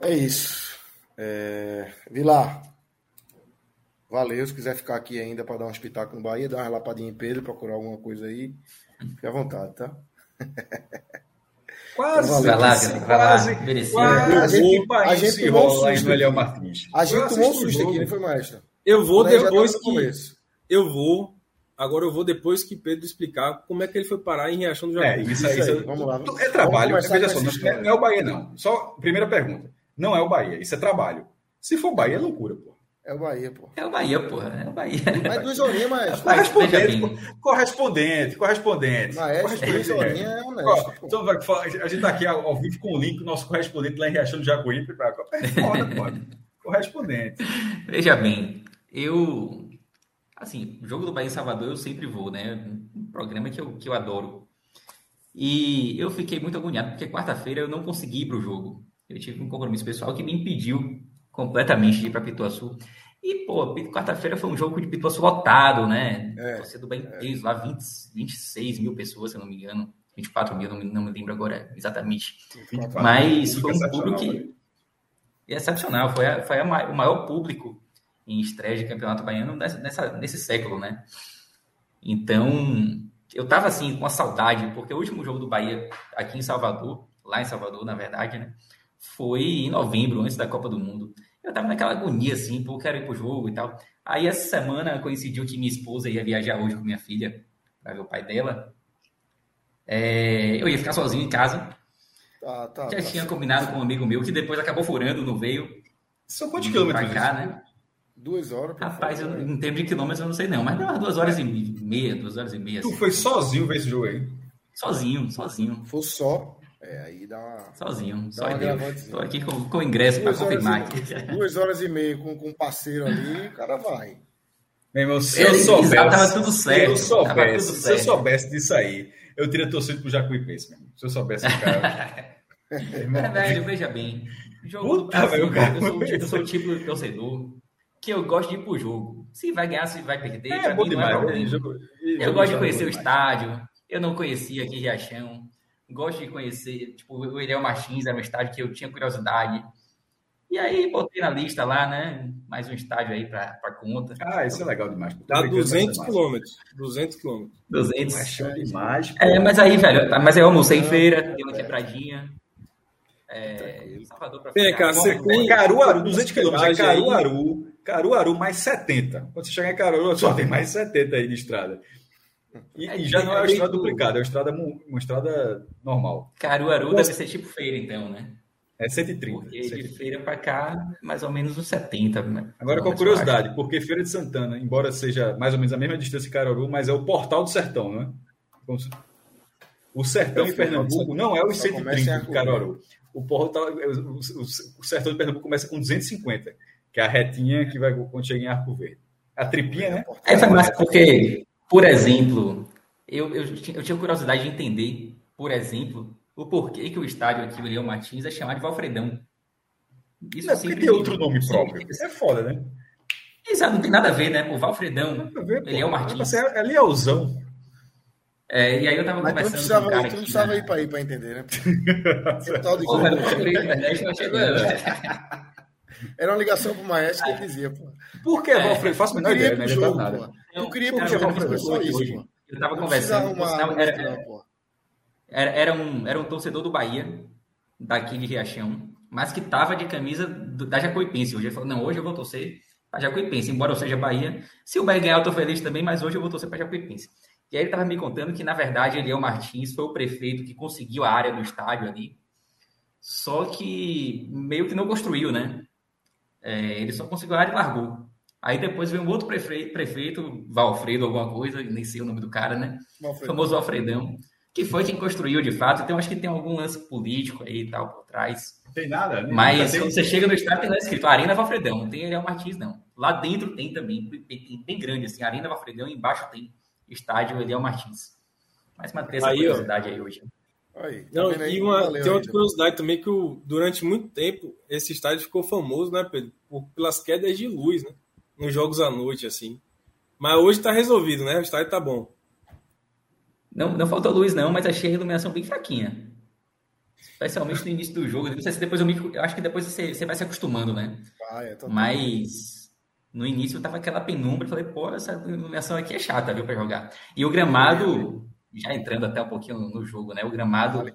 Speaker 1: É isso. É... Vilar, valeu. Se quiser ficar aqui ainda para dar um espetáculo no Bahia, dar uma relapadinha em Pedro, procurar alguma coisa aí, fique à vontade, tá? [laughs]
Speaker 4: Quase, vai lá, quase, quase, quase,
Speaker 1: A gente, a gente tomou um susto. Aqui. A gente tomou um susto aqui, não foi, maestro?
Speaker 7: Eu vou depois que. Eu vou. Agora eu vou depois que Pedro explicar como é que ele foi parar em Riachão do
Speaker 4: Jardim. É, isso, isso aí. Vamos lá. É trabalho. Veja só, não é, não é o Bahia, não. Só, primeira pergunta. Não é o Bahia, isso é trabalho. Se for Bahia, é loucura, pô.
Speaker 1: É o Bahia, pô.
Speaker 6: É o Bahia, pô. É o Bahia.
Speaker 1: Mas duas horinhas, mas.
Speaker 4: Correspondente, correspondente, correspondente.
Speaker 1: Maestro, duas horinhas é honesto.
Speaker 4: Então, a gente tá aqui ao vivo com o link do nosso correspondente lá em Riachão do Jacuípe. É foda, pô. Correspondente.
Speaker 6: Veja bem, eu. Assim, o jogo do Bahia em Salvador eu sempre vou, né? Um programa que eu, que eu adoro. E eu fiquei muito agoniado, porque quarta-feira eu não consegui ir pro jogo. Eu tive um compromisso pessoal que me impediu completamente de ir para Pituaçu. E, pô, quarta-feira foi um jogo de Pituaçu lotado, né? É, Torcedor bem é. lá, 20, 26 mil pessoas, se eu não me engano. 24 mil, não me, não me lembro agora exatamente. 24, Mas foi um público que... Excepcional, foi, a, foi a, o maior público em estreia de campeonato baiano nessa, nessa, nesse século, né? Então, eu tava assim com a saudade, porque o último jogo do Bahia aqui em Salvador, lá em Salvador, na verdade, né? Foi em novembro, antes da Copa do Mundo. Eu tava naquela agonia, assim, pô, quero ir pro jogo e tal. Aí essa semana coincidiu que minha esposa ia viajar hoje com minha filha, para ver o pai dela. É, eu ia ficar sozinho em casa. Tá, tá, Já tá, tinha combinado com um amigo meu que depois acabou furando, não veio.
Speaker 4: São quantos quilômetros?
Speaker 1: Pra cá, né? Duas horas.
Speaker 6: Rapaz, eu, em termos de quilômetros eu não sei não, mas deu umas duas horas e meia, duas horas e meia.
Speaker 4: Tu assim. foi sozinho ver esse jogo aí?
Speaker 6: Sozinho, sozinho.
Speaker 1: Foi só. É, aí dá uma.
Speaker 6: Sozinho, dá só uma Estou aqui com, com o ingresso para confirmar.
Speaker 1: E, duas horas e meia com, com um parceiro ali, o cara vai.
Speaker 4: Meu irmão, se eu soubesse. Tava tudo certo. Se eu soubesse, se eu soubesse disso aí, eu teria torcido pro Jacuipense, mesmo. Se eu soubesse o cara. [laughs]
Speaker 6: é verdade, veja bem. Jogo Puta, do Brasil, cara, eu, sou, eu sou o tipo de torcedor que eu gosto de ir pro jogo. Se vai ganhar, se vai perder, é, pra mim demais, não é problema. Jogo, eu gosto de conhecer o estádio. Eu não conhecia aqui Riachão gosto de conhecer, tipo, o Eliel Martins era um estádio que eu tinha curiosidade. E aí botei na lista lá, né? Mais um estádio aí para conta.
Speaker 4: Ah, isso é legal demais.
Speaker 7: Dá 200 quilômetros. 200 quilômetros.
Speaker 6: 200. É demais. É, mas aí, velho, mas eu almocei em feira, dei uma quebradinha. É,
Speaker 4: Salvador pra Vem cá, você tem Caruaru, 200 quilômetros. É Caruaru, Caruaru mais 70. Quando você chegar em Caruaru, só tem mais 70 aí de estrada. E, é, e já não é uma estrada duplicada, é uma estrada, uma estrada normal.
Speaker 6: Caruaru Nossa. deve ser tipo feira, então, né?
Speaker 4: É 130.
Speaker 6: Porque 130. de feira para cá, mais ou menos uns 70. Né?
Speaker 4: Agora, com curiosidade, porque Feira de Santana, embora seja mais ou menos a mesma distância que Caruaru, mas é o portal do sertão, né? O sertão em Pernambuco não é os 130 de Caruaru. O, portal, o, o, sertão de Pernambuco começa com 250, que é a retinha que vai quando chega em Arco Verde. A tripinha, né?
Speaker 6: É, mas porque por exemplo, eu, eu, eu tinha curiosidade de entender, por exemplo, o porquê que o estádio aqui, o Leão Martins, é chamado de Valfredão.
Speaker 4: Isso é porque tem outro nome próprio. Isso é foda, né?
Speaker 6: Exato, não tem nada a ver, né? O Valfredão, ver, ele é o Martins.
Speaker 4: É, é Leãozão.
Speaker 6: É, e aí eu tava
Speaker 1: Mas
Speaker 6: conversando com um cara
Speaker 1: tu não precisava
Speaker 6: né?
Speaker 1: ir para ir para entender, né? Esse tal de
Speaker 6: Porra, não achei não.
Speaker 1: Era uma ligação pro Maestro que ele dizia, pô.
Speaker 4: Por que, Valfredo? Faço a menor ideia, né?
Speaker 1: jogo, queria pro
Speaker 6: eu
Speaker 1: jogo,
Speaker 6: vou
Speaker 1: foi só isso,
Speaker 6: hoje.
Speaker 1: pô.
Speaker 6: Eu tava
Speaker 1: precisa
Speaker 6: conversando,
Speaker 1: arrumar
Speaker 6: era, era, era, um, era um torcedor do Bahia, daqui de Riachão, mas que tava de camisa do- da Jacuipense. Hoje ele falou, não, hoje eu vou torcer pra Jacuipense, embora eu seja Bahia. Se o Bahia ganhar, eu tô feliz também, mas hoje eu vou torcer pra Jacuipense. E aí ele tava me contando que, na verdade, Eliel Martins foi o prefeito que conseguiu a área do estádio ali, só que meio que não construiu, né? É, ele só conseguiu a área e largou. Aí depois veio um outro prefeito, prefeito, Valfredo, alguma coisa, nem sei o nome do cara, né? O
Speaker 1: Alfredo.
Speaker 6: famoso Alfredão, que foi quem construiu de fato. Então acho que tem algum lance político aí e tal por trás.
Speaker 4: Tem nada, né?
Speaker 6: Mas
Speaker 4: Tem-
Speaker 6: quando você chega no estádio, tem lá escrito Arena Valfredão, não tem Ariel Martins, não. Lá dentro tem também, bem, bem- grande, assim, Arena Valfredão, e embaixo tem estádio Ariel Martins. Mas manter essa
Speaker 7: Aí, ó.
Speaker 6: curiosidade aí hoje.
Speaker 1: Aí, tá
Speaker 7: Não,
Speaker 1: aí
Speaker 7: e uma,
Speaker 1: valeu
Speaker 7: tem outra curiosidade também que o, durante muito tempo esse estádio ficou famoso, né, Pedro? Por- pelas quedas de luz, né? Nos jogos à noite, assim. Mas hoje tá resolvido, né? O estádio tá bom.
Speaker 6: Não, não faltou luz, não, mas achei a iluminação bem fraquinha. Especialmente no início do jogo. Não sei se depois eu me. Eu acho que depois você, você vai se acostumando, né?
Speaker 1: Ah, é,
Speaker 6: Mas no início tava aquela penumbra. eu Falei, pô, essa iluminação aqui é chata, viu, pra jogar. E o gramado, já entrando até um pouquinho no jogo, né? O gramado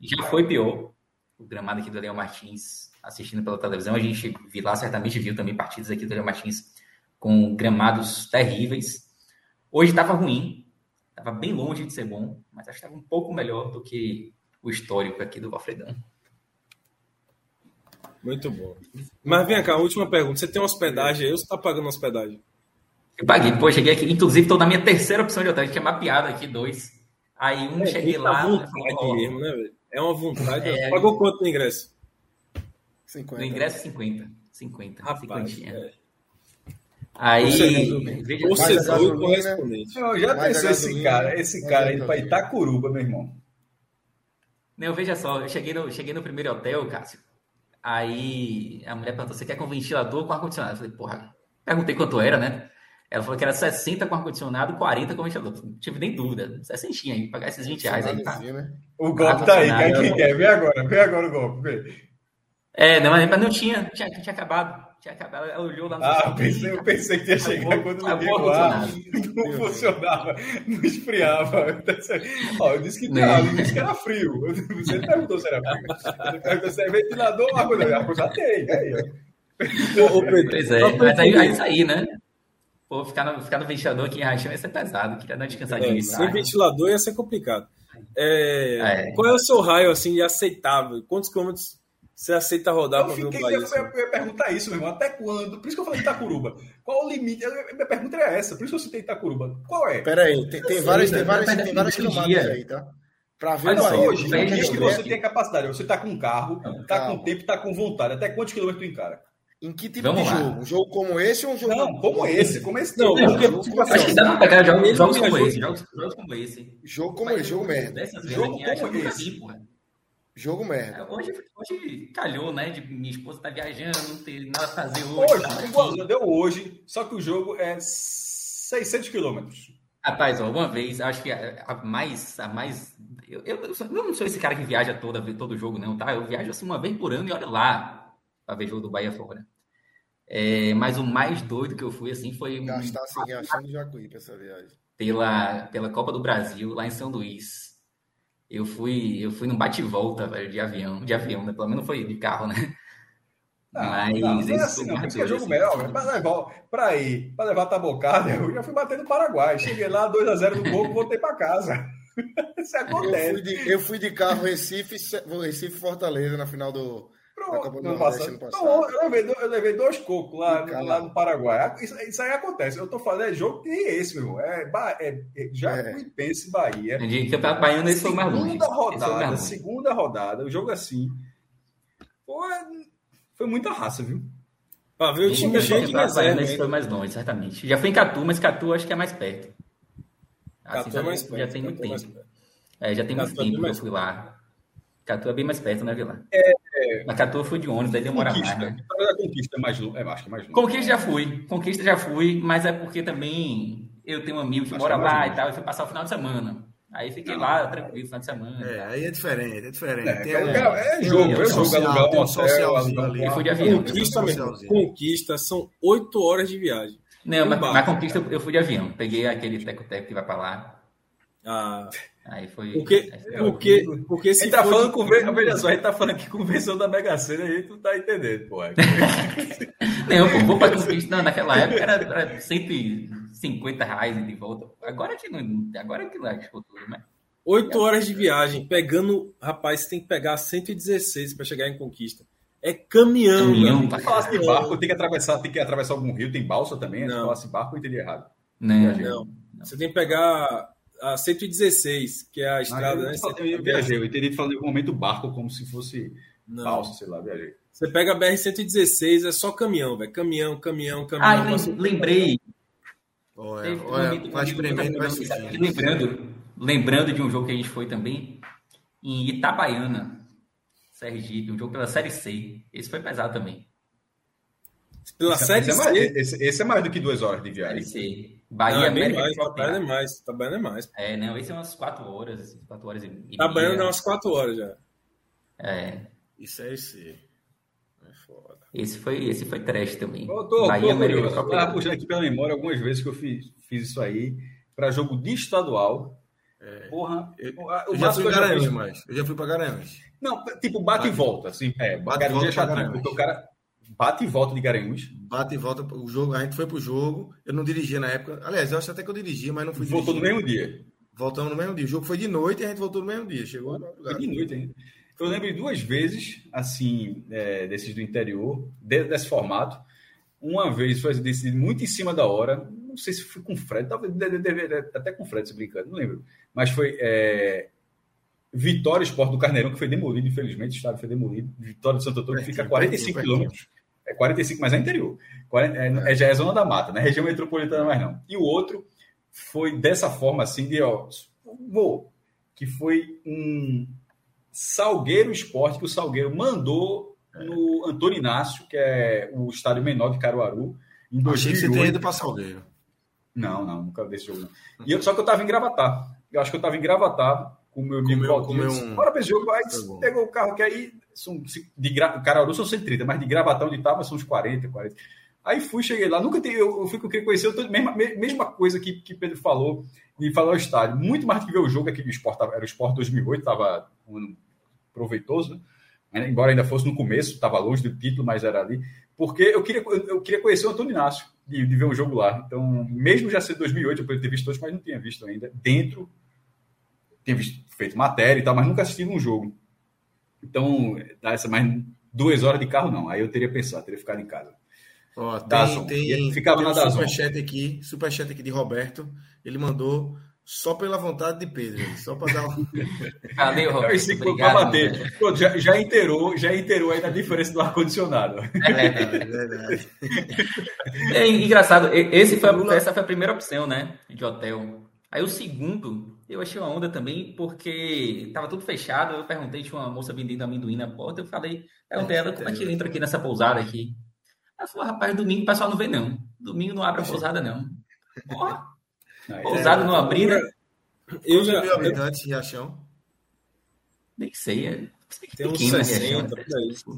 Speaker 6: já foi pior. O gramado aqui do Leão Martins, assistindo pela televisão, a gente viu lá, certamente viu também partidas aqui do Leão Martins com gramados terríveis. Hoje estava ruim, estava bem longe de ser bom, mas acho que estava um pouco melhor do que o histórico aqui do Valfredão.
Speaker 7: Muito bom. Mas vem cá, última pergunta. Você tem uma hospedagem aí ou você tá pagando hospedagem?
Speaker 6: Eu paguei, pô, cheguei aqui, inclusive estou na minha terceira opção de hotel, tinha mapeado aqui dois. Aí um cheguei
Speaker 7: muita
Speaker 6: lá,
Speaker 7: É, vontade
Speaker 6: ó,
Speaker 7: mesmo, né, velho? É uma vontade.
Speaker 6: É.
Speaker 7: Pagou quanto no ingresso?
Speaker 1: 50.
Speaker 6: no ingresso 50, 50,
Speaker 7: Rapaz,
Speaker 6: 50.
Speaker 7: é.
Speaker 6: Aí, veja,
Speaker 1: gasolina-
Speaker 7: correspondente.
Speaker 4: Eu já
Speaker 1: Mais
Speaker 4: pensou esse cara, esse cara
Speaker 1: a
Speaker 4: indo pra
Speaker 1: gasolina.
Speaker 4: Itacuruba, meu irmão.
Speaker 6: Não, veja só, eu cheguei no, cheguei no primeiro hotel, Cássio. Aí a mulher perguntou: você quer com ventilador ou com ar-condicionado? Eu falei, porra, perguntei quanto era, né? Ela falou que era 60 com ar-condicionado, 40 com ventilador. Não tive nem dúvida. 60 aí, pagar esses 20 reais aí. Tá.
Speaker 1: Né?
Speaker 4: O golpe tá aí, quem quer? Vê agora, vê agora o golpe, vê.
Speaker 6: É, não, mas não tinha, tinha, tinha acabado. Tinha acabado. Ela olhou lá no
Speaker 4: Ah, pensei, eu pensei que ia chegar
Speaker 6: Acabou-
Speaker 4: quando
Speaker 6: acabou
Speaker 4: liguei o ar,
Speaker 6: ar-condicionado.
Speaker 4: não funcionava, não esfriava. [laughs] Ó, eu disse que não, eu disse que era frio. Você perguntou se era frio. Você perguntou se é ventilador ou ar-condicionado. Ar-condicionado tem, aí, ó.
Speaker 7: Ô, ô, Pedro,
Speaker 6: Pois é, mas aí, aí saí, né? Pô, ficar no, ficar no ventilador aqui em Rachão ia ser pesado. Queria dar uma descansadinha.
Speaker 7: É, sem
Speaker 6: tarde.
Speaker 7: ventilador ia ser complicado. É,
Speaker 6: É.
Speaker 7: Qual é o seu raio assim de aceitável? Quantos quilômetros você aceita rodar para ver o
Speaker 4: fiquei,
Speaker 7: Bahia?
Speaker 4: eu,
Speaker 7: assim?
Speaker 4: eu, eu ia perguntar isso, meu irmão. Até quando? Por isso que eu falei Itacuruba. Qual o limite? Eu- minha pergunta era essa, por isso que eu citei Itacuruba. Qual é?
Speaker 1: Pera aí, tem, tem
Speaker 6: sei,
Speaker 1: várias, tem
Speaker 6: velho,
Speaker 1: várias, tem várias
Speaker 6: dia.
Speaker 1: aí, tá? Pra ver
Speaker 6: Olha
Speaker 1: o
Speaker 6: só,
Speaker 1: Bahia.
Speaker 4: Hoje, no
Speaker 6: que
Speaker 4: dia que
Speaker 6: tiver
Speaker 4: você tem capacidade, você tá com carro, tá
Speaker 1: calma.
Speaker 4: com tempo, tá com vontade. Até quantos quilômetros tu encara?
Speaker 1: Em que tipo
Speaker 6: Vamos
Speaker 1: de
Speaker 6: lá.
Speaker 1: jogo? Um jogo como esse ou um jogo.
Speaker 4: Não, como esse, como esse.
Speaker 7: Não,
Speaker 4: teu.
Speaker 7: porque, tipo
Speaker 1: como
Speaker 7: assim,
Speaker 6: Acho que dá pra pegar jogos, jogos
Speaker 7: não
Speaker 6: como
Speaker 7: viajou-
Speaker 6: esse. Jogos, jogos como esse.
Speaker 1: Jogo como esse, jogo merda.
Speaker 4: Jogo como esse.
Speaker 1: Jogo merda.
Speaker 6: Hoje, hoje calhou, né? De minha esposa tá viajando, não tem nada a fazer hoje.
Speaker 4: Hoje,
Speaker 6: tá
Speaker 4: igual, deu hoje, só que o jogo é 600 quilômetros.
Speaker 6: Rapaz, ó, uma vez, acho que a, a mais. A mais eu, eu, eu não sou esse cara que viaja toda, todo jogo, não, tá? Eu viajo assim uma vez por ano e olha lá pra ver jogo do Bahia fora. É, mas o mais doido que eu fui, assim, foi um-
Speaker 1: Gastar assim, achando Jacuípe essa viagem.
Speaker 6: pela, pela Copa do Brasil, lá em São Luís. Eu fui, eu fui num bate-volta, velho, de avião, de avião, né? Pelo menos não foi de carro, né?
Speaker 4: Não,
Speaker 6: Mas
Speaker 4: não, não é assim, não. Porque é jogo
Speaker 6: assim.
Speaker 4: melhor, velho. Pra levar, pra ir, pra levar a tabocada, eu já fui bater no Paraguai. Cheguei lá, 2x0 no gol, voltei pra casa. [laughs] Isso
Speaker 1: Eu
Speaker 4: acontece.
Speaker 1: fui, de, eu fui de carro Recife, Recife Fortaleza na final do. Da Copa
Speaker 4: Pronto,
Speaker 1: do
Speaker 4: ano
Speaker 1: Nordeste
Speaker 4: passado.
Speaker 1: ano passado.
Speaker 4: Então, eu, levei, eu levei dois cocos lá,
Speaker 1: calma.
Speaker 4: lá no Paraguai. Isso, isso aí acontece. Eu tô falando, é jogo que nem esse, meu irmão. É, é, é Jacuipense, Bahia.
Speaker 6: De Campeonato Baiano, esse foi mais longe.
Speaker 4: Segunda
Speaker 6: Esse foi o mais
Speaker 4: rodada,
Speaker 6: longe.
Speaker 4: segunda rodada, o jogo assim. Foi, foi muita raça, viu?
Speaker 7: Pra ver o time cheio de reserva.
Speaker 6: esse foi mais longe, certamente. Já fui em Catu, mas Catu acho que é mais perto. Assim,
Speaker 7: Catu
Speaker 6: já,
Speaker 7: é mais
Speaker 6: já
Speaker 7: perto,
Speaker 6: tem muito
Speaker 7: é
Speaker 6: tempo. É, já tem muito
Speaker 7: Catu é bem
Speaker 6: tempo que eu fui lá. Catu é bem mais perto, né, Vila? É, Mas Catu eu fui de ônibus, aí demora mais,
Speaker 4: Conquista.
Speaker 6: né?
Speaker 4: Vitória da Conquista é mais. É, acho que é mais longe.
Speaker 6: Conquista já fui, Conquista já fui, mas é porque também eu tenho um amigo que
Speaker 4: Acho
Speaker 6: mora
Speaker 4: que é mais
Speaker 6: lá
Speaker 4: longe.
Speaker 6: e tal, e fui passar o final de semana. Aí fiquei lá, tranquilo, final de semana.
Speaker 1: É, aí é diferente, é diferente.
Speaker 4: É, tem, é, é, é jogo, é jogo,
Speaker 1: alugar um hotel, ali.
Speaker 6: Eu fui de avião.
Speaker 7: Conquista, mesmo. Conquista, são oito horas de viagem.
Speaker 6: Não, mas, mas conquista eu fui de avião. Peguei aquele teco-teco que vai pra lá.
Speaker 7: Ah.
Speaker 6: Aí foi.
Speaker 7: Porque, porque, porque
Speaker 4: se a gente tá falando com veja só, a gente tá falando aqui convenção da Mega Sena aí, tu tá entendendo, pô. [laughs]
Speaker 6: não, pô, vou pra conquista. Não, naquela época era, era 150 reais de volta. Agora que não. Agora que lá tudo, né?
Speaker 7: Oito horas de viagem, pegando. Rapaz, você tem que pegar 116 para chegar em conquista. É caminhão,
Speaker 4: caminhão tá falasse de barco, tem que atravessar, tem que atravessar algum rio, tem balsa também. Não. Se falasse barco, eu entendi errado.
Speaker 6: Não,
Speaker 7: não. não. Você tem que pegar a 116, que é a estrada, ah, eu,
Speaker 4: né? Eu, viajei, eu entendi falando em algum momento barco como se fosse não. balsa, sei lá, viajei.
Speaker 7: Você pega a BR-116, é só caminhão, velho. Caminhão, caminhão, caminhão.
Speaker 6: Ah, lembrei.
Speaker 1: Olha, olha, vai espremendo, vai
Speaker 6: Lembrando, lembrando de um jogo que a gente foi também, em Itabaiana, Sergipe, um jogo pela Série C. Esse foi pesado também.
Speaker 4: Pela esse, Série esse? É mais, esse, esse, é mais do que duas horas de viagem.
Speaker 6: C.
Speaker 7: Bahia, não, é América mais, Itabaiana é mais, Itabaiana é mais.
Speaker 6: É, não, esse é umas quatro horas, quatro horas e
Speaker 7: Itabaiana é umas quatro horas já.
Speaker 6: É.
Speaker 1: Isso é esse. É foda.
Speaker 6: Esse foi, esse foi trash também.
Speaker 4: Eu tô, Bahia, tô América Eu tava puxando aqui pela memória algumas vezes que eu fiz, fiz isso aí para jogo de estadual.
Speaker 1: É.
Speaker 4: Porra,
Speaker 1: eu, eu já fui para Garanhuns, mas eu já fui para Garanhuns.
Speaker 4: Não, tipo, bate, e volta, assim. É, bate e volta é chatinho, porque o cara bate e volta de Garanhuns.
Speaker 1: Bate e volta o jogo, a gente foi pro jogo. Eu não dirigia na época. Aliás, eu acho até que eu dirigia, mas não fui
Speaker 4: Voltou no mesmo dia.
Speaker 1: Voltamos no mesmo dia. O jogo foi de noite e a gente voltou no mesmo dia. Chegou
Speaker 4: Foi de noite ainda. Eu lembro duas vezes, assim, é, desses do interior, desse formato. Uma vez foi decidido muito em cima da hora. Não sei se foi com o Fred, talvez até com o Fred, se brincando, não lembro. Mas foi é, Vitória Esporte do Carneirão, que foi demolido, infelizmente, o estádio foi demolido. Vitória de Santo Antônio, que fica a 45 quilômetros. É 45, mas é interior. 40, é, é, já é zona da mata, não é região metropolitana mais não. E o outro foi dessa forma, assim, de, ó, vou, que foi um Salgueiro Esporte, que o Salgueiro mandou no Antônio Inácio, que é o estádio menor de Caruaru,
Speaker 1: em 2008. Achei que você tenha ido para Salgueiro.
Speaker 4: Não, não, nunca desse jogo. Não. E eu, só que eu estava em Gravatar. Eu acho que eu estava em Gravatar com o meu amigo Valdir. Um... Bora jogo. Aí tá pegou o carro que aí são, de gra... Caruaru são 130, mas de Gravatão de Tava são uns 40, 40. Aí fui, cheguei lá. Nunca tenho, eu, eu fui com quem conheceu, mesma, mesma coisa que, que Pedro falou, e falou ao estádio. Muito mais do que ver o jogo, aquele esporte, era o Esporte 2008, estava um ano proveitoso, né? embora ainda fosse no começo, estava longe do título, mas era ali. Porque eu queria, eu queria conhecer o Antônio Inácio, de, de ver um jogo lá. Então, mesmo já sendo 2008, eu poderia ter visto todos, mas não tinha visto ainda. Dentro, tinha visto, feito matéria e tal, mas nunca assisti um jogo. Então, dá essa mais duas horas de carro, não. Aí eu teria pensado, teria ficado em casa.
Speaker 1: Ó, tem, tem, ficava tem um superchat aqui, superchat aqui de Roberto. Ele mandou só pela vontade de Pedro, só para dar um. [laughs]
Speaker 6: Valeu, Roberto. Obrigado,
Speaker 4: Pô, já, já inteirou, já inteirou aí na diferença do ar-condicionado.
Speaker 6: É verdade. É verdade. [laughs] é engraçado, esse foi essa foi a primeira opção, né? De hotel. Aí o segundo, eu achei uma onda também, porque tava tudo fechado. Eu perguntei, tinha uma moça vendendo amendoim na porta. Eu falei, perguntei ela como é que entra aqui nessa pousada aqui. Ela falou, rapaz, domingo o pessoal não vê, não. Domingo não abre a pousada, não. Porra, pousada não abrir, né?
Speaker 1: Eu já vi habitantes de Riachão.
Speaker 6: Nem sei, é.
Speaker 7: Tem uns 60,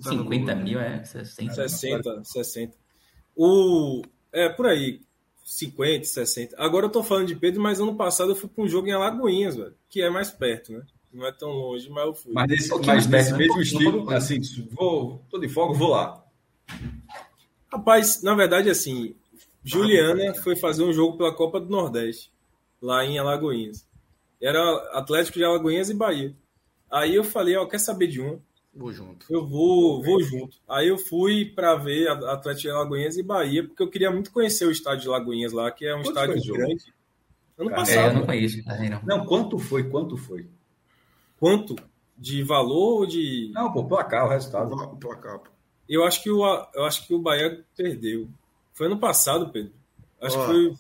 Speaker 6: 50 mil, é, 60.
Speaker 7: 60, 60. O, é, por aí. 50, 60. Agora eu tô falando de Pedro, mas ano passado eu fui para um jogo em Alagoinhas, velho, que é mais perto, né? Não é tão longe, mas eu fui.
Speaker 4: Mas desse, um desse mesmo né? estilo, assim, vou, tô de folga, vou lá.
Speaker 7: Rapaz, na verdade, assim, Juliana foi fazer um jogo pela Copa do Nordeste, lá em Alagoinhas. Era Atlético de Alagoinhas e Bahia. Aí eu falei, ó, quer saber de um?
Speaker 1: Vou junto.
Speaker 7: Eu vou, vou junto. Aí eu fui para ver Atlético de Lagoinhas e Bahia, porque eu queria muito conhecer o estádio de Lagoinhas lá, que é um quanto estádio grande.
Speaker 6: Ano passado. É, eu não conheço, não.
Speaker 4: Não, quanto foi? Quanto foi?
Speaker 7: Quanto? De valor ou de.
Speaker 4: Não, pô, placar, o resultado.
Speaker 1: O placar.
Speaker 7: Eu acho que o, eu acho que o Bahia perdeu. Foi ano passado, Pedro. Acho Ó, que foi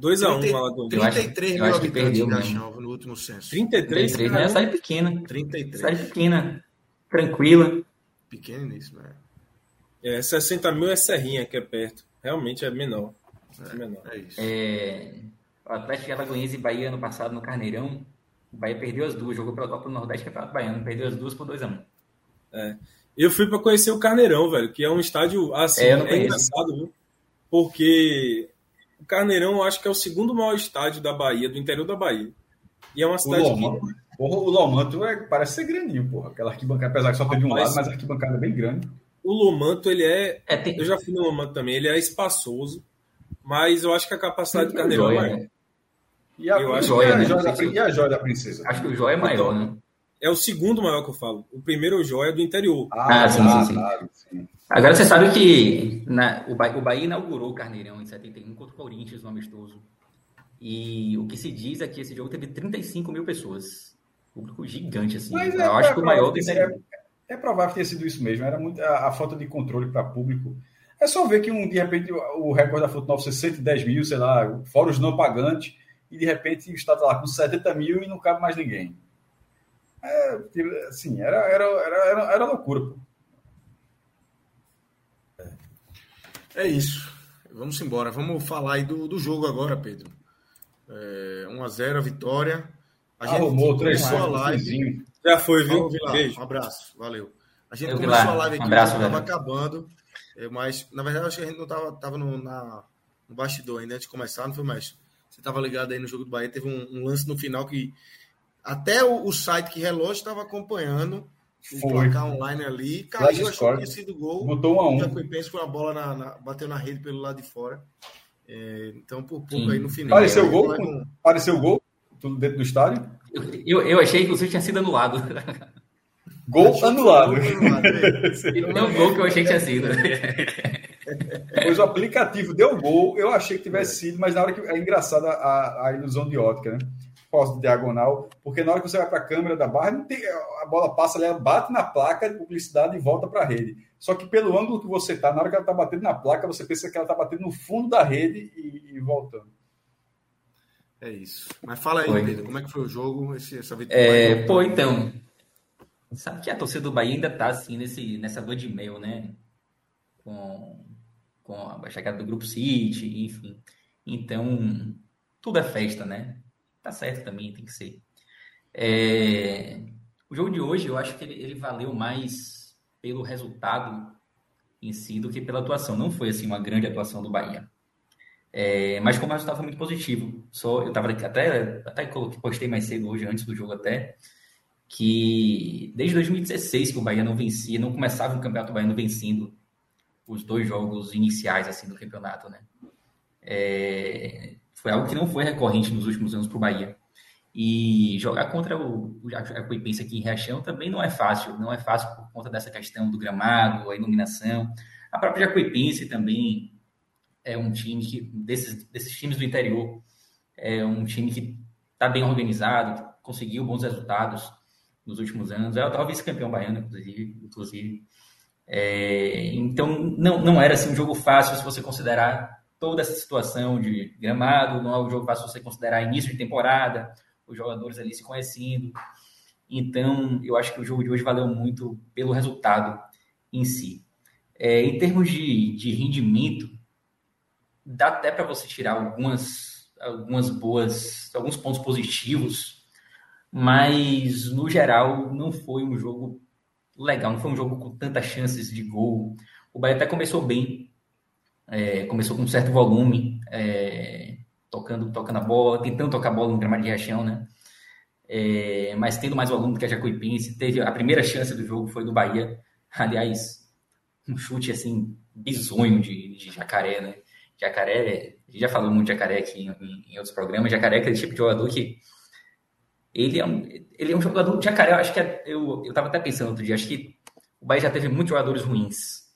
Speaker 7: 2x1
Speaker 1: um, Alagoinhas. 33 mil habitantes de no último censo.
Speaker 7: 33?
Speaker 6: 33 né? Sai pequena.
Speaker 1: 33.
Speaker 6: Sai pequena tranquila.
Speaker 1: Pequeníssimo,
Speaker 7: é. É, 60 mil é Serrinha, que é perto. Realmente é menor. É, é menor.
Speaker 6: É isso. É, o Atlético Alagoense e Bahia ano passado no Carneirão O Bahia perdeu as duas, jogou pela Copa do Nordeste, Campeonato Baiano, perdeu as duas por 2x1.
Speaker 7: É. Eu fui para conhecer o Carneirão, velho, que é um estádio assim, é, é engraçado, viu? Porque o Carneirão eu acho que é o segundo maior estádio da Bahia, do interior da Bahia. E é uma cidade
Speaker 4: Loma, que... Porra, o Lomanto é, parece ser grandinho, porra. Aquela arquibancada, apesar que só tem de um lado, mas a arquibancada é bem grande.
Speaker 7: O Lomanto, ele é. é tem... Eu já fui no Lomanto também, ele é espaçoso, mas eu acho que a capacidade do Carneirão é maior. Né?
Speaker 4: E a, eu acho joia, que... né? a joia, e a joia da princesa?
Speaker 6: Acho que o joia é maior, então, né?
Speaker 7: É o segundo maior que eu falo. O primeiro é o joia do interior.
Speaker 6: Ah, ah sim, sim, sim. Claro, sim. Agora você sabe que na, o, Bahia, o Bahia inaugurou o Carneirão em 71 contra o Corinthians no amistoso. E o que se diz é que esse jogo teve 35 mil pessoas. Público gigante, assim. Mas eu é, acho que o maior do.
Speaker 4: É, é provável que tenha sido isso mesmo. Era muito a, a falta de controle para público. É só ver que um, de repente o recorde da Futebol foi 110 mil, sei lá, fora os não pagantes, e de repente o Estado está lá com 70 mil e não cabe mais ninguém. É, assim, era, era, era, era, loucura. Pô.
Speaker 1: É isso. Vamos embora. Vamos falar aí do, do jogo agora, Pedro. É, 1x0 a vitória. A gente
Speaker 4: Arrumou, começou a live.
Speaker 1: Já foi, viu? Um abraço, valeu. A gente Eu começou a live aqui, um abraço, estava acabando. É, mas, na verdade, acho que a gente não estava tava no, na, no bastidor ainda antes de começar, não foi mais. Você estava ligado aí no jogo do Bahia, teve um, um lance no final que até o, o site que relógio estava acompanhando o foi. placar online ali, caiu, achou que tinha sido gol.
Speaker 4: Botou um a um.
Speaker 1: Já foi penso com a bola na, na, bateu na rede pelo lado de fora. É, então, por pouco Sim. aí no final.
Speaker 4: Pareceu o gol? Com... Pareceu o gol? Tudo dentro do estádio?
Speaker 6: Eu, eu, achei que você tinha sido anulado. [laughs]
Speaker 4: Gol anulado. [laughs]
Speaker 6: Não um gol que eu achei que tinha sido. [laughs]
Speaker 4: Pois o aplicativo deu gol, eu achei que tivesse é. sido, mas na hora que. É engraçada a, a ilusão de ótica, né? posse de diagonal, porque na hora que você vai para a câmera da barra, tem, a bola passa, ela bate na placa de publicidade e volta para a rede. Só que pelo ângulo que você está, na hora que ela está batendo na placa, você pensa que ela está batendo no fundo da rede e, e, voltando.
Speaker 1: É isso. Mas fala aí, Pedro, como é que foi o jogo, esse, essa
Speaker 6: vitória? É, pô, então, sabe que a torcida do Bahia ainda está assim, nesse, nessa dor de meio, né? Com, com a chegada do Grupo City, enfim. Então, tudo é festa, né? tá certo também, tem que ser. É... O jogo de hoje, eu acho que ele, ele, valeu mais pelo resultado em si do que pela atuação. Não foi assim uma grande atuação do Bahia. É... Mas como o resultado foi muito positivo. Só, eu tava até, até postei mais cedo hoje, antes do jogo até, que desde 2016 que o Bahia não vencia, não começava o Campeonato Baiano vencendo os dois jogos iniciais assim do campeonato, né? É, foi algo que não foi recorrente nos últimos anos para o Bahia. E jogar contra o Jacuipense aqui em Riachão também não é fácil. Não é fácil por conta dessa questão do gramado, a iluminação. A própria Jacuipense também é um time que, desses, desses times do interior, é um time que está bem organizado, conseguiu bons resultados nos últimos anos. É o vice-campeão baiano, inclusive. inclusive. É, então, não, não era assim, um jogo fácil se você considerar toda essa situação de gramado, não é um jogo fácil você considerar início de temporada, os jogadores ali se conhecendo. Então, eu acho que o jogo de hoje valeu muito pelo resultado em si. É, em termos de, de rendimento, dá até para você tirar algumas, algumas boas, alguns pontos positivos, mas no geral não foi um jogo legal, não foi um jogo com tantas chances de gol. O Bahia até começou bem, é, começou com um certo volume, é, tocando, tocando a bola, tentando tocar a bola no gramado de reação, né? É, mas tendo mais volume do que a Jacuipense, teve a primeira chance do jogo foi do Bahia, aliás, um chute assim bizonho de, de Jacaré, né? Jacaré, a gente já falou muito de Jacaré aqui em, em, outros programas, Jacaré é aquele tipo de jogador que ele é um, ele é um jogador de Jacaré, eu acho que é, eu, eu tava até pensando outro dia, acho que o Bahia já teve muitos jogadores ruins,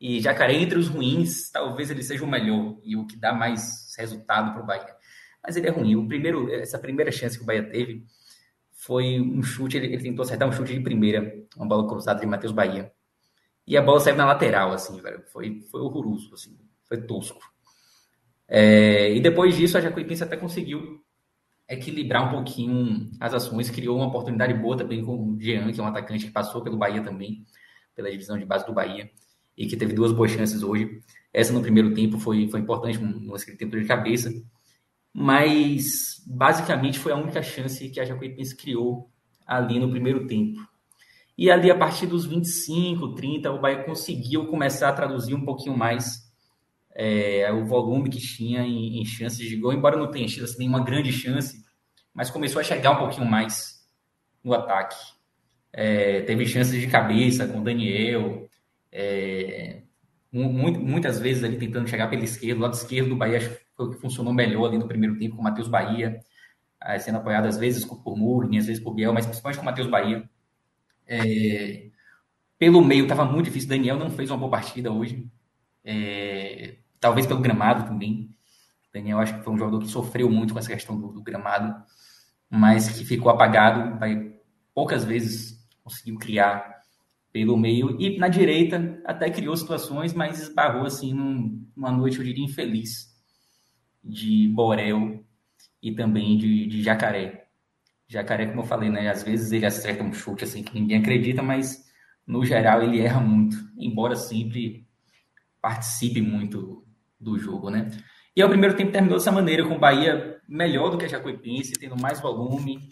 Speaker 6: e Jacaré, entre os ruins, talvez ele seja o melhor e o que dá mais resultado para o Bahia. Mas ele é ruim. O primeiro, essa primeira chance que o Bahia teve foi um chute, ele, ele tentou acertar um chute de primeira, uma bola cruzada de Matheus Bahia. E a bola saiu na lateral, assim, velho. Foi, foi horroroso, assim, foi tosco. É, e depois disso, a Jacuipense até conseguiu equilibrar um pouquinho as ações, criou uma oportunidade boa também com o Jean, que é um atacante que passou pelo Bahia também, pela divisão de base do Bahia e que teve duas boas chances hoje. Essa no primeiro tempo foi, foi importante, no tempo de cabeça. mas basicamente foi a única chance que a Jacuipense criou ali no primeiro tempo. E ali, a partir dos 25, 30, o Bahia conseguiu começar a traduzir um pouquinho mais é, o volume que tinha em, em, chances de gol, embora não tenha tido assim, nenhuma grande chance, mas começou a chegar um pouquinho mais no ataque. É, teve chances de cabeça com o Daniel, é, muitas vezes ali tentando chegar pela esquerda, lado esquerdo do Bahia foi o que funcionou melhor ali no primeiro tempo com o Matheus Bahia, sendo apoiado às vezes por Murni, às vezes por Biel, mas principalmente com o Matheus Bahia. É, pelo meio estava muito difícil. Daniel não fez uma boa partida hoje. É, talvez pelo gramado também. Daniel acho que foi um jogador que sofreu muito com essa questão do, do gramado, mas que ficou apagado. Vai, poucas vezes conseguiu criar pelo meio. E na direita até criou situações, mas esbarrou assim num, numa noite, eu diria, infeliz de Borel e também de, de Jacaré. Jacaré, como eu falei, né? Às vezes ele acerta um chute assim que ninguém acredita, mas no geral ele erra muito, embora sempre participe muito do jogo, né? E o primeiro tempo terminou dessa maneira, com o Bahia melhor do que a Jacuipense, tendo mais volume,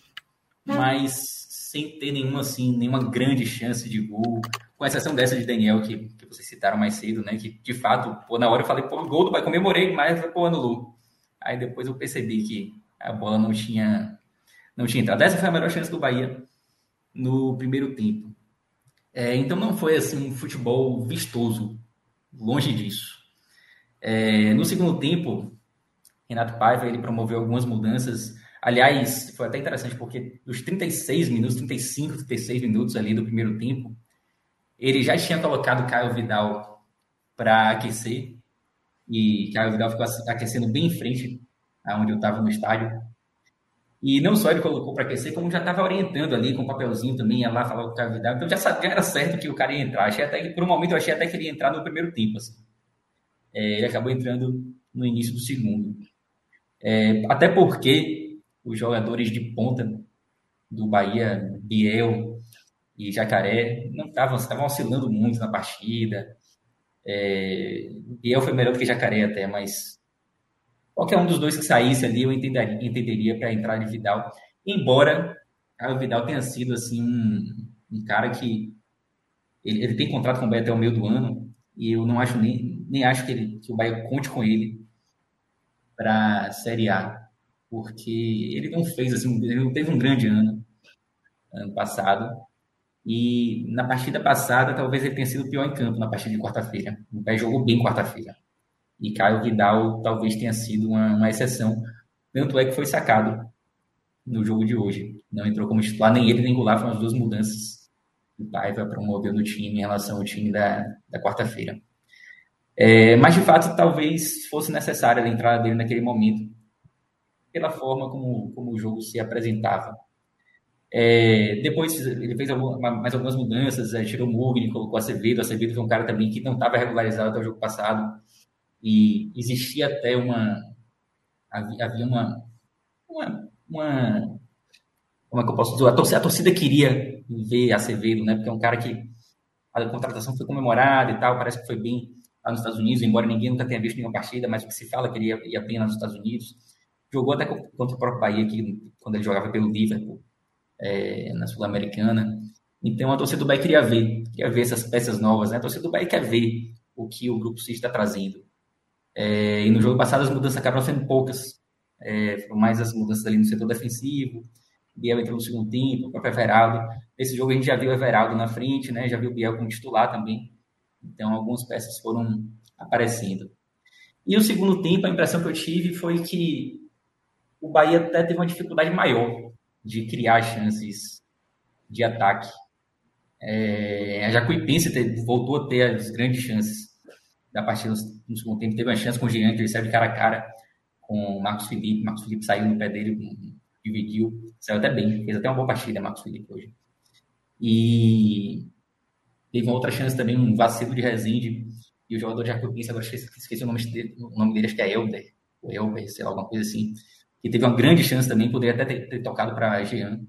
Speaker 6: mas sem ter nenhuma, assim, nenhuma grande chance de gol, com exceção dessa de Daniel, que, que vocês citaram mais cedo, né? Que de fato, pô, na hora eu falei, pô, gol do Bahia, comemorei, mas pô, anulou. Aí depois eu percebi que a bola não tinha não tinha entrado. Essa foi a melhor chance do Bahia no primeiro tempo. É, então não foi assim um futebol vistoso, longe disso. É, no segundo tempo, Renato Paiva ele promoveu algumas mudanças. Aliás, foi até interessante porque dos 36 minutos, 35, 36 minutos ali do primeiro tempo, ele já tinha colocado Caio Vidal para aquecer e Caio Vidal ficou aquecendo bem em frente aonde eu estava no estádio. E não só ele colocou para aquecer, como já estava orientando ali com o papelzinho também, ia lá falar com o cara Vidal. Então já sabia, era certo que o cara ia entrar. Achei até, por um momento eu achei até que ele ia entrar no primeiro tempo. Assim. É, ele acabou entrando no início do segundo. É, até porque os jogadores de ponta do Bahia, Biel e Jacaré, não estavam, estavam oscilando muito na partida. É, Biel foi melhor do que Jacaré até, mas Qualquer um dos dois que saísse ali, eu entenderia, entenderia para entrar de Vidal. Embora o Vidal tenha sido assim um, um cara que ele, ele, tem contrato com o Bahia até o meio do ano e eu não acho nem, nem acho que, ele, que o Bahia conte com ele para a Série A, porque ele não fez assim, ele não teve um grande ano ano passado e na partida passada talvez ele tenha sido pior em campo na partida de quarta-feira. O Bahia jogou bem quarta-feira e Caio Vidal talvez tenha sido uma, uma exceção. Tanto é que foi sacado no jogo de hoje. Não entrou como titular, nem ele nem Goulart foram as duas mudanças o Paiva promoveu no time em relação ao time da, da quarta-feira. É, mas, de fato, talvez fosse necessária a entrada dele naquele momento, pela forma como, como o jogo se apresentava. É, depois ele fez alguma, mais algumas mudanças, é, tirou o Mugni, colocou Acevedo. Acevedo foi um cara também que não estava regularizado até o jogo passado e existia até uma havia uma uma, uma como é que eu posso dizer? A torcida, a torcida queria ver Acevedo, né? Porque é um cara que a contratação foi comemorada e tal, parece que foi bem lá nos Estados Unidos, embora ninguém nunca tenha visto nenhuma partida, mas o que se fala que ele ia, ia bem lá nos Estados Unidos. Jogou até contra o próprio Bahia, aqui, quando ele jogava pelo Liverpool, é, na Sul-Americana. Então a torcida do Bahia queria ver, queria ver essas peças novas, né? A torcida do Bahia quer ver o que o Grupo C está trazendo. É, e no jogo passado as mudanças acabaram sendo poucas. É, foram mais as mudanças ali no setor defensivo. Biel entrou no segundo tempo, o próprio Everaldo. Nesse jogo a gente já viu Everaldo na frente, né? Já viu Biel como titular também. Então algumas peças foram aparecendo. E o segundo tempo, a impressão que eu tive foi que o Bahia até teve uma dificuldade maior de criar chances de ataque. É, a Jacuipense voltou a ter as grandes chances da partida no segundo tempo, teve uma chance com o Jean, que ele de cara a cara com o Marcos Felipe. Marcos Felipe saiu no pé dele, dividiu, saiu até bem, fez até uma boa partida, Marcos Felipe, hoje. E teve uma outra chance também, um vacilo de Rezende, e o jogador de Jacobins, agora esqueci, esqueci o, nome dele, o nome dele, acho que é Elber, ou Elber, sei lá, alguma coisa assim, que teve uma grande chance também, poderia até ter, ter tocado para Jean,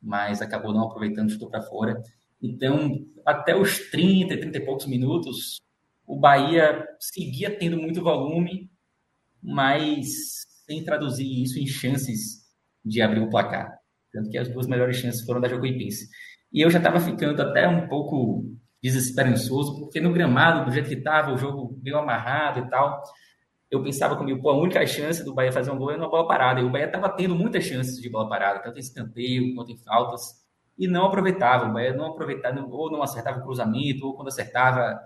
Speaker 6: mas acabou não aproveitando, chutou para fora. Então, até os 30, 30 e poucos minutos, o Bahia seguia tendo muito volume, mas sem traduzir isso em chances de abrir o placar. Tanto que as duas melhores chances foram da Jacuipense. E eu já estava ficando até um pouco desesperançoso, porque no gramado, do jeito que estava, o jogo meio amarrado e tal, eu pensava comigo, pô, a única chance do Bahia fazer um gol é uma bola parada. E o Bahia estava tendo muitas chances de bola parada, tanto em escanteio quanto em faltas, e não aproveitava. O Bahia não aproveitava, ou não acertava o cruzamento, ou quando acertava,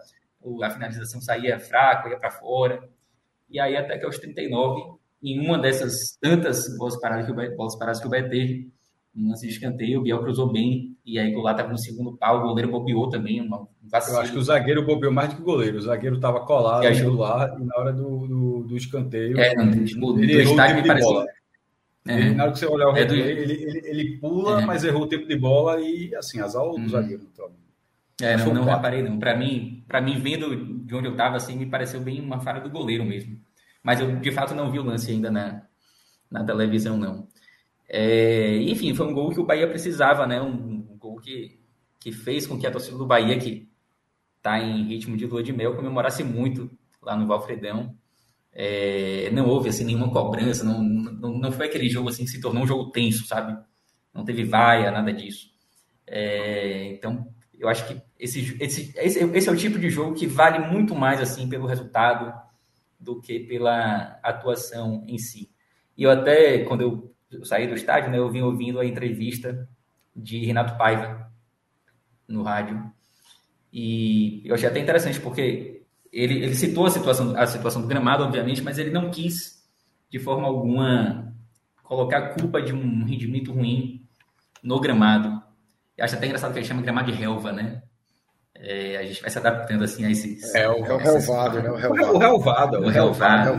Speaker 6: a finalização saía fraca, ia para fora. E aí, até que aos 39, em uma dessas tantas bolas paradas que o Bahia, bolas paradas que o Bahia teve, um lance de escanteio, o Biel cruzou bem, e aí o Goulart estava no segundo pau, o goleiro bobeou também, um
Speaker 4: vacilo. Eu acho que o zagueiro bobeou mais do que o goleiro, o zagueiro estava colado no lá, e na hora do, do, do escanteio,
Speaker 6: é, não, tipo, ele do estádio me pareceu...
Speaker 4: É. Ele, na hora que você olhar o é do... ele, ele, ele pula, é. mas errou o tempo de bola e, assim, azar do uhum. zagueiro. Então.
Speaker 6: É, não, não reparei não. Para mim, mim, vendo de onde eu estava, assim, me pareceu bem uma falha do goleiro mesmo. Mas eu, de fato, não vi o lance ainda na, na televisão, não. É, enfim, foi um gol que o Bahia precisava, né? Um, um, gol que, que fez com que a torcida do Bahia, que está em ritmo de lua de mel, comemorasse muito lá no Valfredão. É, não houve assim nenhuma cobrança, não, não, não foi aquele jogo assim que se tornou um jogo tenso, sabe? Não teve vaia, nada disso. É, então, eu acho que esse, esse, esse, esse é o tipo de jogo que vale muito mais assim pelo resultado do que pela atuação em si. E eu até, quando eu saí do estádio, né, eu vim ouvindo a entrevista de Renato Paiva no rádio. E eu achei até interessante, porque ele, ele citou a situação, a situação do gramado, obviamente, mas ele não quis, de forma alguma, colocar a culpa de um rendimento ruim no gramado. Eu acho até engraçado que ele chama gramado de relva, né? É, a gente vai se adaptando assim a esses.
Speaker 1: É, o, é o relvado, né? O
Speaker 4: relvado. O relvado.
Speaker 6: O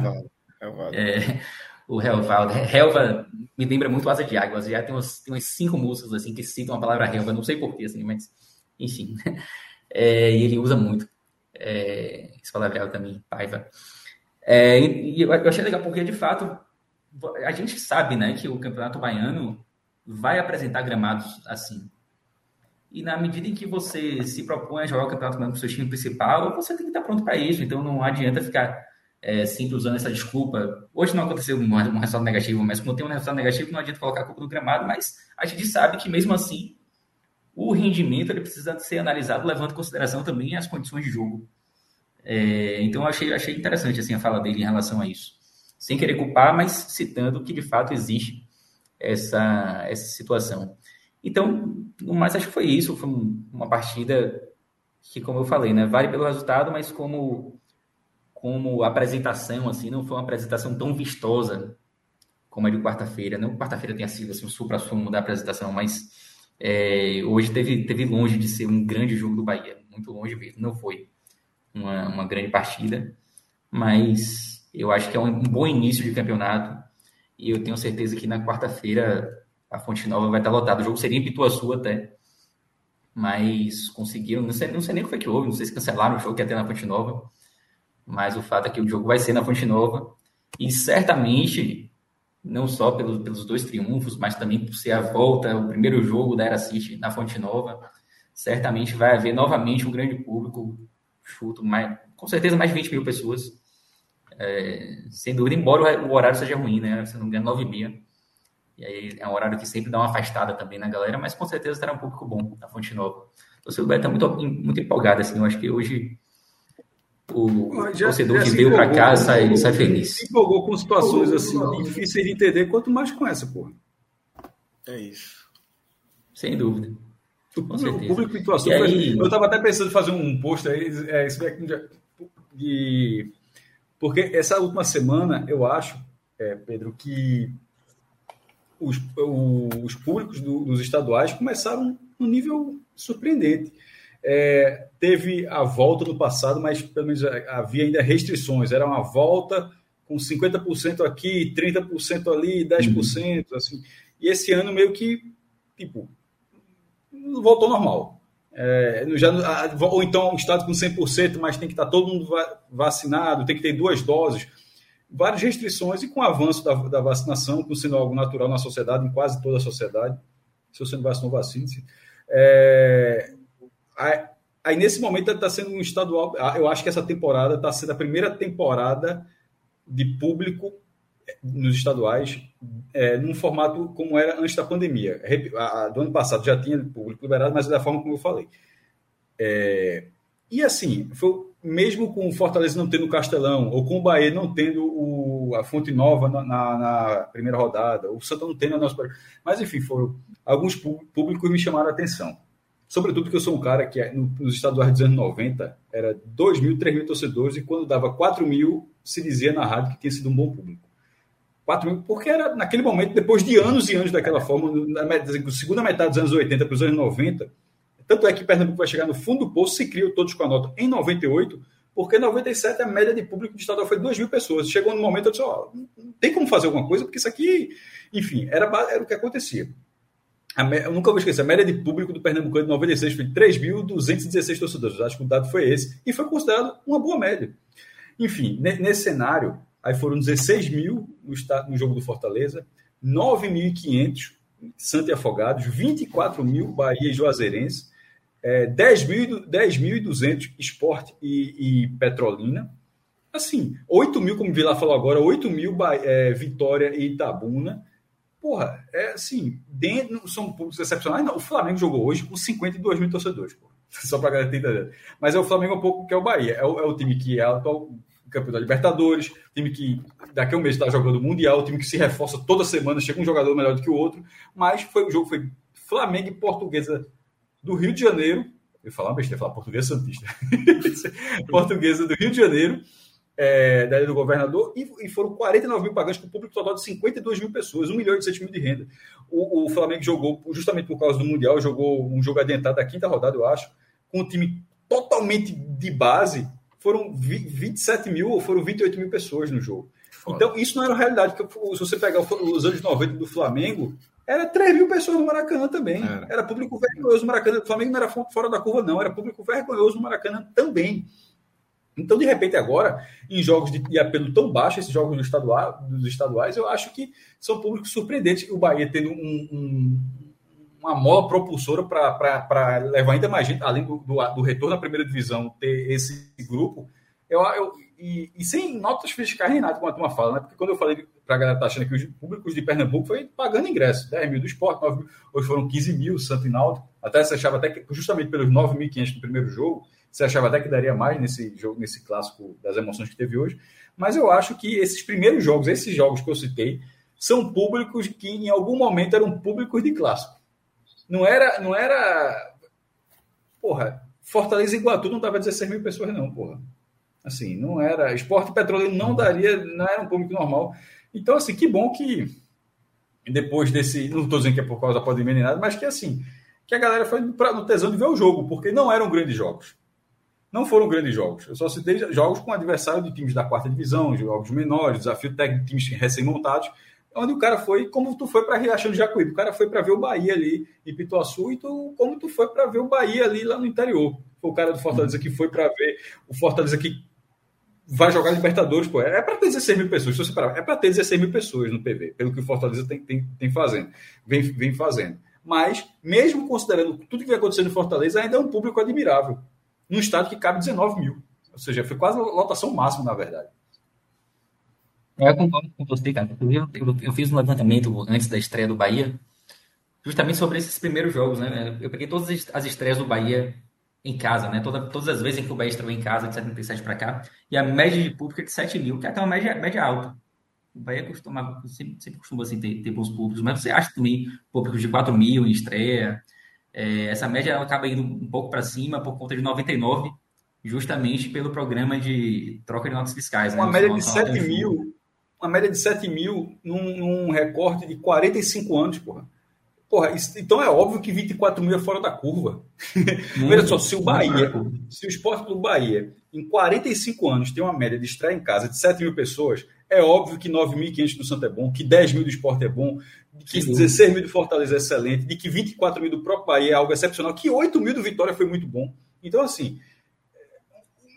Speaker 6: relvado. É, o relvado. Relva me lembra muito Asa de Água. Asa de Água tem umas, tem umas cinco músicas assim que citam a palavra relva, não sei porquê, assim, mas enfim. [laughs] É, e ele usa muito é, esse palavreado também, paiva. É, e, eu achei legal porque, de fato, a gente sabe né, que o Campeonato Baiano vai apresentar gramados assim. E na medida em que você se propõe a jogar o Campeonato com o seu time principal, você tem que estar pronto para isso. Então não adianta ficar é, sempre usando essa desculpa. Hoje não aconteceu um, um resultado negativo, mas quando tem um resultado negativo, não adianta colocar a culpa no gramado, mas a gente sabe que mesmo assim o rendimento ele precisa ser analisado levando em consideração também as condições de jogo. É, então achei, achei interessante assim, a fala dele em relação a isso. Sem querer culpar, mas citando que de fato existe essa, essa situação. Então, no mais, acho que foi isso. Foi uma partida que, como eu falei, né, vale pelo resultado, mas como como apresentação, assim, não foi uma apresentação tão vistosa como a de quarta-feira. Não quarta-feira tenha sido assim, o supra-sumo da apresentação, mas é, hoje teve, teve longe de ser um grande jogo do Bahia. Muito longe mesmo. Não foi uma, uma grande partida, mas eu acho que é um bom início de campeonato e eu tenho certeza que na quarta-feira a Fonte Nova vai estar lotada. O jogo seria em Pituaçu até, mas conseguiram, não sei, não sei nem o que foi que houve, não sei se cancelaram o jogo que ia ter na Fonte Nova, mas o fato é que o jogo vai ser na Fonte Nova e certamente, não só pelos, pelos dois triunfos, mas também por ser a volta, o primeiro jogo da Era City na Fonte Nova, certamente vai haver novamente um grande público, chuto, mais, com certeza mais de 20 mil pessoas, é, sem dúvida, embora o horário seja ruim, né? Se não me engano, 9 e. E aí é um horário que sempre dá uma afastada também na galera, mas com certeza terá um público bom na Fonte Nova. Então, o vai estar muito, muito empolgado, assim, eu acho que hoje o já, torcedor já que veio para cá sai, sai feliz.
Speaker 4: Se empolgou com situações assim difíceis de entender, quanto mais com essa, porra.
Speaker 1: É isso.
Speaker 6: Sem dúvida.
Speaker 4: Com o, certeza. público em aí... Eu estava até pensando em fazer um post aí, é, de, porque essa última semana, eu acho, é, Pedro, que os, os públicos do, dos estaduais começaram no nível surpreendente. É, teve a volta no passado, mas pelo menos havia ainda restrições. Era uma volta com 50% aqui, 30% ali, 10%, uhum. assim. E esse ano meio que, tipo, voltou normal. É, já, ou então um estado com 100%, mas tem que estar todo mundo vacinado, tem que ter duas doses. Várias restrições e com o avanço da, da vacinação, com sendo algo natural na sociedade, em quase toda a sociedade. Se você não vacinou, vacine-se. É, Aí, nesse momento, está sendo um estadual. Eu acho que essa temporada está sendo a primeira temporada de público nos estaduais é, num formato como era antes da pandemia. A, a, do ano passado já tinha público liberado, mas da forma como eu falei. É, e assim, foi, mesmo com o Fortaleza não tendo o Castelão, ou com o Bahia não tendo o, a Fonte Nova na, na, na, primeira rodada, o Santa não tendo a nossa. Mas enfim, foram alguns públicos me chamaram a atenção. Sobretudo porque eu sou um cara que nos estaduais dos anos 90 era 2 mil, 3 mil torcedores, e quando dava 4 mil, se dizia na rádio que tinha sido um bom público. 4 mil, porque era naquele momento, depois de anos e anos daquela forma, na segunda metade dos anos 80 para os anos 90, tanto é que Pernambuco vai chegar no fundo do poço, se criam todos com a nota em 98, porque em 97 a média de público de estadual foi 2 mil pessoas. Chegou no momento, eu disse, ó, não tem como fazer alguma coisa, porque isso aqui, enfim, era, era o que acontecia. eu nunca vou esquecer, a média de público do Pernambuco de 96 foi 3.216 torcedores. Acho que o dado foi esse. E foi considerado uma boa média. Enfim, nesse cenário, Aí foram 16 mil no, no jogo do Fortaleza, 9.500 Santa e Afogados, 24 mil Bahia e Juazeirense, é, 10.200 Esporte e, e, Petrolina. Assim, 8 mil, como o Vila falou agora, 8 mil é, Vitória e Itabuna. Porra, é assim, dentro, são públicos excepcionais. Não, o Flamengo jogou hoje com 52 mil torcedores, porra. [laughs] só para garantir. Mas é o Flamengo um pouco que é o Bahia. É o, é o time que é atual campeão da Libertadores, time que daqui a um mês está jogando o Mundial, time que se reforça toda semana, chega um jogador melhor do que o outro, mas foi o jogo foi Flamengo e Portuguesa do Rio de Janeiro, eu ia falar besteira, falar portuguesa santista, [laughs] portuguesa do Rio de Janeiro, é, da ilha do governador, e, e, foram 49 mil pagantes com público total de 52 mil pessoas, 1 milhão e 800 mil de renda. O, o, Flamengo jogou, justamente por causa do Mundial, jogou um jogo adiantado da quinta rodada, eu acho, com um time totalmente de base, foram 27 mil ou foram 28 mil pessoas no jogo. Foda. Então, isso não era realidade. Porque se você pegar os anos 90 do Flamengo, era 3 mil pessoas no Maracanã também. Era, era público vergonhoso no Maracanã. O Flamengo não era fora da curva, não. Era público vergonhoso no Maracanã também. Então, de repente, agora, em jogos de, de apelo tão baixo, esses jogos do estadual, dos estaduais, eu acho que são públicos surpreendentes. O Bahia tendo um, um uma mola propulsora para levar ainda mais gente, além do, do, do, retorno à primeira divisão, ter esse grupo. Eu, eu, e, e sem notas fiscais nem nada, como a turma fala, né? Porque quando eu falei para a galera tá achando que os públicos de Pernambuco foi pagando ingresso, 10 mil do esporte, 9 mil, hoje foram 15 mil, Santo Inaldo. Até você achava até que, justamente pelos 9.500 no primeiro jogo, você achava até que daria mais nesse jogo, nesse clássico das emoções que teve hoje. Mas eu acho que esses primeiros jogos, esses jogos que eu citei, são públicos que em algum momento eram públicos de clássico. Não era. Não era. Porra, Fortaleza e Iguatu não dava 16 mil pessoas, não, porra. Assim, não era. Esporte Petróleo não daria, não era um público normal. Então, assim, que bom que depois desse. Não estou dizendo que é por causa da pandemia nem nada, mas que assim, que a galera foi pra, no tesão de ver o jogo, porque não eram grandes jogos. Não foram grandes jogos. Eu só citei jogos com adversário de times da quarta divisão, jogos menores, desafio técnico de times recém-montados onde o cara foi, como tu foi para Riachão de Jacuípe, o cara foi para ver o Bahia ali em Pituaçu, e tu, como tu foi para ver o Bahia ali lá no interior. O cara do Fortaleza que foi para ver o Fortaleza que vai jogar Libertadores, pô. É para ter 16 mil pessoas, se você parar, é para ter 16 mil pessoas no PV, pelo que o Fortaleza tem, tem, tem fazendo, vem, vem fazendo. Mas, mesmo considerando tudo que vai acontecer no Fortaleza, ainda é um público admirável. Num estado que cabe 19 mil. Ou seja, foi quase a lotação máxima, na verdade.
Speaker 6: É, eu concordo com você, cara. Eu, eu, eu, fiz um levantamento antes da estreia do Bahia, justamente sobre esses primeiros jogos, né? Eu peguei todas as estreias do Bahia em casa, né? Toda, todas as vezes em que o Bahia estreou em casa, de 77 para cá, e a média de público é de 7 mil, que é até uma média, média alta. O Bahia costuma, sempre, sempre costuma assim, ter, ter bons públicos, mas você acha também públicos de 4 mil em estreia. É, essa média acaba indo um pouco para cima por conta de 99, justamente pelo programa de troca de notas fiscais.
Speaker 4: Né? Uma média de 7 mil uma média de 7 mil num, num recorte de 45 anos, porra. Porra, isso, então é óbvio que 24 mil é fora da curva. [laughs] Veja só, se o Bahia, se o esporte do Bahia, em 45 anos, tem uma média de estreia em casa de 7 mil pessoas, é óbvio que 9.500 do Santo é bom, que 10 mil do esporte é bom, que 16 mil do Fortaleza é excelente, de que 24 mil do próprio Bahia é algo excepcional, que 8 mil do Vitória foi muito bom. Então, assim,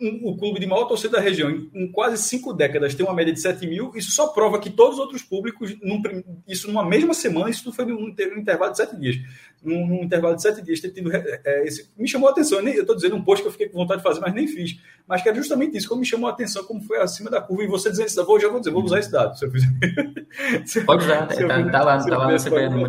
Speaker 4: um, o clube de maior torcida da região, em, em, quase cinco décadas, tem uma média de 7 mil, isso só prova que todos os outros públicos, num, isso numa mesma semana, isso foi num, num intervalo de sete dias. Num, num, intervalo de sete dias, ter tido. É, esse, me chamou a atenção. Eu estou dizendo um post que eu fiquei com vontade de fazer, mas nem fiz. Mas que é justamente isso, como me chamou a atenção, como foi acima da curva, e você dizendo isso, vou, já vou dizer, vou usar esse dado. Se eu fizer.
Speaker 6: Pode usar, [laughs] tá, tá, lá, tá lá no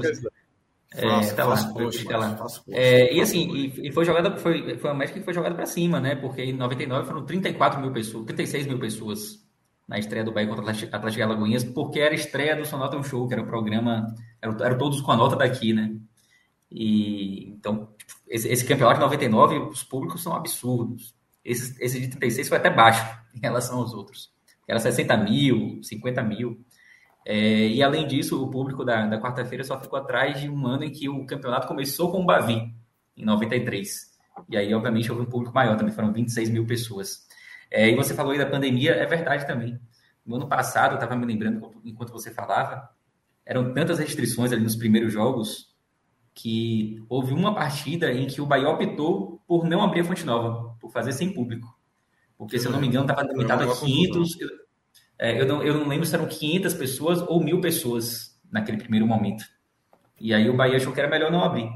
Speaker 6: É, tá lá, post, tá lá. É, e assim, e, e, foi jogada, foi, foi uma métrica que foi jogada para cima, né? Porque em 99 foram 34 mil pessoas, 36 mil pessoas na estreia do Bahia contra o Atlético Alagoinhas, porque era a estreia do Sonota um Show, que era o programa, eram, eram todos com a nota daqui, né? E então, esse, esse campeonato de 99, os públicos são absurdos. Esse, esse de 36 foi até baixo [laughs] em relação aos outros. Era 60 mil, 50 mil. É, e além disso, o público da, da quarta-feira só ficou atrás de um ano em que o campeonato começou com o Bavi, em 93. E aí, obviamente, houve um público maior, também foram 26 mil pessoas. É, e você falou aí da pandemia, é verdade também. No ano passado, eu estava me lembrando, enquanto você falava, eram tantas restrições ali nos primeiros jogos que houve uma partida em que o Bahia optou por não abrir a Fonte Nova, por fazer sem público. Porque, se eu não me engano, estava limitado a 500, é, eu, não, eu não lembro se eram 500 pessoas ou mil pessoas naquele primeiro momento. E aí o Bahia achou que era melhor não abrir.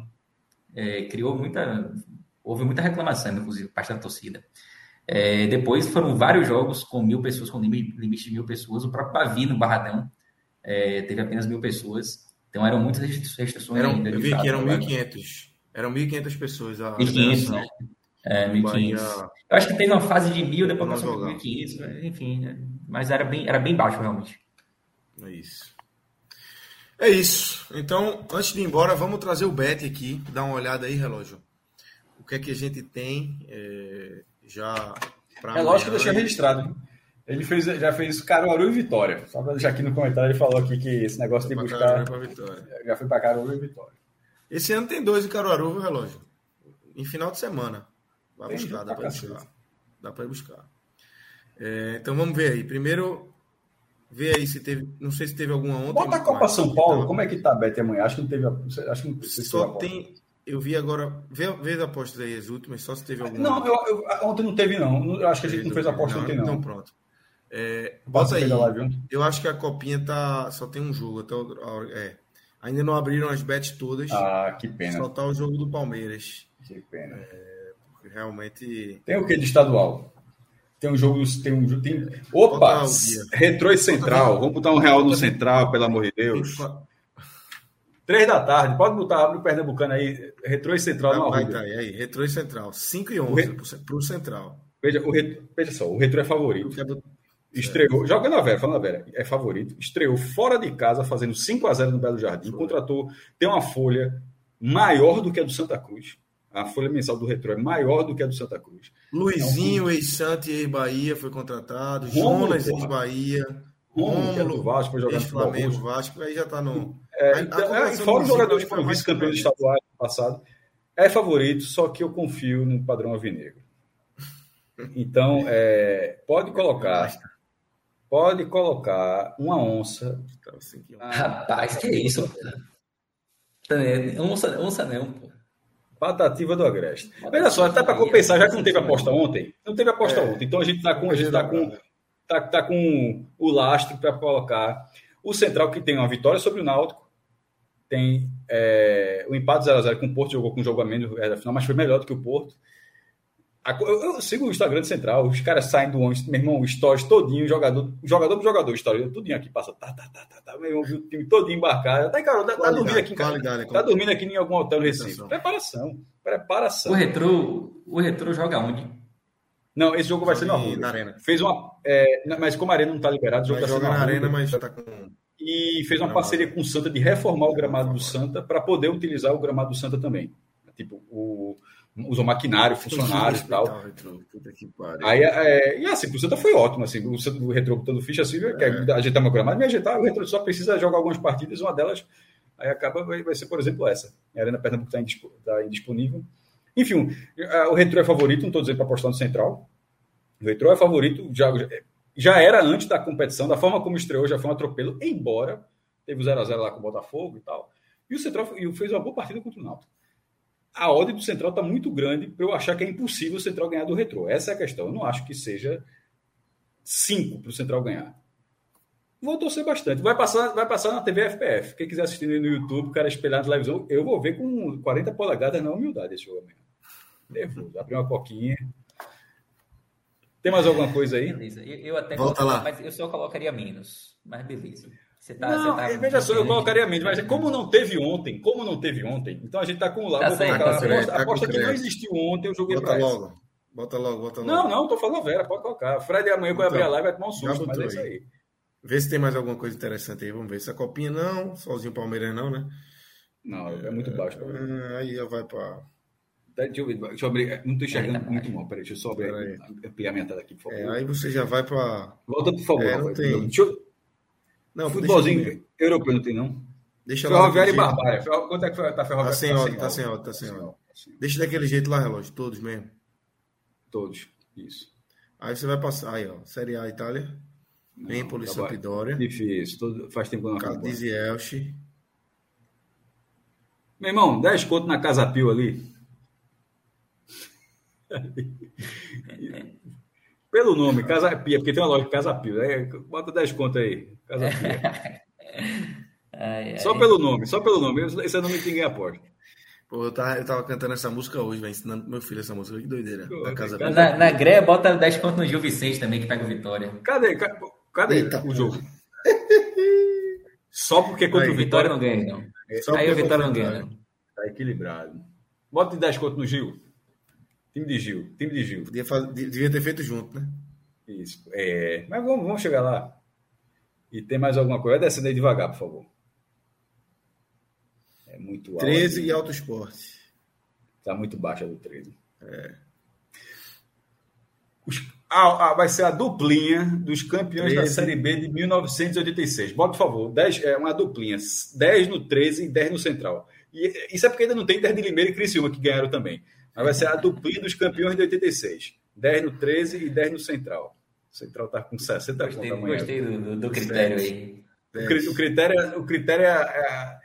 Speaker 6: É, criou muita. Houve muita reclamação, inclusive, parte da torcida. É, depois foram vários jogos com mil pessoas, com limite de mil pessoas. O próprio Bavi no Barradão é, teve apenas mil pessoas. Então eram muitas restrições
Speaker 1: eram,
Speaker 4: ainda.
Speaker 1: Eu vi que eram 1.500. Eram 1.500 pessoas. A
Speaker 6: 1.500, né? É, 1.500. Bahia... Eu acho que teve uma fase de mil, depois passou para 1.500, enfim. Né? Mas era bem, era bem baixo, realmente.
Speaker 1: É isso. É isso. Então, antes de ir embora, vamos trazer o Bet aqui. Dar uma olhada aí, relógio. O que é que a gente tem é, já
Speaker 4: para. É lógico que deixei registrado. Ele fez, já fez Caruaru e Vitória. Só para deixar aqui no comentário, ele falou aqui que esse negócio de buscar. Já foi para Caruaru e Vitória.
Speaker 1: Esse ano tem dois em Caruaru, viu, relógio? Em final de semana. Vai tem buscar, dá para buscar. Dá para buscar. É, então vamos ver aí. Primeiro, ver aí se teve. Não sei se teve alguma ontem.
Speaker 4: Bota a Copa São Paulo, então, como é que tá, Bete, amanhã? Acho que não teve. Acho que não
Speaker 1: Só tem. Eu vi agora. Vê, vê as apostas aí, as últimas, só se teve alguma.
Speaker 4: Não, eu, eu, ontem não teve, não. Eu acho que a gente não fez aposta ontem, não.
Speaker 1: Então pronto. É, bota aí. Eu acho que a copinha tá. Só tem um jogo. Até o, é. Ainda não abriram as bets todas.
Speaker 4: Ah, que pena.
Speaker 1: Só tá o jogo do Palmeiras.
Speaker 4: Que pena.
Speaker 1: É, realmente.
Speaker 4: Tem o que de estadual? Tem um jogo, tem um tem Opa! Retrô e Central. Vamos botar um real no Central, pelo amor de Deus. Três da tarde, pode botar no Pernambucano aí, Retrô e Central
Speaker 1: Não, vai tá aí, aí, Retrô e Central. 5 e 11 para o Central.
Speaker 4: Veja, o Retro, veja só, o Retrô é favorito. Estreou, joga na Vera, falando na Vera, é favorito. Estreou fora de casa, fazendo 5 a 0 no Belo Jardim. Contratou, tem uma folha maior do que a do Santa Cruz. A folha mensal do Retrô é maior do que a do Santa Cruz.
Speaker 1: Luizinho, é ex-Santa e ex-Bahia foi contratado. Jonas, ex-Bahia.
Speaker 4: Rômulo,
Speaker 1: Vasco, foi jogar Flamengo, Vasco, aí já está no.
Speaker 4: É, então, é, fora os jogadores que foram vice-campeões estaduais no passado, é favorito, só que eu confio no padrão alvinegro. Então, é, pode colocar. Pode colocar uma onça.
Speaker 6: Rapaz, que isso? Onça, onça não, pô.
Speaker 4: Patativa do Agreste. Olha só, até para compensar, já que não teve aposta ontem, não teve aposta é. ontem, então a gente está com, a gente tá com, tá, tá com o lastro para colocar o Central, que tem uma vitória sobre o Náutico, tem é, o empate 0x0 com o Porto, jogou com um jogo a menos é, final, mas foi melhor do que o Porto. Eu, eu, sigo o Instagram do Central, os caras saem do ônibus, meu irmão, stories todinho, jogador, jogador por jogador, história, tudinho aqui passa, tá, tá, tá, tá, tá, meu irmão, o time todinho embarcado. Tá, cara, tá, tá dormindo aqui, cara, tá dormindo aqui em algum hotel no Recife. Preparação, preparação.
Speaker 6: O Retro, o Retro joga onde?
Speaker 4: Não, esse jogo vai ser na, rua.
Speaker 1: na Arena.
Speaker 4: Fez uma, é, mas como a Arena não tá liberada, o jogo
Speaker 1: vai tá
Speaker 4: joga
Speaker 1: na, na Arena, mas já tá com
Speaker 4: e fez uma parceria com o Santa de reformar o gramado do Santa para poder utilizar o gramado do Santa também. Tipo, o usou maquinário, funcionários e tal. Aí, é, e assim, o Santa foi ótimo, assim, o Santa, o retrô botando ficha assim, é. quer ajeitar meu gramado, me ajeitar, o retrô só precisa jogar algumas partidas, uma delas, aí acaba, vai, vai ser, por exemplo, essa. A Arena Pernambuco está tá indisponível. Enfim, o retrô é favorito, não estou dizendo para apostar no Central. O retrô é favorito, já, já era antes da competição, da forma como estreou, já foi um atropelo, embora teve o 0x0 lá com o Botafogo e tal. E o Central fez uma boa partida contra o Náutico. A odd do Central está muito grande para eu achar que é impossível o Central ganhar do Retrô. Essa é a questão. Eu não acho que seja 5 para o Central ganhar. Vou torcer bastante. Vai passar, vai passar na TV FPF. Quem quiser assistir no YouTube, o cara espelhar na televisão, eu vou ver com 40 polegadas na humildade esse jogo amanhã. Nervoso. Abrir uma coquinha. Tem mais alguma coisa aí?
Speaker 6: Beleza. Eu, eu até
Speaker 1: Volta lá.
Speaker 6: mas eu só colocaria menos. Mas beleza. Você
Speaker 4: tá, não, você tá veja só, eu colocaria menos, mas como não teve ontem, como não teve ontem, então a gente tá com lá.
Speaker 6: Tá
Speaker 4: vou
Speaker 6: certo,
Speaker 4: colocar
Speaker 6: tá
Speaker 4: a aposta,
Speaker 1: Tá
Speaker 4: que não existiu ontem, eu joguei
Speaker 1: Bota
Speaker 4: essa.
Speaker 1: logo. Bota logo, bota logo.
Speaker 4: Não, não, tô falando Vera, pode colocar. Fred amanhã quando
Speaker 1: Então,
Speaker 4: abrir a live vai tomar um susto, mas é isso
Speaker 1: aí.
Speaker 4: aí.
Speaker 1: Vê se tem mais alguma coisa interessante aí. Vamos ver. Essa copinha não. Sozinho Palmeiras não, né?
Speaker 4: Não, é muito baixo.
Speaker 1: Ah, Aí já vai pra.
Speaker 4: Deixa eu, ver, deixa eu abrir. Não tô enxergando
Speaker 6: tá
Speaker 4: muito mal. Peraí, deixa eu só abrir, ampliar minha tela aqui, por favor.
Speaker 1: É, aí você já vai pra.
Speaker 4: Volta, por favor.
Speaker 1: É, não tem.
Speaker 4: Deixa eu,
Speaker 1: Não,
Speaker 4: futebolzinho europeu não tem, não?
Speaker 1: deixa lá.
Speaker 4: Ferroviária e. Barbária. Ferro- Quanto é que tá Ferroviária?
Speaker 1: Tá sem ódio, tá sem ódio, tá sem ódio. Deixa daquele jeito lá, relógio. Todos mesmo.
Speaker 4: Todos. Isso.
Speaker 1: Aí você vai passar. Aí, ó. Série A Itália. Empoli,
Speaker 4: tá.
Speaker 1: Sampdoria.
Speaker 4: Difícil. Todo, faz tempo que eu não.
Speaker 1: Cadiz e Elche.
Speaker 4: Meu irmão, 10 conto na Casa Pio ali. [laughs] Pelo nome, Casa Pia, porque tem uma loja Casa Pio. né? Bota 10 conto aí. Casa Pia. [laughs]
Speaker 6: Ai, ai.
Speaker 4: Só pelo nome, só pelo nome. Esse é o nome que ninguém aposta.
Speaker 1: Pô, eu tava, eu tava cantando essa música hoje, velho. Ensinando pro meu filho essa música. Que doideira.
Speaker 4: Pô,
Speaker 1: Da casa.
Speaker 6: Na, na Gré, bota 10 pontos no Gil Vicente também, que pega o Vitória.
Speaker 4: Cadê? Ca- Cadê
Speaker 1: Eita,
Speaker 4: o jogo? Só porque contra
Speaker 1: Aí,
Speaker 4: o
Speaker 6: Vitória
Speaker 4: Vitória
Speaker 6: não ganha, não.
Speaker 1: Só
Speaker 6: Aí o Vitória não ganha, não.
Speaker 4: tá equilibrado. Bota de 10 conto no Gil. Time de Gil. Time de Gil.
Speaker 1: Podia faz- Devia ter feito junto, né?
Speaker 4: Isso. É, mas vamos, vamos chegar lá. E tem mais alguma coisa? Vai descendo aí devagar, por favor. É muito alto.
Speaker 1: 13 e Alto Esporte.
Speaker 4: Tá muito baixa do 13. Os- ah, ah, vai ser a duplinha dos campeões da
Speaker 1: 13.
Speaker 4: Série B de 1986. Bota, por favor. 10, é uma duplinha. 10 no 13 e 10 no Central. E isso é porque ainda não tem 10 de Limeira e Criciúma, que ganharam também. Mas vai ser a duplinha dos campeões de 86. 10 no 13 e 10 no Central. O Central tá com 60
Speaker 6: Gostei,
Speaker 4: pontos amanhã.
Speaker 6: gostei do, do- do critério aí.
Speaker 4: O, cri- o critério é, o critério é a, é a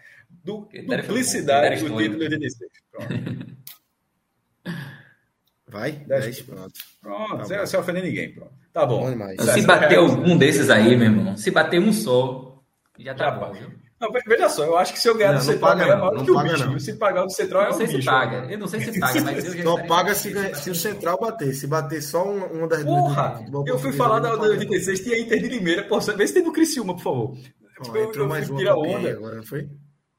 Speaker 4: du-
Speaker 6: Critério
Speaker 4: duplicidade
Speaker 6: bom,
Speaker 4: do título de 86. Pronto.
Speaker 1: Vai?
Speaker 4: Dez.
Speaker 1: 10, pronto.
Speaker 4: Pronto,
Speaker 1: Tá
Speaker 4: sem,
Speaker 1: bom.
Speaker 4: sem ofender ninguém. Pronto. Tá bom.
Speaker 1: Bom demais.
Speaker 6: Se bater algum desses aí, meu irmão, se bater um só, já tá
Speaker 4: Já
Speaker 6: bom,
Speaker 4: vai. Não, ve- veja só, eu acho que se eu ganhar
Speaker 1: Não,
Speaker 4: do
Speaker 1: não
Speaker 4: Central
Speaker 1: paga
Speaker 4: é
Speaker 1: não,
Speaker 4: maior
Speaker 1: não
Speaker 4: que o
Speaker 1: paga
Speaker 4: bicho.
Speaker 1: não.
Speaker 4: Se pagar o do Central é
Speaker 6: não
Speaker 4: o
Speaker 6: sei
Speaker 4: bicho.
Speaker 6: se paga. Eu não sei se paga, mas eu já estarei
Speaker 1: paga se, ganha- se o Central bater. Se bater só um- uma das duas.
Speaker 4: Porra! Eu fui falar da,
Speaker 1: não
Speaker 4: da
Speaker 1: paga.
Speaker 4: 86, tinha Inter de Limeira. Pô, vê se tem do Criciúma, por favor.
Speaker 1: Ó,
Speaker 4: Tipo, eu-
Speaker 1: entrou
Speaker 4: eu
Speaker 1: mais uma
Speaker 4: onda.
Speaker 1: agora, não foi?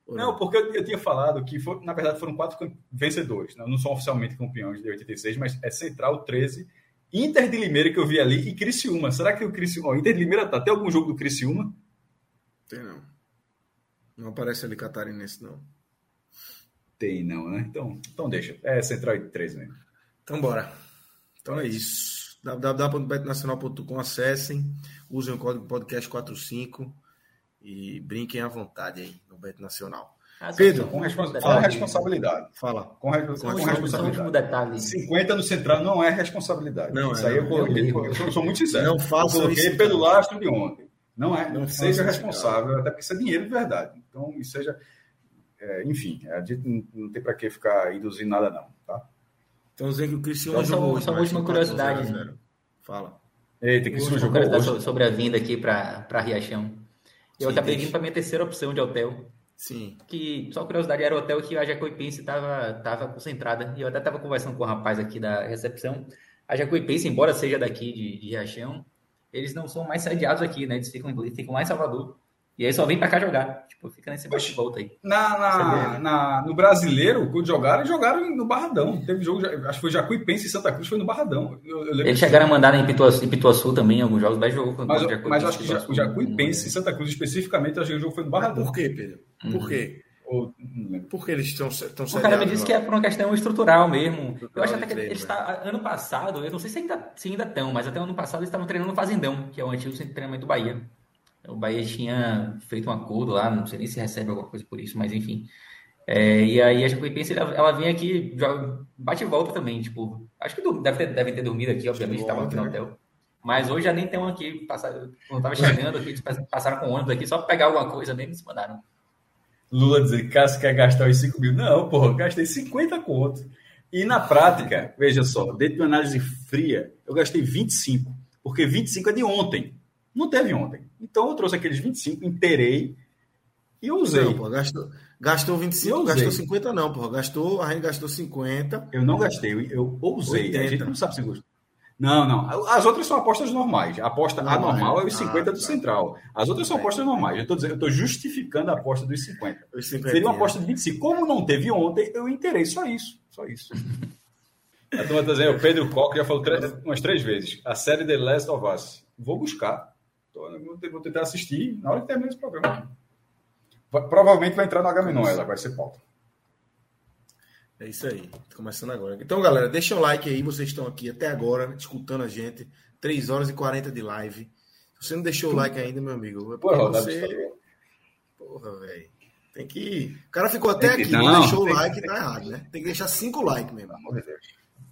Speaker 4: Não, porque eu, eu tinha falado que, foi, na verdade, foram quatro vencedores. né? Não são oficialmente campeões de 86, mas é Central 13, Inter de Limeira que eu vi ali e Criciúma. Será que o Criciúma... Ó, Inter de Limeira tá. Tem algum jogo do Criciúma?
Speaker 1: Tem não. Não aparece ali catarinense, não.
Speaker 4: Tem, não, né? Então, então deixa. É Central e 13 mesmo.
Speaker 1: Então, bora. Então é isso. www.betnacional.com, acessem, usem o código podcast45 e brinquem à vontade aí no Bet Nacional.
Speaker 6: Ah,
Speaker 1: Pedro,
Speaker 6: só
Speaker 4: Com, respons- com
Speaker 6: detalhe.
Speaker 4: responsabilidade.
Speaker 1: Fala.
Speaker 4: Com, re- com
Speaker 6: um
Speaker 4: responsabilidade.
Speaker 6: detalhe.
Speaker 4: 50 no Central não é responsabilidade.
Speaker 1: Não
Speaker 4: Isso
Speaker 1: é,
Speaker 4: aí eu
Speaker 1: não.
Speaker 4: coloquei, eu sou, eu sou muito sincero.
Speaker 1: Não façam
Speaker 4: eu coloquei
Speaker 1: isso,
Speaker 4: pelo
Speaker 1: cara.
Speaker 4: lastro de ontem. Não é,
Speaker 1: Não
Speaker 4: seja responsável, até porque isso é dinheiro de verdade. Então, isso seja. é, enfim, a gente não, não tem para que ficar induzindo nada, não. Tá?
Speaker 1: Então dizendo que o Cristiano
Speaker 6: Então, só-
Speaker 1: jogou
Speaker 6: só uma última
Speaker 1: empatou
Speaker 6: curiosidade.
Speaker 1: 0 a 0. Fala.
Speaker 4: Eita,
Speaker 6: Última
Speaker 4: jogou
Speaker 6: curiosidade
Speaker 4: hoje.
Speaker 6: so- sobre a vinda aqui para Riachão. Eu
Speaker 1: Sim,
Speaker 6: acabei vindo para minha terceira opção de hotel.
Speaker 1: Sim.
Speaker 6: Que, só curiosidade, era o hotel que a Jacuipense estava tava concentrada. E eu até estava conversando com o rapaz aqui da recepção. A Jacuipense, embora seja daqui de, de Riachão, eles não são mais sediados aqui, né? Eles ficam, eles ficam lá em Salvador. E aí só vem para cá jogar. Tipo, fica nesse bate volta aí.
Speaker 4: Na, na, na- no brasileiro, quando jogaram, jogaram no Barradão. Teve jogo, acho que foi Jacuipense e Santa Cruz, foi no Barradão. Eu, eu
Speaker 6: Eles chegaram a mandar em Pituaçu, em Pituaçu também, em alguns jogos, mas jogou com
Speaker 4: Mas, mas acho que o
Speaker 6: Pituaçu,
Speaker 4: Jacuipense e Santa Cruz especificamente, acho que o jogo foi no
Speaker 1: Mas
Speaker 4: Barradão.
Speaker 1: por quê, Pedro?
Speaker 6: Uhum.
Speaker 1: Por quê?
Speaker 4: Ou, não lembro.
Speaker 1: Por que eles estão estão
Speaker 6: O cara me disse que é por uma questão estrutural mesmo. Eu acho até que
Speaker 1: treino,
Speaker 6: eles
Speaker 1: né?
Speaker 6: tá, ano passado, eu não sei se ainda se ainda estão, mas até ano passado eles estavam treinando no Fazendão, que é o antigo centro de treinamento do Bahia. O Bahia tinha feito um acordo lá, não sei nem se recebe alguma coisa por isso, mas enfim. É, e aí a Jacuipense, ela, ela vem aqui, joga, bate e volta também, tipo, acho que deve ter, devem ter dormido aqui, obviamente, estavam aqui no
Speaker 1: né?
Speaker 6: hotel. Mas hoje já nem tem um aqui, passaram, quando tava chegando aqui, eles passaram com ônibus aqui, só pra pegar alguma coisa mesmo e se mandaram.
Speaker 4: Lula dizer que Cássio quer gastar os 5 mil. Não, porra, gastei 50 conto. E na prática, veja só, dentro de uma análise fria, eu gastei 25, porque 25 é de ontem. Não teve ontem. Então eu trouxe aqueles 25, inteirei e usei. Não,
Speaker 1: pô, gastou, gastou 25, gastou 50 não, pô. Gastou, a gente gastou 50.
Speaker 4: Eu não gastei, eu, eu ousei. 80. A gente não sabe se gostou. Não, não. As outras são apostas normais. A aposta não, anormal é, é os 50 ah, do tá. Central. As outras são apostas normais. Eu estou dizendo, eu estou justificando a aposta dos 50. 50 Seria uma aposta de 25. Como não teve ontem, eu interei só isso. Só isso. [laughs] a turma está dizendo, o Pedro Coque já falou três, umas três vezes. A série The Last of Us. Vou buscar. Vou tentar assistir na hora que terminar esse programa. Provavelmente vai entrar no H-Menon, ela vai ser pauta.
Speaker 1: É isso aí. Começando agora. Então, galera, deixa o like aí. Vocês estão aqui até agora, escutando a gente. 3 horas e 40 de live. Se você não deixou o like ainda, meu amigo, é Porra, você... Porra, velho. Tem que. O cara ficou até aqui, não, não deixou o like, que... tá errado, né? Tem que deixar 5 likes mesmo.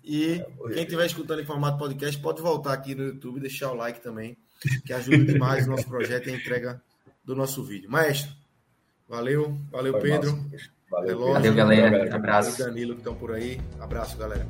Speaker 1: E quem estiver escutando em formato podcast, pode voltar aqui no YouTube e deixar o like também, que ajuda demais o nosso projeto e a entrega do nosso vídeo. Maestro, valeu, valeu, Foi Pedro.
Speaker 6: Valeu, Valeu galera. Abraço.
Speaker 1: Danilo que estão por aí. Abraço, galera.